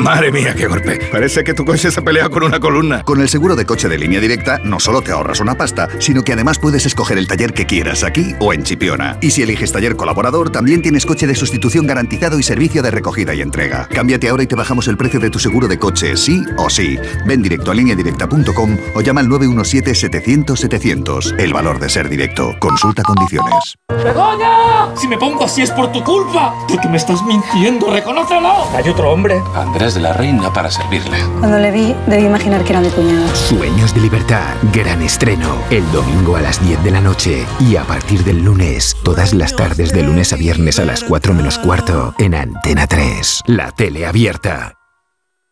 Madre mía, qué golpe. Parece que tu coche se pelea con una columna. Con el seguro de coche de línea directa, no solo te ahorras una pasta, sino que además puedes escoger el taller que quieras aquí o en Chipiona. Y si eliges taller colaborador, también tienes coche de sustitución garantizado y servicio de recogida y entrega. Cámbiate ahora y te bajamos el precio de tu seguro de coche, sí o sí. Ven directo a lineadirecta.com o llama al 917-700-700. El valor de ser directo. Consulta condiciones. ¡Begoña! Si me pongo así es por tu culpa. Porque me estás mintiendo, reconócelo. Hay otro hombre. Andrés de la reina para servirle. Cuando le vi, debí imaginar que era mi cuñado. Sueños de libertad, gran estreno, el domingo a las 10 de la noche y a partir del lunes, todas las tardes de lunes a viernes a las 4 menos cuarto en Antena 3, la tele abierta.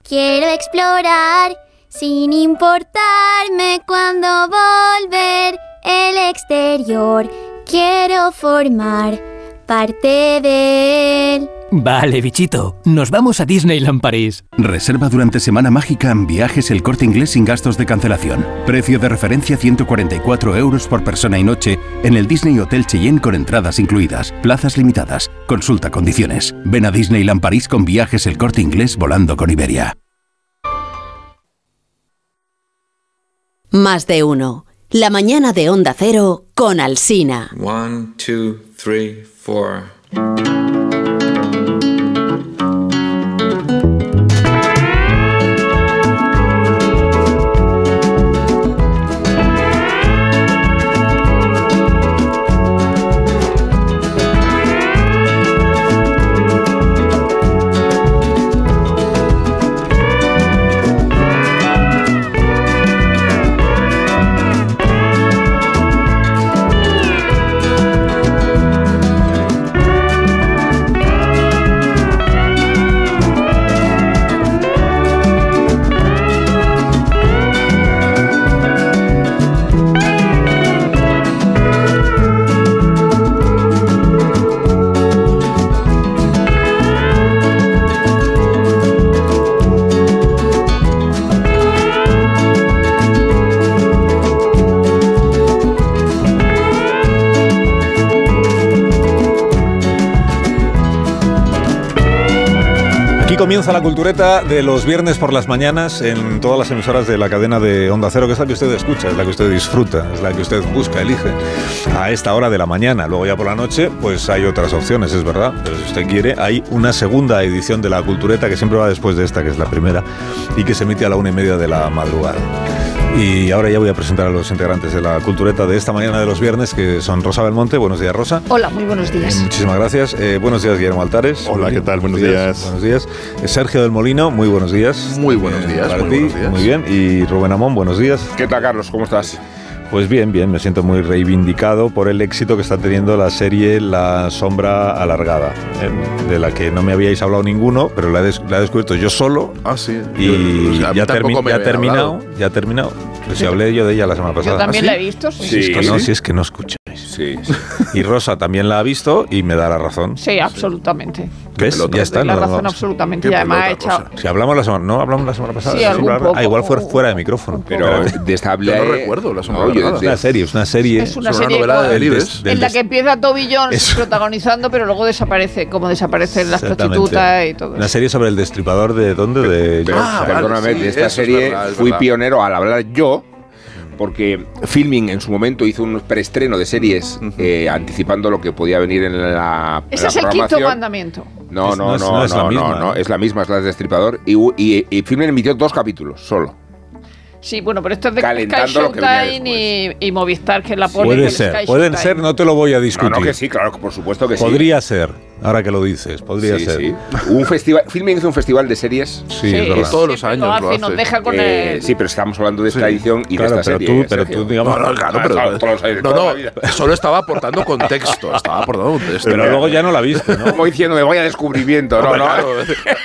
Quiero explorar sin importarme cuando volver el exterior. Quiero formar parte de él. Vale, bichito, nos vamos a Disneyland París. Reserva durante Semana Mágica en viajes el corte inglés sin gastos de cancelación. Precio de referencia 144 euros por persona y noche en el Disney Hotel Cheyenne con entradas incluidas. Plazas limitadas. Consulta condiciones. Ven a Disneyland París con viajes el corte inglés volando con Iberia. Más de uno. La mañana de Onda Cero con Alsina. One, two, three, four. Comienza la cultureta de los viernes por las mañanas en todas las emisoras de la cadena de Onda Cero, que es la que usted escucha, es la que usted disfruta, es la que usted busca, elige a esta hora de la mañana. Luego ya por la noche, pues hay otras opciones, es verdad. Pero si usted quiere, hay una segunda edición de la cultureta que siempre va después de esta, que es la primera, y que se emite a la una y media de la madrugada. Y ahora ya voy a presentar a los integrantes de la cultureta de esta mañana de los viernes, que son Rosa Belmonte. Buenos días, Rosa. Hola, muy buenos días. Muchísimas gracias. Eh, buenos días, Guillermo Altares. Hola, ¿qué tal? Buenos días. Buenos días. Eh, Sergio del Molino, muy buenos días. Muy buenos días. Para muy ti, buenos días. muy bien. Y Rubén Amón, buenos días. ¿Qué tal, Carlos? ¿Cómo estás? Pues bien, bien, me siento muy reivindicado por el éxito que está teniendo la serie La Sombra Alargada, de la que no me habíais hablado ninguno, pero la he, des- la he descubierto yo solo. Ah, sí. Y Yo- o sea, a mí ya, termi- ya ha terminado, hablado. ya ha terminado. Pues si hablé yo de ella la semana pasada. Yo también ¿Ah, la sí? he visto, sí. Si es que Sí, no, sí. si es que no Sí. Y Rosa también la ha visto y me da la razón. Sí, absolutamente. ¿Ves? pelota. Ya está. la no, razón no. absolutamente. Y además ha pelota, echado... Si hablamos la semana, no hablamos la semana pasada. Sí, algún poco. Ah, igual fuera fuera de micrófono. Pero de esta hablé... Yo no recuerdo la yo alargada. es una serie, es una serie. Es una Es una serie novela de del en la que empieza Toby Jones protagonizando, pero luego desaparece, como desaparecen las prostitutas y todo Una serie sobre el destripador de dónde de Pero, Ah, perdóname, sí, de esta serie fui verdad. pionero al hablar yo, porque Filming en su momento hizo un preestreno de series eh, anticipando lo que podía venir en la, Ese la es el quinto mandamiento. No, Es- no, no es- no, no no, es la no, misma, no, ¿eh? es la misma, es la de Destripador. Y, y, y Filming emitió dos capítulos solo. Sí, bueno, pero esto es de Calentando Sky Showtime y, y Movistar, que la pone. Puede ser, Sky pueden Showtime. ser, no te lo voy a discutir. No, no, que sí, claro, por supuesto que sí. Podría ser, ahora que lo dices, podría Sí, ser. sí. Un festival, Filming hizo un festival de series. Sí, es verdad. todos los años lo hace, nos deja con Eh, el... Sí, pero estamos hablando de esta edición y Claro, de esta pero serie. tú- pero Sergio. tú, digamos- No, no, claro, pero todos los años, No, la no, solo estaba aportando contexto. Estaba aportando contexto. Pero luego ya no la viste, ¿no? Como diciendo, me voy a descubrimiento. No, no.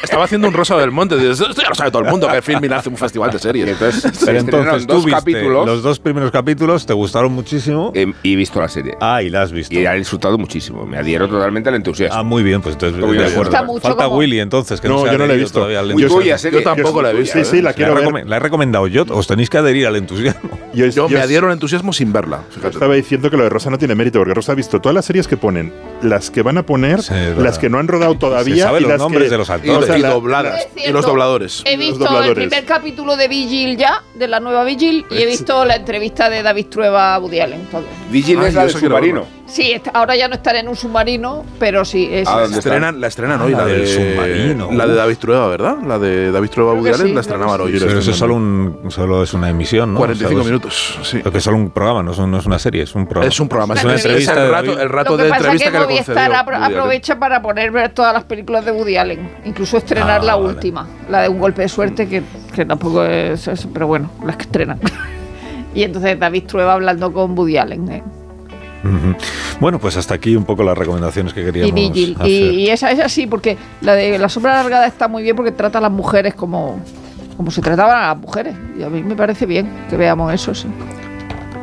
estaba haciendo un Rosa del Monte. Esto ya lo sabe todo el mundo que Filmin hace un festival de Y series. entonces, se Pero estrenaron entonces tú dos viste capítulos los dos primeros capítulos, te gustaron muchísimo. eh, y he visto la serie. Ah, y la has visto. Y he disfrutado muchísimo. Me adhiero totalmente al entusiasmo. Ah, muy bien, pues entonces Muy de bien. acuerdo. Gusta mucho Falta como- Willy entonces, que no, No, yo no la he visto. tuya, serie. Yo tampoco la he visto. Sí, ¿eh? sí, la La he, recome- la he recomendado yo, os tenéis que adherir al entusiasmo. Yo, Yo me adhiero al entusiasmo sin verla. Fíjate. Estaba diciendo que lo de Rosa no tiene mérito, porque Rosa ha visto todas las series que ponen, las que van a poner, Sí, las que no han rodado todavía Se sabe y los las nombres que, de los Y, actores. O sea, y la- dobladas. Y los dobladores. He visto el primer capítulo de Vigil ya, de la nueva Vigil, y he visto la entrevista de David Trueba a Woody Allen. Vigil es la yo del quiero submarino. Sí, está- ahora ya no estaré en un submarino, pero sí, esa. Ah, La ¿dónde estrenan, la estrenan Ah, hoy, la la, del de, submarino. La de David Trueba, ¿verdad? La de David Trueba Allen sí, la estrenaban hoy. Pero eso es solo, un, solo es una emisión, ¿no? 45 O sea, minutos, sí. Lo que es solo un programa, no es, no es una serie, es un programa. Es un programa, es es una entrevista. es el de rato- el rato Lo que de pasa es entrevista que que le apro- aprovecha para poner ver todas las películas de Woody Allen, incluso estrenar Ah, la vale. última, la de Un golpe de suerte, que, que tampoco es, es- pero bueno, las que estrenan. *laughs* y entonces David Trueba hablando con Woody Allen. ¿eh? Bueno, pues hasta aquí un poco las recomendaciones que Y queríamos Vigil. hacer. Y, y esa es así, porque la de La sombra alargada está muy bien porque trata a las mujeres como, como se trataban a las mujeres. Y a mí me parece bien que veamos eso, sí.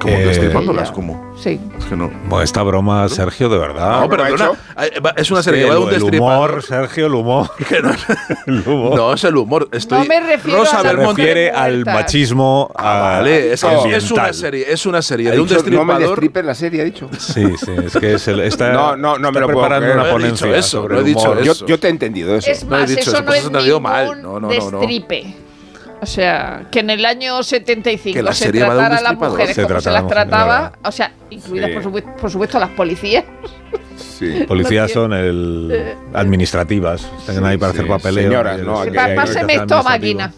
Como Eh, destripándolas, ya. como. Sí. Es que no. Bueno, esta broma, Sergio, de verdad. No, pero perdona, eh, es una serie que va de un el destripador. humor, Sergio, el humor. *laughs* que no, *laughs* El humor. no, es el humor. Estoy, No me refiero Rosa a Se refiere al machismo Ah, vale, es, que es- una serie, es una serie Ha de un dicho, no me destripador. destripes la serie, ha dicho. Sí, sí, es que es el, está, *laughs* No, no, no me está lo puedo preparando creer. una No he ponencia dicho eso, sobre no he dicho humor. Yo, eso. yo te he entendido eso. Es No he más, dicho eso eso, no pues es ningún mal. No, no, no, no. O sea, que en el año 75 Que la se de tratara a las mujeres Se como se trataba las a mujeres, trataba, o sea, incluidas Sí. por, supuesto, por supuesto las policías. Sí. *laughs* Policías No son el administrativas, están ahí para sí, hacer papeleo. señoras, y ¿no? Páseme esto, administrativo. máquina.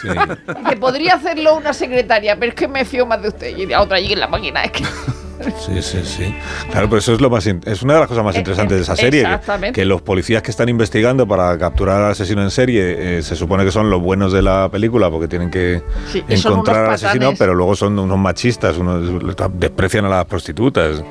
Sí. *laughs* Que podría hacerlo una secretaria, pero es que me fío más de usted. Y a otra allí en la máquina. Es que Sí, sí, sí. Claro, pero eso es lo más es una de las cosas más Eh, interesantes de esa eh, serie, que, exactamente. que los policías que están investigando para capturar al asesino en serie eh, se supone que son los buenos de la película porque tienen que Sí, encontrar al asesino, patanes. pero luego son unos machistas, unos desprecian a las prostitutas.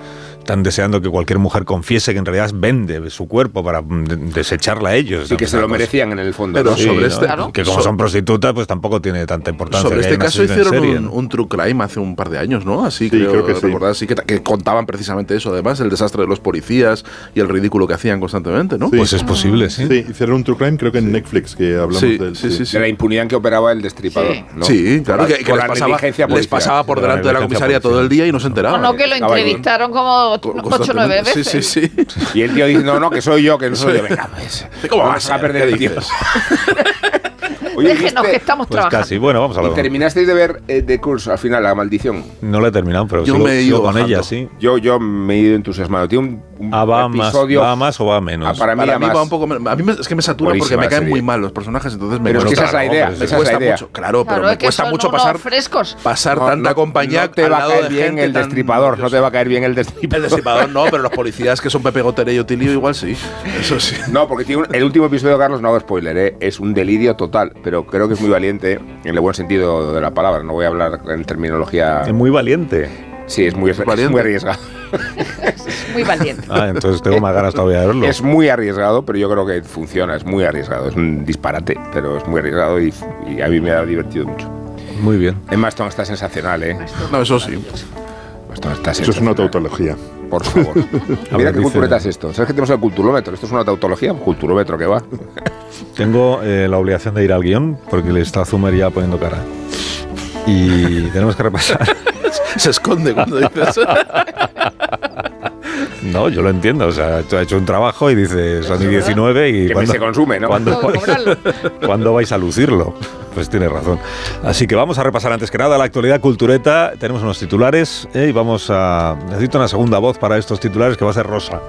Están deseando que cualquier mujer confiese que en realidad vende su cuerpo para mm, de- desecharla a ellos. Sí, que se lo merecían en el fondo. Pero ¿no? Sí, sobre ¿no? este- Claro. Que como so- son prostitutas, pues tampoco tiene tanta importancia. Sobre que este caso hicieron serie, un, ¿no? un true crime hace un par de años, ¿no? Así Sí, creo, creo que sí. recordar, sí, que, que contaban precisamente eso, además, el desastre de los policías y el ridículo que hacían constantemente, ¿no? Sí. Pues es posible, sí. Sí, hicieron un True Crime, creo que en Netflix, que hablamos Sí, del. sí, sí, sí. De la impunidad en que operaba el destripador. Sí. ¿no? Sí, claro, que, que por les, la pasaba, les pasaba por De la delante de la comisaría todo el día y no se o enteraban. no, que lo entrevistaron como Co- 8 o 9 constantemente. veces. Sí, sí, sí. Y el tío dice, no, no, que soy yo, que no soy yo. Venga, pues. *laughs* ¿Cómo va a perder ¿Qué el tiempo. *laughs* *laughs* Oye, Déjenos ¿viste? que estamos Pues trabajando. casi. Bueno, vamos a ¿Y hablar. terminasteis de ver eh, The Curse al final, La Maldición? No la he terminado, pero Yo sigo, me he ido con bajando. ella, sí. Yo, yo me he ido entusiasmado. Tiene un, un Ah, va más, episodio. va más o va menos. Ah, para mí, Para mí va un poco menos. A mí me- es que me satura Buenísima porque me caen serie. muy mal los personajes, entonces me Pero es que esa es la idea, Me esa es la cuesta idea. mucho, claro, pero Claro, me cuesta mucho pasar, frescos. pasar tanta compañía No te va a caer de bien el destripador. No te va a caer bien el *laughs* El destripador. destripador no, pero los *laughs* policías que son Pepe Gotere y Otilio igual sí. Eso sí. No, porque tiene un- el último episodio, Carlos, no hago spoiler, ¿eh? es un delirio total, pero creo que es muy valiente en el buen sentido de la palabra. No voy a hablar en terminología. Es muy valiente. Sí, es muy, es Valiente. muy arriesgado. Muy valiente. Ah, entonces tengo más ganas todavía de verlo. Es muy arriesgado, pero yo creo que funciona. Es muy arriesgado. Es un disparate, pero es muy arriesgado y, y a mí me ha divertido mucho. Muy bien. Emma Stone está sensacional, ¿eh? No, eso sí. Está Eso es una tautología. Por favor. *laughs* Mira qué cultureta es esto. ¿Sabes que tenemos el culturómetro? ¿Esto es una tautología? Culturómetro que va. *laughs* Tengo eh, la obligación de ir al guion porque le está Zumer ya poniendo cara. Y *laughs* tenemos que repasar. Se esconde cuando dices. No, yo lo entiendo. O sea, tú has hecho un trabajo y dices, son y 19 y Que ¿cuándo- se consume, ¿no? ¿cuándo, Tengo que cobrarlo. ¿Cuándo vais a lucirlo? Pues tienes razón. Así que vamos a repasar antes que nada la actualidad cultureta. Tenemos unos titulares eh, y vamos a... Necesito una segunda voz para estos titulares que va a ser Rosa.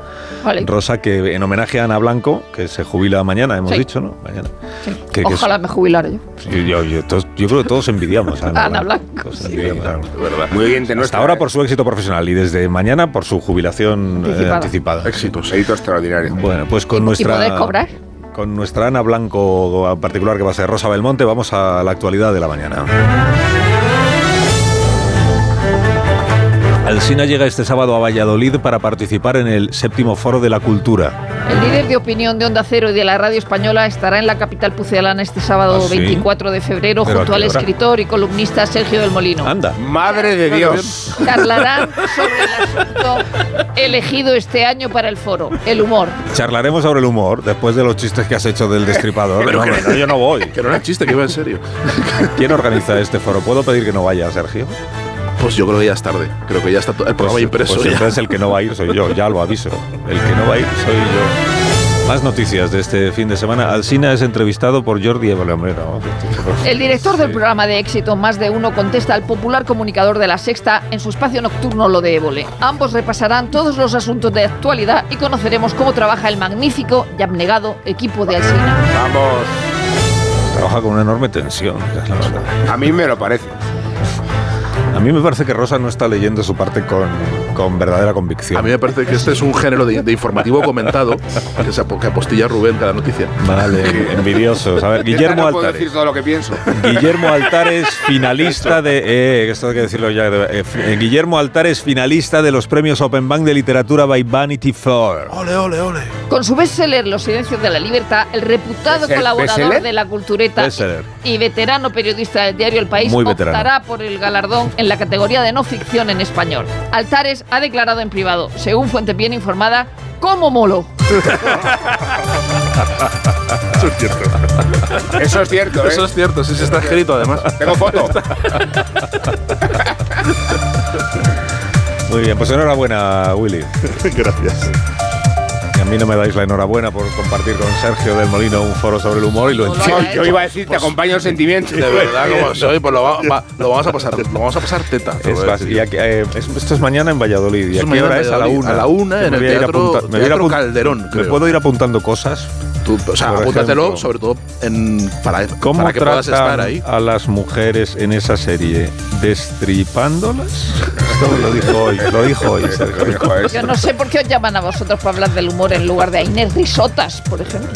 Vale. Rosa que en homenaje a Ana Blanco, que se jubila mañana, hemos Sí. dicho, ¿no? Mañana. Sí. Que- que es- Ojalá me jubilara yo. Sí, yo, yo- todos- yo creo que todos envidiamos a Ana, Ana Blanco. Blanco, sí. envidiamos Blanco. Muy bien, Hasta nuestra. ahora por su éxito profesional y desde mañana por su jubilación eh, Anticipada. anticipada. Éxitos. Mérito extraordinario. Bueno, pues con ¿Y nuestra... poder cobrar? Con nuestra Ana Blanco particular, que va a ser Rosa Belmonte, vamos a la actualidad de la mañana. Alsina llega este sábado a Valladolid para participar en el séptimo Foro de la Cultura. El líder de opinión de Onda Cero y de la radio española estará en la capital pucelana este sábado ¿Ah, sí? 24 de febrero ¿Pero a junto al escritor y columnista Sergio del Molino. Anda. Madre de Dios. Charlarán sobre el asunto elegido este año para el foro, el humor. Charlaremos sobre el humor después de los chistes que has hecho del destripador. Pero No, que- no, yo no voy. Que no era chiste, que iba en serio. ¿Quién organiza este foro? ¿Puedo pedir que no vaya, Sergio? Pues yo creo que ya es tarde. Creo que ya está todo el programa Pues- impreso. pues ya. entonces el que no va a ir soy yo, ya lo aviso. El que no va a ir soy yo. Más noticias de este fin de semana. Alsina es entrevistado por Jordi no, El director del programa de éxito Más de Uno contesta al popular comunicador de La Sexta en su espacio nocturno Lo de Évole. Ambos repasarán todos los asuntos de actualidad y conoceremos cómo trabaja el magnífico y abnegado equipo de Alsina. Vamos. Trabaja con una enorme tensión, es la verdad. A mí me lo parece. A mí me parece que Rosa no está leyendo su parte con, con verdadera convicción. A mí me parece que este es un género de, de informativo comentado que, se, que apostilla Rubén cada noticia. Vale, envidiosos. A ver, Guillermo no puedo Altares. decir todo lo que pienso. Guillermo Altares, finalista de. Eh, esto hay que decirlo ya. eh, eh, Guillermo Altares, finalista de los premios Open Bank de Literatura by Vanity Fair. Ole, ole, ole. Con su bestseller Los Silencios de la Libertad, el reputado colaborador ¿Bestseller? de la cultureta Bestseller. y veterano periodista del diario El País Muy veterano. optará por el galardón en la categoría de no ficción en español. Altares ha declarado en privado, según fuente bien informada, como molo. Eso es cierto. Eso es cierto, ¿eh? Eso es cierto, sí, sí está escrito además. Tengo foto. *laughs* Muy bien, pues enhorabuena, Willy. Gracias. Y a mí no me dais la enhorabuena por compartir con Sergio del Molino un foro sobre el humor y lo entiendo. Yo, yo iba a decir, te acompaño el sentimiento. De verdad, como soy, pues lo, va- va- lo vamos a pasar, lo vamos a pasar teta. te Es más, y aquí, eh, es- esto es mañana en Valladolid. ¿Y a es qué hora es? A la una. A la una, en me el voy a ir Teatro- apunta- me Teatro Calderón, ¿Me puedo ir apuntando cosas? Tú, o sea, Por apúntatelo, ejemplo. sobre todo en, para, ¿Cómo para que puedas estar ahí. a las mujeres en esa serie? ¿Destripándolas? Esto lo dijo hoy, lo dijo hoy. Sergio. Yo no sé por qué os llaman a vosotros para hablar del humor en lugar de a Inés Risotas, por ejemplo.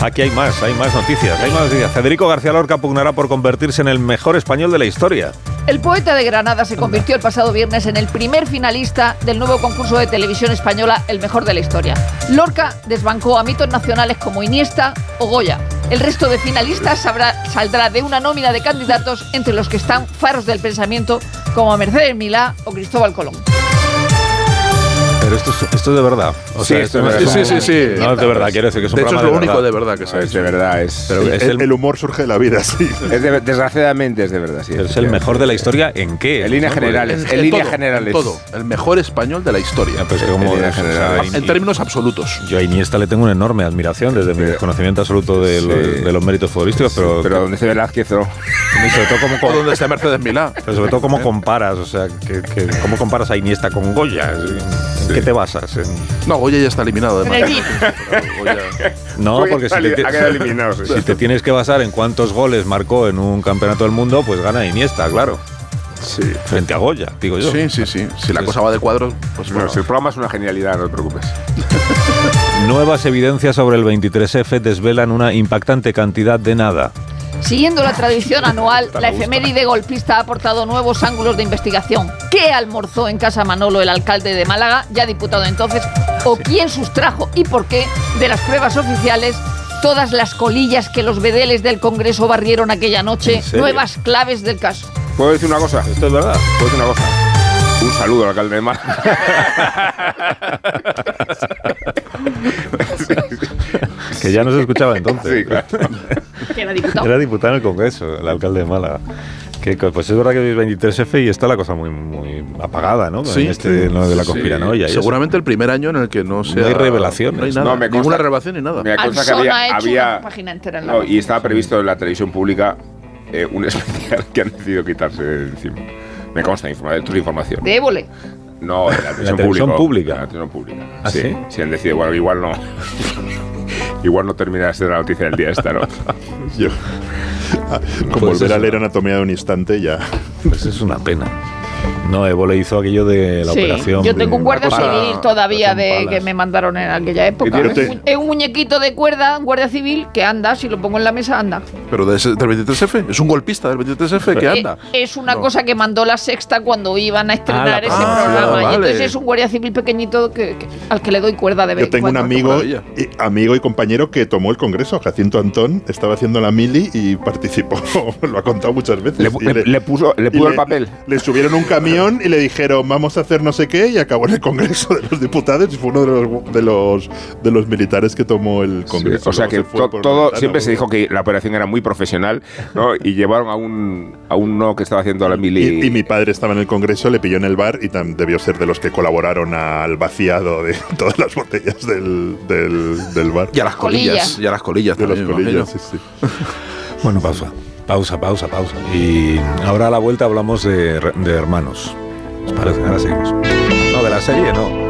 Aquí hay más, hay más noticias, hay más noticias. Federico García Lorca pugnará por convertirse en el mejor español de la historia. El poeta de Granada se convirtió el pasado viernes en el primer finalista del nuevo concurso de televisión española El Mejor de la Historia. Lorca desbancó a mitos nacionales como Iniesta o Goya. El resto de finalistas saldrá de una nómina de candidatos entre los que están faros del pensamiento como Mercedes Milá o Cristóbal Colón. Pero esto es, esto es de verdad. O Sí, sea, esto no es es verdad. un- Sí, sí, sí. No es de verdad, quiero decir que es un De hecho, es lo único de verdad. que se ha Es de verdad, es. Pero El, es el, el humor surge de la vida, sí. es de- desgraciadamente es de verdad, sí. es el mejor de la historia en qué? En líneas generales. En, líneas generales. en todo. El mejor español de la historia. Ya, pues, como- En términos absolutos. Yo a Iniesta le tengo una enorme admiración desde mi desconocimiento absoluto de, lo- Sí. de los méritos futbolísticos, pero, Pero donde se Velázquez no. *laughs* y sobre todo cómo, O donde está Mercedes Milá. pero sobre todo cómo comparas, o sea, cómo comparas a Iniesta con Goya. ¿En qué te basas? En- No, Goya ya está eliminado. Pero Goya- No, Goya porque si, te, quedado eliminado, sí. si te tienes que basar en cuántos goles marcó en un campeonato del mundo, pues gana Iniesta, claro. Sí. Frente a Goya, digo yo. Sí, sí, sí. Si la cosa va de cuadros, pues Bueno, bueno. si el programa es una genialidad, no te preocupes. *laughs* Nuevas evidencias sobre el 23F desvelan una impactante cantidad de nada. Siguiendo la tradición anual, la efeméride golpista ha aportado nuevos ángulos de investigación. ¿Qué almorzó en Casa Manolo el alcalde de Málaga, ya diputado entonces? ¿O quién sustrajo y por qué de las pruebas oficiales todas las colillas que los vedeles del Congreso barrieron aquella noche? Nuevas claves del caso. ¿Puedo decir una cosa? Esto es verdad. ¿Puedo decir una cosa? Un saludo al alcalde de Málaga. *laughs* *laughs* *laughs* *laughs* Que ya no se escuchaba entonces. Sí, claro. Que era diputado. Era diputado en el Congreso, el alcalde de Málaga. Que, pues es verdad que es 23F y está la cosa muy, muy apagada, ¿no? Sí, en este, lo de la sí. conspiranoia. eso. Seguramente el primer año en el que no se No hay revelaciones. No hay nada. No, me ninguna consta- revelación ni nada. Me consta que había, ha hecho había- una página entera en la no, y estaba previsto en la televisión pública eh, un *laughs* especial que han decidido quitarse de encima. Me consta, esto es información. De Évole. No, de la *laughs* televisión, televisión pública. la televisión pública. ¿Ah, sí? Sí, han decidido, bueno, igual no. Igual no termina de ser la noticia del día esta, ¿no? *laughs* Yo, con Pues volver a leer Anatomía de un instante ya. Pues es una pena. No, Evo le hizo aquello de la Sí, operación. yo tengo un guardia civil todavía operación de Palas. que me mandaron en aquella época. Es un- Es un muñequito de cuerda, un guardia civil que anda, si lo pongo en la mesa anda. Pero de ese- del 23F. Es un golpista del 23F que Eh, anda. Es una No. cosa que mandó la sexta cuando iban a estrenar la ese producción. programa. Ah, Y entonces es un guardia civil pequeñito que, que- al que le doy cuerda de vez Yo tengo en un cuando. amigo y, amigo y compañero que tomó el Congreso, Jacinto Antón, estaba haciendo la mili y participó. *laughs* Lo ha contado muchas veces. Le, le- le puso, le puso el papel. Le subieron un camión y le dijeron, vamos a hacer no sé qué, y acabó en el Congreso de los Diputados y fue uno de los, de los, de los militares que tomó el Congreso. o sea que se to- todo ventana, siempre se dijo que la operación era muy profesional, ¿no? Y llevaron a un a uno que estaba haciendo la mili. Y, y mi padre estaba en el Congreso, le pilló en el bar y tam- debió ser de los que colaboraron al vaciado de *laughs* todas las botellas del, del, del bar. Y a las colillas. Y a las colillas De las también, me colillas, sí, sí. *laughs* Bueno, pausa. Pausa, pausa, pausa. Y ahora a la vuelta hablamos de, de hermanos. ¿Os parece? Ahora seguimos. No, de la serie no.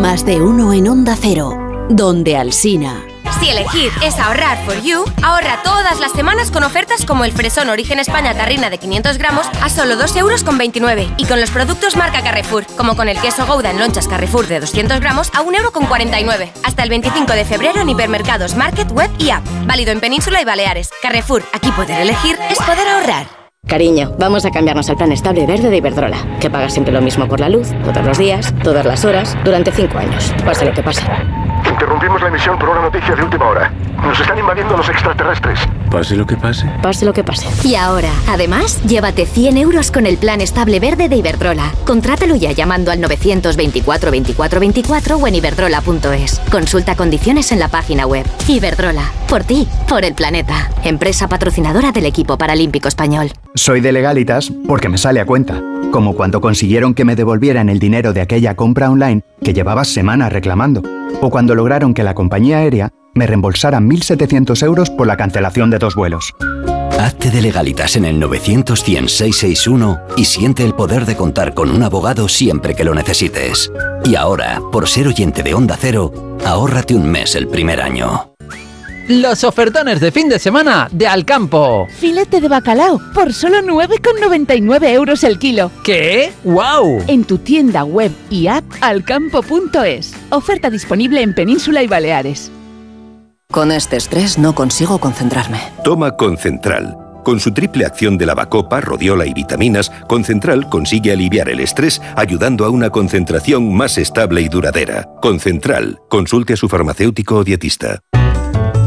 Más de uno en Onda Cero, donde Alsina. Si elegir es ahorrar for you, ahorra todas las semanas con ofertas como el fresón origen España tarrina de 500 gramos a solo 2,29 euros y con los productos marca Carrefour, como con el queso Gouda en lonchas Carrefour de 200 gramos a 1,49 euro. Hasta el 25 de febrero en hipermercados, market, web y app. Válido en Península y Baleares. Carrefour, aquí poder elegir es poder ahorrar. Cariño, vamos a cambiarnos al plan estable verde de Iberdrola, que paga siempre lo mismo por la luz, todos los días, todas las horas, durante cinco años, pase lo que pase. Interrumpimos la emisión por una noticia de última hora. Nos están invadiendo los extraterrestres. Pase lo que pase. Pase lo que pase. Y ahora, además, llévate 100 euros con el plan estable verde de Iberdrola. Contrátalo ya llamando al 924 24 24 o en iberdrola.es. Consulta condiciones en la página web. Iberdrola, por ti, por el planeta. Empresa patrocinadora del equipo paralímpico español. Soy de legalitas porque me sale a cuenta. Como cuando consiguieron que me devolvieran el dinero de aquella compra online que llevaba semanas reclamando. O cuando lograron que la compañía aérea me reembolsara 1.700 euros por la cancelación de dos vuelos. Hazte de legalitas en el 900 100 661 y siente el poder de contar con un abogado siempre que lo necesites. Y ahora, por ser oyente de Onda Cero, ahórrate un mes el primer año. Los ofertones de fin de semana de Alcampo. Filete de bacalao por solo 9,99 euros el kilo. ¿Qué? ¡Wow! En tu tienda web y app alcampo.es. Oferta disponible en Península y Baleares. Con este estrés no consigo concentrarme. Toma Concentral. Con su triple acción de lavacopa, rodiola y vitaminas, Concentral consigue aliviar el estrés ayudando a una concentración más estable y duradera. Concentral. Consulte a su farmacéutico o dietista.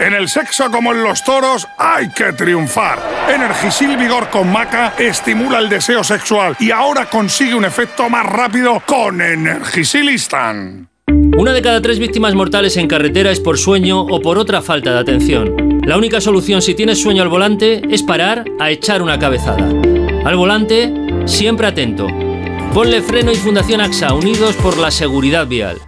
En el sexo como en los toros hay que triunfar. Energisil Vigor con Maca estimula el deseo sexual y ahora consigue un efecto más rápido con Energisilistan. Una de cada tres víctimas mortales en carretera es por sueño o por otra falta de atención. La única solución si tienes sueño al volante es parar a echar una cabezada. Al volante, siempre atento. Ponle freno y Fundación AXA, unidos por la seguridad vial.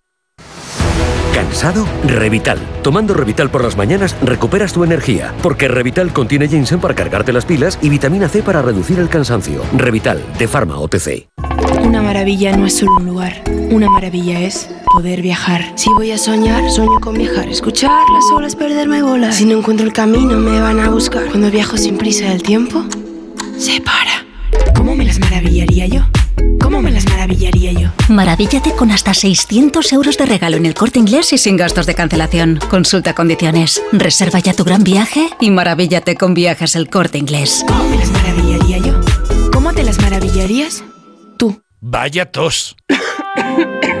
¿Cansado? Revital. Tomando Revital por las mañanas recuperas tu energía, porque Revital contiene ginseng para cargarte las pilas y vitamina C para reducir el cansancio. Revital, de Pharma OTC. Una maravilla no es solo un lugar, una maravilla es poder viajar. Si voy a soñar, sueño con viajar, escuchar las olas, perderme bolas. Si no encuentro el camino, me van a buscar. Cuando viajo sin prisa del tiempo, se para. ¿Cómo me las maravillaría yo? ¿Cómo me las maravillaría yo? Maravíllate con hasta 600 euros de regalo en el corte inglés y sin gastos de cancelación. Consulta condiciones. Reserva ya tu gran viaje y maravíllate con viajes el corte inglés. ¿Cómo me las maravillaría yo? ¿Cómo te las maravillarías? Vaya tos. *coughs*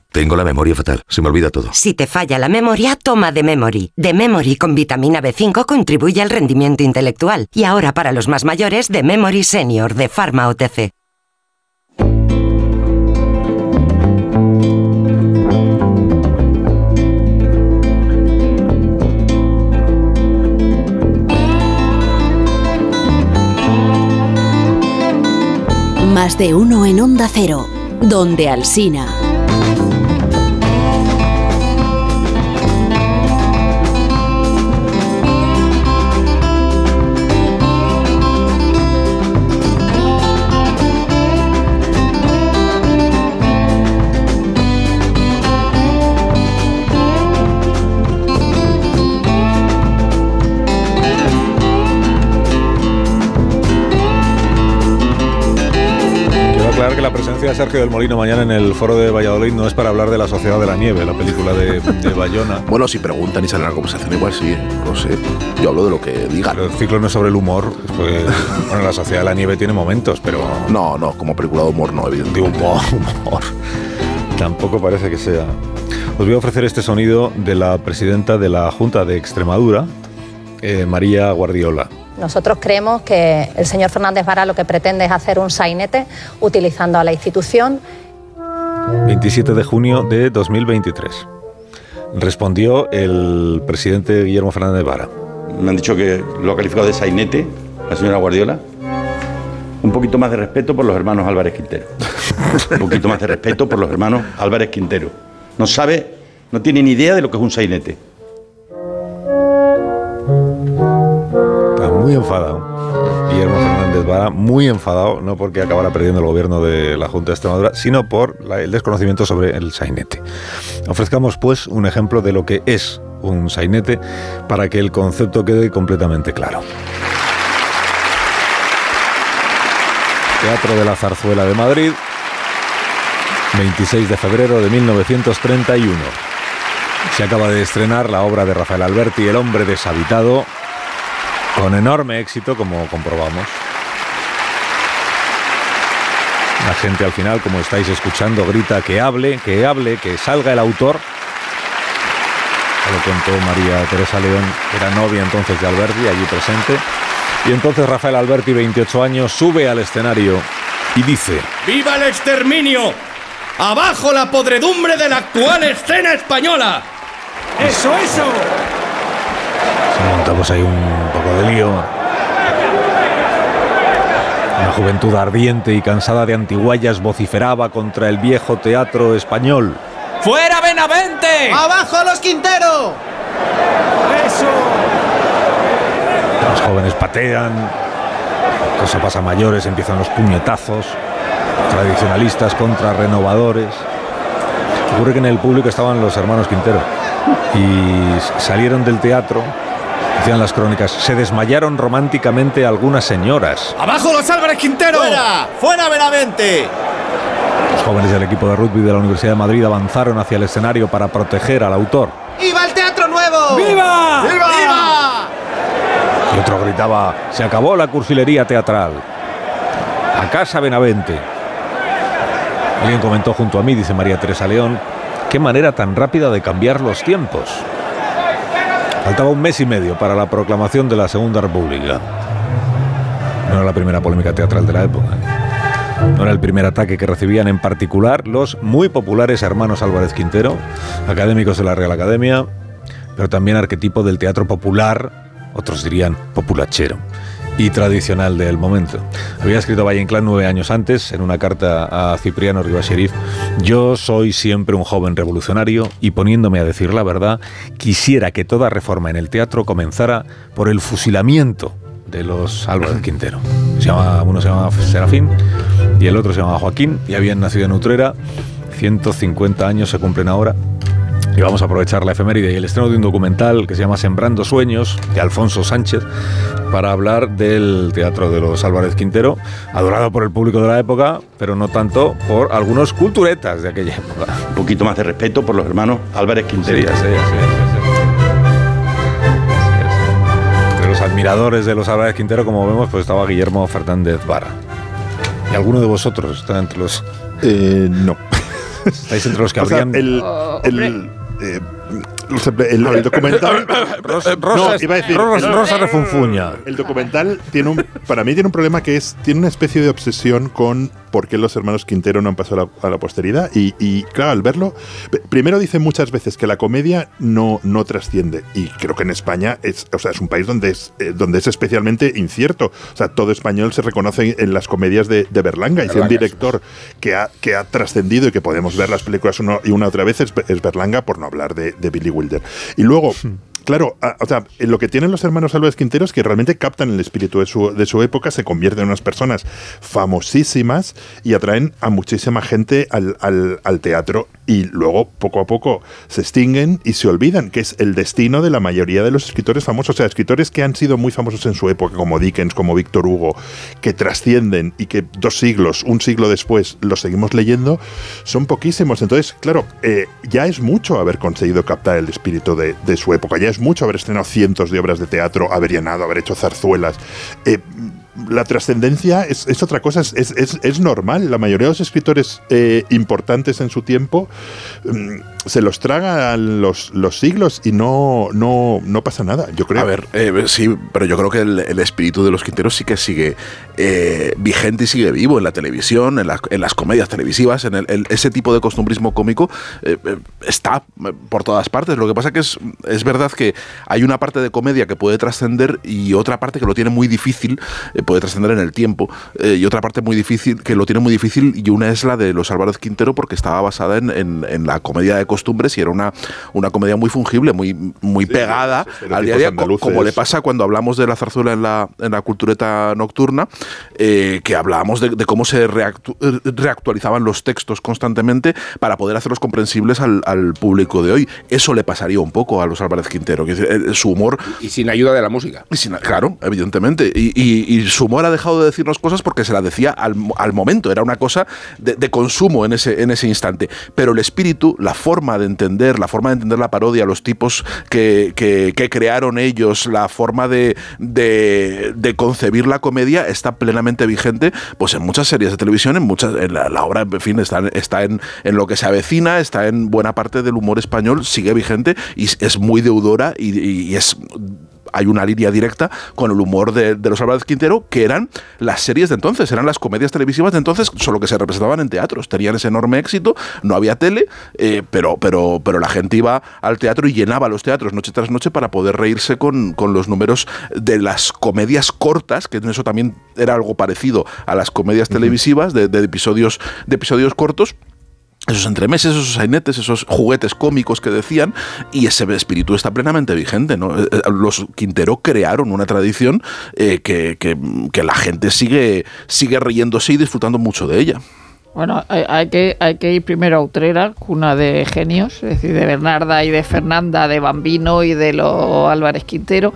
Tengo la memoria fatal, se me olvida todo. Si te falla la memoria, toma de Memory. De Memory con vitamina B5 contribuye al rendimiento intelectual. Y ahora para los más mayores, de Memory Senior de Pharma OTC. Más de uno en Onda Cero, donde Alsina. Aclarar que la presencia de Sergio del Molino mañana en el foro de Valladolid no es para hablar de La Sociedad de la Nieve, la película de, de Bayona. Bueno, si preguntan y salen a la conversación, igual sí, no sé. Yo hablo de lo que digan. Pero el ciclo no es sobre el humor, porque *laughs* bueno, La Sociedad de la Nieve tiene momentos, pero... No, no, como película de humor no, evidentemente. De humor, *laughs* humor. Tampoco parece que sea. Os voy a ofrecer este sonido de la presidenta de la Junta de Extremadura, eh, María Guardiola. Nosotros creemos que el señor Fernández Vara lo que pretende es hacer un sainete utilizando a la institución 27 de junio de 2023. Respondió el presidente Guillermo Fernández Vara. Me han dicho que lo ha calificado de sainete, la señora Guardiola. Un poquito más de respeto por los hermanos Álvarez Quintero. Un poquito más de respeto por los hermanos Álvarez Quintero. No sabe, no tiene ni idea de lo que es un sainete. Muy enfadado. Guillermo Fernández Vara, muy enfadado, no porque acabara perdiendo el gobierno de la Junta de Extremadura, sino por el desconocimiento sobre el sainete. Ofrezcamos, pues, un ejemplo de lo que es un sainete para que el concepto quede completamente claro. Teatro de la Zarzuela de Madrid, 26 de febrero de 1931. Se acaba de estrenar la obra de Rafael Alberti, El hombre deshabitado, con enorme éxito, como comprobamos. La gente al final, como estáis escuchando, grita que hable, que hable, que salga el autor. Ya Lo contó María Teresa León, era novia entonces de Alberti, allí presente. Y entonces Rafael Alberti, 28 años, sube al escenario y dice... ¡Viva el exterminio! ¡Abajo la podredumbre de la actual escena española! ¡Eso, eso! montamos ahí un poco de lío. Una juventud ardiente y cansada de antiguallas vociferaba contra el viejo teatro español. ¡Fuera Benavente! ¡Abajo los Quintero! ¡Eso! Los jóvenes patean, cosa pasa a mayores, empiezan los puñetazos, tradicionalistas contra renovadores. Ocurre que en el público estaban los hermanos Quintero y salieron del teatro, decían las crónicas, se desmayaron románticamente algunas señoras. ¡Abajo los Álvarez Quintero! ¡Fuera! ¡Fuera Benavente! Los jóvenes del equipo de rugby de la Universidad de Madrid avanzaron hacia el escenario para proteger al autor. ¡Viva el Teatro Nuevo! ¡Viva! ¡Viva! ¡Viva! Y otro gritaba, se acabó la cursilería teatral. A casa Benavente. Alguien comentó junto a mí, dice María Teresa León, qué manera tan rápida de cambiar los tiempos. Faltaba un mes y medio para la proclamación de la Segunda República. No era la primera polémica teatral de la época. No era el primer ataque que recibían en particular los muy populares hermanos Álvarez Quintero, académicos de la Real Academia, pero también arquetipo del teatro popular, otros dirían populachero, y tradicional del momento. Había escrito Valle Inclán nueve años antes, en una carta a Cipriano Rivas Sheriff, yo soy siempre un joven revolucionario y poniéndome a decir la verdad, quisiera que toda reforma en el teatro comenzara por el fusilamiento de los Álvarez *clears throat* Quintero. Se llama, uno se llamaba Serafín y el otro se llamaba Joaquín y habían nacido en Utrera. 150 años se cumplen ahora Y vamos a aprovechar la efeméride y el estreno de un documental que se llama Sembrando Sueños, de Alfonso Sánchez, para hablar del Teatro de los Álvarez Quintero, adorado por el público de la época, pero no tanto por algunos culturetas de aquella época. Un poquito más de respeto por los hermanos Álvarez Quintero. Sí, ya sé, ya sé, ya sé. Entre los admiradores de los Álvarez Quintero, como vemos, pues estaba Guillermo Fernández Vara. ¿Y alguno de vosotros está entre los...? no. *laughs* ¿Estáis entre los que O sea, habrían...? el, el, eh, los- el- el documental. *laughs* Rosa- No, Rosa- iba a decir- Rosa- el- Rosa refunfuña. El documental tiene un, para mí tiene un problema que es tiene una especie de obsesión con por qué los hermanos Quintero no han pasado a la, a la posteridad. Y, y, claro al verlo primero dicen muchas veces que la comedia no no trasciende. Y creo que en España es o sea es un país donde es eh, donde es especialmente incierto. O sea todo español se reconoce en las comedias de, de Berlanga. Y si un director que ha que ha trascendido y que podemos ver las películas una y una otra vez es, es Berlanga por no hablar de, de Billy Wilder. Y luego Claro, o sea, lo que tienen los hermanos Álvarez Quintero es que realmente captan el espíritu de su, de su época, se convierten en unas personas famosísimas y atraen a muchísima gente al, al- al teatro y luego poco a poco se extinguen y se olvidan, que es el destino de la mayoría de los escritores famosos, o sea, escritores que han sido muy famosos en su época, como Dickens, como Víctor Hugo, que trascienden y que dos siglos, un siglo después, los seguimos leyendo, son poquísimos. Entonces, claro, eh, ya es mucho haber conseguido captar el espíritu de, su época, ya es mucho haber estrenado cientos de obras de teatro, haber llenado, haber hecho zarzuelas. Eh, la trascendencia es, otra cosa, es- es normal. La mayoría de los escritores eh, importantes en su tiempo mm, se los tragan los, los siglos y no, no, no pasa nada, yo creo. A ver, eh, sí, pero yo creo que el, el espíritu de los Quinteros sí que sigue eh, vigente y sigue vivo en la televisión, en, la- en las comedias televisivas, en el- el- ese tipo de costumbrismo cómico eh, eh, está eh, por todas partes. Lo que pasa que es, es verdad que hay una parte de comedia que puede trascender y otra parte que lo tiene muy difícil, eh, puede trascender en el tiempo, y otra parte muy difícil que lo tiene muy difícil y una es la de los Álvarez Quintero porque estaba basada en, en- en la comedia de costumbres y era una, una comedia muy fungible, muy, muy pegada estereotipos al día a día, como le pasa cuando hablamos de la zarzuela en la, en la cultureta nocturna, eh, que hablábamos de, de cómo se reactu- eh, reactualizaban los textos constantemente para poder hacerlos comprensibles al, al público de hoy. Eso le pasaría un poco a los Álvarez Quintero, que decir, eh, su humor... Y sin ayuda de la música. Y sin- claro, evidentemente. Y, y- y su humor ha dejado de decirnos cosas porque se la decía al, al momento. Era una cosa de, de consumo en ese, en ese instante. Pero el espíritu, la forma de entender, la forma de entender la parodia, los tipos que, que- crearon ellos, la forma de, de- concebir la comedia está plenamente vigente pues en muchas series de televisión, en muchas, la, la obra, en fin, está, está en, en lo que se avecina, está en buena parte del humor español, sigue vigente y es- muy deudora y es hay una línea directa con el humor de, de los Álvarez Quintero, que eran las series de entonces, eran las comedias televisivas de entonces, solo que se representaban en teatros. Tenían ese enorme éxito, no había tele, eh, pero, pero, pero la gente iba al teatro y llenaba los teatros noche tras noche para poder reírse con, con los números de las comedias cortas, que en eso también era algo parecido a las comedias televisivas, de, de episodios, de episodios cortos esos entremeses, esos sainetes, esos juguetes cómicos que decían, y ese espíritu está plenamente vigente. ¿no? Eh, eh, Los Quintero crearon una tradición eh, que, que- la gente sigue, sigue riéndose y disfrutando mucho de ella. Bueno, hay, hay que, hay que ir primero a Utrera, cuna de genios, es decir, de Bernarda y de Fernanda, de Bambino y de los Álvarez Quintero,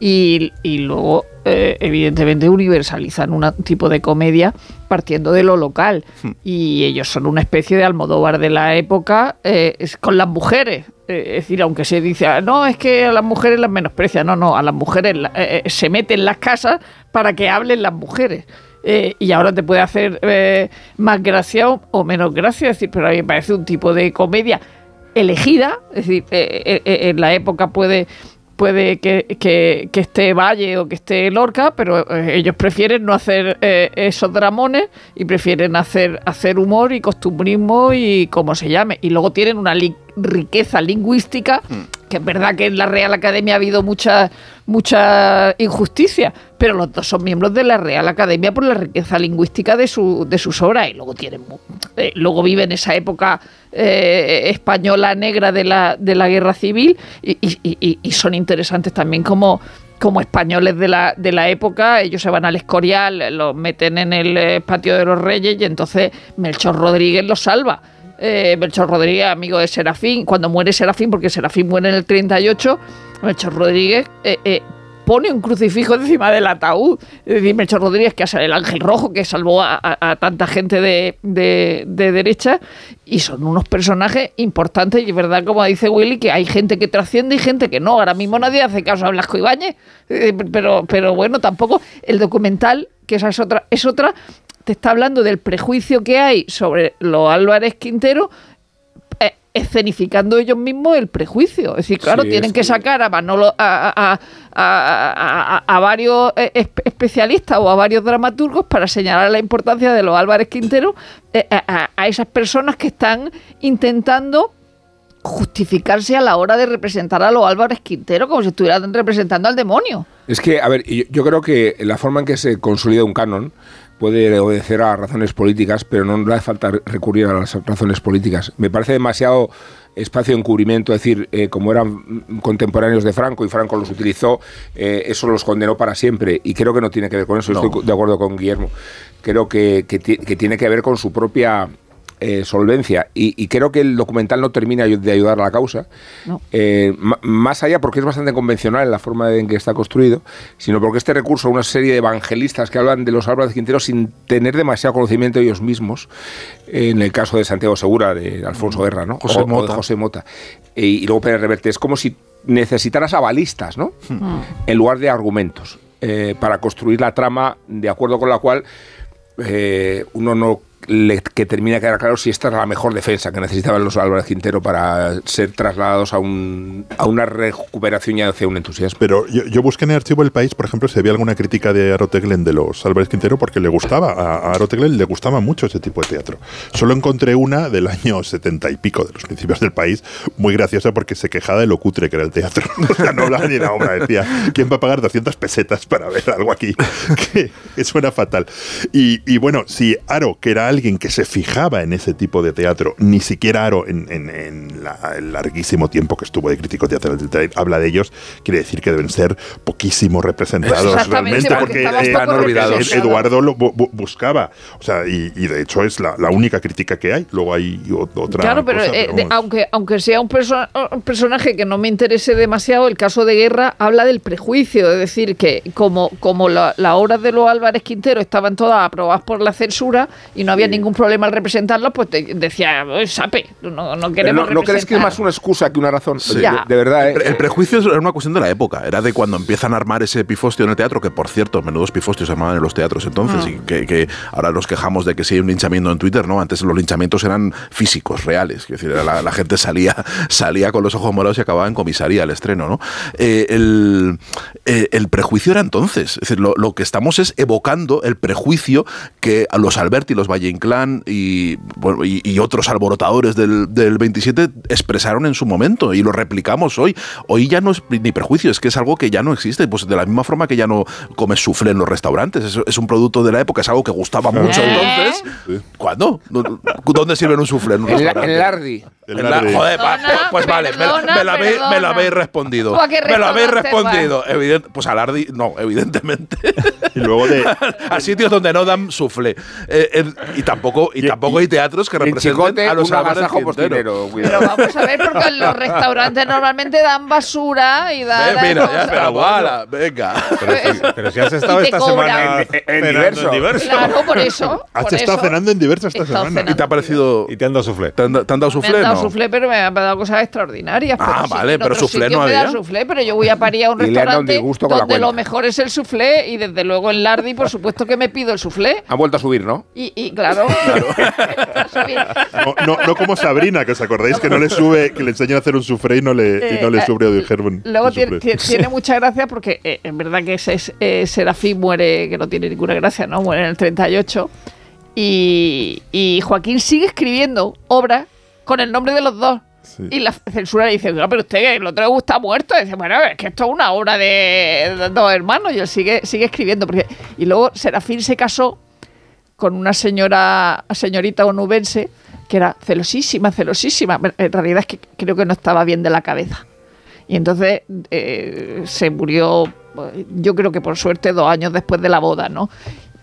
y, y luego, eh, evidentemente, universalizan un tipo de comedia partiendo de lo local. Y ellos son una especie de Almodóvar de la época eh, es con las mujeres. Eh, es decir, aunque se dice, "Ah, no, es que a las mujeres las menosprecia, no, no, a las mujeres la- eh, eh, se meten en las casas para que hablen las mujeres. Eh, y ahora te puede hacer eh, más gracia o, o menos gracia, es decir, pero a mí me parece un tipo de comedia elegida, es decir, eh, en la época puede puede que, que- que esté Valle o que esté Lorca, pero eh, ellos prefieren no hacer eh, esos dramones y prefieren hacer, hacer humor y costumbrismo y como se llame. Y luego tienen una li- riqueza lingüística, que es verdad que en la Real Academia ha habido mucha, mucha injusticia, pero los dos son miembros de la Real Academia por la riqueza lingüística de, su, de sus obras y luego tienen eh, luego viven esa época eh, española negra de la, de la guerra civil y- y son interesantes también como como españoles de la, de la época, ellos se van al Escorial, los meten en el eh, patio de los Reyes y entonces Melchor Rodríguez los salva. eh, Melchor Rodríguez, amigo de Serafín, cuando muere Serafín, porque Serafín muere en el 38, Melchor Rodríguez eh, eh, pone un crucifijo encima del ataúd. Es decir, Melchor Rodríguez, que es el ángel rojo que salvó a, tanta gente de, de- de derecha, y son unos personajes importantes, y es verdad, como dice Willy, que hay gente que trasciende y gente que no. Ahora mismo nadie hace caso a Blasco Ibáñez, eh, pero, pero bueno, tampoco el documental, que esa es otra, es otra, te está hablando del prejuicio que hay sobre los Álvarez Quintero, escenificando ellos mismos el prejuicio. Es decir, claro, Sí, tienen que que- sacar a Manolo, a, a- a- a- varios eh, espe- especialistas o a varios dramaturgos para señalar la importancia de los Álvarez Quintero eh, a esas personas que están intentando justificarse a la hora de representar a los Álvarez Quintero como si estuvieran representando al demonio. Es que, a ver, yo, yo creo que la forma en que se consolida un canon puede obedecer a razones políticas, pero no le hace falta recurrir a las razones políticas. Me parece demasiado espacio de encubrimiento, es decir, eh, como eran contemporáneos de Franco y Franco los utilizó, eh, eso los condenó para siempre. Y creo que no tiene que ver con eso, estoy de acuerdo con Guillermo. Creo que, que tiene que ver con su propia eh, solvencia. Y, y creo que el documental no termina de ayudar a la causa. No. Eh, más allá porque es bastante convencional en la forma en que está construido, sino porque este recurso a una serie de evangelistas que hablan de los Álvarez Quintero sin tener demasiado conocimiento ellos mismos, eh, en el caso de Santiago Segura, de Alfonso Guerra, ¿no? José O- o de Mota. José Mota. Y luego Pérez Reverte. Es como si necesitaras avalistas, ¿no? En lugar de argumentos, eh, para construir la trama de acuerdo con la cual eh, uno no le, que termina de quedar claro si esta era la mejor defensa que necesitaban los Álvarez Quintero para ser trasladados a, un, a una recuperación y hacia un entusiasmo. Pero yo, yo busqué en el archivo del país, por ejemplo, si había alguna crítica de Aroteglen de los Álvarez Quintero porque le gustaba, a, a Aroteglen le gustaba mucho ese tipo de teatro. Solo encontré una del año setenta y pico, de los principios del país, muy graciosa porque se quejaba de lo cutre que era el teatro. *laughs* O sea, no hablaba ni la obra, decía, ¿quién va a pagar 200 pesetas para ver algo aquí? *laughs* que suena fatal. Y, y bueno, si Aro, que era alguien que se fijaba en ese tipo de teatro, ni siquiera Aro, en, en- en la- el larguísimo tiempo que estuvo de crítico teatral habla de ellos, quiere decir que deben ser poquísimo representados realmente, porque porque, poco representados. Eduardo lo bu- bu- buscaba. O sea, y, y de hecho es la, la única crítica que hay. Luego hay otra. Claro, pero, cosa, eh, pero aunque, aunque sea un, perso- un personaje que no me interese demasiado, el caso de Guerra habla del prejuicio, es decir, que como, como la- las obras de los Álvarez Quintero estaban todas aprobadas por la censura y no había ningún problema al representarlas, pues te decía, "Eh, sape, no, no queremos no, ¿no crees que es representar". más una excusa que una razón? Sí. De, de verdad, El, ¿eh? el prejuicio era una cuestión de la época, era de cuando empiezan a armar ese pifostio en el teatro, que por cierto, menudos pifostios se armaban en los teatros entonces, Mm. y que, que ahora nos quejamos de que si hay un linchamiento en Twitter, ¿no? Antes los linchamientos eran físicos, reales, es decir, la, la gente salía, salía con los ojos morados y acababa en comisaría al estreno, ¿no? Eh, el, eh, el prejuicio era entonces, es decir, lo, lo que estamos es evocando el prejuicio que a los Alberti, los Valle Inclán y, bueno, y, y otros alborotadores del, del 27 expresaron en su momento y lo replicamos hoy. Hoy ya no es ni prejuicio, es que es algo que ya no existe. Pues de la misma forma que ya no comes soufflé en los restaurantes. Es, es un producto de la época, es algo que gustaba mucho ¿Eh? entonces. ¿Cuándo? ¿Dónde sirven un soufflé en un la- Lardi. El En la- Lardi. joder, Perdona, pues vale, me, perdona, me lo habéis, me perdona. habéis respondido. ¿Tú a qué Me lo habéis respondido. Evident- pues a Lardi, no, evidentemente. Y luego de. *laughs* a sitios donde no dan soufflé. Eh, en- y tampoco, y tampoco hay teatros que En representen Chicote, a los postinero, Pero vamos a ver, porque en los restaurantes normalmente dan basura y dan... Mira, ya, pero voilà, venga. Pues, Pero si has estado Y esta semana En- en diverso. en diverso. Claro, por eso. Has por estado eso. cenando en diversas esta semana. ¿Y te ha parecido. Y te han dado soufflé. ¿Te han, te han dado Me han dado No. soufflé, pero me han dado cosas extraordinarias. Ah, pero vale, pero sitios no había. soufflé, pero yo voy a París a un *laughs* Y le han dado un restaurante disgusto con la donde lo mejor es el soufflé y desde luego en Lardi, por supuesto que me pido el soufflé. Han vuelto a subir, ¿no? Y, y claro, *laughs* No, no, no como Sabrina, que os acordáis que no le sube, que le enseñan a hacer un soufflé y no le, y no le Eh, sube a Herman. Luego el tiene, tiene mucha gracia porque eh, en verdad que ese es, eh, Serafín muere, que no tiene ninguna gracia, ¿no? Muere en el 38. Y, y Joaquín sigue escribiendo obras con el nombre de los dos. Y la censura le dice, no, pero usted, el otro está muerto. Y dice, bueno, es que esto es una obra de, de dos hermanos. Y él sigue, sigue escribiendo. Porque, y luego Serafín se casó con una señora, señorita onubense que era celosísima, celosísima. En realidad es que creo que no estaba bien de la cabeza. Y entonces eh, se murió, yo creo que por suerte, dos años después de la boda, ¿no?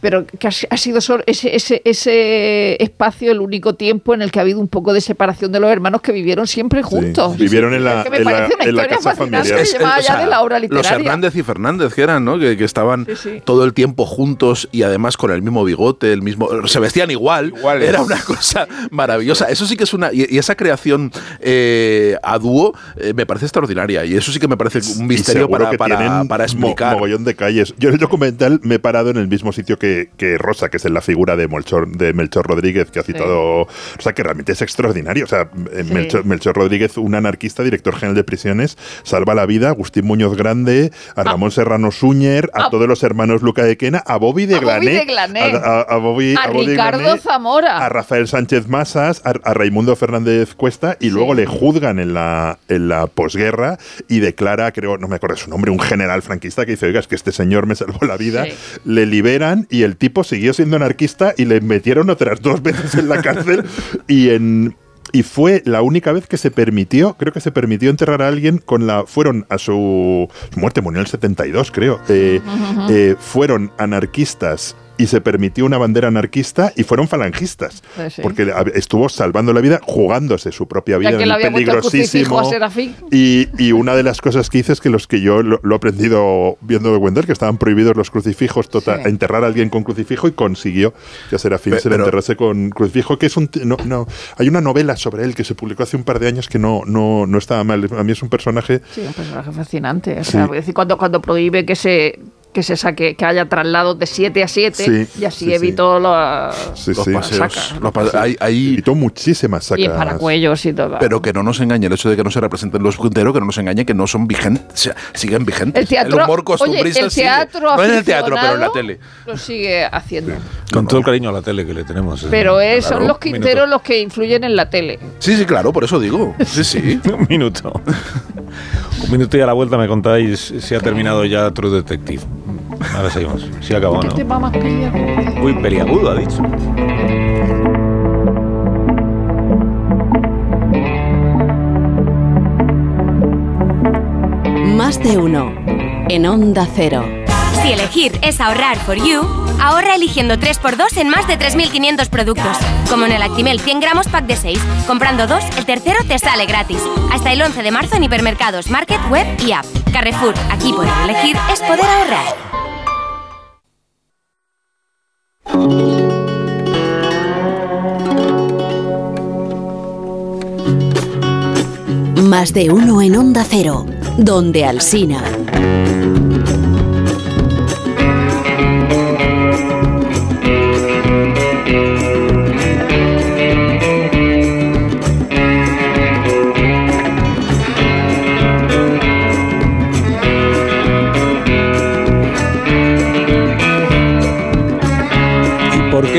Pero que ha, si- ha sido solo ese, ese, ese espacio el único tiempo en el que ha habido un poco de separación de los hermanos que vivieron siempre juntos. vivieron en la- Es que me en la- parece una en la historia casa familiar. que lleva o allá sea, de la obra Los. Hernández y Fernández, que eran, ¿no? Que, que estaban sí. todo el tiempo juntos y además con el mismo bigote, el mismo. Se vestían igual. Iguales. Era una cosa maravillosa. Eso sí que es una. Y, y esa creación eh, a dúo eh, me parece extraordinaria. Y eso sí que me parece un misterio para, que para, para mo- explicar. mogollón de calles. Yo en el documental me he parado en el mismo sitio que, que Rosa, que es en la figura de Melchor, de Melchor Rodríguez, que ha citado. O sea, que realmente es extraordinario. O sea, eh, Sí. Melchor, Melchor Rodríguez, un anarquista, director general de prisiones, salva la vida a Agustín Muñoz Grande, a Ramón Serrano Suñer, a, Ah. todos los hermanos Luca de Quena, a Bobby de Glané. A, a- a Bobby, a Bobby Ricardo Glané, Zamora. a Rafael Sánchez Masas, a, Raimundo Fernández Cuesta, y luego le juzgan en la, en la posguerra y declara, creo, no me acuerdo su nombre, un general franquista que dice, oiga, es que este señor me salvó la vida. Le liberan y el tipo siguió siendo anarquista y le metieron otras dos veces en la cárcel y en... Y fue la única vez que se permitió, creo que se permitió enterrar a alguien con la. Fueron a su, su muerte, murió en el 72, creo. eh, eh, fueron anarquistas y se permitió una bandera anarquista y fueron falangistas. Pues sí. Porque estuvo salvando la vida, jugándose su propia vida que en le el había peligrosísimo. a. Y, y una de las cosas que hice es que los que yo lo, lo he aprendido viendo documental, que estaban prohibidos los crucifijos, total, Sí. enterrar a alguien con crucifijo y consiguió que a Serafín se le pero- enterrase con crucifijo, que es un... No, no, hay una novela sobre él que se publicó hace un par de años que no, no, no estaba mal. A mí es un personaje... Sí, un personaje fascinante. O sea, decir, cuando, cuando prohíbe que se que se saque, que haya traslados de 7 a 7 Sí, y así sí, evitó los, Sí, los sí. pasacas. Los pa- hay- hay- Evitó muchísimas y sacas. paracuellos y todo. Pero que no nos engañe el hecho de que no se representen los Quintero, que no nos engañe que no son vigentes, o sea, siguen vigentes. el teatro, humor oye, costumbrista el teatro No en el teatro, pero en la tele. Lo sigue haciendo. Con todo el cariño a la tele que le tenemos. ¿eh? Pero es- Claro. son los. Quinteros los que influyen en la tele. Sí, sí, claro, por eso digo. Sí, sí. *laughs* Un minuto. Un minuto y a la vuelta me contáis si ha terminado ya True Detective. Ahora seguimos. Acabado, ¿Qué ¿no? tema más peliagudo? Uy, peliagudo, ha dicho. Más de uno. En Onda Cero. Si elegir es ahorrar for you, ahorra eligiendo 3x2 en más de 3.500 productos. Como en el Actimel 100 gramos pack de 6. Comprando dos, el tercero te sale gratis. Hasta el 11 de marzo en hipermercados, market, web y app. Carrefour, aquí poder elegir es poder ahorrar. Más de uno en Onda Cero. Donde Alsina.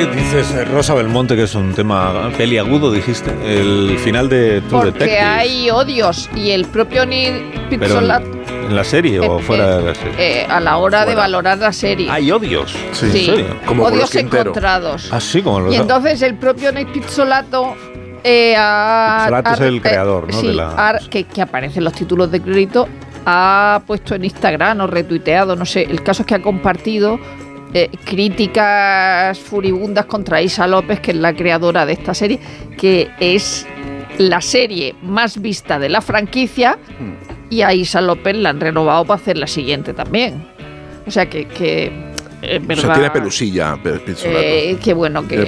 ¿Y por qué dices eh, Rosa Belmonte que es un tema peliagudo, dijiste? El final de True Porque Detective. hay odios y el propio Neil Pizzolat en, la serie o Eh, fuera eh, de la serie. eh, a la hora de valorar la serie. Hay odios. Sí. ¿En serio? odios encontrados. Así como los Y entonces el propio Neil Pizzolato eh, es el eh, creador, ¿no? sí, de la... ha- que, que aparece en los títulos de crédito, ha puesto en Instagram o retuiteado, no sé. El caso es que ha compartido eh, críticas furibundas contra Isa López, que es la creadora de esta serie, que es la serie más vista de la franquicia y a Isa López la han renovado para hacer la siguiente también. O sea que, que es O sea, tiene pelusilla. Eh, qué bueno que, Tiene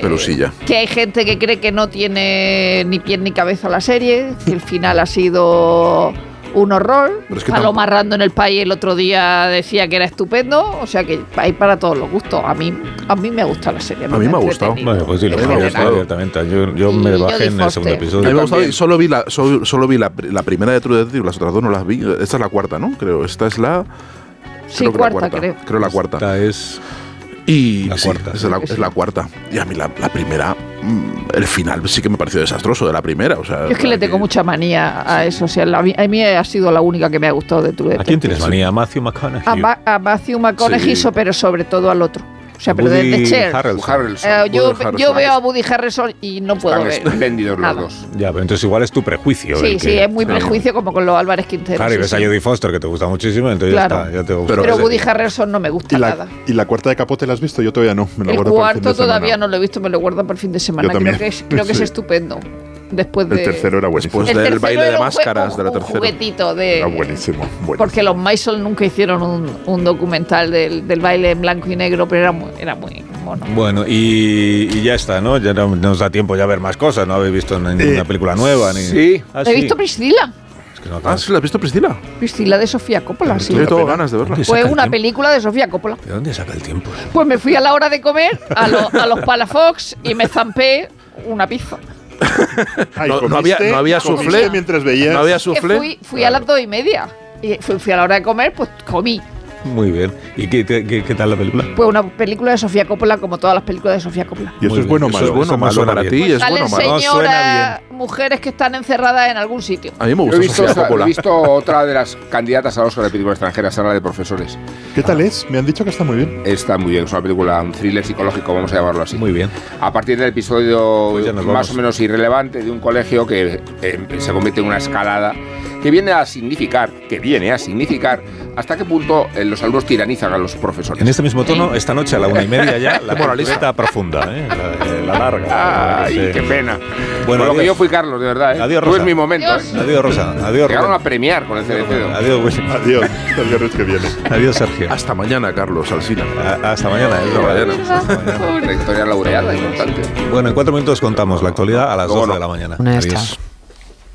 que hay gente que cree que no tiene ni pie ni cabeza la serie, que el final ha sido un horror. Pero es que Paloma tampoco- Rando en el país el otro día decía que era estupendo, o sea que hay para todos los gustos. A mí, a mí me gusta la serie. A mí me ha gustado. Bueno, pues sí, lo A mí me ha podría gustado. estar abiertamente. Yo, yo me bajé en el segundo Foster. A episodio. mí me ha gustado y solo vi, la, solo, solo vi la, la primera de True Detective, las otras dos no las vi. Esta es la cuarta, ¿no? Creo. Esta es la. Sí, creo que cuarta, la cuarta. creo. Creo la cuarta. Esta es Y La sí, cuarta, es, sí. la, es la cuarta. Y a mí la, la primera, mm, el final sí que me pareció desastroso de la primera. O sea, Yo es que le tengo mucha manía a eso. O sea, la- a mí ha sido la única que me ha gustado de tu ¿A quién tienes manía? ¿A Matthew McConaughey? A, Ma- a Matthew McConaughey, Sí. pero sobre todo al otro. O sea, pero Woody Cher. Harrelson. Eh, yo, Harrelson. yo veo a Woody Harrison y no puedo Están ver. espléndidos nada. Ya, pero entonces igual es tu prejuicio. Sí, el sí, que- es muy prejuicio como con los Álvarez Quintero. Claro, y ves sí. a Jodie Foster que te gusta muchísimo, entonces Claro. ya está, ya te gusta. Pero Woody Harrelson no me gusta ¿Y la, nada. ¿Y la cuarta de capote la has visto? Yo todavía no. Me la El guardo para el fin de cuarto semana. todavía no lo he visto, me lo guardo para el fin de semana. Creo también. que, es, creo que es *laughs* estupendo. Después de. El tercero era buenísimo. Después El del baile de máscaras de la tercera. juguetito de. Era buenísimo. buenísimo. Porque los Mason nunca hicieron un, un documental del, del baile en blanco y negro, pero era muy, era muy mono. Bueno, y, y ya está, ¿no? Ya no no nos da tiempo ya a ver más cosas, no habéis visto ninguna película nueva. Ni... sí. Ah, He visto Priscila. Ah, ¿sí la has visto, Priscila? Priscila de Sofía Coppola, sí. Yo tengo ganas de verla. Fue una película de Sofía Coppola. ¿De dónde saca el tiempo? Pues me fui a la hora de comer a, lo- a los Palafox y me zampé una pizza. *laughs* Ay, No, había, no había ¿Comiste soufflé. mientras veías? No había Que soufflé. fui, fui a las dos y media. Y fui, fui a la hora de comer, pues comí. Muy bien. ¿Y qué, qué- qué- tal la película? Pues una película de Sofía Coppola, como todas las películas de Sofía Coppola. ¿Y eso Muy es bueno o malo? Eso es bueno malo suena para bien. ti. Es bueno o malo. No, suena señoras, mujeres que están encerradas en algún sitio. A mí me gusta he visto, Sofía he visto otra de las candidatas al Oscar de película extranjera, Sala de Profesores. ¿Qué tal es? Me han dicho que está muy bien. Está muy bien, es una película, un thriller psicológico, vamos a llamarlo así. Muy bien. A partir del episodio Pues más vamos. o menos irrelevante de un colegio que eh, se convierte en una escalada que viene a significar, que viene a significar hasta qué punto eh, los alumnos tiranizan a los profesores. En este mismo tono, esta noche a la una y media ya, la *laughs* moralista profunda, ¿eh? la, la larga. Ay, qué pena. Bueno, Con lo que adiós. yo fui Carlos, de verdad. ¿eh? Adiós, Tú Rosa. es mi momento. Adiós. ¿eh? Adiós, Rosa. Adiós, Llegaron a premiar con el CDC. Adiós, Willy. Adiós. El viernes que viene. Adiós, Sergio. Hasta mañana, Carlos Alsina. A- hasta mañana. ¿eh? Hasta mañana. Trayectoria laureada, importante. Bueno, en cuatro minutos contamos la actualidad a las Luego 12 no. de la mañana. Adiós.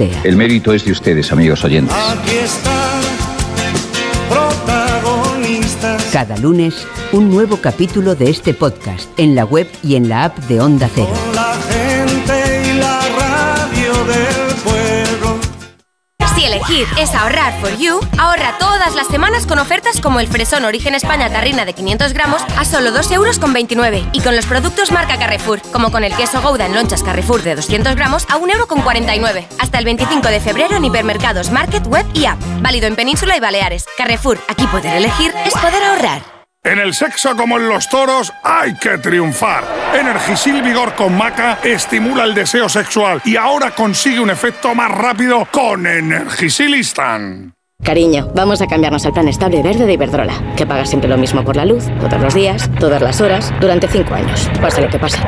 El mérito es de ustedes, amigos oyentes. Aquí están protagonistas. Cada lunes, un nuevo capítulo de este podcast en la web y en la app de Onda Cero. Elegir es ahorrar for you, ahorra todas las semanas con ofertas como el fresón Origen España Tarrina de 500 gramos a solo 2,29 euros y con los productos marca Carrefour, como con el queso Gouda en lonchas Carrefour de 200 gramos a 1,49 euro. Hasta el 25 de febrero en hipermercados, market, web y app. Válido en Península y Baleares. Carrefour, aquí poder elegir es poder ahorrar. En el sexo como en los toros hay que triunfar. Energisil Vigor con Maca estimula el deseo sexual y ahora consigue un efecto más rápido con Energisilistan. Cariño, vamos a cambiarnos al plan estable verde de Iberdrola, que paga siempre lo mismo por la luz, todos los días, todas las horas, durante cinco años, pase lo que pase.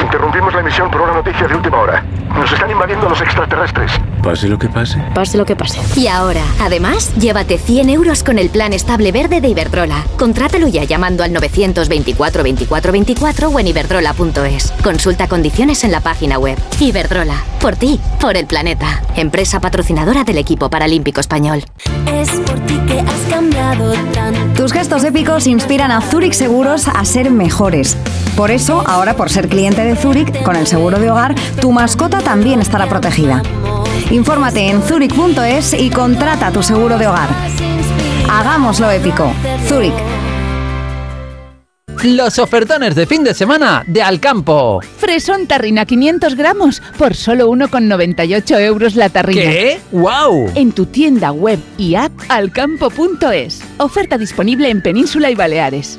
Interrumpimos la emisión por una noticia de última hora. Nos están invadiendo los extraterrestres. Pase lo que pase. Pase lo que pase. Y ahora, además, llévate 100 euros con el plan estable verde de Iberdrola. Contrátalo ya llamando al 924 24 24 o en iberdrola.es. Consulta condiciones en la página web. Iberdrola, por ti, por el planeta. Empresa patrocinadora del equipo paralímpico español. Es por ti que has cambiado tanto. Tus gestos épicos inspiran a Zurich Seguros a ser mejores. Por eso, ahora por ser cliente de Zurich, con el seguro de hogar, tu mascota también estará protegida. Infórmate en zurich.es y contrata tu seguro de hogar. Hagámoslo épico. Zurich. Los ofertones de fin de semana de Alcampo. Fresón tarrina 500 gramos por solo 1,98 euros la tarrina. ¿Qué? ¡Wow! En tu tienda web y app alcampo.es. Oferta disponible en Península y Baleares.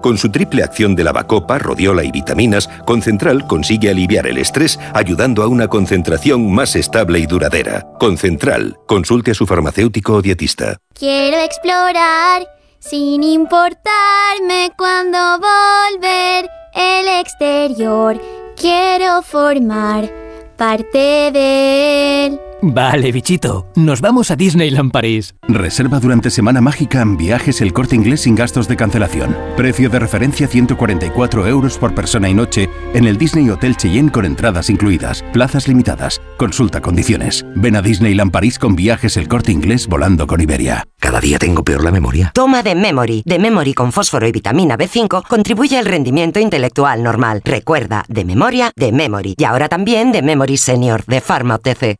Con su triple acción de lavacopa, rodiola y vitaminas, Concentral consigue aliviar el estrés ayudando a una concentración más estable y duradera. Concentral. Consulte a su farmacéutico o dietista. Quiero explorar sin importarme cuando volver el exterior. Quiero formar parte de él. Vale, bichito, nos vamos a Disneyland París. Reserva durante Semana Mágica en viajes el corte inglés sin gastos de cancelación. Precio de referencia 144 euros por persona y noche en el Disney Hotel Cheyenne con entradas incluidas. Plazas limitadas. Consulta condiciones. Ven a Disneyland París con viajes el corte inglés volando con Iberia. Cada día tengo peor la memoria. Toma de Memory. De Memory con fósforo y vitamina B5 contribuye al rendimiento intelectual normal. Recuerda, de memoria, de Memory. Y ahora también de Memory Senior, de Pharma OTC.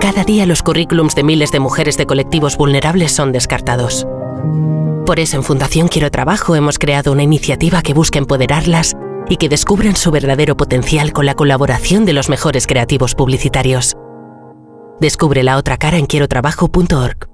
Cada día los currículums de miles de mujeres de colectivos vulnerables son descartados. Por eso en Fundación Quiero Trabajo hemos creado una iniciativa que busca empoderarlas y que descubran su verdadero potencial con la colaboración de los mejores creativos publicitarios. Descubre la otra cara en quierotrabajo.org.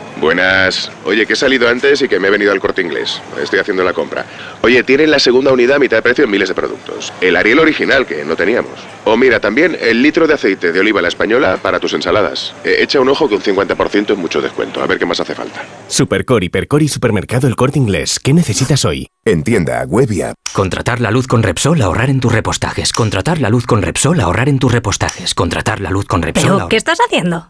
Buenas. Oye, que he salido antes y que me he venido al corte inglés. Estoy haciendo la compra. Oye, tienen la segunda unidad a mitad de precio en miles de productos. El Ariel original, que no teníamos. O mira, también el litro de aceite de oliva la española para tus ensaladas. Eh, echa un ojo que un 50% es mucho descuento. A ver qué más hace falta. Supercor, Hipercor y Supermercado El Corte Inglés. ¿Qué necesitas hoy? En tienda, web y app. Contratar la luz con Repsol, ahorrar en tus repostajes. Contratar la luz con Repsol, ahorrar en tus repostajes. Contratar la luz con Repsol. ¿Pero qué estás haciendo?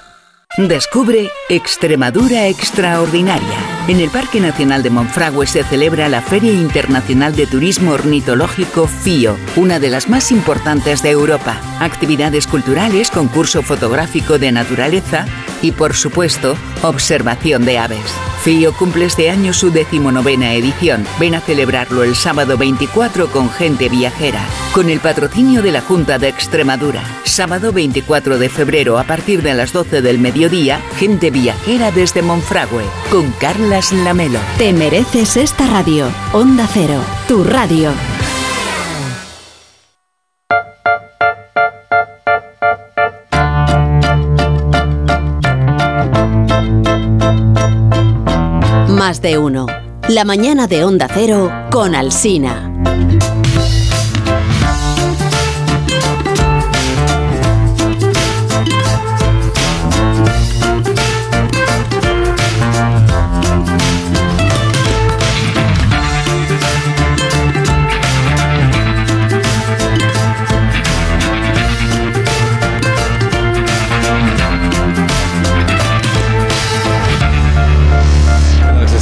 Descubre Extremadura Extraordinaria. En el Parque Nacional de Monfragüe se celebra la Feria Internacional de Turismo Ornitológico FIO, una de las más importantes de Europa. Actividades culturales, concurso fotográfico de naturaleza y, por supuesto, observación de aves. FIO cumple este año su decimonovena edición. Ven a celebrarlo el sábado 24 con gente viajera, con el patrocinio de la Junta de Extremadura. Sábado 24 de febrero a partir de las 12 del mediodía, gente viajera desde Monfragüe, con Carlas Lamelo. Te mereces esta radio. Onda Cero, tu radio. Más de uno. La mañana de Onda Cero con Alsina.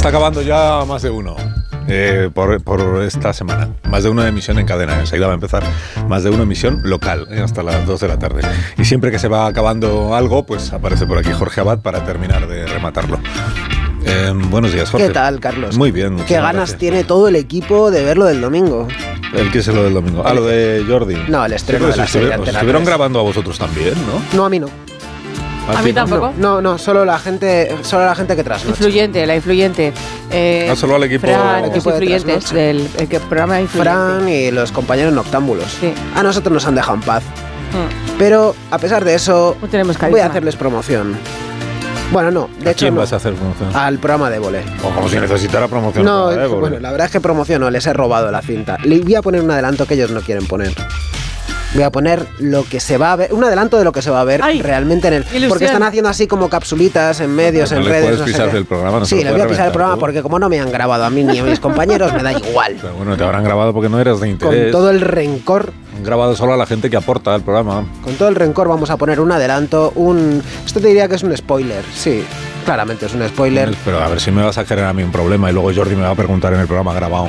Está acabando ya más de uno. eh, por, por esta semana. Más de una emisión en cadena. Enseguida va a empezar más de una emisión local, eh, hasta las 2 de la tarde. Y siempre que se va acabando algo, pues aparece por aquí Jorge Abad para terminar de rematarlo. Eh, buenos días, Jorge. ¿Qué tal, Carlos? Muy bien. Qué ganas gracias. tiene todo el equipo de verlo del domingo. ¿El qué es lo del domingo? Ah, lo de Jordi. No, el estreno Sí, de la pues serie estuvieron- Antena estuvieron 3. grabando a vosotros también, ¿no? No, a mí no. ¿A ti no? No, no, solo la gente, solo la gente que trasnocha. Influyente, la influyente. Eh, Ah, solo al equipo- Fran, El los equipo de influyentes trasnoche. del el programa influyente. Fran y los compañeros noctámbulos. A nosotros nos han dejado en paz. Mm. Pero a pesar de eso, tenemos voy a hacerles promoción. Bueno, no, de ¿A hecho quién no. vas a hacer promoción? al programa de vole. O como si necesitara promoción. No, bueno, la verdad es que promociono, les he robado la cinta. Le voy a poner un adelanto que ellos no quieren poner. Voy a poner lo que se va a ver, un adelanto de lo que se va a ver realmente en el. ilusión. Porque están haciendo así como capsulitas en medios, No en redes. puedes no sé pisar el programa, no sí, lo le voy a pisar el programa tú. porque como no me han grabado a mí ni a mis compañeros, me da igual. Pero bueno, te habrán grabado porque no eras de Con interés. todo el rencor Han grabado solo a la gente que aporta al programa. Con todo el rencor vamos a poner un adelanto, un... Esto te diría que es un spoiler, sí, claramente es un spoiler. Pero a ver si me vas a generar a mí un problema y luego Jordi me va a preguntar en el programa grabado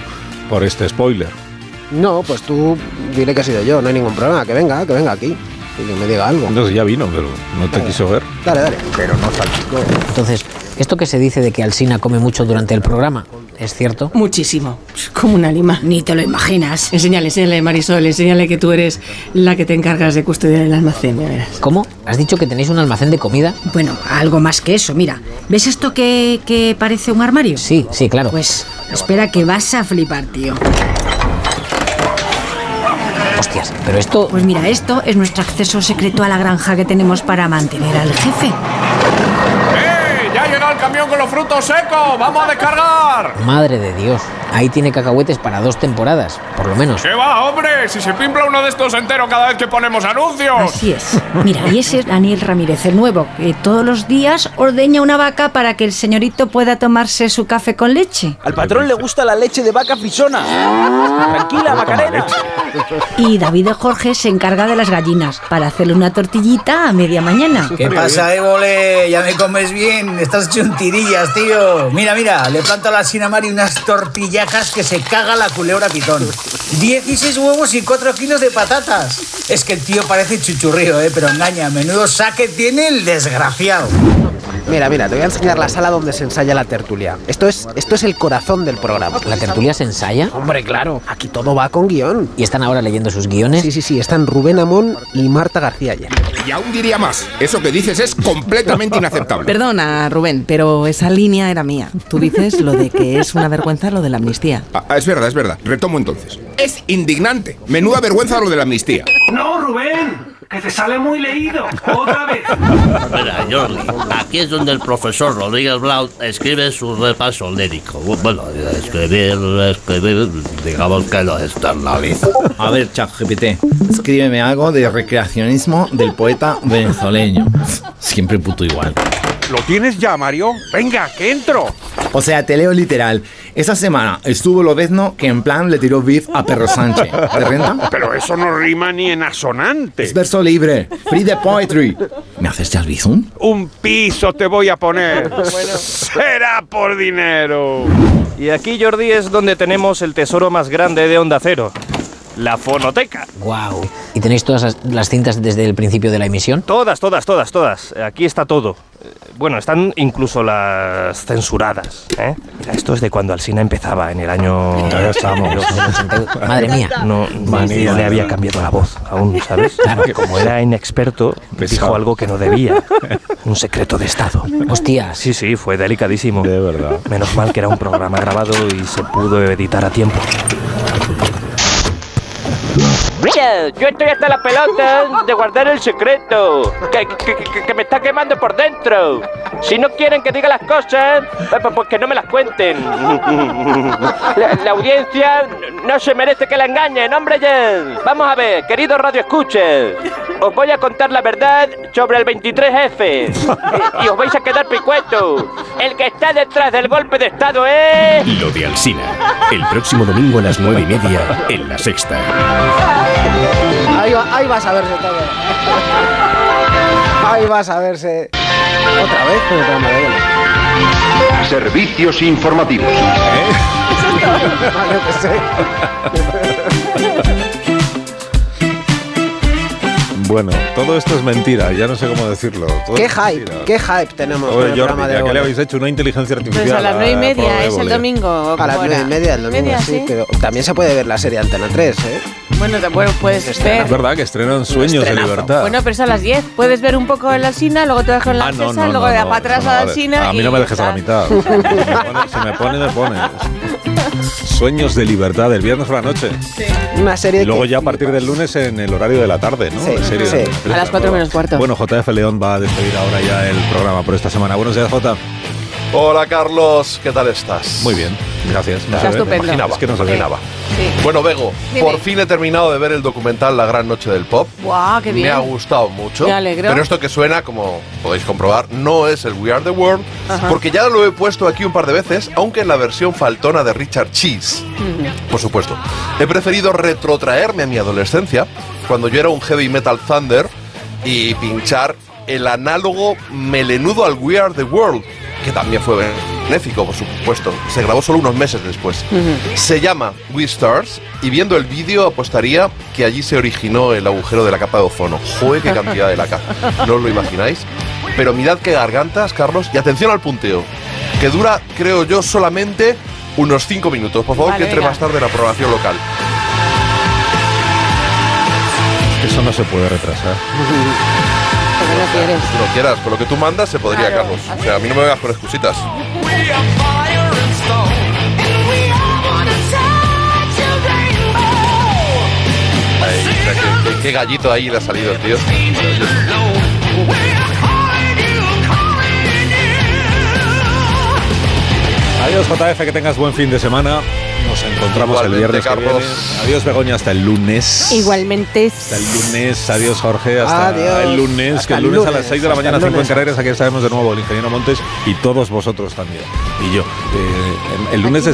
por este spoiler. No, pues tú dile que he sido yo, no hay ningún problema, que venga, que venga aquí y que me diga algo. Entonces ya vino, pero no te quiso ver. Dale, dale. Pero no salpicó. Entonces, esto que se dice de que Alsina come mucho durante el programa, ¿es cierto? Muchísimo. Como una lima. Ni te lo imaginas. Enséñale, enséñale, Marisol, enséñale que tú eres la que te encargas de custodiar el almacén, ya verás. ¿Cómo? ¿Has dicho que tenéis un almacén de comida? Bueno, algo más que eso, mira. ¿Ves esto que, que parece un armario? Sí, sí, claro. Pues espera que vas a flipar, tío. Hostias, pero esto... Pues mira, esto es nuestro acceso secreto a la granja que tenemos para mantener al jefe. ¡Eh! ¡Ya ha llegado el camión con los frutos secos! ¡Vamos a descargar! Madre de Dios. Ahí tiene cacahuetes para dos temporadas, por lo menos. ¿Qué va, hombre? Si se pimpla uno de estos entero cada vez que ponemos anuncios. Así es. Mira, y ese es Daniel Ramírez, el nuevo, que todos los días ordeña una vaca para que el señorito pueda tomarse su café con leche. Al patrón le gusta la leche de vaca frisona. Tranquila, Macarena. Y David de Jorge se encarga de las gallinas para hacerle una tortillita a media mañana. ¿Qué pasa, Évole? Ya me comes bien. Estás hecho un tirillas, tío. Mira, mira, le planto a la Sinamari unas tortillacas que se caga la culebra pitón. 16 huevos y 4 kilos de patatas. Es que el tío parece chuchurrío, ¿eh? Pero engaña, menudo saque tiene el desgraciado. Mira, mira, te voy a enseñar la sala donde se ensaya la tertulia. Esto es, esto es el corazón del programa. ¿La tertulia se ensaya? Hombre, claro, aquí todo va con guion. ¿Y están ahora leyendo sus guiones? Sí, sí, sí, están Rubén Amón y Marta García ayer. Y aún diría más, eso que dices es completamente inaceptable. Perdona, Rubén, pero esa línea era mía. Tú dices lo de que es una vergüenza lo de la amnistía. Ah, es verdad, es verdad. Retomo entonces. Es indignante. Menuda vergüenza lo de la amnistía. No, Rubén, que te sale muy leído. Otra vez. Mira, Jordi, aquí es donde el profesor Rodríguez Blau escribe su repaso lírico. Bueno, escribir, escribir, digamos que lo externaliza. A ver, ChatGPT, escríbeme algo de recreacionismo del poeta venezolano. Siempre puto igual. ¿Lo tienes ya, Mario? Venga, que entro. O sea, te leo literal. Esta semana estuvo Lobezno que en plan le tiró beef a Perro Sánchez. ¿Te renta? Pero eso no rima ni en asonante. Es verso libre. Free the poetry. ¿Me haces ya el bizum? Un piso te voy a poner. Será por dinero. Y aquí, Jordi, es donde tenemos el tesoro más grande de Onda Cero. La fonoteca. Wow. ¿Y tenéis todas las- las cintas desde el principio de la emisión? Todas, todas, todas, todas. Aquí está todo. Eh, Bueno, están incluso las censuradas. ¿eh? Mira, esto es de cuando Alsina empezaba en el año. Ya estamos. *laughs* Madre mía. No, no le había cambiado la voz aún, ¿sabes? Claro. Como era inexperto, dijo algo que no debía. Un secreto de Estado. Hostias. Sí, sí, fue delicadísimo. De verdad. Menos mal que era un programa grabado y se pudo editar a tiempo. Yeah. Yo estoy hasta la pelota de guardar el secreto, que, que- que- me está quemando por dentro. Si no quieren que diga las cosas, eh, pues, pues que no me las cuenten. La, audiencia no se merece que la engañen, hombre. Vamos a ver, queridos Radio os voy a contar la verdad sobre el 23F y, y os vais a quedar picuetos. El que está detrás del golpe de Estado es... Lo de Alsina. El próximo domingo a las nueve y media en La Sexta. Ahí, va- ahí vas a verse todo. Ahí vas a verse otra vez con el programa de hoy. Servicios informativos. *laughs* Qué sé. Bueno, todo esto es mentira, ya no sé cómo decirlo. Todo ¿Qué hype? mentira. ¿Qué hype tenemos Oye, con el Jordi, programa de ¿a qué hoy? le habéis hecho? Una inteligencia artificial. Pues a las nueve y media, es el domingo. ¿o A las cómo nueve y era? media del domingo, Media, sí, pero también se puede ver la serie Antena 3, ¿eh? Bueno, te- bueno, puedes ver. Es verdad que estrenan Sueños de. Libertad. Bueno, pero es a las 10. Puedes ver un poco en la Alsina, luego te dejo en la Ah, no, Cesa, no, luego no, de para atrás a la vale. Alsina. A mí no me ya dejes a la mitad. *laughs* Se me pone, se me pone, me pone. Sueños de libertad, el viernes por la noche. Una serie Y luego que- ya a partir del lunes en el horario de la tarde, ¿no? Sí, Sí. A las cuatro nueva. menos cuarto. Bueno, JF León va a despedir ahora ya el programa por esta semana. Buenos días, J. Hola Carlos, ¿qué tal estás? Muy bien, gracias. Está estupendo. imaginaba, Es que no se ve. Sí. Bueno, Bego, Dime. por fin he terminado de ver el documental La Gran Noche del Pop. ¡Guau, qué bien! Me ha gustado mucho. Me alegro. Pero esto que suena, como podéis comprobar, no es el We Are the World, Ajá. porque ya lo he puesto aquí un par de veces, aunque en la versión faltona de Richard Cheese. Por supuesto. He preferido retrotraerme a mi adolescencia, cuando yo era un heavy metal thunder, y pinchar el análogo melenudo al We Are the World, que también fue benéfico, por supuesto. Se grabó solo unos meses después. Se llama We Stars y viendo el vídeo apostaría que allí se originó el agujero de la capa de ozono. Joder, qué cantidad de laca. No os lo imagináis. Pero mirad qué gargantas, Carlos, y atención al punteo, que dura, creo yo, solamente unos 5 minutos. Por favor, Vale, que entre venga. más tarde en la programación local. Eso no se puede retrasar. *laughs* Porque no quieres. Si no quieras, con lo que tú mandas se podría, Claro, Carlos. O sea, a mí no me vengas con excusitas. Ay, mira, qué, qué- qué gallito ahí le ha salido el tío. Adiós, JF, que tengas buen fin de semana. Nos encontramos Igualmente, el viernes que Carlos. viene. Adiós, Begoña, hasta el lunes. Igualmente. Hasta el lunes. Adiós, Jorge. Hasta Adiós. el lunes. Hasta que el lunes, a las 6 de la mañana, el 5 en. Canarias. Aquí estaremos de nuevo el ingeniero Montes y todos vosotros también. Y yo. Eh, el, el lunes